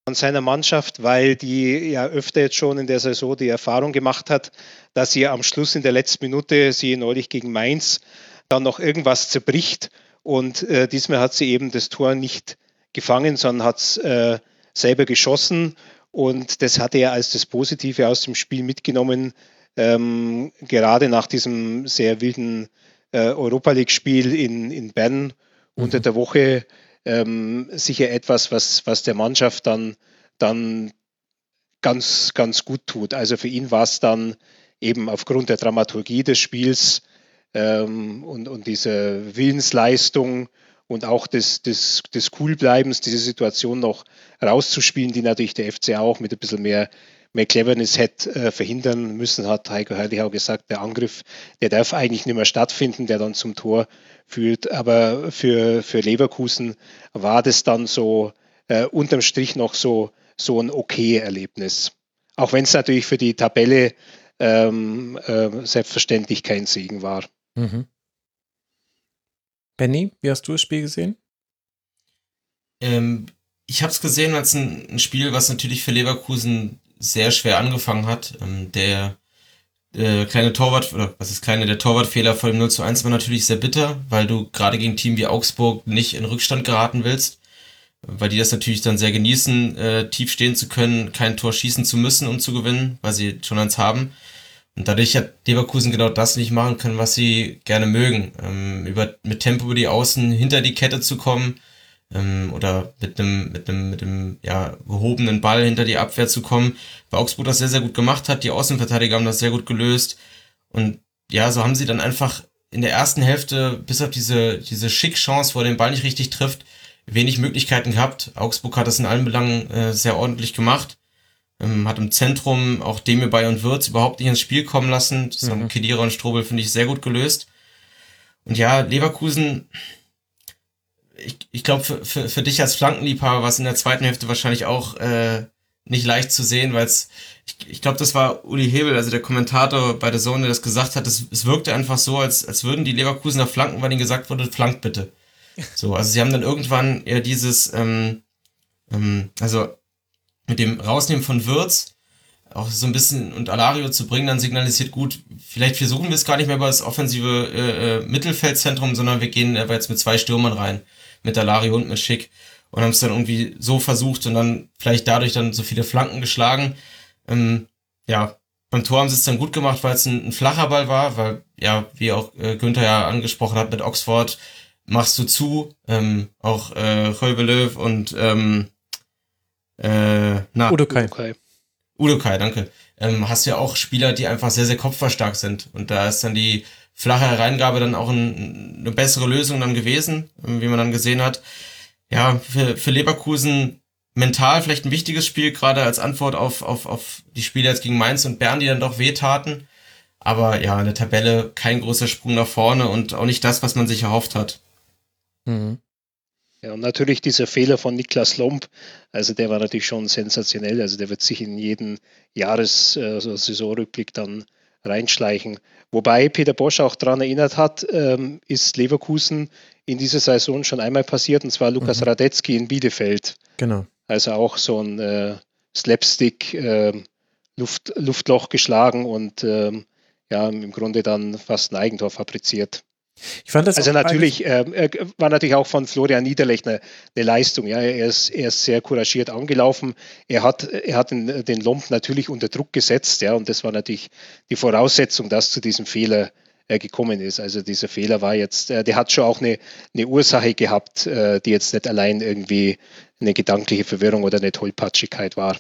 E: von seiner Mannschaft, weil die ja öfter jetzt schon in der Saison die Erfahrung gemacht hat, dass sie am Schluss in der letzten Minute, sie neulich gegen Mainz, dann noch irgendwas zerbricht. Und äh, diesmal hat sie eben das Tor nicht gefangen, sondern hat es äh, selber geschossen. Und das hatte er als das Positive aus dem Spiel mitgenommen, ähm, gerade nach diesem sehr wilden äh, Europa League-Spiel in, in Bern mhm. unter der Woche ähm, sicher etwas, was, was der Mannschaft dann, dann ganz, ganz gut tut. Also für ihn war es dann eben aufgrund der Dramaturgie des Spiels ähm, und, und dieser Willensleistung und auch des, des, des Coolbleibens, diese Situation noch rauszuspielen, die natürlich der FCA auch mit ein bisschen mehr mehr Cleverness hätte äh, verhindern müssen, hat Heiko Herrlich auch gesagt, der Angriff, der darf eigentlich nicht mehr stattfinden, der dann zum Tor führt. Aber für, für Leverkusen war das dann so äh, unterm Strich noch so, so ein okay Erlebnis. Auch wenn es natürlich für die Tabelle ähm, äh, selbstverständlich kein Segen war. Mhm.
C: Benny, wie hast du das Spiel gesehen?
D: Ähm, ich habe es gesehen als ein, ein, Spiel, was natürlich für Leverkusen sehr schwer angefangen hat. Ähm, der äh, kleine Torwart, oder was ist kleine, der Torwartfehler vor dem 0 zu 1 war natürlich sehr bitter, weil du gerade gegen Team wie Augsburg nicht in Rückstand geraten willst, weil die das natürlich dann sehr genießen, äh, tief stehen zu können, kein Tor schießen zu müssen, um zu gewinnen, weil sie schon eins haben. Und dadurch hat Leverkusen genau das nicht machen können, was sie gerne mögen. Ähm, über, mit Tempo über die Außen hinter die Kette zu kommen, ähm, oder mit einem, mit einem, mit einem ja, gehobenen Ball hinter die Abwehr zu kommen. Weil Augsburg das sehr, sehr gut gemacht hat. Die Außenverteidiger haben das sehr gut gelöst. Und ja, so haben sie dann einfach in der ersten Hälfte, bis auf diese, diese Schick-Chance, wo er den Ball nicht richtig trifft, wenig Möglichkeiten gehabt. Augsburg hat das in allen Belangen äh, sehr ordentlich gemacht. Ähm, hat im Zentrum auch Demir bei und Würz überhaupt nicht ins Spiel kommen lassen. Das mhm. haben Kedira und Strobel, finde ich, sehr gut gelöst. Und ja, Leverkusen, ich, ich glaube, für, für, für dich als Flankenliebhaber war es in der zweiten Hälfte wahrscheinlich auch äh, nicht leicht zu sehen, weil es, ich, ich glaube, das war Uli Hebel, also der Kommentator bei der Zone, der das gesagt hat, es, es wirkte einfach so, als, als würden die Leverkusener flanken, weil ihnen gesagt wurde, flankt bitte. So, also sie haben dann irgendwann eher dieses, ähm, ähm, also mit dem Rausnehmen von Würz auch so ein bisschen und Alario zu bringen, dann signalisiert gut, vielleicht versuchen wir es gar nicht mehr über das offensive äh, äh Mittelfeldzentrum, sondern wir gehen aber jetzt mit zwei Stürmern rein mit Alario und mit Schick und haben es dann irgendwie so versucht und dann vielleicht dadurch dann so viele Flanken geschlagen. Ähm, ja, beim Tor haben sie es dann gut gemacht, weil es ein, ein, flacher Ball war, weil, ja, wie auch äh, Günther ja angesprochen hat mit Oxford, machst du zu, ähm, auch äh, Löw und ähm,
C: äh, na, Udokai. Udokai.
D: Udokai, danke. Ähm, hast ja auch Spieler, die einfach sehr, sehr kopfverstark sind. Und da ist dann die flache Hereingabe dann auch ein, eine bessere Lösung dann gewesen, wie man dann gesehen hat. Ja, für, für Leverkusen mental vielleicht ein wichtiges Spiel, gerade als Antwort auf, auf, auf die Spiele jetzt gegen Mainz und Bern, die dann doch wehtaten. Aber ja, in der Tabelle kein großer Sprung nach vorne und auch nicht das, was man sich erhofft hat.
E: Mhm. Ja, und natürlich dieser Fehler von Niklas Lomb, also der war natürlich schon sensationell. Also der wird sich in jeden Jahres-, also Saisonrückblick dann reinschleichen. Wobei Peter Bosch auch daran erinnert hat, ähm, ist Leverkusen in dieser Saison schon einmal passiert, und zwar Lukas mhm. Radetzky in Bielefeld.
C: Genau.
E: Also auch so ein äh, Slapstick, äh, Luft, Luftloch geschlagen und ähm, ja, im Grunde dann fast ein Eigentor fabriziert. Also natürlich ähm, äh, war natürlich auch von Florian Niederlechner eine Leistung. Ja, er ist, er ist sehr couragiert angelaufen. Er hat, er hat den, den Lomb natürlich unter Druck gesetzt. Ja, und das war natürlich die Voraussetzung, dass zu diesem Fehler äh, gekommen ist. Also dieser Fehler war jetzt, äh, der hat schon auch eine, eine Ursache gehabt, äh, die jetzt nicht allein irgendwie eine gedankliche Verwirrung oder eine Tollpatschigkeit war.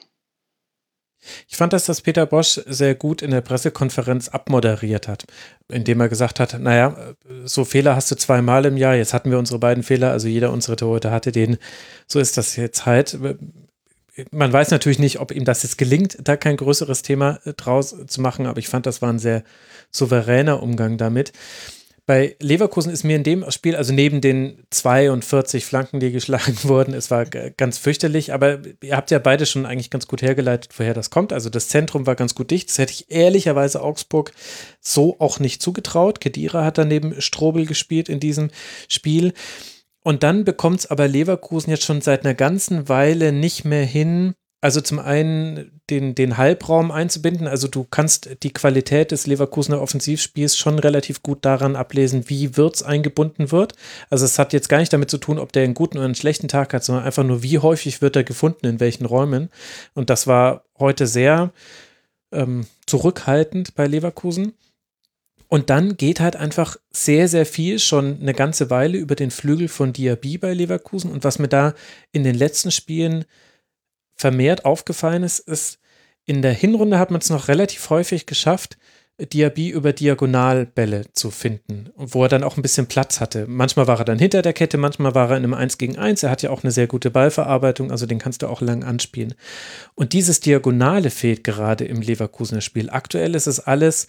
C: Ich fand, dass das Peter Bosch sehr gut in der Pressekonferenz abmoderiert hat, indem er gesagt hat, naja, so Fehler hast du zweimal im Jahr, jetzt hatten wir unsere beiden Fehler, also jeder unserer Torhüter hatte den, so ist das jetzt halt. Man weiß natürlich nicht, ob ihm das jetzt gelingt, da kein größeres Thema draus zu machen, aber ich fand, das war ein sehr souveräner Umgang damit. Bei Leverkusen ist mir in dem Spiel, also neben den 42 Flanken, die geschlagen wurden, es war ganz fürchterlich, aber ihr habt ja beide schon eigentlich ganz gut hergeleitet, woher das kommt. Also das Zentrum war ganz gut dicht. Das hätte ich ehrlicherweise Augsburg so auch nicht zugetraut. Kedira hat daneben Strobel gespielt in diesem Spiel. Und dann bekommt es aber Leverkusen jetzt schon seit einer ganzen Weile nicht mehr hin, also zum einen den, den Halbraum einzubinden. Also du kannst die Qualität des Leverkusener Offensivspiels schon relativ gut daran ablesen, wie Wirtz eingebunden wird. Also es hat jetzt gar nicht damit zu tun, ob der einen guten oder einen schlechten Tag hat, sondern einfach nur, wie häufig wird er gefunden, in welchen Räumen. Und das war heute sehr ähm, zurückhaltend bei Leverkusen. Und dann geht halt einfach sehr, sehr viel schon eine ganze Weile über den Flügel von Diaby bei Leverkusen. Und was mir da in den letzten Spielen vermehrt aufgefallen ist, ist, in der Hinrunde hat man es noch relativ häufig geschafft, Diaby über Diagonalbälle zu finden, wo er dann auch ein bisschen Platz hatte. Manchmal war er dann hinter der Kette, manchmal war er in einem 1 gegen 1. Er hat ja auch eine sehr gute Ballverarbeitung, also den kannst du auch lang anspielen. Und dieses Diagonale fehlt gerade im Leverkusener Spiel. Aktuell ist es alles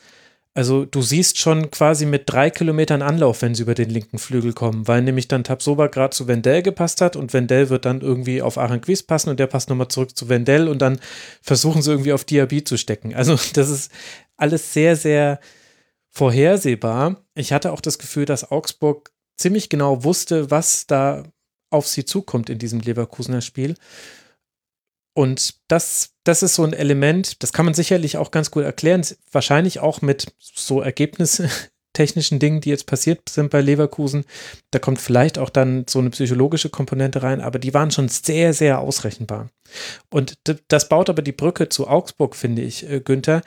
C: also du siehst schon quasi mit drei Kilometern Anlauf, wenn sie über den linken Flügel kommen, weil nämlich dann Tabsoba gerade zu Wendell gepasst hat und Wendell wird dann irgendwie auf Aranquis passen und der passt nochmal zurück zu Wendell und dann versuchen sie irgendwie auf Diaby zu stecken. Also das ist alles sehr, sehr vorhersehbar. Ich hatte auch das Gefühl, dass Augsburg ziemlich genau wusste, was da auf sie zukommt in diesem Leverkusener Spiel. Und das, das ist so ein Element, das kann man sicherlich auch ganz gut erklären, wahrscheinlich auch mit so ergebnistechnischen Dingen, die jetzt passiert sind bei Leverkusen. Da kommt vielleicht auch dann so eine psychologische Komponente rein, aber die waren schon sehr, sehr ausrechenbar. Und das baut aber die Brücke zu Augsburg, finde ich, äh, Günther,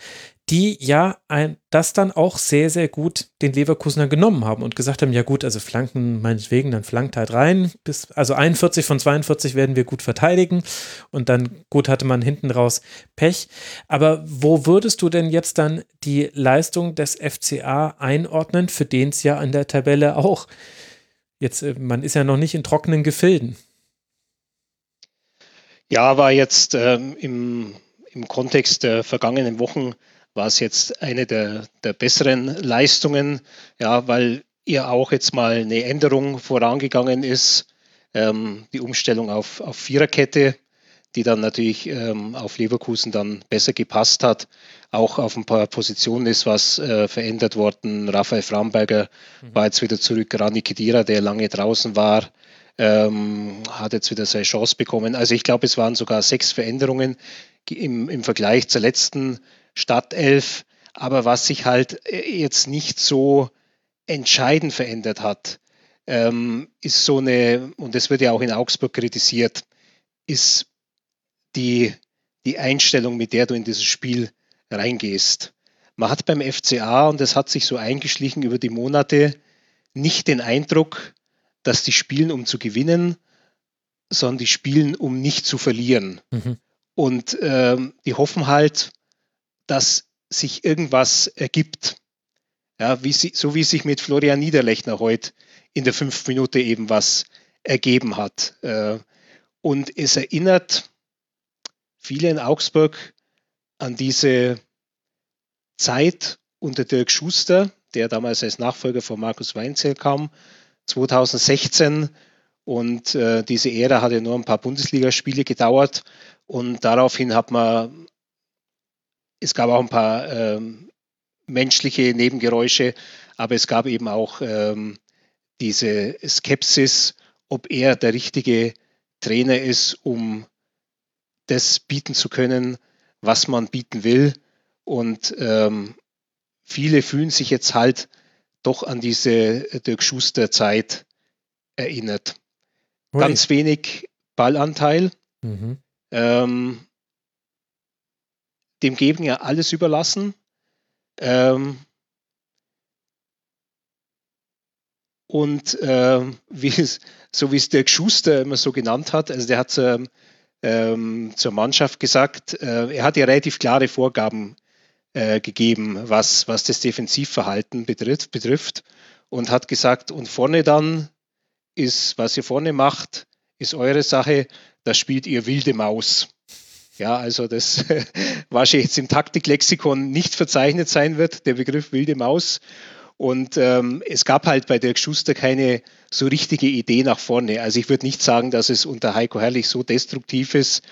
C: die ja ein, das dann auch sehr, sehr gut den Leverkusener genommen haben und gesagt haben, ja gut, also Flanken meinetwegen, dann flankt halt rein. Bis, also 41 von 42 werden wir gut verteidigen und dann gut hatte man hinten raus Pech. Aber wo würdest du denn jetzt dann die Leistung des FCA einordnen, für den es ja an der Tabelle auch jetzt, äh, man ist ja noch nicht in trockenen Gefilden.
E: Ja, war jetzt ähm, im, im Kontext der vergangenen Wochen war es jetzt eine der, der besseren Leistungen, ja, weil ihr auch jetzt mal eine Änderung vorangegangen ist, ähm, die Umstellung auf, auf Viererkette, die dann natürlich ähm, auf Leverkusen dann besser gepasst hat. Auch auf ein paar Positionen ist was äh, verändert worden. Raphael Framberger mhm. war jetzt wieder zurück. Rani Kedira, der lange draußen war, ähm, hat jetzt wieder seine Chance bekommen. Also ich glaube, es waren sogar sechs Veränderungen im, im Vergleich zur letzten Stadtelf. Aber was sich halt äh, jetzt nicht so entscheidend verändert hat, ähm, ist so eine, und das wird ja auch in Augsburg kritisiert, ist die, die Einstellung, mit der du in dieses Spiel reingehst. Man hat beim FCA, und das hat sich so eingeschlichen über die Monate, nicht den Eindruck, dass die spielen, um zu gewinnen, sondern die spielen, um nicht zu verlieren. Mhm. Und ähm, die hoffen halt, dass sich irgendwas ergibt. Ja, wie sie, so wie sich mit Florian Niederlechner heute in der fünf Minute eben was ergeben hat. Äh, und es erinnert viele in Augsburg an diese Zeit unter Dirk Schuster, der damals als Nachfolger von Markus Weinzell kam, 2016. Und äh, diese Ära hatte nur ein paar Bundesligaspiele gedauert. Und daraufhin hat man, es gab auch ein paar ähm, menschliche Nebengeräusche, aber es gab eben auch ähm, diese Skepsis, ob er der richtige Trainer ist, um das bieten zu können, was man bieten will. Und ähm, viele fühlen sich jetzt halt doch an diese Dirk Schuster Zeit erinnert. Ui. Ganz wenig Ballanteil. Mhm. Ähm, dem Gegner alles überlassen. Ähm, und äh, wie es, so wie es Dirk Schuster immer so genannt hat, also der hat ähm, ähm, zur Mannschaft gesagt, äh, er hat ja relativ klare Vorgaben äh, gegeben, was, was das Defensivverhalten betrifft, betrifft und hat gesagt, und vorne dann ist, was ihr vorne macht, ist eure Sache, da spielt ihr wilde Maus. Ja, also das wahrscheinlich jetzt im Taktiklexikon nicht verzeichnet sein wird, der Begriff wilde Maus. Und ähm, es gab halt bei Dirk Schuster keine so richtige Idee nach vorne. Also ich würde nicht sagen, dass es unter Heiko Herrlich so destruktiv ist,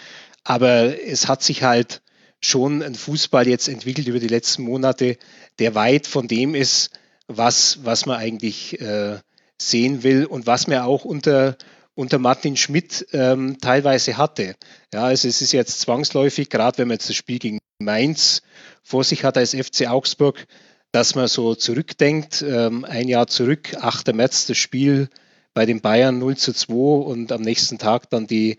E: aber es hat sich halt schon ein Fußball jetzt entwickelt über die letzten Monate, der weit von dem ist, was, was man eigentlich äh, sehen will und was man auch unter, unter Martin Schmidt ähm, teilweise hatte. Ja, also es ist jetzt zwangsläufig, gerade wenn man jetzt das Spiel gegen Mainz vor sich hat als FC Augsburg, dass man so zurückdenkt, ähm, ein Jahr zurück, 8. März, das Spiel bei den Bayern 0 zu 2 und am nächsten Tag dann die,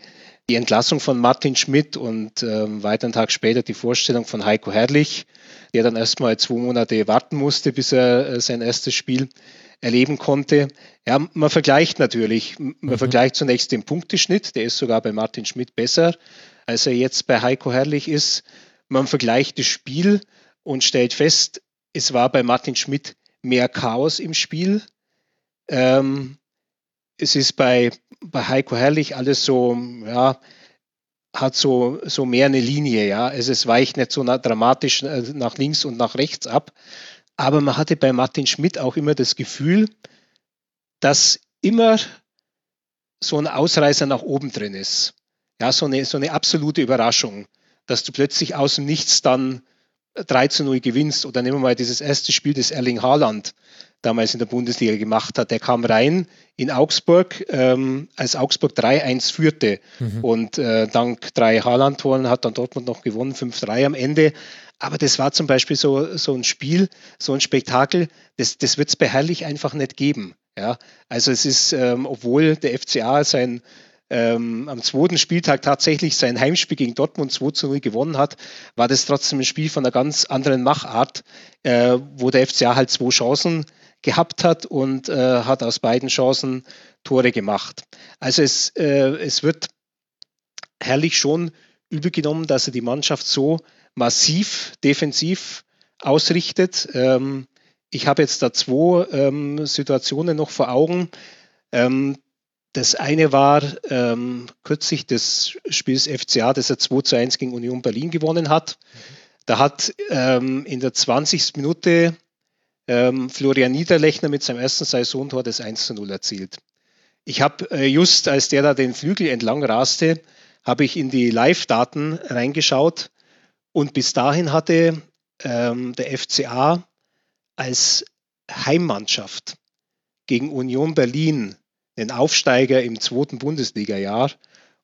E: die Entlassung von Martin Schmidt und ähm, weiteren Tag später die Vorstellung von Heiko Herrlich, der dann erstmal zwei Monate warten musste, bis er äh, sein erstes Spiel erleben konnte. Ja, man vergleicht natürlich. Man mhm. vergleicht zunächst den Punkteschnitt, der ist sogar bei Martin Schmidt besser, als er jetzt bei Heiko Herrlich ist. Man vergleicht das Spiel und stellt fest, es war bei Martin Schmidt mehr Chaos im Spiel. Ähm, es ist bei, bei Heiko Herrlich alles so, ja, hat so, so mehr eine Linie, ja. Also es weicht nicht so dramatisch äh, nach links und nach rechts ab. Aber man hatte bei Martin Schmidt auch immer das Gefühl, dass immer so ein Ausreißer nach oben drin ist. Ja, so eine, so eine absolute Überraschung, dass du plötzlich aus dem Nichts dann 3 zu 0 gewinnst. Oder nehmen wir mal dieses erste Spiel, das Erling Haaland damals in der Bundesliga gemacht hat. Der kam rein in Augsburg, ähm, als Augsburg 3-1 führte. Mhm. Und äh, dank drei Haaland-Toren hat dann Dortmund noch gewonnen, 5-3 am Ende. Aber das war zum Beispiel so, so ein Spiel, so ein Spektakel, das, das wird es bei Herrlich einfach nicht geben. Ja, also es ist, ähm, obwohl der FCA sein ähm, am zweiten Spieltag tatsächlich sein Heimspiel gegen Dortmund 2 zu 0 gewonnen hat, war das trotzdem ein Spiel von einer ganz anderen Machart, äh, wo der FCA halt zwei Chancen gehabt hat und äh, hat aus beiden Chancen Tore gemacht. Also es, äh, es wird herrlich schon übel genommen, dass er die Mannschaft so massiv defensiv ausrichtet. Ähm, ich habe jetzt da zwei ähm, Situationen noch vor Augen. Ähm, das eine war ähm, kürzlich des Spiels FCA, das er 2 zu 1 gegen Union Berlin gewonnen hat. Da hat ähm, in der 20. Minute ähm, Florian Niederlechner mit seinem ersten Saisontor das 1 zu 0 erzielt. Ich habe äh, just, als der da den Flügel entlang raste, habe ich in die Live-Daten reingeschaut und bis dahin hatte ähm, der FCA als Heimmannschaft gegen Union Berlin den Aufsteiger im zweiten Bundesliga-Jahr,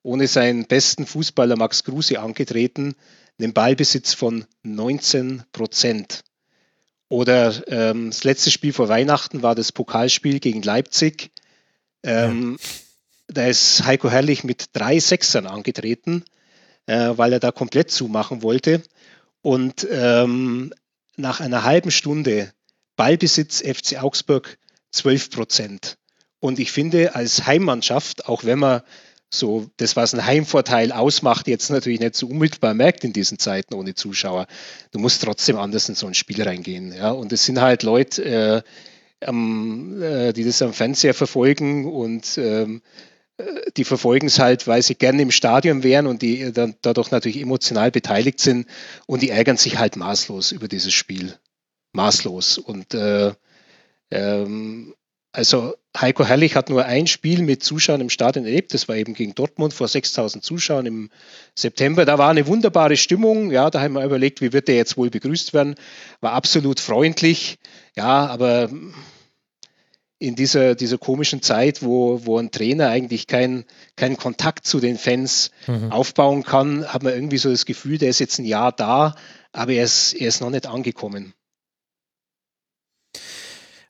E: ohne seinen besten Fußballer Max Kruse angetreten, einen Ballbesitz von 19 Prozent. Oder ähm, das letzte Spiel vor Weihnachten war das Pokalspiel gegen Leipzig. Ähm, ja. Da ist Heiko Herrlich mit drei Sechsern angetreten, äh, weil er da komplett zumachen wollte. Und ähm, nach einer halben Stunde Ballbesitz FC Augsburg 12 Prozent. Und ich finde, als Heimmannschaft, auch wenn man so das, was ein Heimvorteil ausmacht, jetzt natürlich nicht so unmittelbar merkt in diesen Zeiten ohne Zuschauer. Du musst trotzdem anders in so ein Spiel reingehen. Ja? Und es sind halt Leute, äh, am, äh, die das am Fernseher verfolgen und ähm, äh, die verfolgen es halt, weil sie gerne im Stadion wären und die dann dadurch natürlich emotional beteiligt sind und die ärgern sich halt maßlos über dieses Spiel. Maßlos. Und äh, ähm, also Heiko Herrlich hat nur ein Spiel mit Zuschauern im Stadion erlebt. Das war eben gegen Dortmund vor 6000 Zuschauern im September. Da war eine wunderbare Stimmung. Ja, da haben wir überlegt, wie wird der jetzt wohl begrüßt werden. War absolut freundlich. Ja, aber in dieser, dieser komischen Zeit, wo, wo ein Trainer eigentlich keinen kein Kontakt zu den Fans mhm. aufbauen kann, hat man irgendwie so das Gefühl, der ist jetzt ein Jahr da, aber er ist, er ist noch nicht angekommen.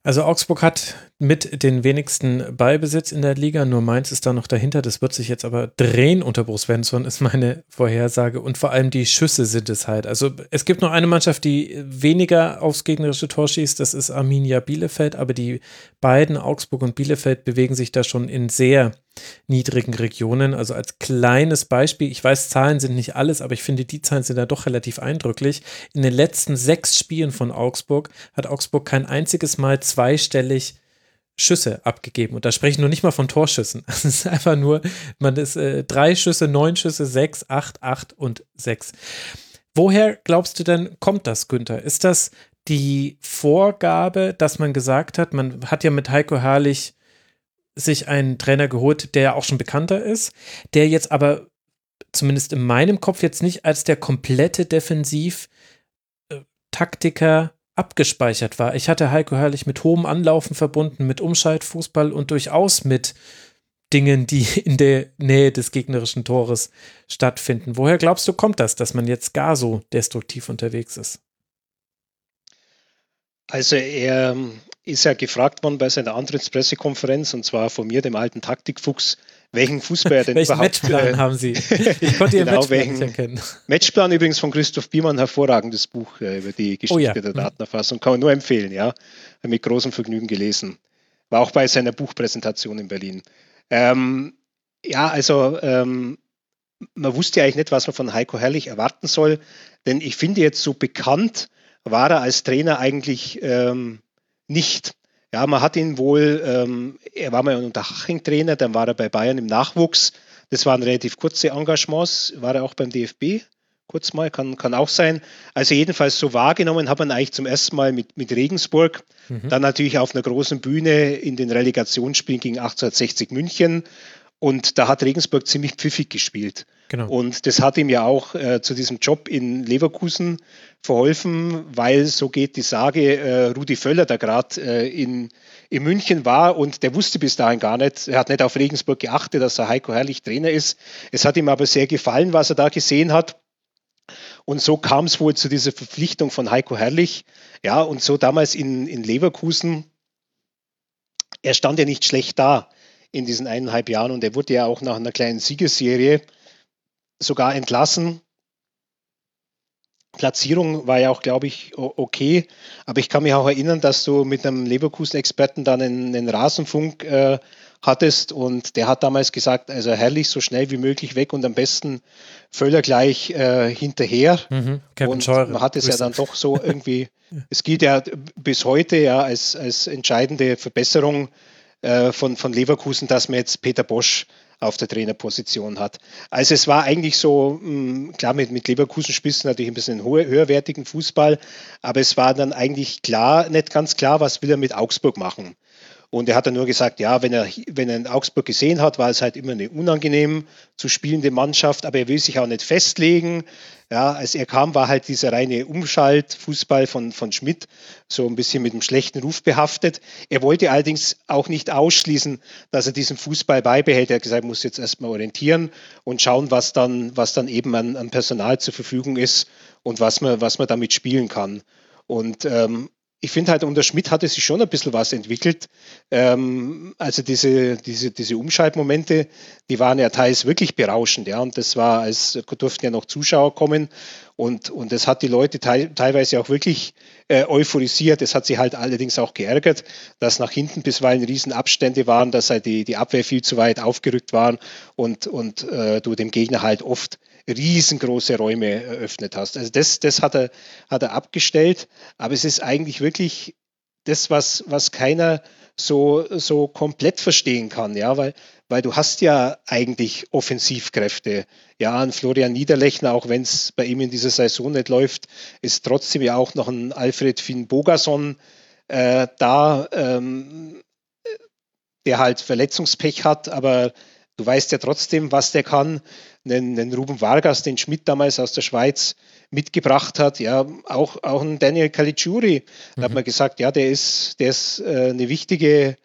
C: Also Augsburg hat mit den wenigsten Ballbesitz in der Liga, nur Mainz ist da noch dahinter. Das wird sich jetzt aber drehen unter Bruce Svensson, ist meine Vorhersage. Und vor allem die Schüsse sind es halt. Also es gibt noch eine Mannschaft, die weniger aufs gegnerische Tor schießt, das ist Arminia Bielefeld, aber die beiden, Augsburg und Bielefeld, bewegen sich da schon in sehr niedrigen Regionen. Also als kleines Beispiel, ich weiß, Zahlen sind nicht alles, aber ich finde, die Zahlen sind da doch relativ eindrücklich. In den letzten sechs Spielen von Augsburg hat Augsburg kein einziges Mal zweistellig Schüsse abgegeben. Und da spreche ich nur nicht mal von Torschüssen. Es ist einfach nur, man ist äh, drei Schüsse, neun Schüsse, sechs, acht, acht und sechs. Woher glaubst du denn, kommt das, Günther? Ist das die Vorgabe, dass man gesagt hat, man hat ja mit Heiko Herrlich sich einen Trainer geholt, der auch schon bekannter ist, der jetzt aber zumindest in meinem Kopf jetzt nicht als der komplette Defensiv-Taktiker äh, abgespeichert war. Ich hatte Heiko Herrlich mit hohem Anlaufen verbunden, mit Umschaltfußball und durchaus mit Dingen, die in der Nähe des gegnerischen Tores stattfinden. Woher glaubst du, kommt das, dass man jetzt gar so destruktiv unterwegs ist?
E: Also er ist ja gefragt worden bei seiner Antrittspressekonferenz und zwar von mir, dem alten Taktikfuchs, welchen Fußball er denn
C: welchen überhaupt... Matchplan äh, haben Sie? Ich konnte Ihren genau, Matchplan welchen, nicht erkennen.
E: Matchplan übrigens von Christoph Biermann, hervorragendes Buch äh, über die Geschichte oh ja. der mhm. Datenerfassung, kann man nur empfehlen, ja. Mit großem Vergnügen gelesen. War auch bei seiner Buchpräsentation in Berlin. Ähm, ja, also ähm, man wusste eigentlich nicht, was man von Heiko Herrlich erwarten soll, denn ich finde jetzt so bekannt war er als Trainer eigentlich ähm, nicht. Ja, man hat ihn wohl, ähm, er war mal unter Haching Trainer, dann war er bei Bayern im Nachwuchs. Das waren relativ kurze Engagements, war er auch beim DFB kurz mal, kann, kann auch sein. Also jedenfalls so wahrgenommen hat man eigentlich zum ersten Mal mit, mit Regensburg, mhm. dann natürlich auf einer großen Bühne in den Relegationsspielen gegen 1860 München und da hat Regensburg ziemlich pfiffig gespielt. Genau. Und das hat ihm ja auch äh, zu diesem Job in Leverkusen verholfen, weil so geht die Sage, äh, Rudi Völler, der gerade äh, in, in München war und der wusste bis dahin gar nicht, er hat nicht auf Regensburg geachtet, dass er Heiko Herrlich Trainer ist. Es hat ihm aber sehr gefallen, was er da gesehen hat. Und so kam es wohl zu dieser Verpflichtung von Heiko Herrlich. Ja, und so damals in, in Leverkusen, er stand ja nicht schlecht da in diesen eineinhalb Jahren und er wurde ja auch nach einer kleinen Siegesserie sogar entlassen. Platzierung war ja auch, glaube ich, okay. Aber ich kann mich auch erinnern, dass du mit einem Leverkusen-Experten dann einen, Rasenfunk äh, hattest und der hat damals gesagt, also herrlich, so schnell wie möglich weg und am besten Völler gleich äh, hinterher. Mhm, und Scheure. man hat es ja dann doch so irgendwie, es gilt ja bis heute ja als, als entscheidende Verbesserung äh, von, von Leverkusen, dass man jetzt Peter Bosch auf der Trainerposition hat. Also es war eigentlich so, hm, klar, mit, mit Leverkusen spielst du natürlich ein bisschen hohe, höherwertigen Fußball, aber es war dann eigentlich klar, nicht ganz klar, was will er mit Augsburg machen. Und er hat dann nur gesagt, ja, wenn er, wenn er in Augsburg gesehen hat, war es halt immer eine unangenehm zu spielende Mannschaft, aber er will sich auch nicht festlegen. Ja, als er kam, war halt dieser reine Umschaltfußball von, von Schmidt so ein bisschen mit einem schlechten Ruf behaftet. Er wollte allerdings auch nicht ausschließen, dass er diesen Fußball beibehält. Er hat gesagt, muss jetzt erstmal orientieren und schauen, was dann, was dann eben an, an Personal zur Verfügung ist und was man, was man damit spielen kann. Und ähm, ich finde halt, unter Schmidt hatte sich schon ein bisschen was entwickelt. Ähm, also diese, diese, diese Umschaltmomente, die waren ja teils wirklich berauschend, ja. Und das war, als durften ja noch Zuschauer kommen und, und das hat die Leute te teilweise auch wirklich äh, euphorisiert. Es hat sie halt allerdings auch geärgert, dass nach hinten bisweilen Riesenabstände waren, dass halt die, die Abwehr viel zu weit aufgerückt waren und, und äh, du dem Gegner halt oft riesengroße Räume eröffnet hast. Also das, das hat, er, hat er abgestellt, aber es ist eigentlich wirklich das, was, was keiner so, so komplett verstehen kann, ja, weil, weil du hast ja eigentlich Offensivkräfte. Ja, ein Florian Niederlechner, auch wenn es bei ihm in dieser Saison nicht läuft, ist trotzdem ja auch noch ein Alfred Finn Bogason äh, da, ähm, der halt Verletzungspech hat, aber du weißt ja trotzdem, was der kann. Einen Ruben Vargas, den Schmidt damals aus der Schweiz mitgebracht hat, ja, auch, auch ein Daniel Caligiuri, da mhm. hat man gesagt, ja, der ist, der ist äh, eine wichtige,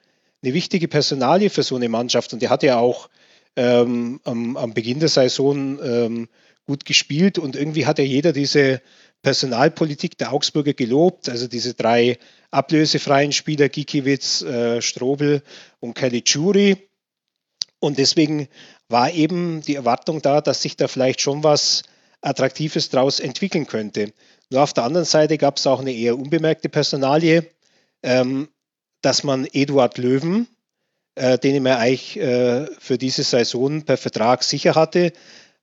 E: eine wichtige Personalie für so eine Mannschaft. Und der hat ja auch ähm, am, am, Beginn der Saison ähm, gut gespielt. Und irgendwie hat ja jeder diese Personalpolitik der Augsburger gelobt, also diese drei ablösefreien Spieler, Gikiewicz, äh, Strobel und Caligiuri. Und deswegen war eben die Erwartung da, dass sich da vielleicht schon was Attraktives daraus entwickeln könnte. Nur auf der anderen Seite gab es auch eine eher unbemerkte Personalie, ähm, dass man Eduard Löwen, äh, den man eigentlich äh, für diese Saison per Vertrag sicher hatte,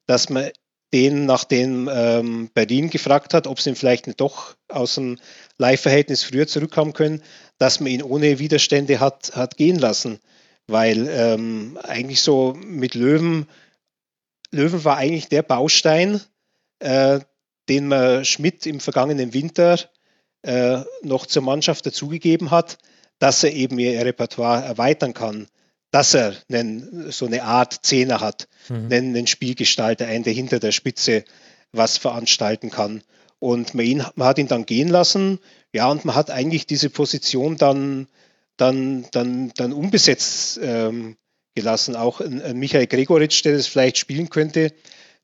E: dass man den, nachdem ähm, Berlin gefragt hat, ob sie ihn vielleicht nicht doch aus dem Leihverhältnis früher zurückkommen können, dass man ihn ohne Widerstände hat, hat gehen lassen weil ähm, eigentlich so mit Löwen, Löwen war eigentlich der Baustein, äh, den man Schmidt im vergangenen Winter äh, noch zur Mannschaft dazugegeben hat, dass er eben ihr Repertoire erweitern kann, dass er einen, so eine Art Zehner hat, mhm. einen, einen Spielgestalter, einen, der hinter der Spitze was veranstalten kann. Und man, ihn, man, hat ihn dann gehen lassen, ja, und man hat eigentlich diese Position dann dann, dann, dann unbesetzt ähm, gelassen. Auch ein, ein Michael Gregoritsch, der das vielleicht spielen könnte,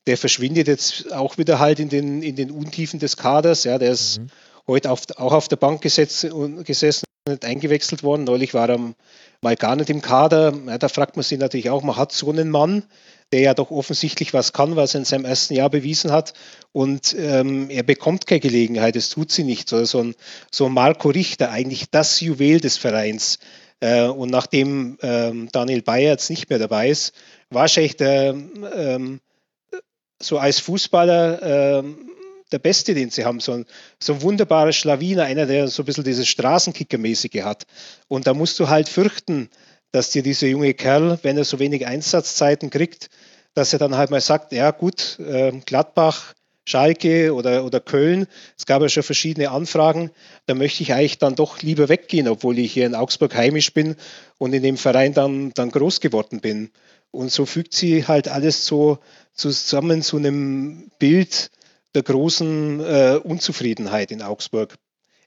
E: der verschwindet jetzt auch wieder halt in den, in den Untiefen des Kaders. Ja, der ist mhm. heute auf, auch auf der Bank gesetzt, gesessen und eingewechselt worden. Neulich war er mal gar nicht im Kader. Ja, da fragt man sich natürlich auch, man hat so einen Mann, der ja doch offensichtlich was kann, was er in seinem ersten Jahr bewiesen hat. Und ähm, er bekommt keine Gelegenheit, es tut sie nicht. So, so, ein, so Marco Richter, eigentlich das Juwel des Vereins. Äh, und nachdem ähm, Daniel Bayer jetzt nicht mehr dabei ist, wahrscheinlich der, ähm, so als Fußballer ähm, der Beste, den sie haben. So ein, so ein wunderbarer Schlawiner, einer, der so ein bisschen dieses Straßenkicker-mäßige hat. Und da musst du halt fürchten, dass dir dieser junge Kerl, wenn er so wenig Einsatzzeiten kriegt, dass er dann halt mal sagt, ja gut, äh, Gladbach, Schalke oder, oder Köln, es gab ja schon verschiedene Anfragen, da möchte ich eigentlich dann doch lieber weggehen, obwohl ich hier in Augsburg heimisch bin und in dem Verein dann, dann groß geworden bin. Und so fügt sie halt alles so zusammen zu einem Bild der großen äh, Unzufriedenheit in Augsburg.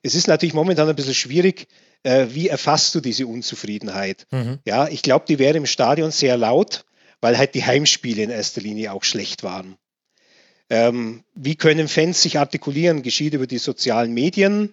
E: Es ist natürlich momentan ein bisschen schwierig, äh, wie erfasst du diese Unzufriedenheit? Mhm. Ja, ich glaube, die wäre im Stadion sehr laut, weil halt die Heimspiele in erster Linie auch schlecht waren. Ähm, wie können Fans sich artikulieren? Geschieht über die sozialen Medien,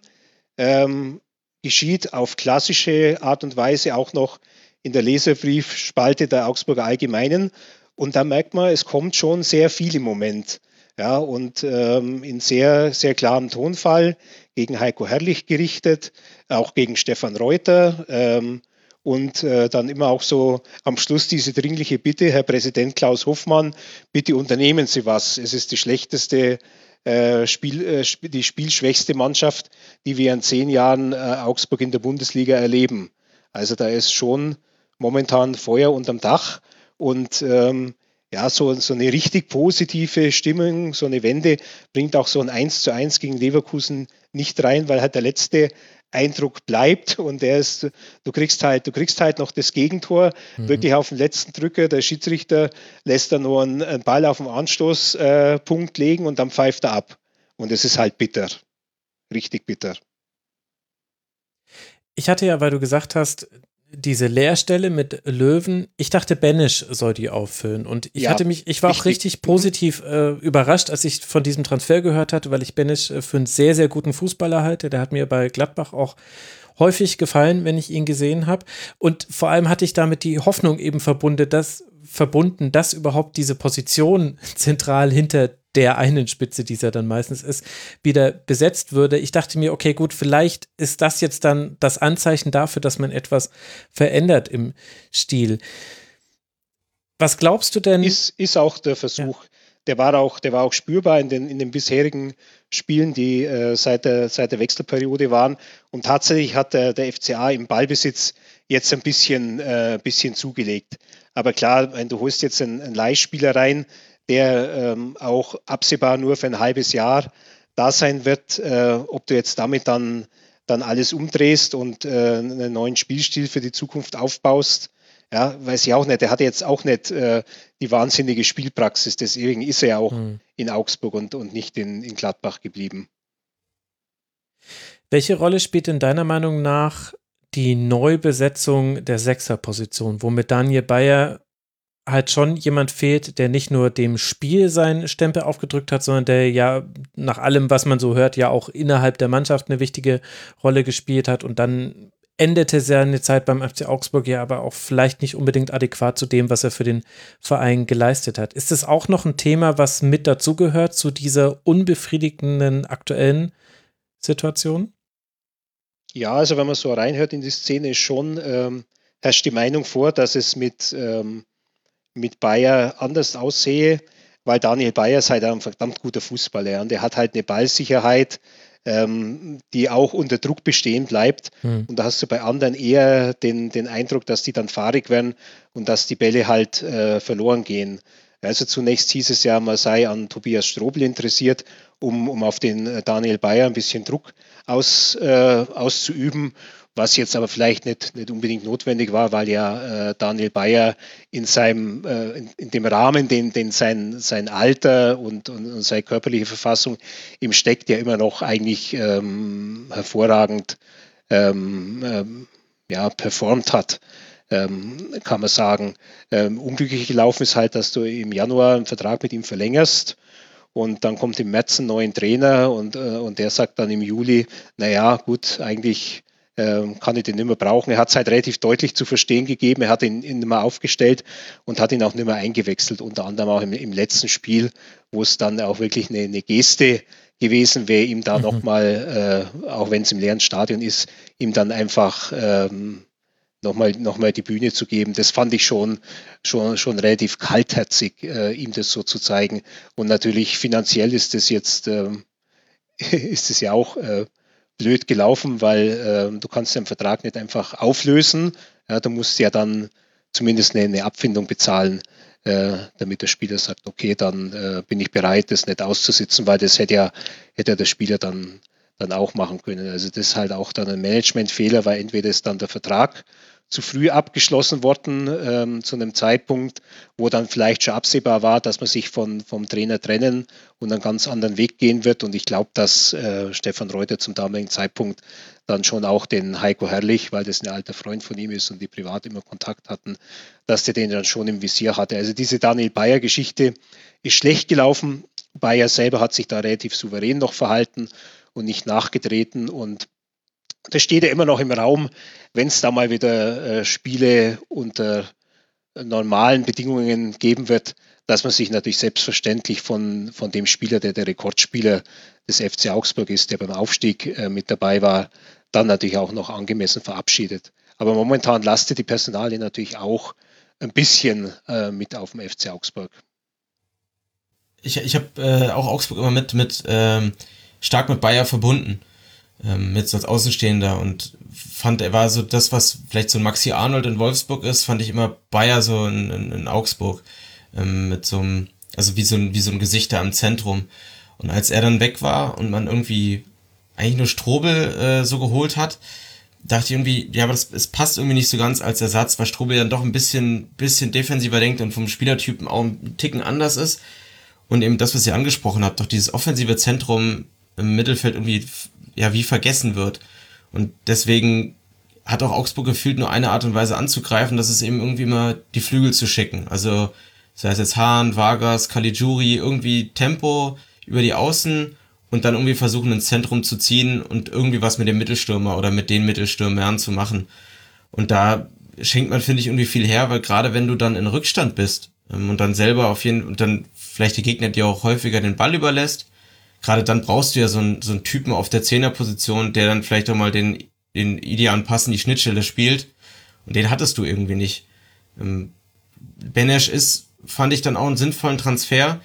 E: ähm, geschieht auf klassische Art und Weise auch noch in der Leserbriefspalte der Augsburger Allgemeinen. Und da merkt man, es kommt schon sehr viel im Moment. Ja, und ähm, in sehr, sehr klarem Tonfall gegen Heiko Herrlich gerichtet, auch gegen Stefan Reuter. Ähm, und äh, dann immer auch so am Schluss diese dringliche Bitte, Herr Präsident Klaus Hoffmann, bitte unternehmen Sie was. Es ist die schlechteste äh, Spiel, äh, die spielschwächste Mannschaft, die wir in zehn Jahren äh, Augsburg in der Bundesliga erleben. Also da ist schon momentan Feuer unterm Dach und ähm, ja, so, so eine richtig positive Stimmung, so eine Wende bringt auch so ein 1 zu 1 gegen Leverkusen nicht rein, weil halt der letzte Eindruck bleibt und der ist, du kriegst halt, du kriegst halt noch das Gegentor, mhm. wirklich auf den letzten Drücker. Der Schiedsrichter lässt da nur einen, einen Ball auf den Anstoßpunkt äh, legen und dann pfeift er ab. Und es ist halt bitter. Richtig bitter.
C: Ich hatte ja, weil du gesagt hast, diese Leerstelle mit Löwen, ich dachte, Benisch soll die auffüllen. Und ich ja, hatte mich, ich war richtig. auch richtig positiv äh, überrascht, als ich von diesem Transfer gehört hatte, weil ich Benisch äh, für einen sehr, sehr guten Fußballer halte. Der hat mir bei Gladbach auch häufig gefallen, wenn ich ihn gesehen habe. Und vor allem hatte ich damit die Hoffnung eben verbunden, dass verbunden, dass überhaupt diese Position zentral hinter der einen Spitze, die es ja dann meistens ist, wieder besetzt würde. Ich dachte mir, okay, gut, vielleicht ist das jetzt dann das Anzeichen dafür, dass man etwas verändert im Stil. Was glaubst du denn?
E: Ist, ist auch der Versuch. Ja. Der war auch, der war auch spürbar in den, in den bisherigen Spielen, die äh, seit, der, seit der Wechselperiode waren. Und tatsächlich hat der, der FCA im Ballbesitz jetzt ein bisschen, äh, bisschen zugelegt. Aber klar, wenn du holst jetzt einen, einen Leihspieler rein, der ähm, auch absehbar nur für ein halbes Jahr da sein wird. Äh, ob du jetzt damit dann, dann alles umdrehst und äh, einen neuen Spielstil für die Zukunft aufbaust, ja, weiß ich auch nicht. Er hatte jetzt auch nicht äh, die wahnsinnige Spielpraxis, deswegen ist er ja auch mhm. in Augsburg und, und nicht in, in Gladbach geblieben.
C: Welche Rolle spielt in deiner Meinung nach die Neubesetzung der Sechserposition, womit Daniel Bayer halt schon jemand fehlt, der nicht nur dem Spiel seinen Stempel aufgedrückt hat, sondern der ja nach allem, was man so hört, ja auch innerhalb der Mannschaft eine wichtige Rolle gespielt hat und dann endete seine Zeit beim FC Augsburg ja aber auch vielleicht nicht unbedingt adäquat zu dem, was er für den Verein geleistet hat. Ist es auch noch ein Thema, was mit dazugehört zu dieser unbefriedigenden aktuellen Situation?
E: Ja, also wenn man so reinhört in die Szene, schon ähm, herrscht die Meinung vor, dass es mit ähm, mit Bayer anders aussehe, weil Daniel Bayer ist halt ein verdammt guter Fußballer und er hat halt eine Ballsicherheit, ähm, die auch unter Druck bestehen bleibt. Hm. Und da hast du bei anderen eher den, den Eindruck, dass die dann fahrig werden und dass die Bälle halt äh, verloren gehen. Also zunächst hieß es ja, man sei an Tobias Strobel interessiert, um, um auf den äh, Daniel Bayer ein bisschen Druck aus, äh, auszuüben was jetzt aber vielleicht nicht, nicht unbedingt notwendig war, weil ja äh, Daniel Bayer in seinem, äh, in, in, dem Rahmen, den, den sein, sein Alter und, und, und, seine körperliche Verfassung ihm steckt, ja immer noch eigentlich ähm, hervorragend ähm, ähm, ja, performt hat. Ähm, kann man sagen. Ähm, unglücklich gelaufen ist halt, dass du im Januar einen Vertrag mit ihm verlängerst und dann kommt im März ein neuer Trainer und, äh, und der sagt dann im Juli, naja, gut, eigentlich kann ich den nicht mehr brauchen. Er hat es halt relativ deutlich zu verstehen gegeben. Er hat ihn, ihn nicht mehr aufgestellt und hat ihn auch nicht mehr eingewechselt, unter anderem auch im, im letzten Spiel, wo es dann auch wirklich eine, eine Geste gewesen wäre, ihm da mhm. nochmal, äh, auch wenn es im leeren Stadion ist, ihm dann einfach ähm, nochmal noch mal die Bühne zu geben. Das fand ich schon, schon, schon relativ kaltherzig, äh, ihm das so zu zeigen. Und natürlich finanziell ist das jetzt, äh, ist es ja auch äh, blöd gelaufen, weil äh, du kannst den Vertrag nicht einfach auflösen. Ja, du musst ja dann zumindest eine, eine Abfindung bezahlen, äh, damit der Spieler sagt, okay, dann äh, bin ich bereit, das nicht auszusitzen, weil das hätte ja, hätte ja der Spieler dann, dann auch machen können. Also das ist halt auch dann ein Managementfehler, weil entweder ist dann der Vertrag zu früh abgeschlossen worden ähm, zu einem Zeitpunkt, wo dann vielleicht schon absehbar war, dass man sich von, vom Trainer trennen und einen ganz anderen Weg gehen wird. Und ich glaube, dass äh, Stefan Reuter zum damaligen Zeitpunkt dann schon auch den Heiko Herrlich, weil das ein alter Freund von ihm ist und die privat immer Kontakt hatten, dass der den dann schon im Visier hatte. Also diese Daniel Bayer-Geschichte ist schlecht gelaufen. Bayer selber hat sich da relativ souverän noch verhalten und nicht nachgetreten und das steht ja immer noch im Raum, wenn es da mal wieder äh, Spiele unter normalen Bedingungen geben wird, dass man sich natürlich selbstverständlich von, von dem Spieler, der der Rekordspieler des FC Augsburg ist, der beim Aufstieg äh, mit dabei war, dann natürlich auch noch angemessen verabschiedet. Aber momentan lastet die Personalie natürlich auch ein bisschen äh, mit auf dem FC Augsburg.
D: Ich, ich habe äh, auch Augsburg immer mit, mit ähm, stark mit Bayer verbunden ähm, jetzt als Außenstehender und fand, er war so das, was vielleicht so ein Maxi Arnold in Wolfsburg ist, fand ich immer Bayer so in, in, in Augsburg ähm, mit so einem, also wie so ein, wie so ein Gesicht da am Zentrum. Und als er dann weg war und man irgendwie eigentlich nur Strobel äh, so geholt hat, dachte ich irgendwie, ja, aber das, es passt irgendwie nicht so ganz als Ersatz, weil Strobel dann doch ein bisschen, bisschen defensiver denkt und vom Spielertypen auch ein Ticken anders ist. Und eben das, was ihr angesprochen habt, doch dieses offensive Zentrum im Mittelfeld irgendwie ja wie vergessen wird. Und deswegen hat auch Augsburg gefühlt nur eine Art und Weise anzugreifen, das ist eben irgendwie mal die Flügel zu schicken. Also sei es jetzt Hahn, Vargas, Caligiuri, irgendwie Tempo über die Außen und dann irgendwie versuchen, ins Zentrum zu ziehen und irgendwie was mit dem Mittelstürmer oder mit den Mittelstürmern zu machen. Und da schenkt man, finde ich, irgendwie viel her, weil gerade wenn du dann in Rückstand bist ähm, und dann selber auf jeden und dann vielleicht die Gegner dir auch häufiger den Ball überlässt, gerade dann brauchst du ja so einen, so einen Typen auf der Zehnerposition, der dann vielleicht auch mal den, den idealen Pass in die Schnittstelle spielt. Und den hattest du irgendwie nicht. Ähm, Benesch ist, fand ich dann auch einen sinnvollen Transfer,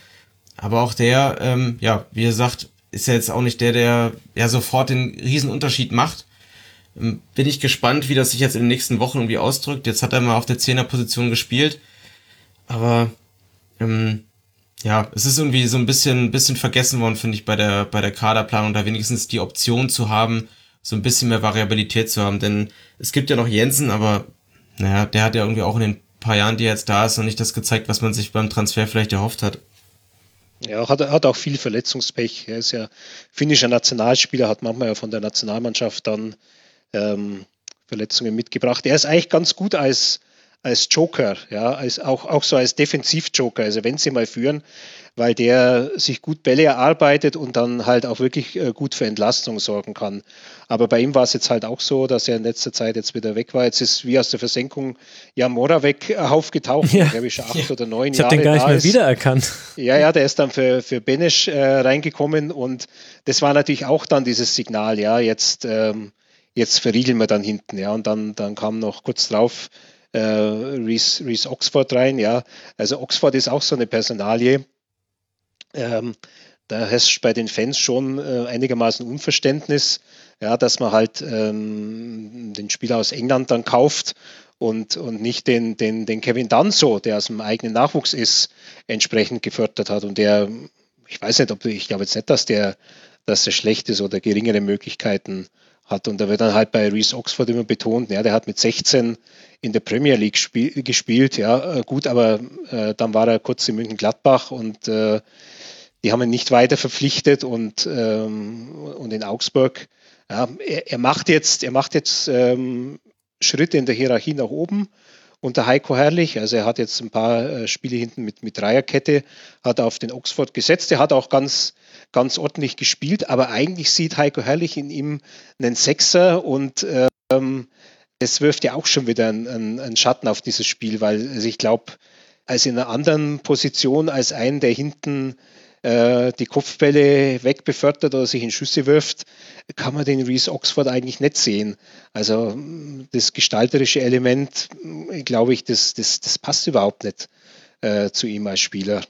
D: aber auch der, ähm, ja, wie ihr sagt, ist ja jetzt auch nicht der, der ja sofort den Riesenunterschied macht. Ähm, bin ich gespannt, wie das sich jetzt in den nächsten Wochen irgendwie ausdrückt. Jetzt hat er mal auf der Zehnerposition gespielt, aber ähm, ja, es ist irgendwie so ein bisschen, bisschen vergessen worden, finde ich, bei der, bei der Kaderplanung, da wenigstens die Option zu haben, so ein bisschen mehr Variabilität zu haben. Denn es gibt ja noch Jensen, aber naja, der hat ja irgendwie auch in den paar Jahren, die er jetzt da ist, noch nicht das gezeigt, was man sich beim Transfer vielleicht erhofft hat.
E: Ja, hat, hat auch viel Verletzungspech. Er ist ja finnischer Nationalspieler, hat manchmal ja von der Nationalmannschaft dann ähm, Verletzungen mitgebracht. Er ist eigentlich ganz gut als, als Joker, ja, als, auch, auch so als Defensivjoker. Also wenn sie mal führen, weil der sich gut Bälle erarbeitet und dann halt auch wirklich äh, gut für Entlastung sorgen kann. Aber bei ihm war es jetzt halt auch so, dass er in letzter Zeit jetzt wieder weg war. Jetzt ist wie aus der Versenkung Jan Moravec äh, aufgetaucht, ja. glaube ich, schon acht ja. oder neun
C: ich Jahre. Ich habe den gar nicht mehr ist. wiedererkannt.
E: Ja, ja, der ist dann für, für Benesch äh, reingekommen und das war natürlich auch dann dieses Signal, ja, jetzt, ähm, jetzt verriegeln wir dann hinten, ja, und dann, dann kam noch kurz drauf äh, Reese, Reese Oxford rein, ja. Also Oxford ist auch so eine Personalie, ähm, da herrscht bei den Fans schon äh, einigermaßen Unverständnis, ja, dass man halt ähm, den Spieler aus England dann kauft und, und nicht den, den, den Kevin Danso, der aus dem eigenen Nachwuchs ist, entsprechend gefördert hat. Und der, ich weiß nicht, ob ich glaube jetzt nicht, dass der, dass der schlecht ist oder geringere Möglichkeiten hat. Und da wird dann halt bei Reese Oxford immer betont, ja, der hat mit 16 in der Premier League spiel, gespielt, ja, äh, gut, aber äh, dann war er kurz in München-Gladbach und äh, die haben ihn nicht weiter verpflichtet und, ähm, und in Augsburg. Ja, er, er, macht jetzt, er macht jetzt ähm, Schritte in der Hierarchie nach oben unter Heiko Herrlich. Also er hat jetzt ein paar äh, Spiele hinten mit, mit Dreierkette, hat auf den Oxford gesetzt. Er hat auch ganz, ganz ordentlich gespielt, aber eigentlich sieht Heiko Herrlich in ihm einen Sechser und ähm, das wirft ja auch schon wieder einen, einen Schatten auf dieses Spiel, weil also ich glaube, als in einer anderen Position als einen, der hinten äh, die Kopfbälle wegbefördert oder sich in Schüsse wirft, kann man den Reese Oxford eigentlich nicht sehen. Also das gestalterische Element, glaube ich, das, das, das passt überhaupt nicht äh, zu ihm als Spieler.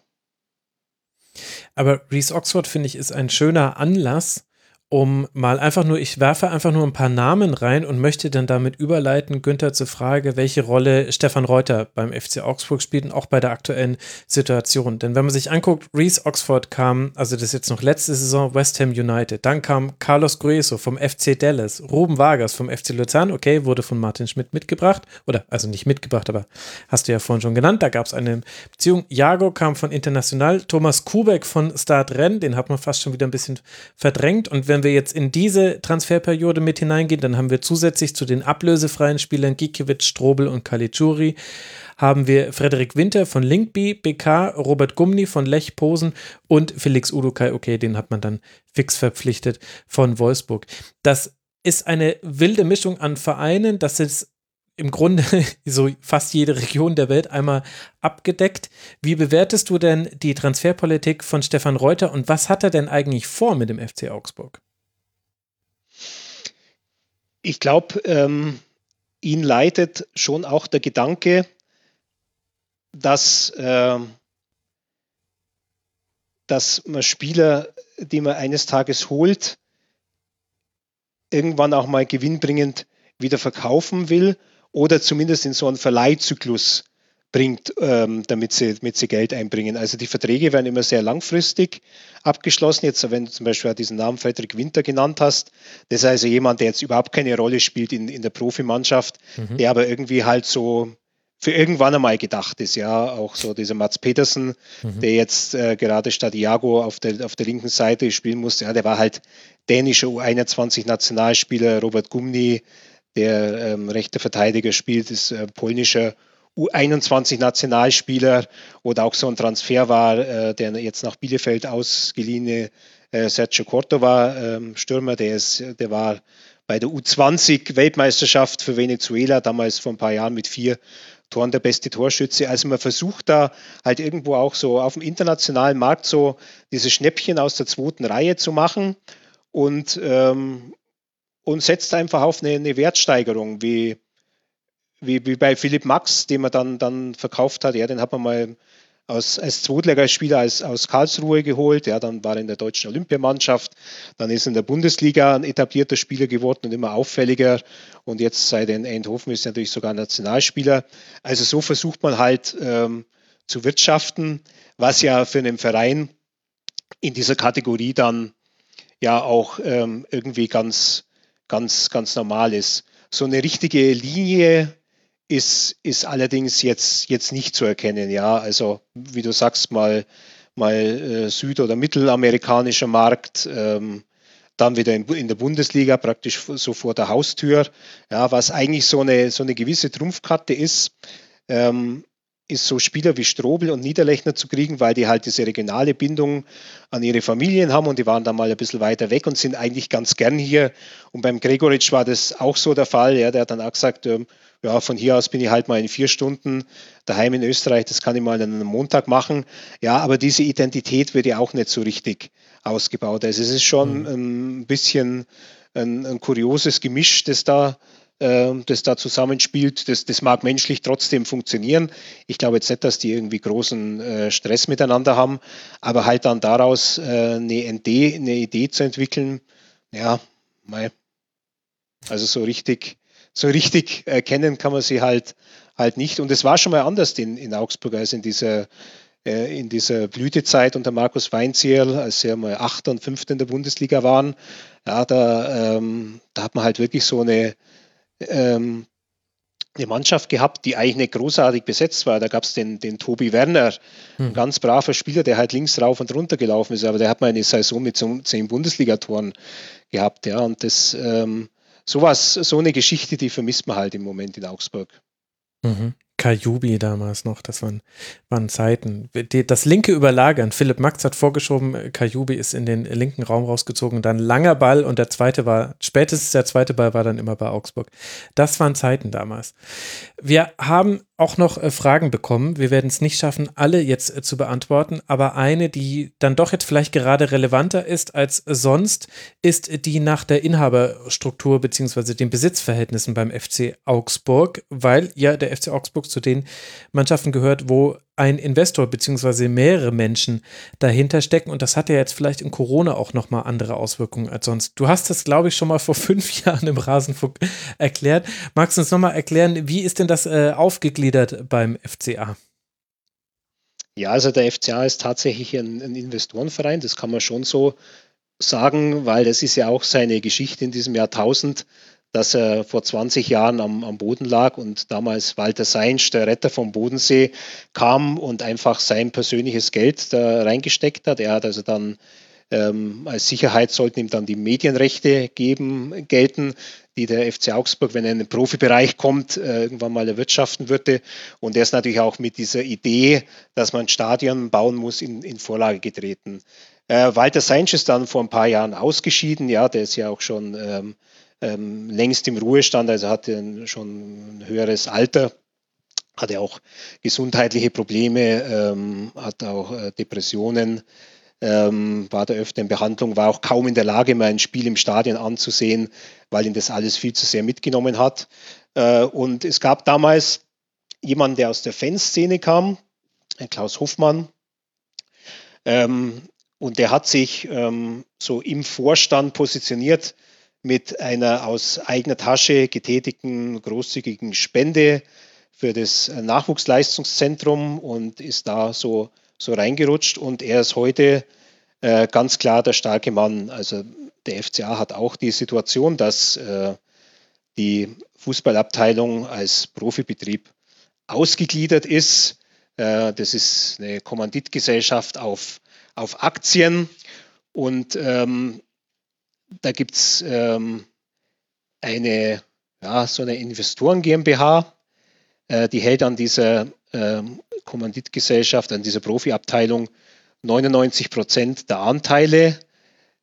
C: Aber Reese Oxford, finde ich, ist ein schöner Anlass, um mal einfach nur, ich werfe einfach nur ein paar Namen rein und möchte dann damit überleiten, Günther, zur Frage, welche Rolle Stefan Reuter beim FC Augsburg spielt und auch bei der aktuellen Situation. Denn wenn man sich anguckt, Reese Oxford kam, also das ist jetzt noch letzte Saison, West Ham United. Dann kam Carlos Grueso vom FC Dallas, Ruben Vargas vom FC Luzern, okay, wurde von Martin Schmidt mitgebracht, oder also nicht mitgebracht, aber hast du ja vorhin schon genannt, da gab es eine Beziehung. Jago kam von International, Thomas Kubek von Start Renn, den hat man fast schon wieder ein bisschen verdrängt und wenn wenn wir jetzt in diese Transferperiode mit hineingehen, dann haben wir zusätzlich zu den ablösefreien Spielern Gikiewicz, Strobel und Caligiuri haben wir Frederik Winter von Linkby, BK, Robert Gumni von Lech Posen und Felix Udukai, okay, den hat man dann fix verpflichtet von Wolfsburg. Das ist eine wilde Mischung an Vereinen, das ist im Grunde so fast jede Region der Welt einmal abgedeckt. Wie bewertest du denn die Transferpolitik von Stefan Reuter und was hat er denn eigentlich vor mit dem FC Augsburg?
E: Ich glaube, ähm, ihn leitet schon auch der Gedanke, dass, äh, dass man Spieler, die man eines Tages holt, irgendwann auch mal gewinnbringend wieder verkaufen will oder zumindest in so einen Verleihzyklus bringt, ähm, damit, sie, damit sie Geld einbringen. Also die Verträge werden immer sehr langfristig abgeschlossen. Jetzt, wenn du zum Beispiel diesen Namen Frederik Winter genannt hast, das ist also jemand, der jetzt überhaupt keine Rolle spielt in, in der Profimannschaft, mhm. der aber irgendwie halt so für irgendwann einmal gedacht ist, ja, auch so dieser Mats Petersen, mhm. der jetzt äh, gerade statt Iago auf der, auf der linken Seite spielen musste, ja, der war halt dänischer U21-Nationalspieler, Robert Gumni, der ähm, rechte Verteidiger spielt, ist äh, polnischer U21-Nationalspieler oder auch so ein Transfer war, äh, der jetzt nach Bielefeld ausgeliehene äh, Sergio Cordova, ähm, Stürmer, der, ist, der war bei der U20-Weltmeisterschaft für Venezuela, damals vor ein paar Jahren mit vier Toren der beste Torschütze. Also man versucht da halt irgendwo auch so auf dem internationalen Markt so diese Schnäppchen aus der zweiten Reihe zu machen und, ähm, und setzt einfach auf eine, eine Wertsteigerung, wie, wie, wie bei Philipp Max, den man dann, dann verkauft hat. Ja, den hat man mal aus, als Zweitligaspieler aus, aus Karlsruhe geholt. Ja, dann war er in der deutschen Olympiamannschaft. Dann ist er in der Bundesliga ein etablierter Spieler geworden und immer auffälliger. Und jetzt seit in Eindhoven ist er natürlich sogar Nationalspieler. Also so versucht man halt ähm, zu wirtschaften, was ja für einen Verein in dieser Kategorie dann ja auch ähm, irgendwie ganz, ganz, ganz normal ist. So eine richtige Linie ist, ist allerdings jetzt, jetzt nicht zu erkennen. Ja, also wie du sagst, mal, mal äh, süd- oder mittelamerikanischer Markt, ähm, dann wieder in, in, der Bundesliga praktisch so vor der Haustür. Ja, was eigentlich so eine, so eine gewisse Trumpfkarte ist, ähm, ist so Spieler wie Strobel und Niederlechner zu kriegen, weil die halt diese regionale Bindung an ihre Familien haben und die waren da mal ein bisschen weiter weg und sind eigentlich ganz gern hier. Und beim Gregoritsch war das auch so der Fall. Ja, der hat dann auch gesagt, ähm, ja, von hier aus bin ich halt mal in vier Stunden daheim in Österreich, das kann ich mal an einem Montag machen. Ja, aber diese Identität wird ja auch nicht so richtig ausgebaut. Also es ist schon mhm. ein bisschen ein, ein kurioses Gemisch, das da äh, das da zusammenspielt. Das, das mag menschlich trotzdem funktionieren. Ich glaube jetzt nicht, dass die irgendwie großen äh, Stress miteinander haben, aber halt dann daraus äh, eine, Idee, eine Idee zu entwickeln, ja, mei. also so richtig so richtig erkennen kann man sie halt, halt nicht. Und es war schon mal anders in, in Augsburg als in dieser, äh, in dieser Blütezeit unter Markus Weinzierl, als sie mal Achter und Fünfter in der Bundesliga waren. Ja, da, ähm, da hat man halt wirklich so eine, ähm, eine Mannschaft gehabt, die eigentlich nicht großartig besetzt war. Da gab es den, den Tobi Werner, hm. ein ganz braver Spieler, der halt links rauf und runter gelaufen ist, aber der hat mal eine Saison mit so zehn Bundesligatoren gehabt. Ja, und das, ähm, sowas, so eine Geschichte, die vermisst man halt im Moment in Augsburg.
C: Mhm. Kajubi damals noch, das waren, waren Zeiten. Das linke Überlagern, Philipp Max hat vorgeschoben, Kajubi ist in den linken Raum rausgezogen, dann langer Ball und der zweite war, spätestens der zweite Ball war dann immer bei Augsburg. Das waren Zeiten damals. Wir haben auch noch äh, Fragen bekommen. Wir werden es nicht schaffen, alle jetzt äh, zu beantworten, aber eine, die dann doch jetzt vielleicht gerade relevanter ist als sonst, ist die nach der Inhaberstruktur bzw. den Besitzverhältnissen beim FC Augsburg, weil ja der FC Augsburg zu den Mannschaften gehört, wo ein Investor bzw. mehrere Menschen dahinter stecken und das hat ja jetzt vielleicht in Corona auch nochmal andere Auswirkungen als sonst. Du hast das, glaube ich, schon mal vor fünf Jahren im Rasenfunk erklärt. Magst du uns nochmal erklären, wie ist denn das äh, aufgegliedert beim FCA?
E: Ja, also der FCA ist tatsächlich ein, ein Investorenverein, das kann man schon so sagen, weil das ist ja auch seine Geschichte in diesem Jahrtausend dass er vor 20 Jahren am, am Boden lag und damals Walter Seinsch, der Retter vom Bodensee, kam und einfach sein persönliches Geld da reingesteckt hat. Er hat also dann ähm, als Sicherheit sollten ihm dann die Medienrechte geben, gelten, die der FC Augsburg, wenn er in den Profibereich kommt, äh, irgendwann mal erwirtschaften würde. Und er ist natürlich auch mit dieser Idee, dass man Stadion bauen muss, in, in Vorlage getreten. Äh, Walter Seinsch ist dann vor ein paar Jahren ausgeschieden. Ja, der ist ja auch schon ähm, ähm, längst im Ruhestand, also hatte schon ein höheres Alter, hatte auch gesundheitliche Probleme, ähm, hat auch äh, Depressionen, ähm, war da öfter in Behandlung, war auch kaum in der Lage, mal ein Spiel im Stadion anzusehen, weil ihn das alles viel zu sehr mitgenommen hat. Äh, und es gab damals jemanden, der aus der Fanszene kam, Klaus Hoffmann, ähm, und der hat sich ähm, so im Vorstand positioniert mit einer aus eigener Tasche getätigten großzügigen Spende für das Nachwuchsleistungszentrum und ist da so, so reingerutscht. Und er ist heute äh, ganz klar der starke Mann. Also der FCA hat auch die Situation, dass äh, die Fußballabteilung als Profibetrieb ausgegliedert ist. Äh, das ist eine Kommanditgesellschaft auf, auf Aktien. Und ähm, da gibt es ähm, eine ja, so eine Investoren GmbH, äh, die hält an dieser äh, Kommanditgesellschaft, an dieser Profiabteilung 99 Prozent der Anteile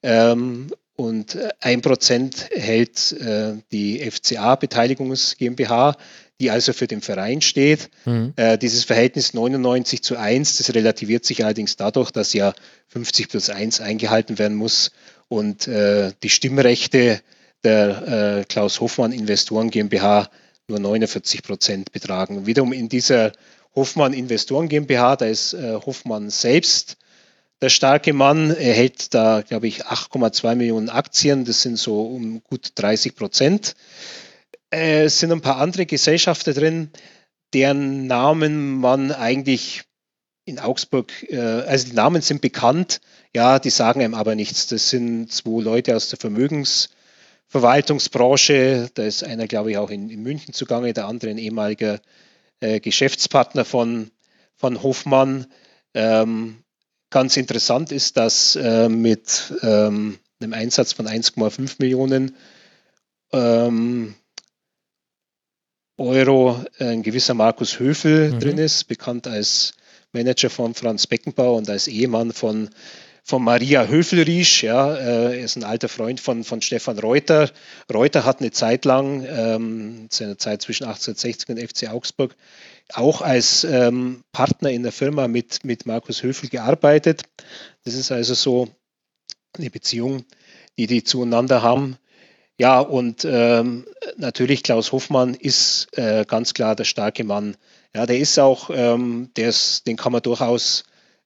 E: ähm, und ein Prozent hält äh, die FCA Beteiligungs GmbH, die also für den Verein steht. Mhm. Äh, dieses Verhältnis 99 zu 1, das relativiert sich allerdings dadurch, dass ja 50 plus 1 eingehalten werden muss und äh, die Stimmrechte der äh, Klaus Hoffmann Investoren GmbH nur 49 Prozent betragen. Wiederum in dieser Hoffmann Investoren GmbH, da ist äh, Hoffmann selbst der starke Mann. Er hält da, glaube ich, 8,2 Millionen Aktien. Das sind so um gut 30 Prozent. Äh, es sind ein paar andere Gesellschafter drin, deren Namen man eigentlich in Augsburg, äh, also die Namen sind bekannt, ja, die sagen einem aber nichts. Das sind zwei Leute aus der Vermögensverwaltungsbranche. Da ist einer, glaube ich, auch in, in München zugange, der andere ein ehemaliger äh, Geschäftspartner von, von Hofmann. Ähm, ganz interessant ist, dass äh, mit ähm, einem Einsatz von 1,5 Millionen ähm, Euro ein gewisser Markus Höfel mhm. drin ist, bekannt als Manager von Franz Beckenbauer und als Ehemann von, von Maria Höfelriesch. Ja, äh, er ist ein alter Freund von, von Stefan Reuter. Reuter hat eine Zeit lang, ähm, seine Zeit zwischen 1860 und FC Augsburg, auch als ähm, Partner in der Firma mit, mit Markus Höfel gearbeitet. Das ist also so eine Beziehung, die die zueinander haben. Ja, und ähm, natürlich Klaus Hoffmann ist äh, ganz klar der starke Mann. Ja, der ist auch, ähm, der ist, den kann man durchaus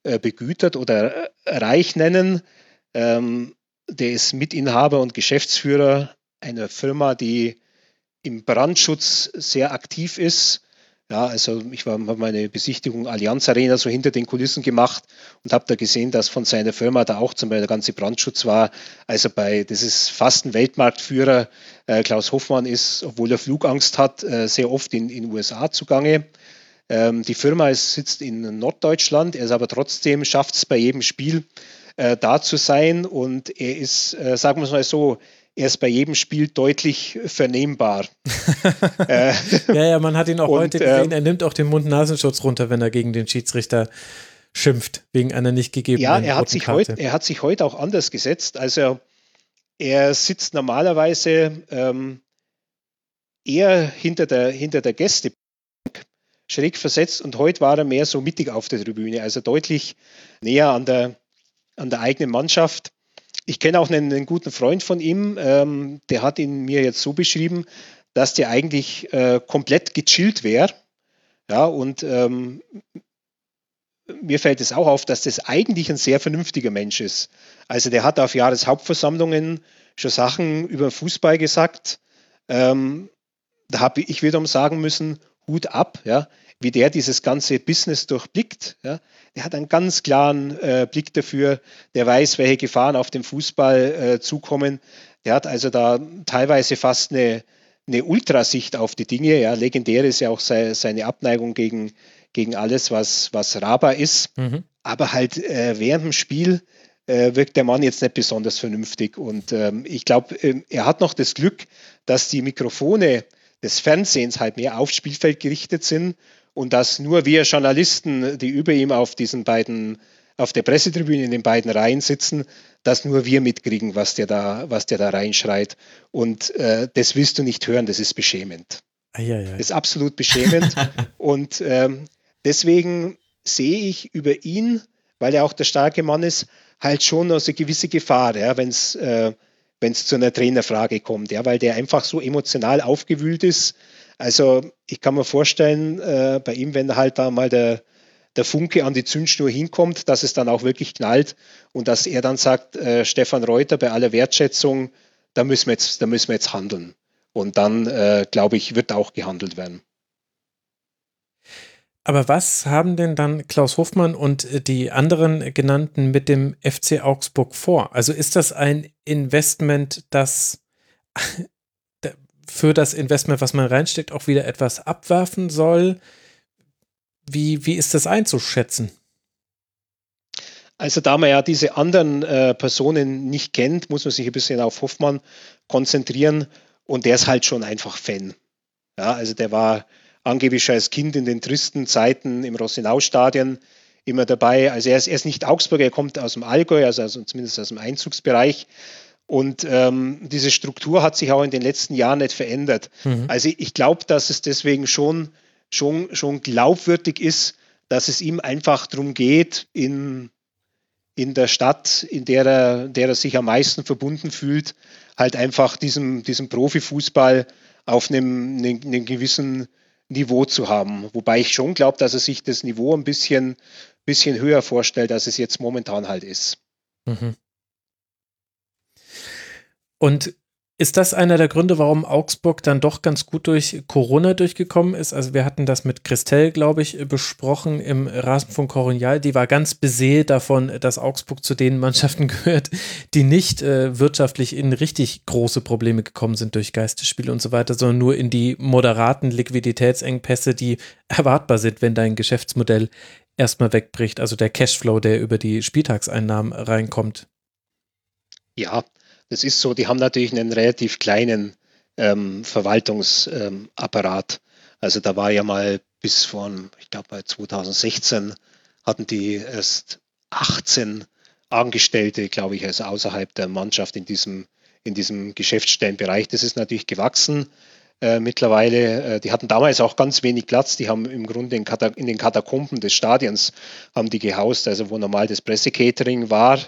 E: äh, begütert oder äh, reich nennen. Ähm, der ist Mitinhaber und Geschäftsführer einer Firma, die im Brandschutz sehr aktiv ist. Ja, also ich habe meine Besichtigung Allianz Arena so hinter den Kulissen gemacht und habe da gesehen, dass von seiner Firma da auch zum Beispiel der ganze Brandschutz war. Also bei, das ist fast ein Weltmarktführer. Äh, Klaus Hoffmann ist, obwohl er Flugangst hat, äh, sehr oft in den USA zugange. Ähm, die Firma ist, sitzt in Norddeutschland, er ist aber trotzdem, schafft es bei jedem Spiel äh, da zu sein und er ist, äh, sagen wir es mal so, er ist bei jedem Spiel deutlich vernehmbar.
C: äh, ja, ja, man hat ihn auch und, heute gesehen. Äh, er nimmt auch den Mund-Nasenschutz runter, wenn er gegen den Schiedsrichter schimpft, wegen einer nicht gegebenen
E: Ja, er hat, sich heute, er hat sich heute auch anders gesetzt. Also er sitzt normalerweise ähm, eher hinter der, hinter der Gäste schräg versetzt und heute war er mehr so mittig auf der Tribüne, also deutlich näher an der, an der eigenen Mannschaft. Ich kenne auch einen, einen, guten Freund von ihm, ähm, der hat ihn mir jetzt so beschrieben, dass der eigentlich äh, komplett gechillt wäre. Ja, und ähm, mir fällt es auch auf, dass das eigentlich ein sehr vernünftiger Mensch ist. Also der hat auf Jahreshauptversammlungen schon Sachen über Fußball gesagt. Ähm, da habe ich wiederum sagen müssen, Hut ab. Ja wie der dieses ganze Business durchblickt. Ja. Der hat einen ganz klaren äh, Blick dafür, der weiß, welche Gefahren auf den Fußball äh, zukommen. Der hat also da teilweise fast eine, eine Ultrasicht auf die Dinge. Ja. Legendär ist ja auch sei, seine Abneigung gegen, gegen alles, was, was Raba ist. Mhm. Aber halt äh, während dem Spiel äh, wirkt der Mann jetzt nicht besonders vernünftig. Und ähm, ich glaube, äh, er hat noch das Glück, dass die Mikrofone des Fernsehens halt mehr aufs Spielfeld gerichtet sind und dass nur wir Journalisten, die über ihm auf diesen beiden, auf der Pressetribüne in den beiden Reihen sitzen, dass nur wir mitkriegen, was der da, was der da reinschreit. Und äh, das willst du nicht hören, das ist beschämend. Ah. Das ist absolut beschämend. und ähm, deswegen sehe ich über ihn, weil er auch der starke Mann ist, halt schon also eine gewisse Gefahr, ja, wenn es äh, zu einer Trainerfrage kommt, ja, weil der einfach so emotional aufgewühlt ist, also ich kann mir vorstellen, äh, bei ihm, wenn halt da mal der, der Funke an die Zündschnur hinkommt, dass es dann auch wirklich knallt und dass er dann sagt, äh, Stefan Reuter, bei aller Wertschätzung, da müssen wir jetzt, da müssen wir jetzt handeln. Und dann, äh, glaube ich, wird auch gehandelt werden.
C: Aber was haben denn dann Klaus Hofmann und äh, die anderen genannten mit dem FC Augsburg vor? Also ist das ein Investment, das für das Investment, was man reinsteckt, auch wieder etwas abwerfen soll. Wie, wie ist das einzuschätzen?
E: Also da man ja diese anderen äh, Personen nicht kennt, muss man sich ein bisschen auf Hoffmann konzentrieren. Und der ist halt schon einfach Fan. Ja, also der war angeblich als Kind in den tristen Zeiten im Rosenau-Stadion immer dabei. Also er ist, er ist nicht Augsburger, er kommt aus dem Allgäu, also, also zumindest aus dem Einzugsbereich. Und ähm, diese Struktur hat sich auch in den letzten Jahren nicht verändert. Mhm. Also ich glaube, dass es deswegen schon, schon, schon glaubwürdig ist, dass es ihm einfach darum geht, in, in der Stadt, in der er, der er sich am meisten verbunden fühlt, halt einfach diesem, diesem Profifußball auf einem, einem, einem gewissen Niveau zu haben. Wobei ich schon glaube, dass er sich das Niveau ein bisschen, bisschen höher vorstellt, als es jetzt momentan halt ist. Mhm.
C: Und ist das einer der Gründe, warum Augsburg dann doch ganz gut durch Corona durchgekommen ist? Also wir hatten das mit Christelle, glaube ich, besprochen im Rasenfunk Coronial. Die war ganz beseelt davon, dass Augsburg zu den Mannschaften gehört, die nicht äh, wirtschaftlich in richtig große Probleme gekommen sind durch Geistesspiele und so weiter, sondern nur in die moderaten Liquiditätsengpässe, die erwartbar sind, wenn dein Geschäftsmodell erstmal wegbricht. Also der Cashflow, der über die Spieltagseinnahmen reinkommt.
E: Ja, das ist so, die haben natürlich einen relativ kleinen ähm, Verwaltungsapparat. Ähm, also da war ja mal bis von, ich glaube bei 2016 hatten die erst 18 Angestellte, glaube ich, also außerhalb der Mannschaft in diesem, in diesem Geschäftsstellenbereich. Das ist natürlich gewachsen äh, mittlerweile. Äh, die hatten damals auch ganz wenig Platz. Die haben im Grunde in, in, den Katakomben des Stadions haben die gehaust, also wo normal das Pressecatering war,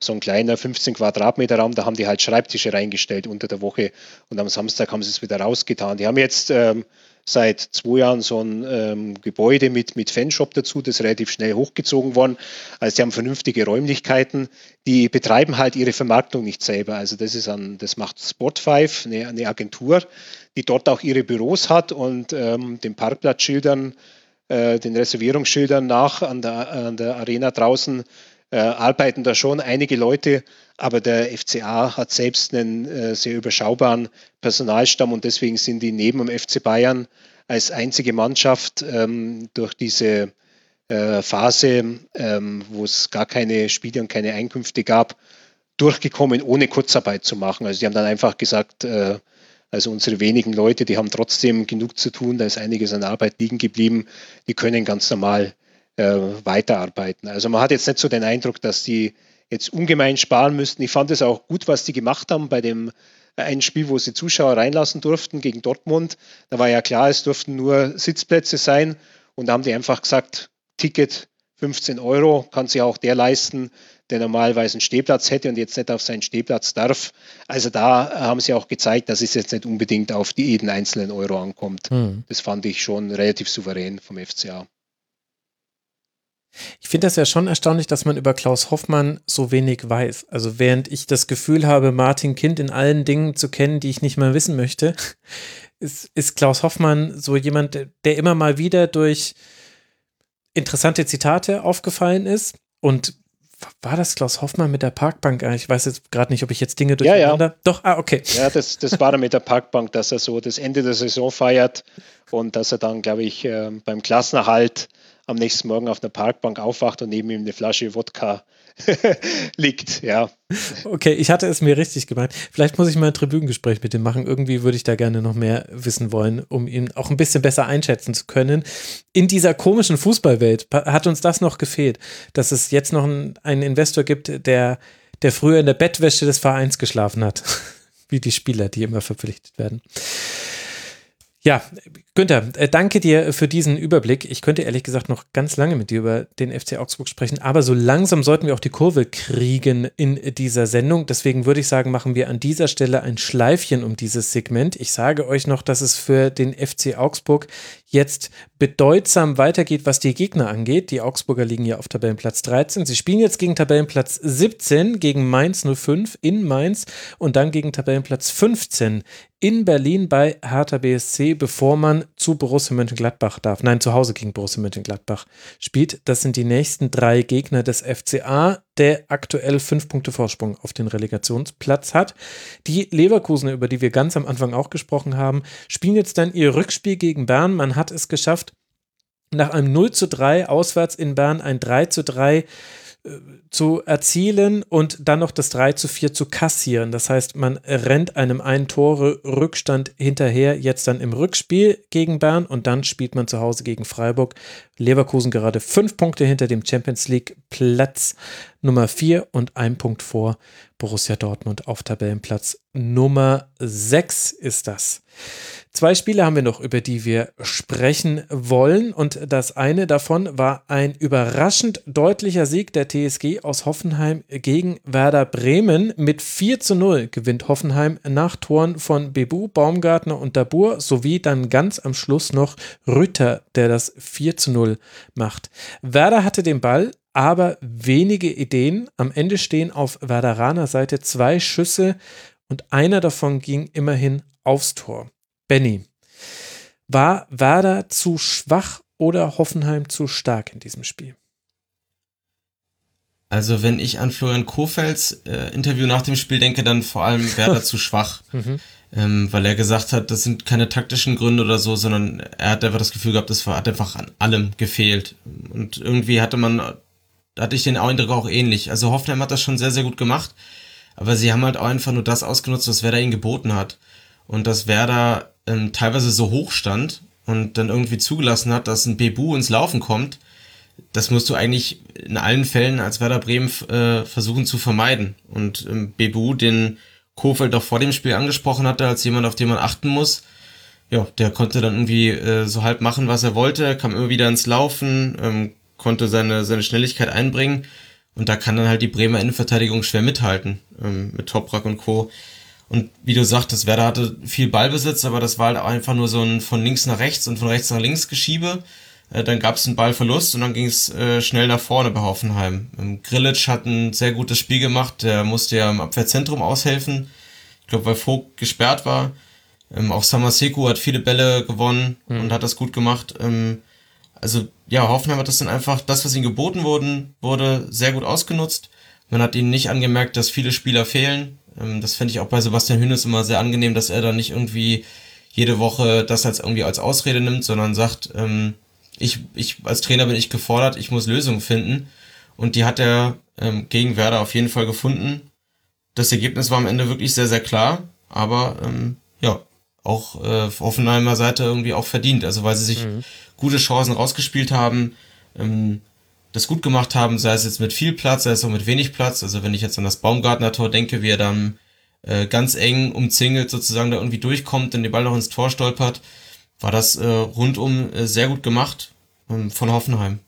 E: so ein kleiner 15 Quadratmeter Raum, da haben die halt Schreibtische reingestellt unter der Woche und am Samstag haben sie es wieder rausgetan. Die haben jetzt ähm, seit zwei Jahren so ein ähm, Gebäude mit, mit Fanshop dazu, das relativ schnell hochgezogen worden. Also die haben vernünftige Räumlichkeiten. Die betreiben halt ihre Vermarktung nicht selber. Also das ist an, das macht Spot5, eine, eine Agentur, die dort auch ihre Büros hat und ähm, den Parkplatzschildern, äh, den Reservierungsschildern nach an der, an der Arena draußen äh, arbeiten da schon einige Leute, aber der FCA hat selbst einen äh, sehr überschaubaren Personalstamm und deswegen sind die neben dem FC Bayern als einzige Mannschaft ähm, durch diese äh, Phase, ähm, wo es gar keine Spiele und keine Einkünfte gab, durchgekommen, ohne Kurzarbeit zu machen. Also die haben dann einfach gesagt, äh, also unsere wenigen Leute, die haben trotzdem genug zu tun, da ist einiges an Arbeit liegen geblieben, die können ganz normal äh, weiterarbeiten. Also man hat jetzt nicht so den Eindruck, dass die jetzt ungemein sparen müssten. Ich fand es auch gut, was die gemacht haben bei dem äh, einen Spiel, wo sie Zuschauer reinlassen durften gegen Dortmund. Da war ja klar, es durften nur Sitzplätze sein und da haben die einfach gesagt, Ticket 15 Euro kann sich auch der leisten, der normalerweise einen Stehplatz hätte und jetzt nicht auf seinen Stehplatz darf. Also da haben sie auch gezeigt, dass es jetzt nicht unbedingt auf die jeden einzelnen Euro ankommt. Hm. Das fand ich schon relativ souverän vom FCA.
C: Ich finde das ja schon erstaunlich, dass man über Klaus Hoffmann so wenig weiß. Also während ich das Gefühl habe, Martin Kind in allen Dingen zu kennen, die ich nicht mal wissen möchte, ist, ist Klaus Hoffmann so jemand, der immer mal wieder durch interessante Zitate aufgefallen ist. Und war das Klaus Hoffmann mit der Parkbank? Ah, ich weiß jetzt gerade nicht, ob ich jetzt Dinge durcheinander. Ja, ja. Doch, ah, okay.
E: Ja, das, das war er mit der Parkbank, dass er so das Ende der Saison feiert und dass er dann, glaube ich, äh, beim Klassenerhalt am nächsten Morgen auf einer Parkbank aufwacht und neben ihm eine Flasche Wodka liegt, ja.
C: Okay, ich hatte es mir richtig gemeint. Vielleicht muss ich mal ein Tribünengespräch mit ihm machen. Irgendwie würde ich da gerne noch mehr wissen wollen, um ihn auch ein bisschen besser einschätzen zu können. In dieser komischen Fußballwelt hat uns das noch gefehlt, dass es jetzt noch einen Investor gibt, der, der früher in der Bettwäsche des Vereins geschlafen hat. Wie die Spieler, die immer verpflichtet werden. Ja, Günther, äh, danke dir für diesen Überblick. Ich könnte ehrlich gesagt noch ganz lange mit dir über den FC Augsburg sprechen, aber so langsam sollten wir auch die Kurve kriegen in dieser Sendung. Deswegen würde ich sagen, machen wir an dieser Stelle ein Schleifchen um dieses Segment. Ich sage euch noch, dass es für den FC Augsburg jetzt bedeutsam weitergeht, was die Gegner angeht. Die Augsburger liegen ja auf Tabellenplatz 13. Sie spielen jetzt gegen Tabellenplatz 17, gegen Mainz 05 in Mainz und dann gegen Tabellenplatz 15 in Berlin bei Hertha BSC, bevor man zu Borussia Mönchengladbach darf. Nein, zu Hause gegen Borussia Mönchengladbach spielt. Das sind die nächsten drei Gegner des FCA, der aktuell fünf Punkte Vorsprung auf den Relegationsplatz hat. Die Leverkusener, über die wir ganz am Anfang auch gesprochen haben, spielen jetzt dann ihr Rückspiel gegen Bern. Man hat es geschafft, nach einem 0 zu 3 auswärts in Bern ein 3 zu 3 zu erzielen und dann noch das 3 zu 4 zu kassieren. Das heißt, man rennt einem einen Tore Rückstand hinterher, jetzt dann im Rückspiel gegen Bern und dann spielt man zu Hause gegen Freiburg. Leverkusen gerade fünf Punkte hinter dem Champions League Platz Nummer 4 und ein Punkt vor Borussia Dortmund auf Tabellenplatz Nummer 6 ist das. Zwei Spiele haben wir noch, über die wir sprechen wollen. Und das eine davon war ein überraschend deutlicher Sieg der TSG aus Hoffenheim gegen Werder Bremen. Mit 4 zu 0 gewinnt Hoffenheim nach Toren von Bebu, Baumgartner und Dabur sowie dann ganz am Schluss noch Rütter, der das 4 zu 0 macht. Werder hatte den Ball, aber wenige Ideen. Am Ende stehen auf Werderaner Seite zwei Schüsse und einer davon ging immerhin aufs Tor. Benny, war Werder zu schwach oder Hoffenheim zu stark in diesem Spiel?
D: Also wenn ich an Florian Kofelds äh, Interview nach dem Spiel denke, dann vor allem Werder zu schwach. Mhm. Ähm, weil er gesagt hat, das sind keine taktischen Gründe oder so, sondern er hat einfach das Gefühl gehabt, es hat einfach an allem gefehlt. Und irgendwie hatte man, hatte ich den Eindruck auch ähnlich. Also Hoffenheim hat das schon sehr, sehr gut gemacht, aber sie haben halt auch einfach nur das ausgenutzt, was Werder ihnen geboten hat. Und dass Werder ähm, teilweise so hoch stand und dann irgendwie zugelassen hat, dass ein Bebu ins Laufen kommt, das musst du eigentlich in allen Fällen als Werder Bremen äh, versuchen zu vermeiden. Und ähm, Bebu, den Kofeld doch vor dem Spiel angesprochen hatte, als jemand, auf den man achten muss, ja, der konnte dann irgendwie äh, so halb machen, was er wollte, kam immer wieder ins Laufen, ähm, konnte seine, seine Schnelligkeit einbringen. Und da kann dann halt die Bremer Innenverteidigung schwer mithalten, ähm, mit Toprak und Co. Und wie du sagtest, Werder hatte viel Ballbesitz, aber das war halt einfach nur so ein von links nach rechts und von rechts nach links Geschiebe. Äh, dann gab es einen Ballverlust und dann ging es äh, schnell nach vorne bei Hoffenheim. Ähm, Grillitsch hat ein sehr gutes Spiel gemacht, der musste ja im Abwehrzentrum aushelfen. Ich glaube, weil Vogt gesperrt war. Ähm, auch Samaseku hat viele Bälle gewonnen mhm. und hat das gut gemacht. Ähm, also ja, Hoffenheim hat das dann einfach, das, was ihm geboten wurden, wurde sehr gut ausgenutzt. Man hat ihnen nicht angemerkt, dass viele Spieler fehlen. Ähm, das fände ich auch bei Sebastian Hünes immer sehr angenehm, dass er da nicht irgendwie jede Woche das als irgendwie als Ausrede nimmt, sondern sagt, ähm, ich, ich als Trainer bin ich gefordert, ich muss Lösungen finden. Und die hat er ähm, gegen Werder auf jeden Fall gefunden. Das Ergebnis war am Ende wirklich sehr, sehr klar, aber ähm, ja, auch äh, auf Offenheimer Seite irgendwie auch verdient. Also weil sie sich mhm. Gute Chancen rausgespielt haben. Ähm, das gut gemacht haben, sei es jetzt mit viel Platz, sei es auch mit wenig Platz. Also wenn ich jetzt an das Baumgartner-Tor denke, wie er dann äh, ganz eng umzingelt sozusagen da irgendwie durchkommt und den Ball noch ins Tor stolpert, war das äh, rundum äh, sehr gut gemacht ähm, von Hoffenheim.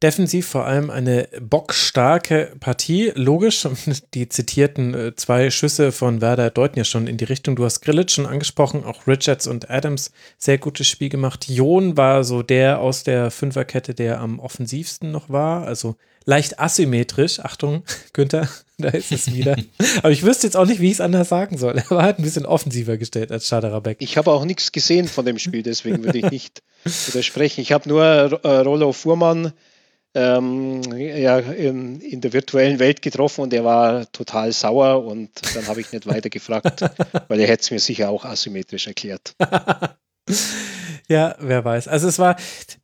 C: Defensiv vor allem eine bockstarke Partie. Logisch, die zitierten äh, zwei Schüsse von Werder deuten ja schon in die Richtung. Du hast Grillitsch schon angesprochen, auch Richards und Adams sehr gutes Spiel gemacht. Jon war so der aus der Fünferkette, der am offensivsten noch war. Also leicht asymmetrisch. Achtung, Günther, da ist es wieder. Aber ich wüsste jetzt auch nicht, wie ich es anders sagen soll. Er war halt ein bisschen offensiver gestellt als Schaderabek.
E: Ich habe auch nichts gesehen von dem Spiel, deswegen würde ich nicht widersprechen. Ich habe nur äh, Rollo Fuhrmann ähm, ja, in, in, der virtuellen Welt getroffen und er war total sauer und dann habe ich nicht weiter gefragt, weil er hätte es mir sicher auch asymmetrisch erklärt.
C: ja, wer weiß. Also es war,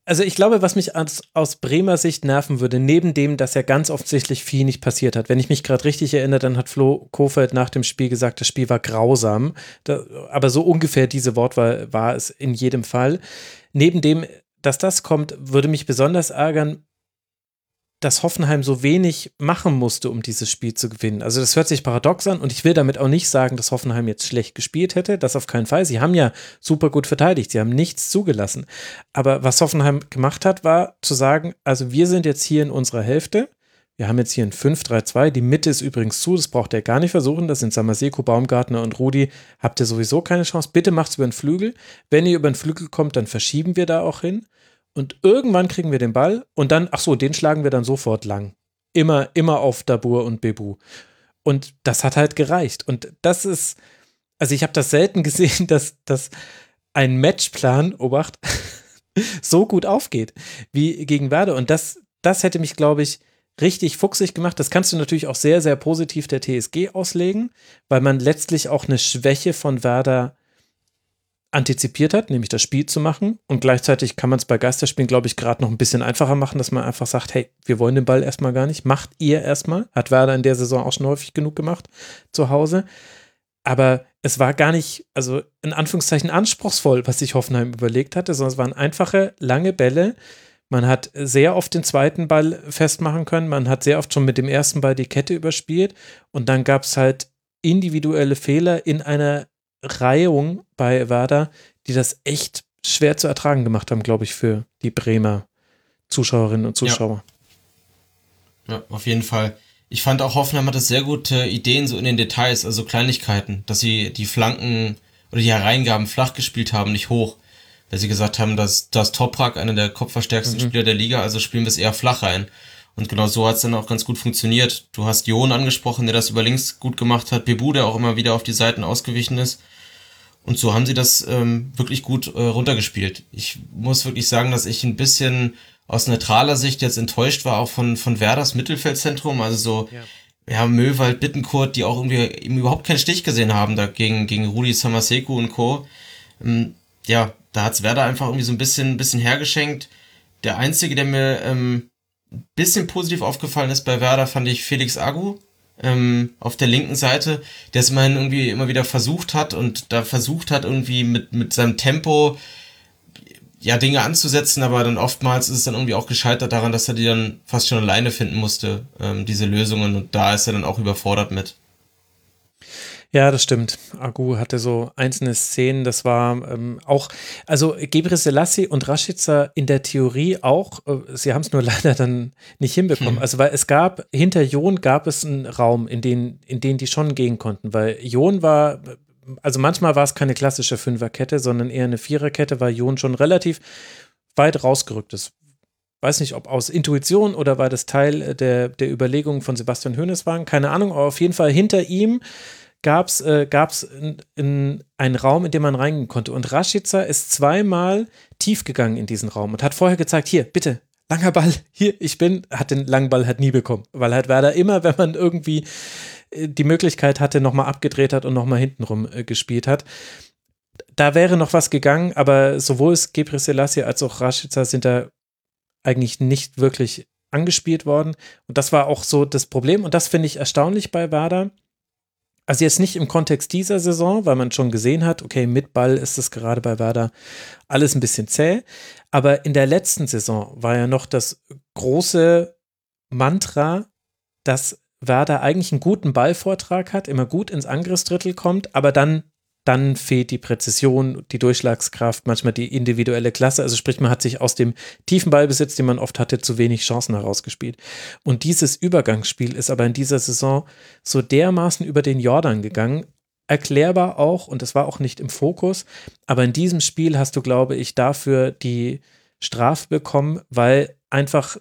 C: also ich glaube, was mich aus, aus Bremer Sicht nerven würde, neben dem, dass ja ganz offensichtlich viel nicht passiert hat. Wenn ich mich gerade richtig erinnere, dann hat Flo Kofeld nach dem Spiel gesagt, das Spiel war grausam. Da, aber so ungefähr diese Wortwahl war es in jedem Fall. Neben dem, dass das kommt, würde mich besonders ärgern, dass Hoffenheim so wenig machen musste, um dieses Spiel zu gewinnen. Also das hört sich paradox an und ich will damit auch nicht sagen, dass Hoffenheim jetzt schlecht gespielt hätte. Das auf keinen Fall. Sie haben ja super gut verteidigt. Sie haben nichts zugelassen. Aber was Hoffenheim gemacht hat, war zu sagen, also wir sind jetzt hier in unserer Hälfte. Wir haben jetzt hier ein 5-3-2. Die Mitte ist übrigens zu, das braucht ihr gar nicht versuchen. Das sind Samaseko, Baumgartner und Rudi. Habt ihr sowieso keine Chance. Bitte macht's über den Flügel. Wenn ihr über den Flügel kommt, dann verschieben wir da auch hin. Und irgendwann kriegen wir den Ball und dann, ach so, den schlagen wir dann sofort lang. Immer, immer auf Dabur und Bebu. Und das hat halt gereicht. Und das ist, also ich habe das selten gesehen, dass, dass ein Matchplan, Obacht, so gut aufgeht wie gegen Werder. Und das, das hätte mich, glaube ich, richtig fuchsig gemacht. Das kannst du natürlich auch sehr, sehr positiv der TSG auslegen, weil man letztlich auch eine Schwäche von Werder antizipiert hat, nämlich das Spiel zu machen. Und gleichzeitig kann man es bei Geisterspielen, glaube ich, gerade noch ein bisschen einfacher machen, dass man einfach sagt, hey, wir wollen den Ball erstmal gar nicht, macht ihr erstmal. Hat Werder in der Saison auch schon häufig genug gemacht zu Hause. Aber es war gar nicht, also in Anführungszeichen anspruchsvoll, was sich Hoffenheim überlegt hatte, sondern es waren einfache, lange Bälle. Man hat sehr oft den zweiten Ball festmachen können. Man hat sehr oft schon mit dem ersten Ball die Kette überspielt. Und dann gab es halt individuelle Fehler in einer Reihung bei Werder, die das echt schwer zu ertragen gemacht haben, glaube ich, für die Bremer Zuschauerinnen und Zuschauer.
D: Ja. ja, auf jeden Fall. Ich fand auch Hoffenheim hatte sehr gute Ideen so in den Details, also Kleinigkeiten, dass sie die Flanken oder die Hereingaben flach gespielt haben, nicht hoch. Weil sie gesagt haben, dass das Toprak einer der kopfverstärksten mhm. Spieler der Liga, also spielen wir es eher flach rein. Und genau so hat es dann auch ganz gut funktioniert. Du hast Jon angesprochen, der das über links gut gemacht hat, Bebu, der auch immer wieder auf die Seiten ausgewichen ist. Und so haben sie das ähm, wirklich gut äh, runtergespielt. Ich muss wirklich sagen, dass ich ein bisschen aus neutraler Sicht jetzt enttäuscht war, auch von, von Werders Mittelfeldzentrum. Also so, ja, ja Möwald, Bittenkurt, die auch irgendwie eben überhaupt keinen Stich gesehen haben dagegen gegen Rudi Samaseku und Co. Ähm, ja, da hat's Werder einfach irgendwie so ein bisschen, bisschen hergeschenkt. Der einzige, der mir ähm, bisschen positiv aufgefallen ist bei Werder, fand ich Felix Agu ähm, auf der linken Seite, der es immerhin irgendwie immer wieder versucht hat und da versucht hat, irgendwie mit, mit seinem Tempo ja Dinge anzusetzen, aber dann oftmals ist es dann irgendwie auch gescheitert daran, dass er die dann fast schon alleine finden musste, ähm, diese Lösungen und da ist er dann auch überfordert mit.
C: Ja, das stimmt. Agu hatte so einzelne Szenen, das war ähm, auch, also Gebre Selassie und Rashica in der Theorie auch, äh, sie haben es nur leider dann nicht hinbekommen. Hm. Also weil es gab, hinter Jon gab es einen Raum, in den, in den die schon gehen konnten, weil Jon war, also manchmal war es keine klassische Fünferkette, sondern eher eine Viererkette, weil Jon schon relativ weit rausgerückt ist weiß nicht, ob aus Intuition oder war das Teil der, der Überlegungen von Sebastian Hoeneß waren, keine Ahnung, aber auf jeden Fall hinter ihm gab es äh, in, in einen Raum, in den man reingehen konnte. Und Rashica ist zweimal tief gegangen in diesen Raum und hat vorher gezeigt, hier, bitte, langer Ball, hier, ich bin, hat den langen Ball halt nie bekommen. Weil halt Werder immer, wenn man irgendwie äh, die Möglichkeit hatte, nochmal abgedreht hat und nochmal hintenrum äh, gespielt hat. Da wäre noch was gegangen, aber sowohl Gebre Selassie als auch Rashica sind da eigentlich nicht wirklich angespielt worden. Und das war auch so das Problem. Und das finde ich erstaunlich bei Werder also jetzt nicht im Kontext dieser Saison, weil man schon gesehen hat, okay, mit Ball ist es gerade bei Werder alles ein bisschen zäh. Aber in der letzten Saison war ja noch das große Mantra, dass Werder eigentlich einen guten Ballvortrag hat, immer gut ins Angriffsdrittel kommt, aber dann dann fehlt die Präzision, die Durchschlagskraft, manchmal die individuelle Klasse. Also sprich, man hat sich aus dem tiefen Ballbesitz, den man oft hatte, zu wenig Chancen herausgespielt. Und dieses Übergangsspiel ist aber in dieser Saison so dermaßen über den Jordan gegangen. Erklärbar auch, und das war auch nicht im Fokus, aber in diesem Spiel hast du, glaube ich, dafür die Strafe bekommen, weil einfach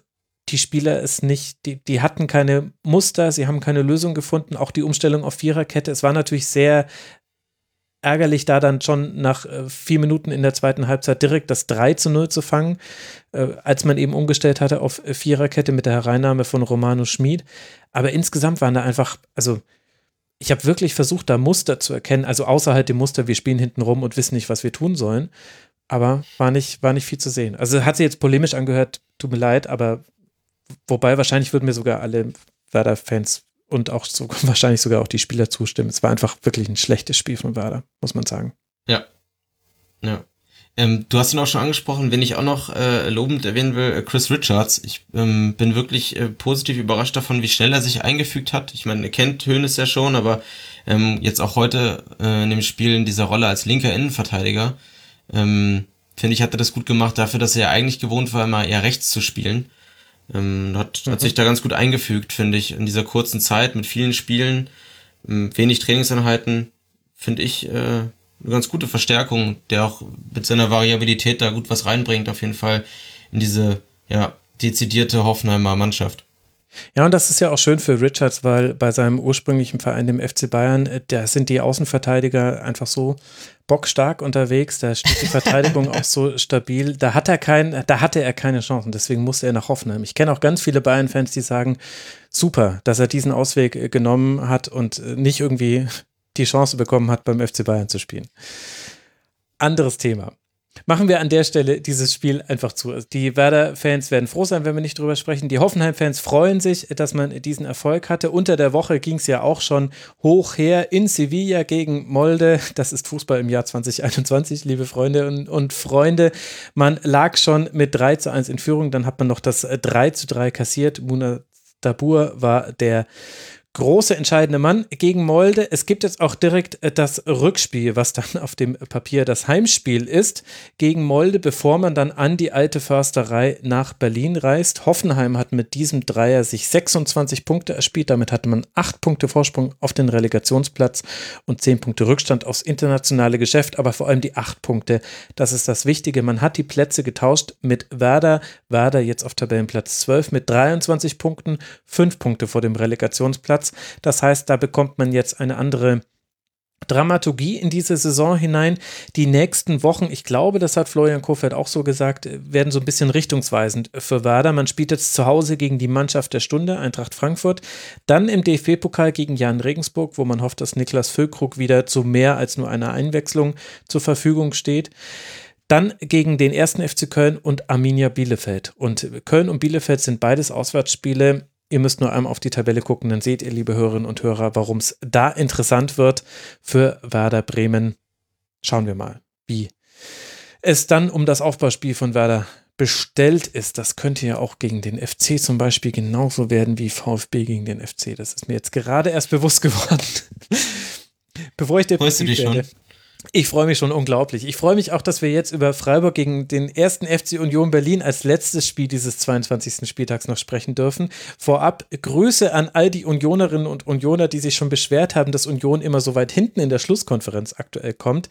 C: die Spieler es nicht, die, die hatten keine Muster, sie haben keine Lösung gefunden, auch die Umstellung auf Viererkette. Es war natürlich sehr ärgerlich, da dann schon nach äh, vier Minuten in der zweiten Halbzeit direkt das 3 zu 0 zu fangen, äh, als man eben umgestellt hatte auf Viererkette mit der Hereinnahme von Romano Schmid. Aber insgesamt waren da einfach, also ich habe wirklich versucht, da Muster zu erkennen, also außerhalb dem Muster, wir spielen hinten rum und wissen nicht, was wir tun sollen. Aber war nicht, war nicht viel zu sehen. Also hat sie jetzt polemisch angehört, tut mir leid, aber wobei wahrscheinlich würden mir sogar alle Werder-Fans und auch so, wahrscheinlich sogar auch die Spieler zustimmen. Es war einfach wirklich ein schlechtes Spiel von Werder, muss man sagen.
D: Ja. Ja. Ähm, du hast ihn auch schon angesprochen, wenn ich auch noch äh, lobend erwähnen will, äh, Chris Richards. Ich ähm, bin wirklich äh, positiv überrascht davon, wie schnell er sich eingefügt hat. Ich meine, er kennt Hönes ja schon, aber ähm, jetzt auch heute äh, in dem Spiel in dieser Rolle als linker Innenverteidiger, ähm, finde ich, hat er das gut gemacht, dafür, dass er ja eigentlich gewohnt war, immer eher rechts zu spielen. Ähm, hat, mhm. hat sich da ganz gut eingefügt, finde ich, in dieser kurzen Zeit mit vielen Spielen, ähm, wenig Trainingseinheiten, finde ich äh, eine ganz gute Verstärkung, der auch mit seiner Variabilität da gut was reinbringt, auf jeden Fall in diese ja, dezidierte Hoffenheimer Mannschaft.
C: Ja, und das ist ja auch schön für Richards, weil bei seinem ursprünglichen Verein, dem FC Bayern, da sind die Außenverteidiger einfach so bockstark unterwegs, da steht die Verteidigung auch so stabil. Da hat er kein, da hatte er keine Chancen, deswegen musste er nach Hoffenheim. Ich kenne auch ganz viele Bayern-Fans, die sagen, super, dass er diesen Ausweg äh, genommen hat und äh, nicht irgendwie die Chance bekommen hat, beim FC Bayern zu spielen. Anderes Thema. Machen wir an der Stelle dieses Spiel einfach zu. Also die Werder-Fans werden froh sein, wenn wir nicht drüber sprechen. Die Hoffenheim-Fans freuen sich, dass man diesen Erfolg hatte. Unter der Woche ging es ja auch schon hoch her in Sevilla gegen Molde. Das ist Fußball im Jahr 2021, liebe Freunde und, und Freunde. Man lag schon mit 3 zu 1 in Führung, dann hat man noch das 3 zu 3 kassiert. Muna Dabur war der große entscheidende Mann gegen Molde. Es gibt jetzt auch direkt äh, das Rückspiel, was dann auf dem Papier das Heimspiel ist, gegen Molde, bevor man dann an die alte Försterei nach Berlin reist. Hoffenheim hat mit diesem Dreier sich 26 Punkte erspielt. Damit hatte man 8 Punkte Vorsprung auf den Relegationsplatz und 10 Punkte Rückstand aufs internationale Geschäft, aber vor allem die 8 Punkte. Das ist das Wichtige. Man hat die Plätze getauscht mit Werder. Werder jetzt auf Tabellenplatz 12 mit 23 Punkten, 5 Punkte vor dem Relegationsplatz. Platz. Das heißt, da bekommt man jetzt eine andere Dramaturgie in diese Saison hinein. Die nächsten Wochen, ich glaube, das hat Florian Kofeld auch so gesagt, werden so ein bisschen richtungsweisend für Werder. Man spielt jetzt zu Hause gegen die Mannschaft der Stunde, Eintracht Frankfurt, dann im DFB-Pokal gegen Jan Regensburg, wo man hofft, dass Niklas Füllkrug wieder zu mehr als nur einer Einwechslung zur Verfügung steht. Dann gegen den ersten FC Köln und Arminia Bielefeld. Und Köln und Bielefeld sind beides Auswärtsspiele Ihr müsst nur einmal auf die Tabelle gucken, dann seht ihr, liebe Hörerinnen und Hörer, warum es da interessant wird für Werder Bremen. Schauen wir mal, wie es dann um das Aufbauspiel von Werder bestellt ist. Das könnte ja auch gegen den FC zum Beispiel genauso werden wie VfB gegen den FC. Das ist mir jetzt gerade erst bewusst geworden. Bevor ich dir
D: dich schon?
C: Ich freue mich schon unglaublich. Ich freue mich auch, dass wir jetzt über Freiburg gegen den ersten FC Union Berlin als letztes Spiel dieses 22. Spieltags noch sprechen dürfen. Vorab Grüße an all die Unionerinnen und Unioner, die sich schon beschwert haben, dass Union immer so weit hinten in der Schlusskonferenz aktuell kommt.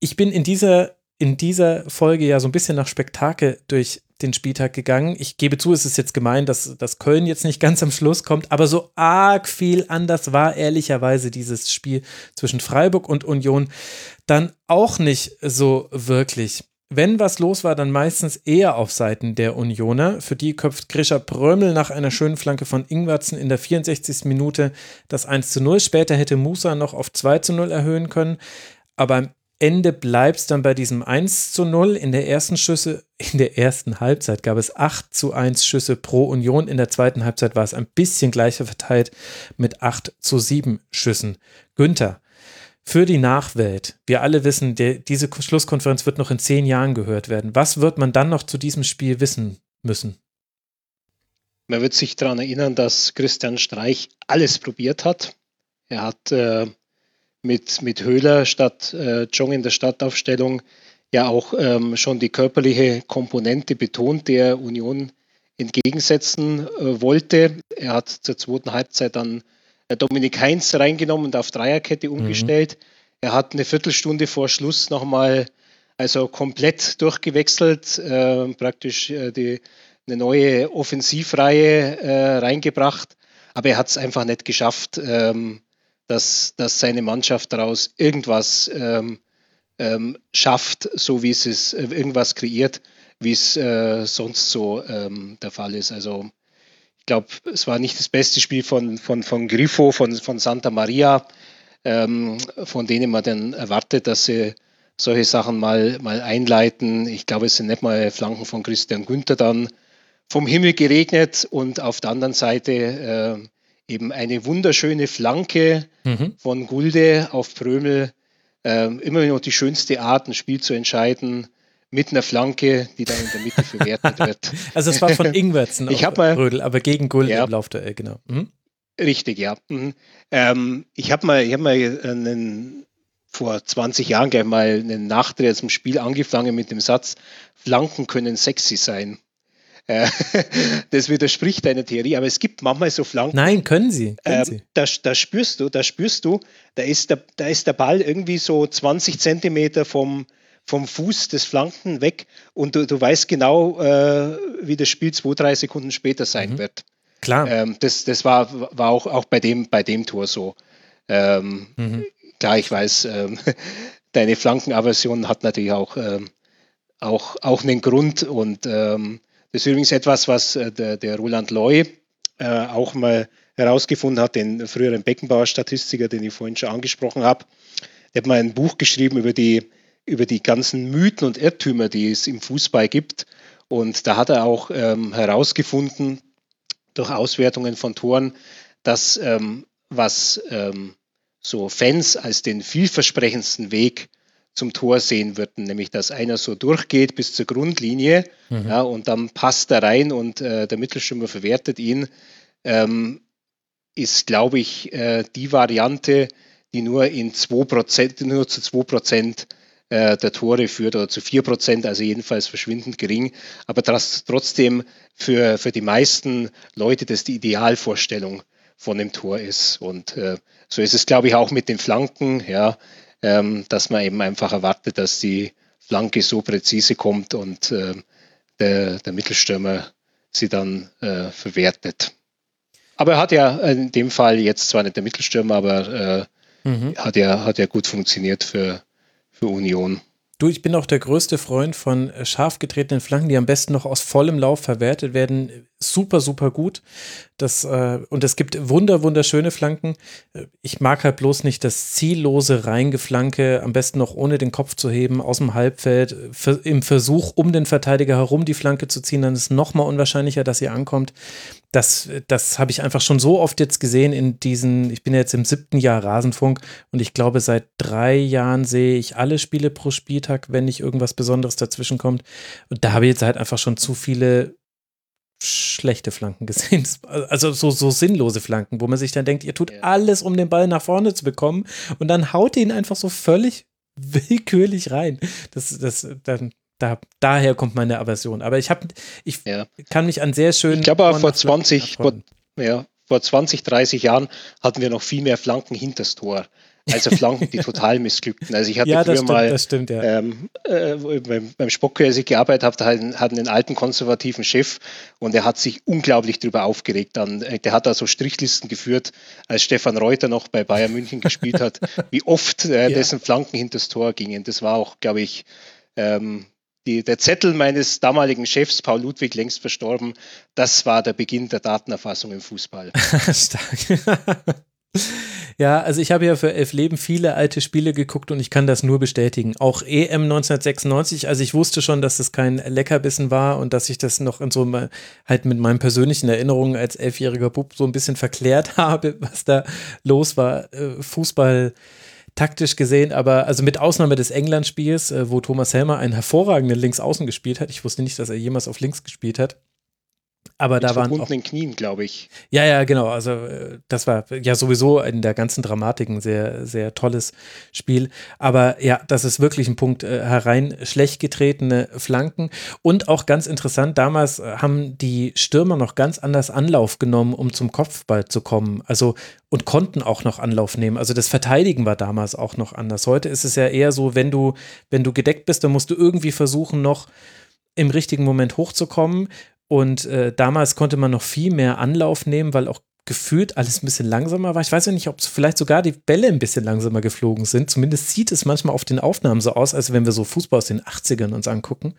C: Ich bin in dieser, in dieser Folge ja so ein bisschen nach Spektakel durch den Spieltag gegangen. Ich gebe zu, es ist jetzt gemein, dass, dass Köln jetzt nicht ganz am Schluss kommt, aber so arg viel anders war ehrlicherweise dieses Spiel zwischen Freiburg und Union dann auch nicht so wirklich. Wenn was los war, dann meistens eher auf Seiten der Unioner. Für die köpft Grisha Prömel nach einer schönen Flanke von Ingwertsen in der 64. Minute das 1 zu 0. Später hätte Musa noch auf 2 zu 0 erhöhen können. Aber am Ende bleibt es dann bei diesem 1 zu 0. In der ersten Schüsse, in der ersten Halbzeit gab es 8 zu 1 Schüsse pro Union. In der zweiten Halbzeit war es ein bisschen gleicher verteilt mit 8 zu 7 Schüssen. Günther, für die Nachwelt, wir alle wissen, der, diese Schlusskonferenz wird noch in zehn Jahren gehört werden. Was wird man dann noch zu diesem Spiel wissen müssen?
E: Man wird sich daran erinnern, dass Christian Streich alles probiert hat. Er hat äh, mit, mit Höhler statt äh, Jong in der Stadtaufstellung ja auch ähm, schon die körperliche Komponente betont, der Union entgegensetzen äh, wollte. Er hat zur zweiten Halbzeit dann äh, Dominik Heinz reingenommen und auf Dreierkette mhm. umgestellt. Mhm. Er hat eine Viertelstunde vor Schluss nochmal also komplett durchgewechselt, äh, praktisch äh, die, eine neue Offensivreihe äh, reingebracht. Aber er hat es einfach nicht geschafft, ähm, dass, dass seine Mannschaft daraus irgendwas ähm, ähm, schafft, so wie es ist, äh, irgendwas kreiert, wie es äh, sonst so ähm, der Fall ist. Also ich glaube, es war nicht das beste Spiel von, von, von Grifo, von, von Santa Maria, ähm, von denen man dann erwartet, dass sie solche Sachen mal, mal einleiten. Ich glaube, es sind nicht mal Flanken von Christian Günther dann vom Himmel geregnet und auf der anderen Seite äh, eben eine wunderschöne Flanke mhm. von Gulde auf Prömel. Ähm, immer noch die schönste Art, ein Spiel zu entscheiden mit einer Flanke, die dann in der Mitte verwertet wird.
C: also es war von Ingwertsen
E: ich auf mal,
C: Rödel, aber gegen Gulde ja, im Laufduell, genau.
E: Mhm. Richtig, ja. Mhm. Ähm, ich habe mal, ich hab mal einen, vor 20 Jahren gleich mal einen Nachdreher zum Spiel angefangen mit dem Satz, Flanken können sexy sein. Äh, das widerspricht deiner Theorie, aber es gibt manchmal so Flanken.
C: Nein, können sie. Können
E: äh, sie. Da, da, spürst du, da spürst du, da ist der, da ist der Ball irgendwie so 20 Zentimeter vom, vom Fuß des Flanken weg und du, du weißt genau, äh, wie das Spiel zwei, drei Sekunden später sein mhm. wird.
C: Klar.
E: Ähm, das das war, war auch, auch bei, dem, bei dem Tor so. Ähm, mhm. Klar, ich weiß, ähm, deine Flankenaversion hat natürlich auch, ähm, auch, auch einen Grund und ähm, das ist übrigens etwas, was äh, der, der Roland Loy äh, auch mal herausgefunden hat, den früheren Beckenbauer-Statistiker, den ich vorhin schon angesprochen habe. Der hat mal ein Buch geschrieben über die über die ganzen Mythen und Irrtümer, die es im Fußball gibt. Und da hat er auch ähm, herausgefunden, durch Auswertungen von Toren, dass ähm, was ähm, so Fans als den vielversprechendsten Weg zum Tor sehen würden, nämlich dass einer so durchgeht bis zur Grundlinie mhm. ja, und dann passt er rein und äh, der Mittelstürmer verwertet ihn, ähm, ist, glaube ich, äh, die Variante, die nur in 2%, nur zu 2% äh, der Tore führt oder zu 4%, also jedenfalls verschwindend gering, aber das trotzdem für, für die meisten Leute das die Idealvorstellung von dem Tor ist. Und äh, so ist es, glaube ich, auch mit den Flanken, ja, ähm, dass man eben einfach erwartet, dass die Flanke so präzise kommt und äh, der, der Mittelstürmer sie dann äh, verwertet. Aber er hat ja in dem Fall jetzt zwar nicht der Mittelstürmer, aber äh, mhm. hat, ja, hat ja gut funktioniert für, für Union.
C: Du, ich bin auch der größte Freund von scharf getretenen Flanken, die am besten noch aus vollem Lauf verwertet werden. Super, super gut. Das, äh, und es gibt wunder, wunderschöne Flanken. Ich mag halt bloß nicht das ziellose Reingeflanke, am besten noch ohne den Kopf zu heben, aus dem Halbfeld, im Versuch, um den Verteidiger herum die Flanke zu ziehen, dann ist nochmal unwahrscheinlicher, dass sie ankommt das, das habe ich einfach schon so oft jetzt gesehen in diesen, ich bin jetzt im siebten Jahr Rasenfunk und ich glaube, seit drei Jahren sehe ich alle Spiele pro Spieltag, wenn nicht irgendwas Besonderes dazwischen kommt. Und da habe ich jetzt halt einfach schon zu viele schlechte Flanken gesehen. Also so, so sinnlose Flanken, wo man sich dann denkt, ihr tut alles, um den Ball nach vorne zu bekommen und dann haut ihr ihn einfach so völlig willkürlich rein. Das, das, dann, da, daher kommt meine Aversion. Aber ich habe, ich ja. kann mich an sehr schönen.
E: Ich glaube, vor 20, vor, ja, vor 20, 30 Jahren hatten wir noch viel mehr Flanken hinters Tor. Also Flanken, die total missglückten. Also ich hatte ja, früher
C: stimmt,
E: mal
C: stimmt, ja.
E: ähm, äh, beim, beim Spock, als ich gearbeitet habe, hatten, hatten einen alten konservativen Chef und er hat sich unglaublich darüber aufgeregt. Dann, äh, der hat da so Strichlisten geführt, als Stefan Reuter noch bei Bayern München gespielt hat, wie oft äh, ja. dessen Flanken hinters Tor gingen. Das war auch, glaube ich, ähm, die, der Zettel meines damaligen Chefs, Paul Ludwig, längst verstorben, das war der Beginn der Datenerfassung im Fußball.
C: Stark. ja, also ich habe ja für Elf Leben viele alte Spiele geguckt und ich kann das nur bestätigen. Auch EM 1996, also ich wusste schon, dass es kein Leckerbissen war und dass ich das noch in so halt mit meinen persönlichen Erinnerungen als elfjähriger Bub so ein bisschen verklärt habe, was da los war. Äh, Fußball taktisch gesehen, aber also mit Ausnahme des England-Spiels, äh, wo Thomas Helmer einen hervorragenden Linksaußen gespielt hat. Ich wusste nicht, dass er jemals auf links gespielt hat. Aber Mit da waren
E: auch Knien, glaube ich.
C: Ja, ja, genau. Also äh, das war ja sowieso in der ganzen Dramatik ein sehr, sehr tolles Spiel. Aber ja, das ist wirklich ein Punkt äh, herein schlecht getretene Flanken und auch ganz interessant. Damals äh, haben die Stürmer noch ganz anders Anlauf genommen, um zum Kopfball zu kommen. Also und konnten auch noch Anlauf nehmen. Also das Verteidigen war damals auch noch anders. Heute ist es ja eher so, wenn du wenn du gedeckt bist, dann musst du irgendwie versuchen noch im richtigen Moment hochzukommen. Und äh, damals konnte man noch viel mehr Anlauf nehmen, weil auch gefühlt alles ein bisschen langsamer war. Ich weiß ja nicht, ob es vielleicht sogar die Bälle ein bisschen langsamer geflogen sind. Zumindest sieht es manchmal auf den Aufnahmen so aus, als wenn wir so Fußball aus den 80ern uns angucken.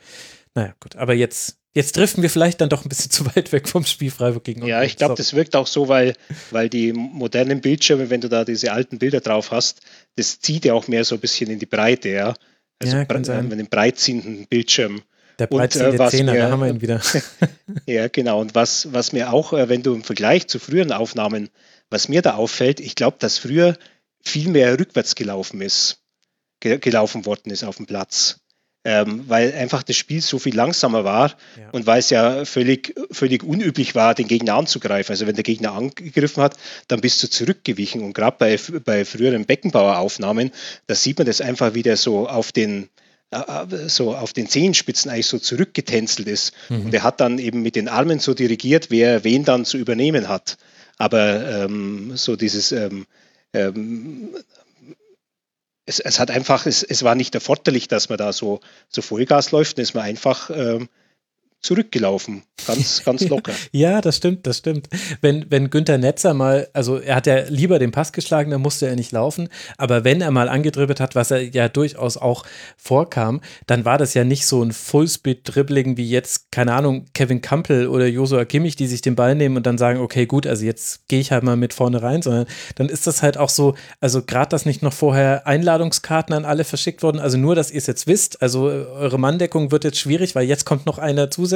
C: Naja, gut, aber jetzt, jetzt driften wir vielleicht dann doch ein bisschen zu weit weg vom Spiel Freiburg gegen
E: Ja, ich glaube, das wirkt auch so, weil, weil die modernen Bildschirme, wenn du da diese alten Bilder drauf hast, das zieht ja auch mehr so ein bisschen in die Breite, ja. Also ja, kann sein. einen breitziehenden Bildschirm.
C: Der breitziehende äh, Zehner, da haben wir ihn wieder.
E: ja, genau. Und was, was mir auch, äh, wenn du im Vergleich zu früheren Aufnahmen, was mir da auffällt, ich glaube, dass früher viel mehr rückwärts gelaufen ist, gelaufen worden ist auf dem Platz. Ähm, weil einfach das Spiel so viel langsamer war ja. und weil es ja völlig, völlig unüblich war, den Gegner anzugreifen. Also wenn der Gegner angegriffen hat, dann bist du zurückgewichen. Und gerade bei, bei früheren Beckenbauer-Aufnahmen, da sieht man das einfach wieder so auf den, so auf den Zehenspitzen eigentlich so zurückgetänzelt ist. Mhm. Und er hat dann eben mit den Armen so dirigiert, wer wen dann zu übernehmen hat. Aber ähm, so dieses ähm, ähm, es, es, hat einfach, es, es war nicht erforderlich, dass man da so, so Vollgas läuft, dann ist man einfach ähm, zurückgelaufen. Ganz, ganz locker.
C: ja, das stimmt, das stimmt. Wenn, wenn Günther Netzer mal, also er hat ja lieber den Pass geschlagen, dann musste er nicht laufen. Aber wenn er mal angedribbelt hat, was er ja durchaus auch vorkam, dann war das ja nicht so ein Fullspeed-Dribbling wie jetzt, keine Ahnung, Kevin Campbell oder Josua Kimmich, die sich den Ball nehmen und dann sagen, okay, gut, also jetzt gehe ich halt mal mit vorne rein, sondern dann ist das halt auch so, also gerade, dass nicht noch vorher Einladungskarten an alle verschickt wurden, also nur, dass ihr es jetzt wisst, also eure Manndeckung wird jetzt schwierig, weil jetzt kommt noch einer zusätzlich.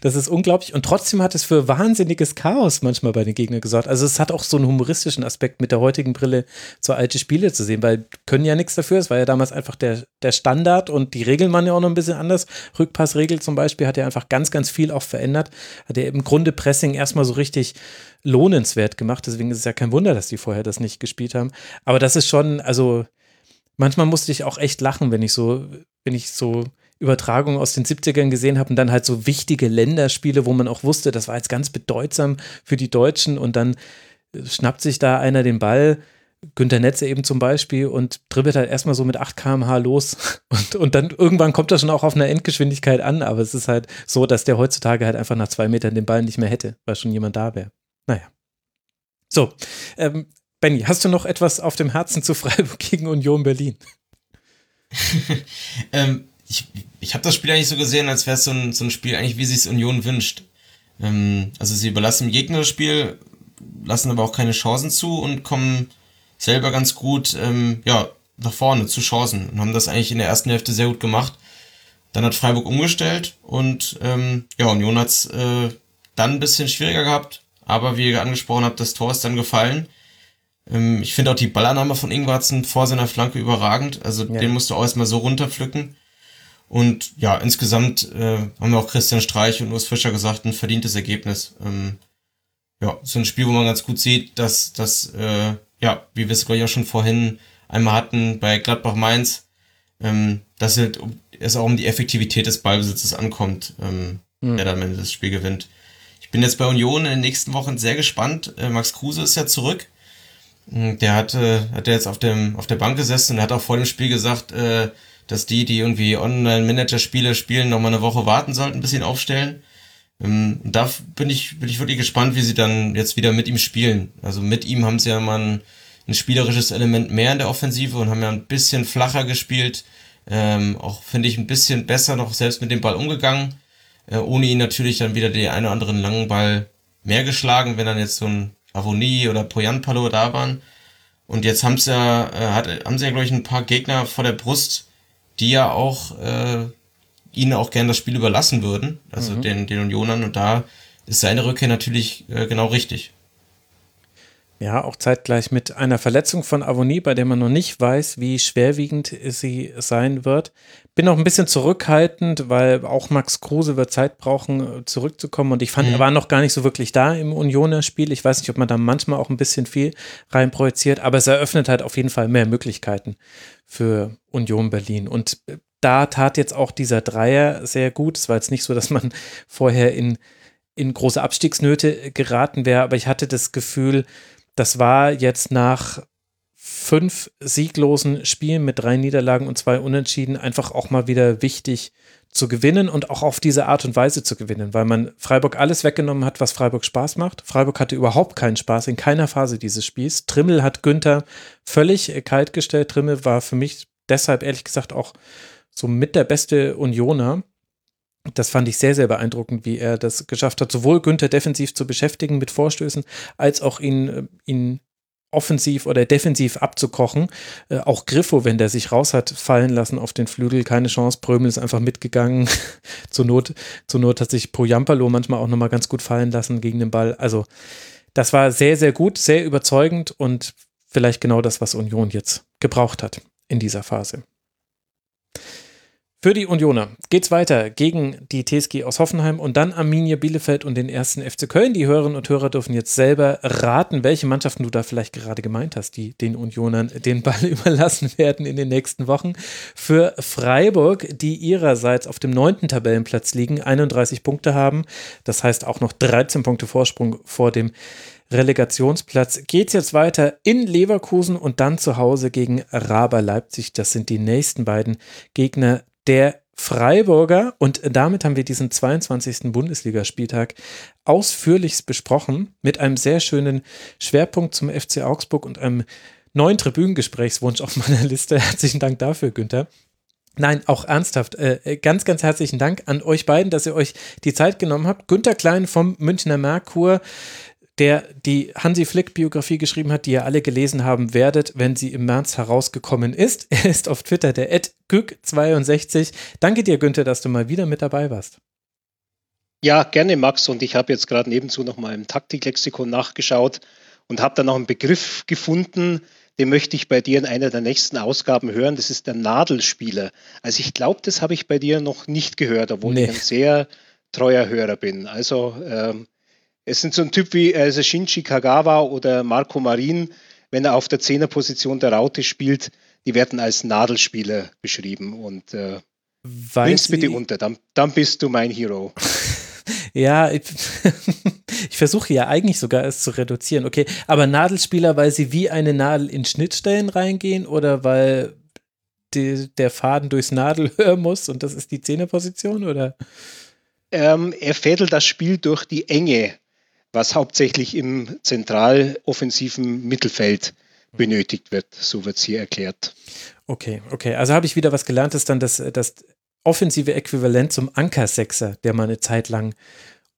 C: Das ist unglaublich. Und trotzdem hat es für wahnsinniges Chaos manchmal bei den Gegnern gesorgt. Also es hat auch so einen humoristischen Aspekt mit der heutigen Brille so alte Spiele zu sehen, weil können ja nichts dafür. Es war ja damals einfach der, der Standard und die Regeln waren ja auch noch ein bisschen anders. Rückpassregel zum Beispiel hat ja einfach ganz, ganz viel auch verändert. Hat ja im Grunde Pressing erstmal so richtig lohnenswert gemacht. Deswegen ist es ja kein Wunder, dass die vorher das nicht gespielt haben. Aber das ist schon, also manchmal musste ich auch echt lachen, wenn ich so, wenn ich so Übertragungen aus den 70ern gesehen habe und dann halt so wichtige Länderspiele, wo man auch wusste, das war jetzt ganz bedeutsam für die Deutschen und dann schnappt sich da einer den Ball, Günter Netze eben zum Beispiel, und dribbelt halt erstmal so mit 8 km/h los und, und dann irgendwann kommt er schon auch auf einer Endgeschwindigkeit an, aber es ist halt so, dass der heutzutage halt einfach nach zwei Metern den Ball nicht mehr hätte, weil schon jemand da wäre. Naja. So, ähm, Benny, hast du noch etwas auf dem Herzen zu Freiburg gegen Union Berlin?
D: ähm, ich, ich habe das Spiel eigentlich so gesehen, als wäre es so ein, so ein Spiel eigentlich, wie sich es Union wünscht. Ähm, also sie überlassen dem Gegner das Spiel, lassen aber auch keine Chancen zu und kommen selber ganz gut ähm, ja, nach vorne zu Chancen und haben das eigentlich in der ersten Hälfte sehr gut gemacht. Dann hat Freiburg umgestellt und ähm, ja, Union hat es äh, dann ein bisschen schwieriger gehabt, aber wie ihr angesprochen habt, das Tor ist dann gefallen. Ähm, ich finde auch die Ballannahme von Ingwarzen vor seiner Flanke überragend. Also ja. den musst du auch erstmal so runterpflücken. Und ja, insgesamt äh, haben wir auch Christian Streich und Urs Fischer gesagt, ein verdientes Ergebnis. Ähm, ja, so ein Spiel, wo man ganz gut sieht, dass das, äh, ja, wie wir es glaube ich auch schon vorhin einmal hatten bei Gladbach Mainz, ähm, dass halt es auch um die Effektivität des Ballbesitzes ankommt, ähm, mhm. der dann am Ende das Spiel gewinnt. Ich bin jetzt bei Union in den nächsten Wochen sehr gespannt. Äh, Max Kruse ist ja zurück. Hm, der hatte, hat jetzt auf dem, auf der Bank gesessen und hat auch vor dem Spiel gesagt, äh, dass die, die irgendwie Online-Manager-Spiele spielen, noch mal eine Woche warten sollten, bis sie ihn aufstellen. Ähm, da bin ich, bin ich wirklich gespannt, wie sie dann jetzt wieder mit ihm spielen. Also mit ihm haben sie ja mal ein, ein spielerisches Element mehr in der Offensive und haben ja ein bisschen flacher gespielt. Ähm, auch finde ich ein bisschen besser noch selbst mit dem Ball umgegangen. Äh, ohne ihn natürlich dann wieder den einen oder anderen langen Ball mehr geschlagen, wenn dann jetzt so ein Avonie oder Poyanpalo da waren. Und jetzt haben sie ja, äh, hat, haben sie ja, glaube ich, ein paar Gegner vor der Brust, die ja auch äh, ihnen auch gerne das Spiel überlassen würden, also mhm. den, den Unionern. Und da ist seine Rückkehr natürlich äh, genau richtig.
C: Ja, auch zeitgleich mit einer Verletzung von Avonie, bei der man noch nicht weiß, wie schwerwiegend sie sein wird. Bin auch ein bisschen zurückhaltend, weil auch Max Kruse wird Zeit brauchen, zurückzukommen. Und ich fand, mhm. er war noch gar nicht so wirklich da im Unioner-Spiel. Ich weiß nicht, ob man da manchmal auch ein bisschen viel reinprojiziert, aber es eröffnet halt auf jeden Fall mehr Möglichkeiten für Union Berlin. Und da tat jetzt auch dieser Dreier sehr gut. Es war jetzt nicht so, dass man vorher in, in große Abstiegsnöte geraten wäre, aber ich hatte das Gefühl, das war jetzt nach fünf sieglosen Spielen mit drei Niederlagen und zwei Unentschieden einfach auch mal wieder wichtig zu gewinnen und auch auf diese Art und Weise zu gewinnen, weil man Freiburg alles weggenommen hat, was Freiburg Spaß macht. Freiburg hatte überhaupt keinen Spaß in keiner Phase dieses Spiels. Trimmel hat Günther völlig kalt gestellt. Trimmel war für mich deshalb ehrlich gesagt auch so mit der beste Unioner das fand ich sehr, sehr beeindruckend, wie er das geschafft hat, sowohl Günther defensiv zu beschäftigen mit Vorstößen, als auch ihn, äh, ihn offensiv oder defensiv abzukochen. Äh, auch Griffo, wenn der sich raus hat fallen lassen auf den Flügel, keine Chance. Prömel ist einfach mitgegangen. zur, Not, zur Not hat sich Poyampalo manchmal auch nochmal ganz gut fallen lassen gegen den Ball. Also das war sehr, sehr gut, sehr überzeugend und vielleicht genau das, was Union jetzt gebraucht hat in dieser Phase. Für die Unioner geht's weiter gegen die TSG aus Hoffenheim und dann Arminia Bielefeld und den ersten FC Köln. Die Hörerinnen und Hörer dürfen jetzt selber raten, welche Mannschaften du da vielleicht gerade gemeint hast, die den Unionern den Ball überlassen werden in den nächsten Wochen. Für Freiburg, die ihrerseits auf dem neunten Tabellenplatz liegen, 31 Punkte haben. Das heißt auch noch 13 Punkte Vorsprung vor dem Relegationsplatz geht es jetzt weiter in Leverkusen und dann zu Hause gegen Raber Leipzig. Das sind die nächsten beiden Gegner der Freiburger. Und damit haben wir diesen 22. Bundesligaspieltag ausführlichst besprochen mit einem sehr schönen Schwerpunkt zum FC Augsburg und einem neuen Tribünengesprächswunsch auf meiner Liste. Herzlichen Dank dafür, Günther. Nein, auch ernsthaft. Äh, ganz, ganz herzlichen Dank an euch beiden, dass ihr euch die Zeit genommen habt. Günter Klein vom Münchner Merkur, der die Hansi Flick-Biografie geschrieben hat, die ihr alle gelesen haben werdet, wenn sie im März herausgekommen ist. Er ist auf Twitter der @gück62. Danke dir, Günther, dass du mal wieder mit dabei warst.
E: Ja, gerne, Max. Und ich habe jetzt gerade nebenzu noch mal im Taktiklexikon nachgeschaut und habe da noch einen Begriff gefunden, den möchte ich bei dir in einer der nächsten Ausgaben hören. Das ist der Nadelspieler. Also ich glaube, das habe ich bei dir noch nicht gehört, obwohl nee. ich ein sehr treuer Hörer bin. Also ähm, es sind so ein Typ wie also Shinji Kagawa oder Marco Marin, wenn er auf der Zehnerposition der Raute spielt, die werden als Nadelspieler beschrieben. Und äh, bring's bitte unter, dann, dann bist du mein Hero.
C: Ja, ich, ich versuche ja eigentlich sogar es zu reduzieren. Okay, aber Nadelspieler, weil sie wie eine Nadel in Schnittstellen reingehen oder weil die, der Faden durchs Nadelhör muss und das ist die Zehnerposition oder?
E: Ähm, er fädelt das Spiel durch die Enge, was hauptsächlich im zentraloffensiven Mittelfeld benötigt wird. So wird es hier erklärt.
C: Okay, okay. Also habe ich wieder was gelernt, ist dann das, das offensive Äquivalent zum Anker-Sechser, der mal eine Zeit lang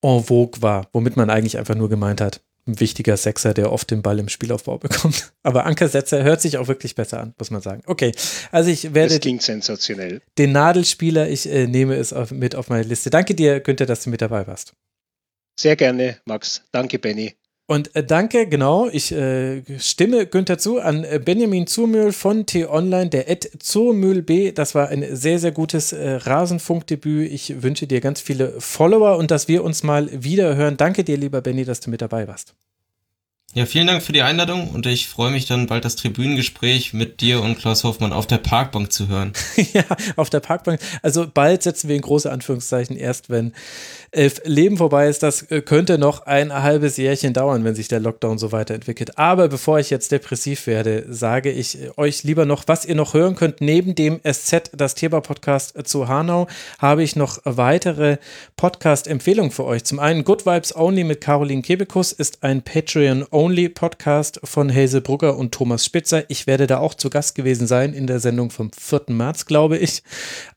C: en vogue war, womit man eigentlich einfach nur gemeint hat, ein wichtiger Sechser, der oft den Ball im Spielaufbau bekommt. Aber Ankersetzer hört sich auch wirklich besser an, muss man sagen. Okay, also ich werde.
E: Das klingt sensationell.
C: Den Nadelspieler, ich äh, nehme es auf, mit auf meine Liste. Danke dir, Günther, dass du mit dabei warst.
E: Sehr gerne, Max. Danke, Benny.
C: Und äh, danke, genau, ich äh, stimme Günther zu an äh, Benjamin Zurmühl von T-Online, der Ed Zurmühl B. Das war ein sehr, sehr gutes äh, Rasenfunkdebüt. Ich wünsche dir ganz viele Follower und dass wir uns mal wieder hören. Danke dir, lieber Benny, dass du mit dabei warst.
D: Ja, vielen Dank für die Einladung und ich freue mich dann bald das Tribünengespräch mit dir und Klaus Hoffmann auf der Parkbank zu hören.
C: ja, auf der Parkbank. Also bald setzen wir in große Anführungszeichen erst, wenn Leben vorbei ist. Das äh, könnte noch ein halbes Jährchen dauern, wenn sich der Lockdown so weiterentwickelt. Aber bevor ich jetzt depressiv werde, sage ich euch lieber noch, was ihr noch hören könnt. Neben dem SZ, das Thema-Podcast zu Hanau, habe ich noch weitere Podcast-Empfehlungen für euch. Zum einen Good Vibes Only mit Caroline Kebekus ist ein Patreon-Only Only Podcast von Hazel Brugger und Thomas Spitzer. Ich werde da auch zu Gast gewesen sein in der Sendung vom 4. März, glaube ich.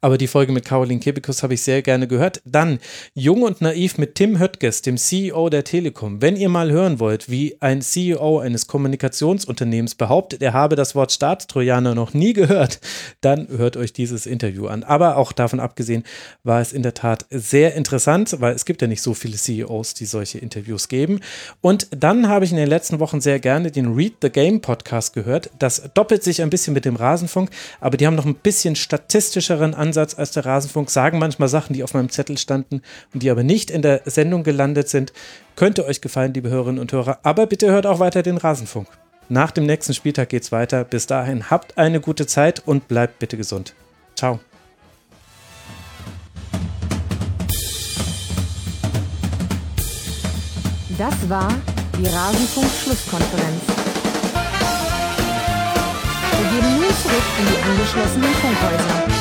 C: Aber die Folge mit Caroline Kebekus habe ich sehr gerne gehört. Dann Jung und Naiv mit Tim Höttges, dem CEO der Telekom. Wenn ihr mal hören wollt, wie ein CEO eines Kommunikationsunternehmens behauptet, er habe das Wort Staatstrojaner noch nie gehört, dann hört euch dieses Interview an. Aber auch davon abgesehen war es in der Tat sehr interessant, weil es gibt ja nicht so viele CEOs, die solche Interviews geben. Und dann habe ich in den letzten Wochen sehr gerne den Read the Game Podcast gehört. Das doppelt sich ein bisschen mit dem Rasenfunk, aber die haben noch ein bisschen statistischeren Ansatz als der Rasenfunk, sagen manchmal Sachen, die auf meinem Zettel standen und die aber nicht in der Sendung gelandet sind. Könnte euch gefallen, liebe Hörerinnen und Hörer, aber bitte hört auch weiter den Rasenfunk. Nach dem nächsten Spieltag geht's weiter. Bis dahin habt eine gute Zeit und bleibt bitte gesund. Ciao.
A: Das war die Rasenfunk-Schlusskonferenz. Wir gehen nun zurück in die angeschlossenen Funkhäuser.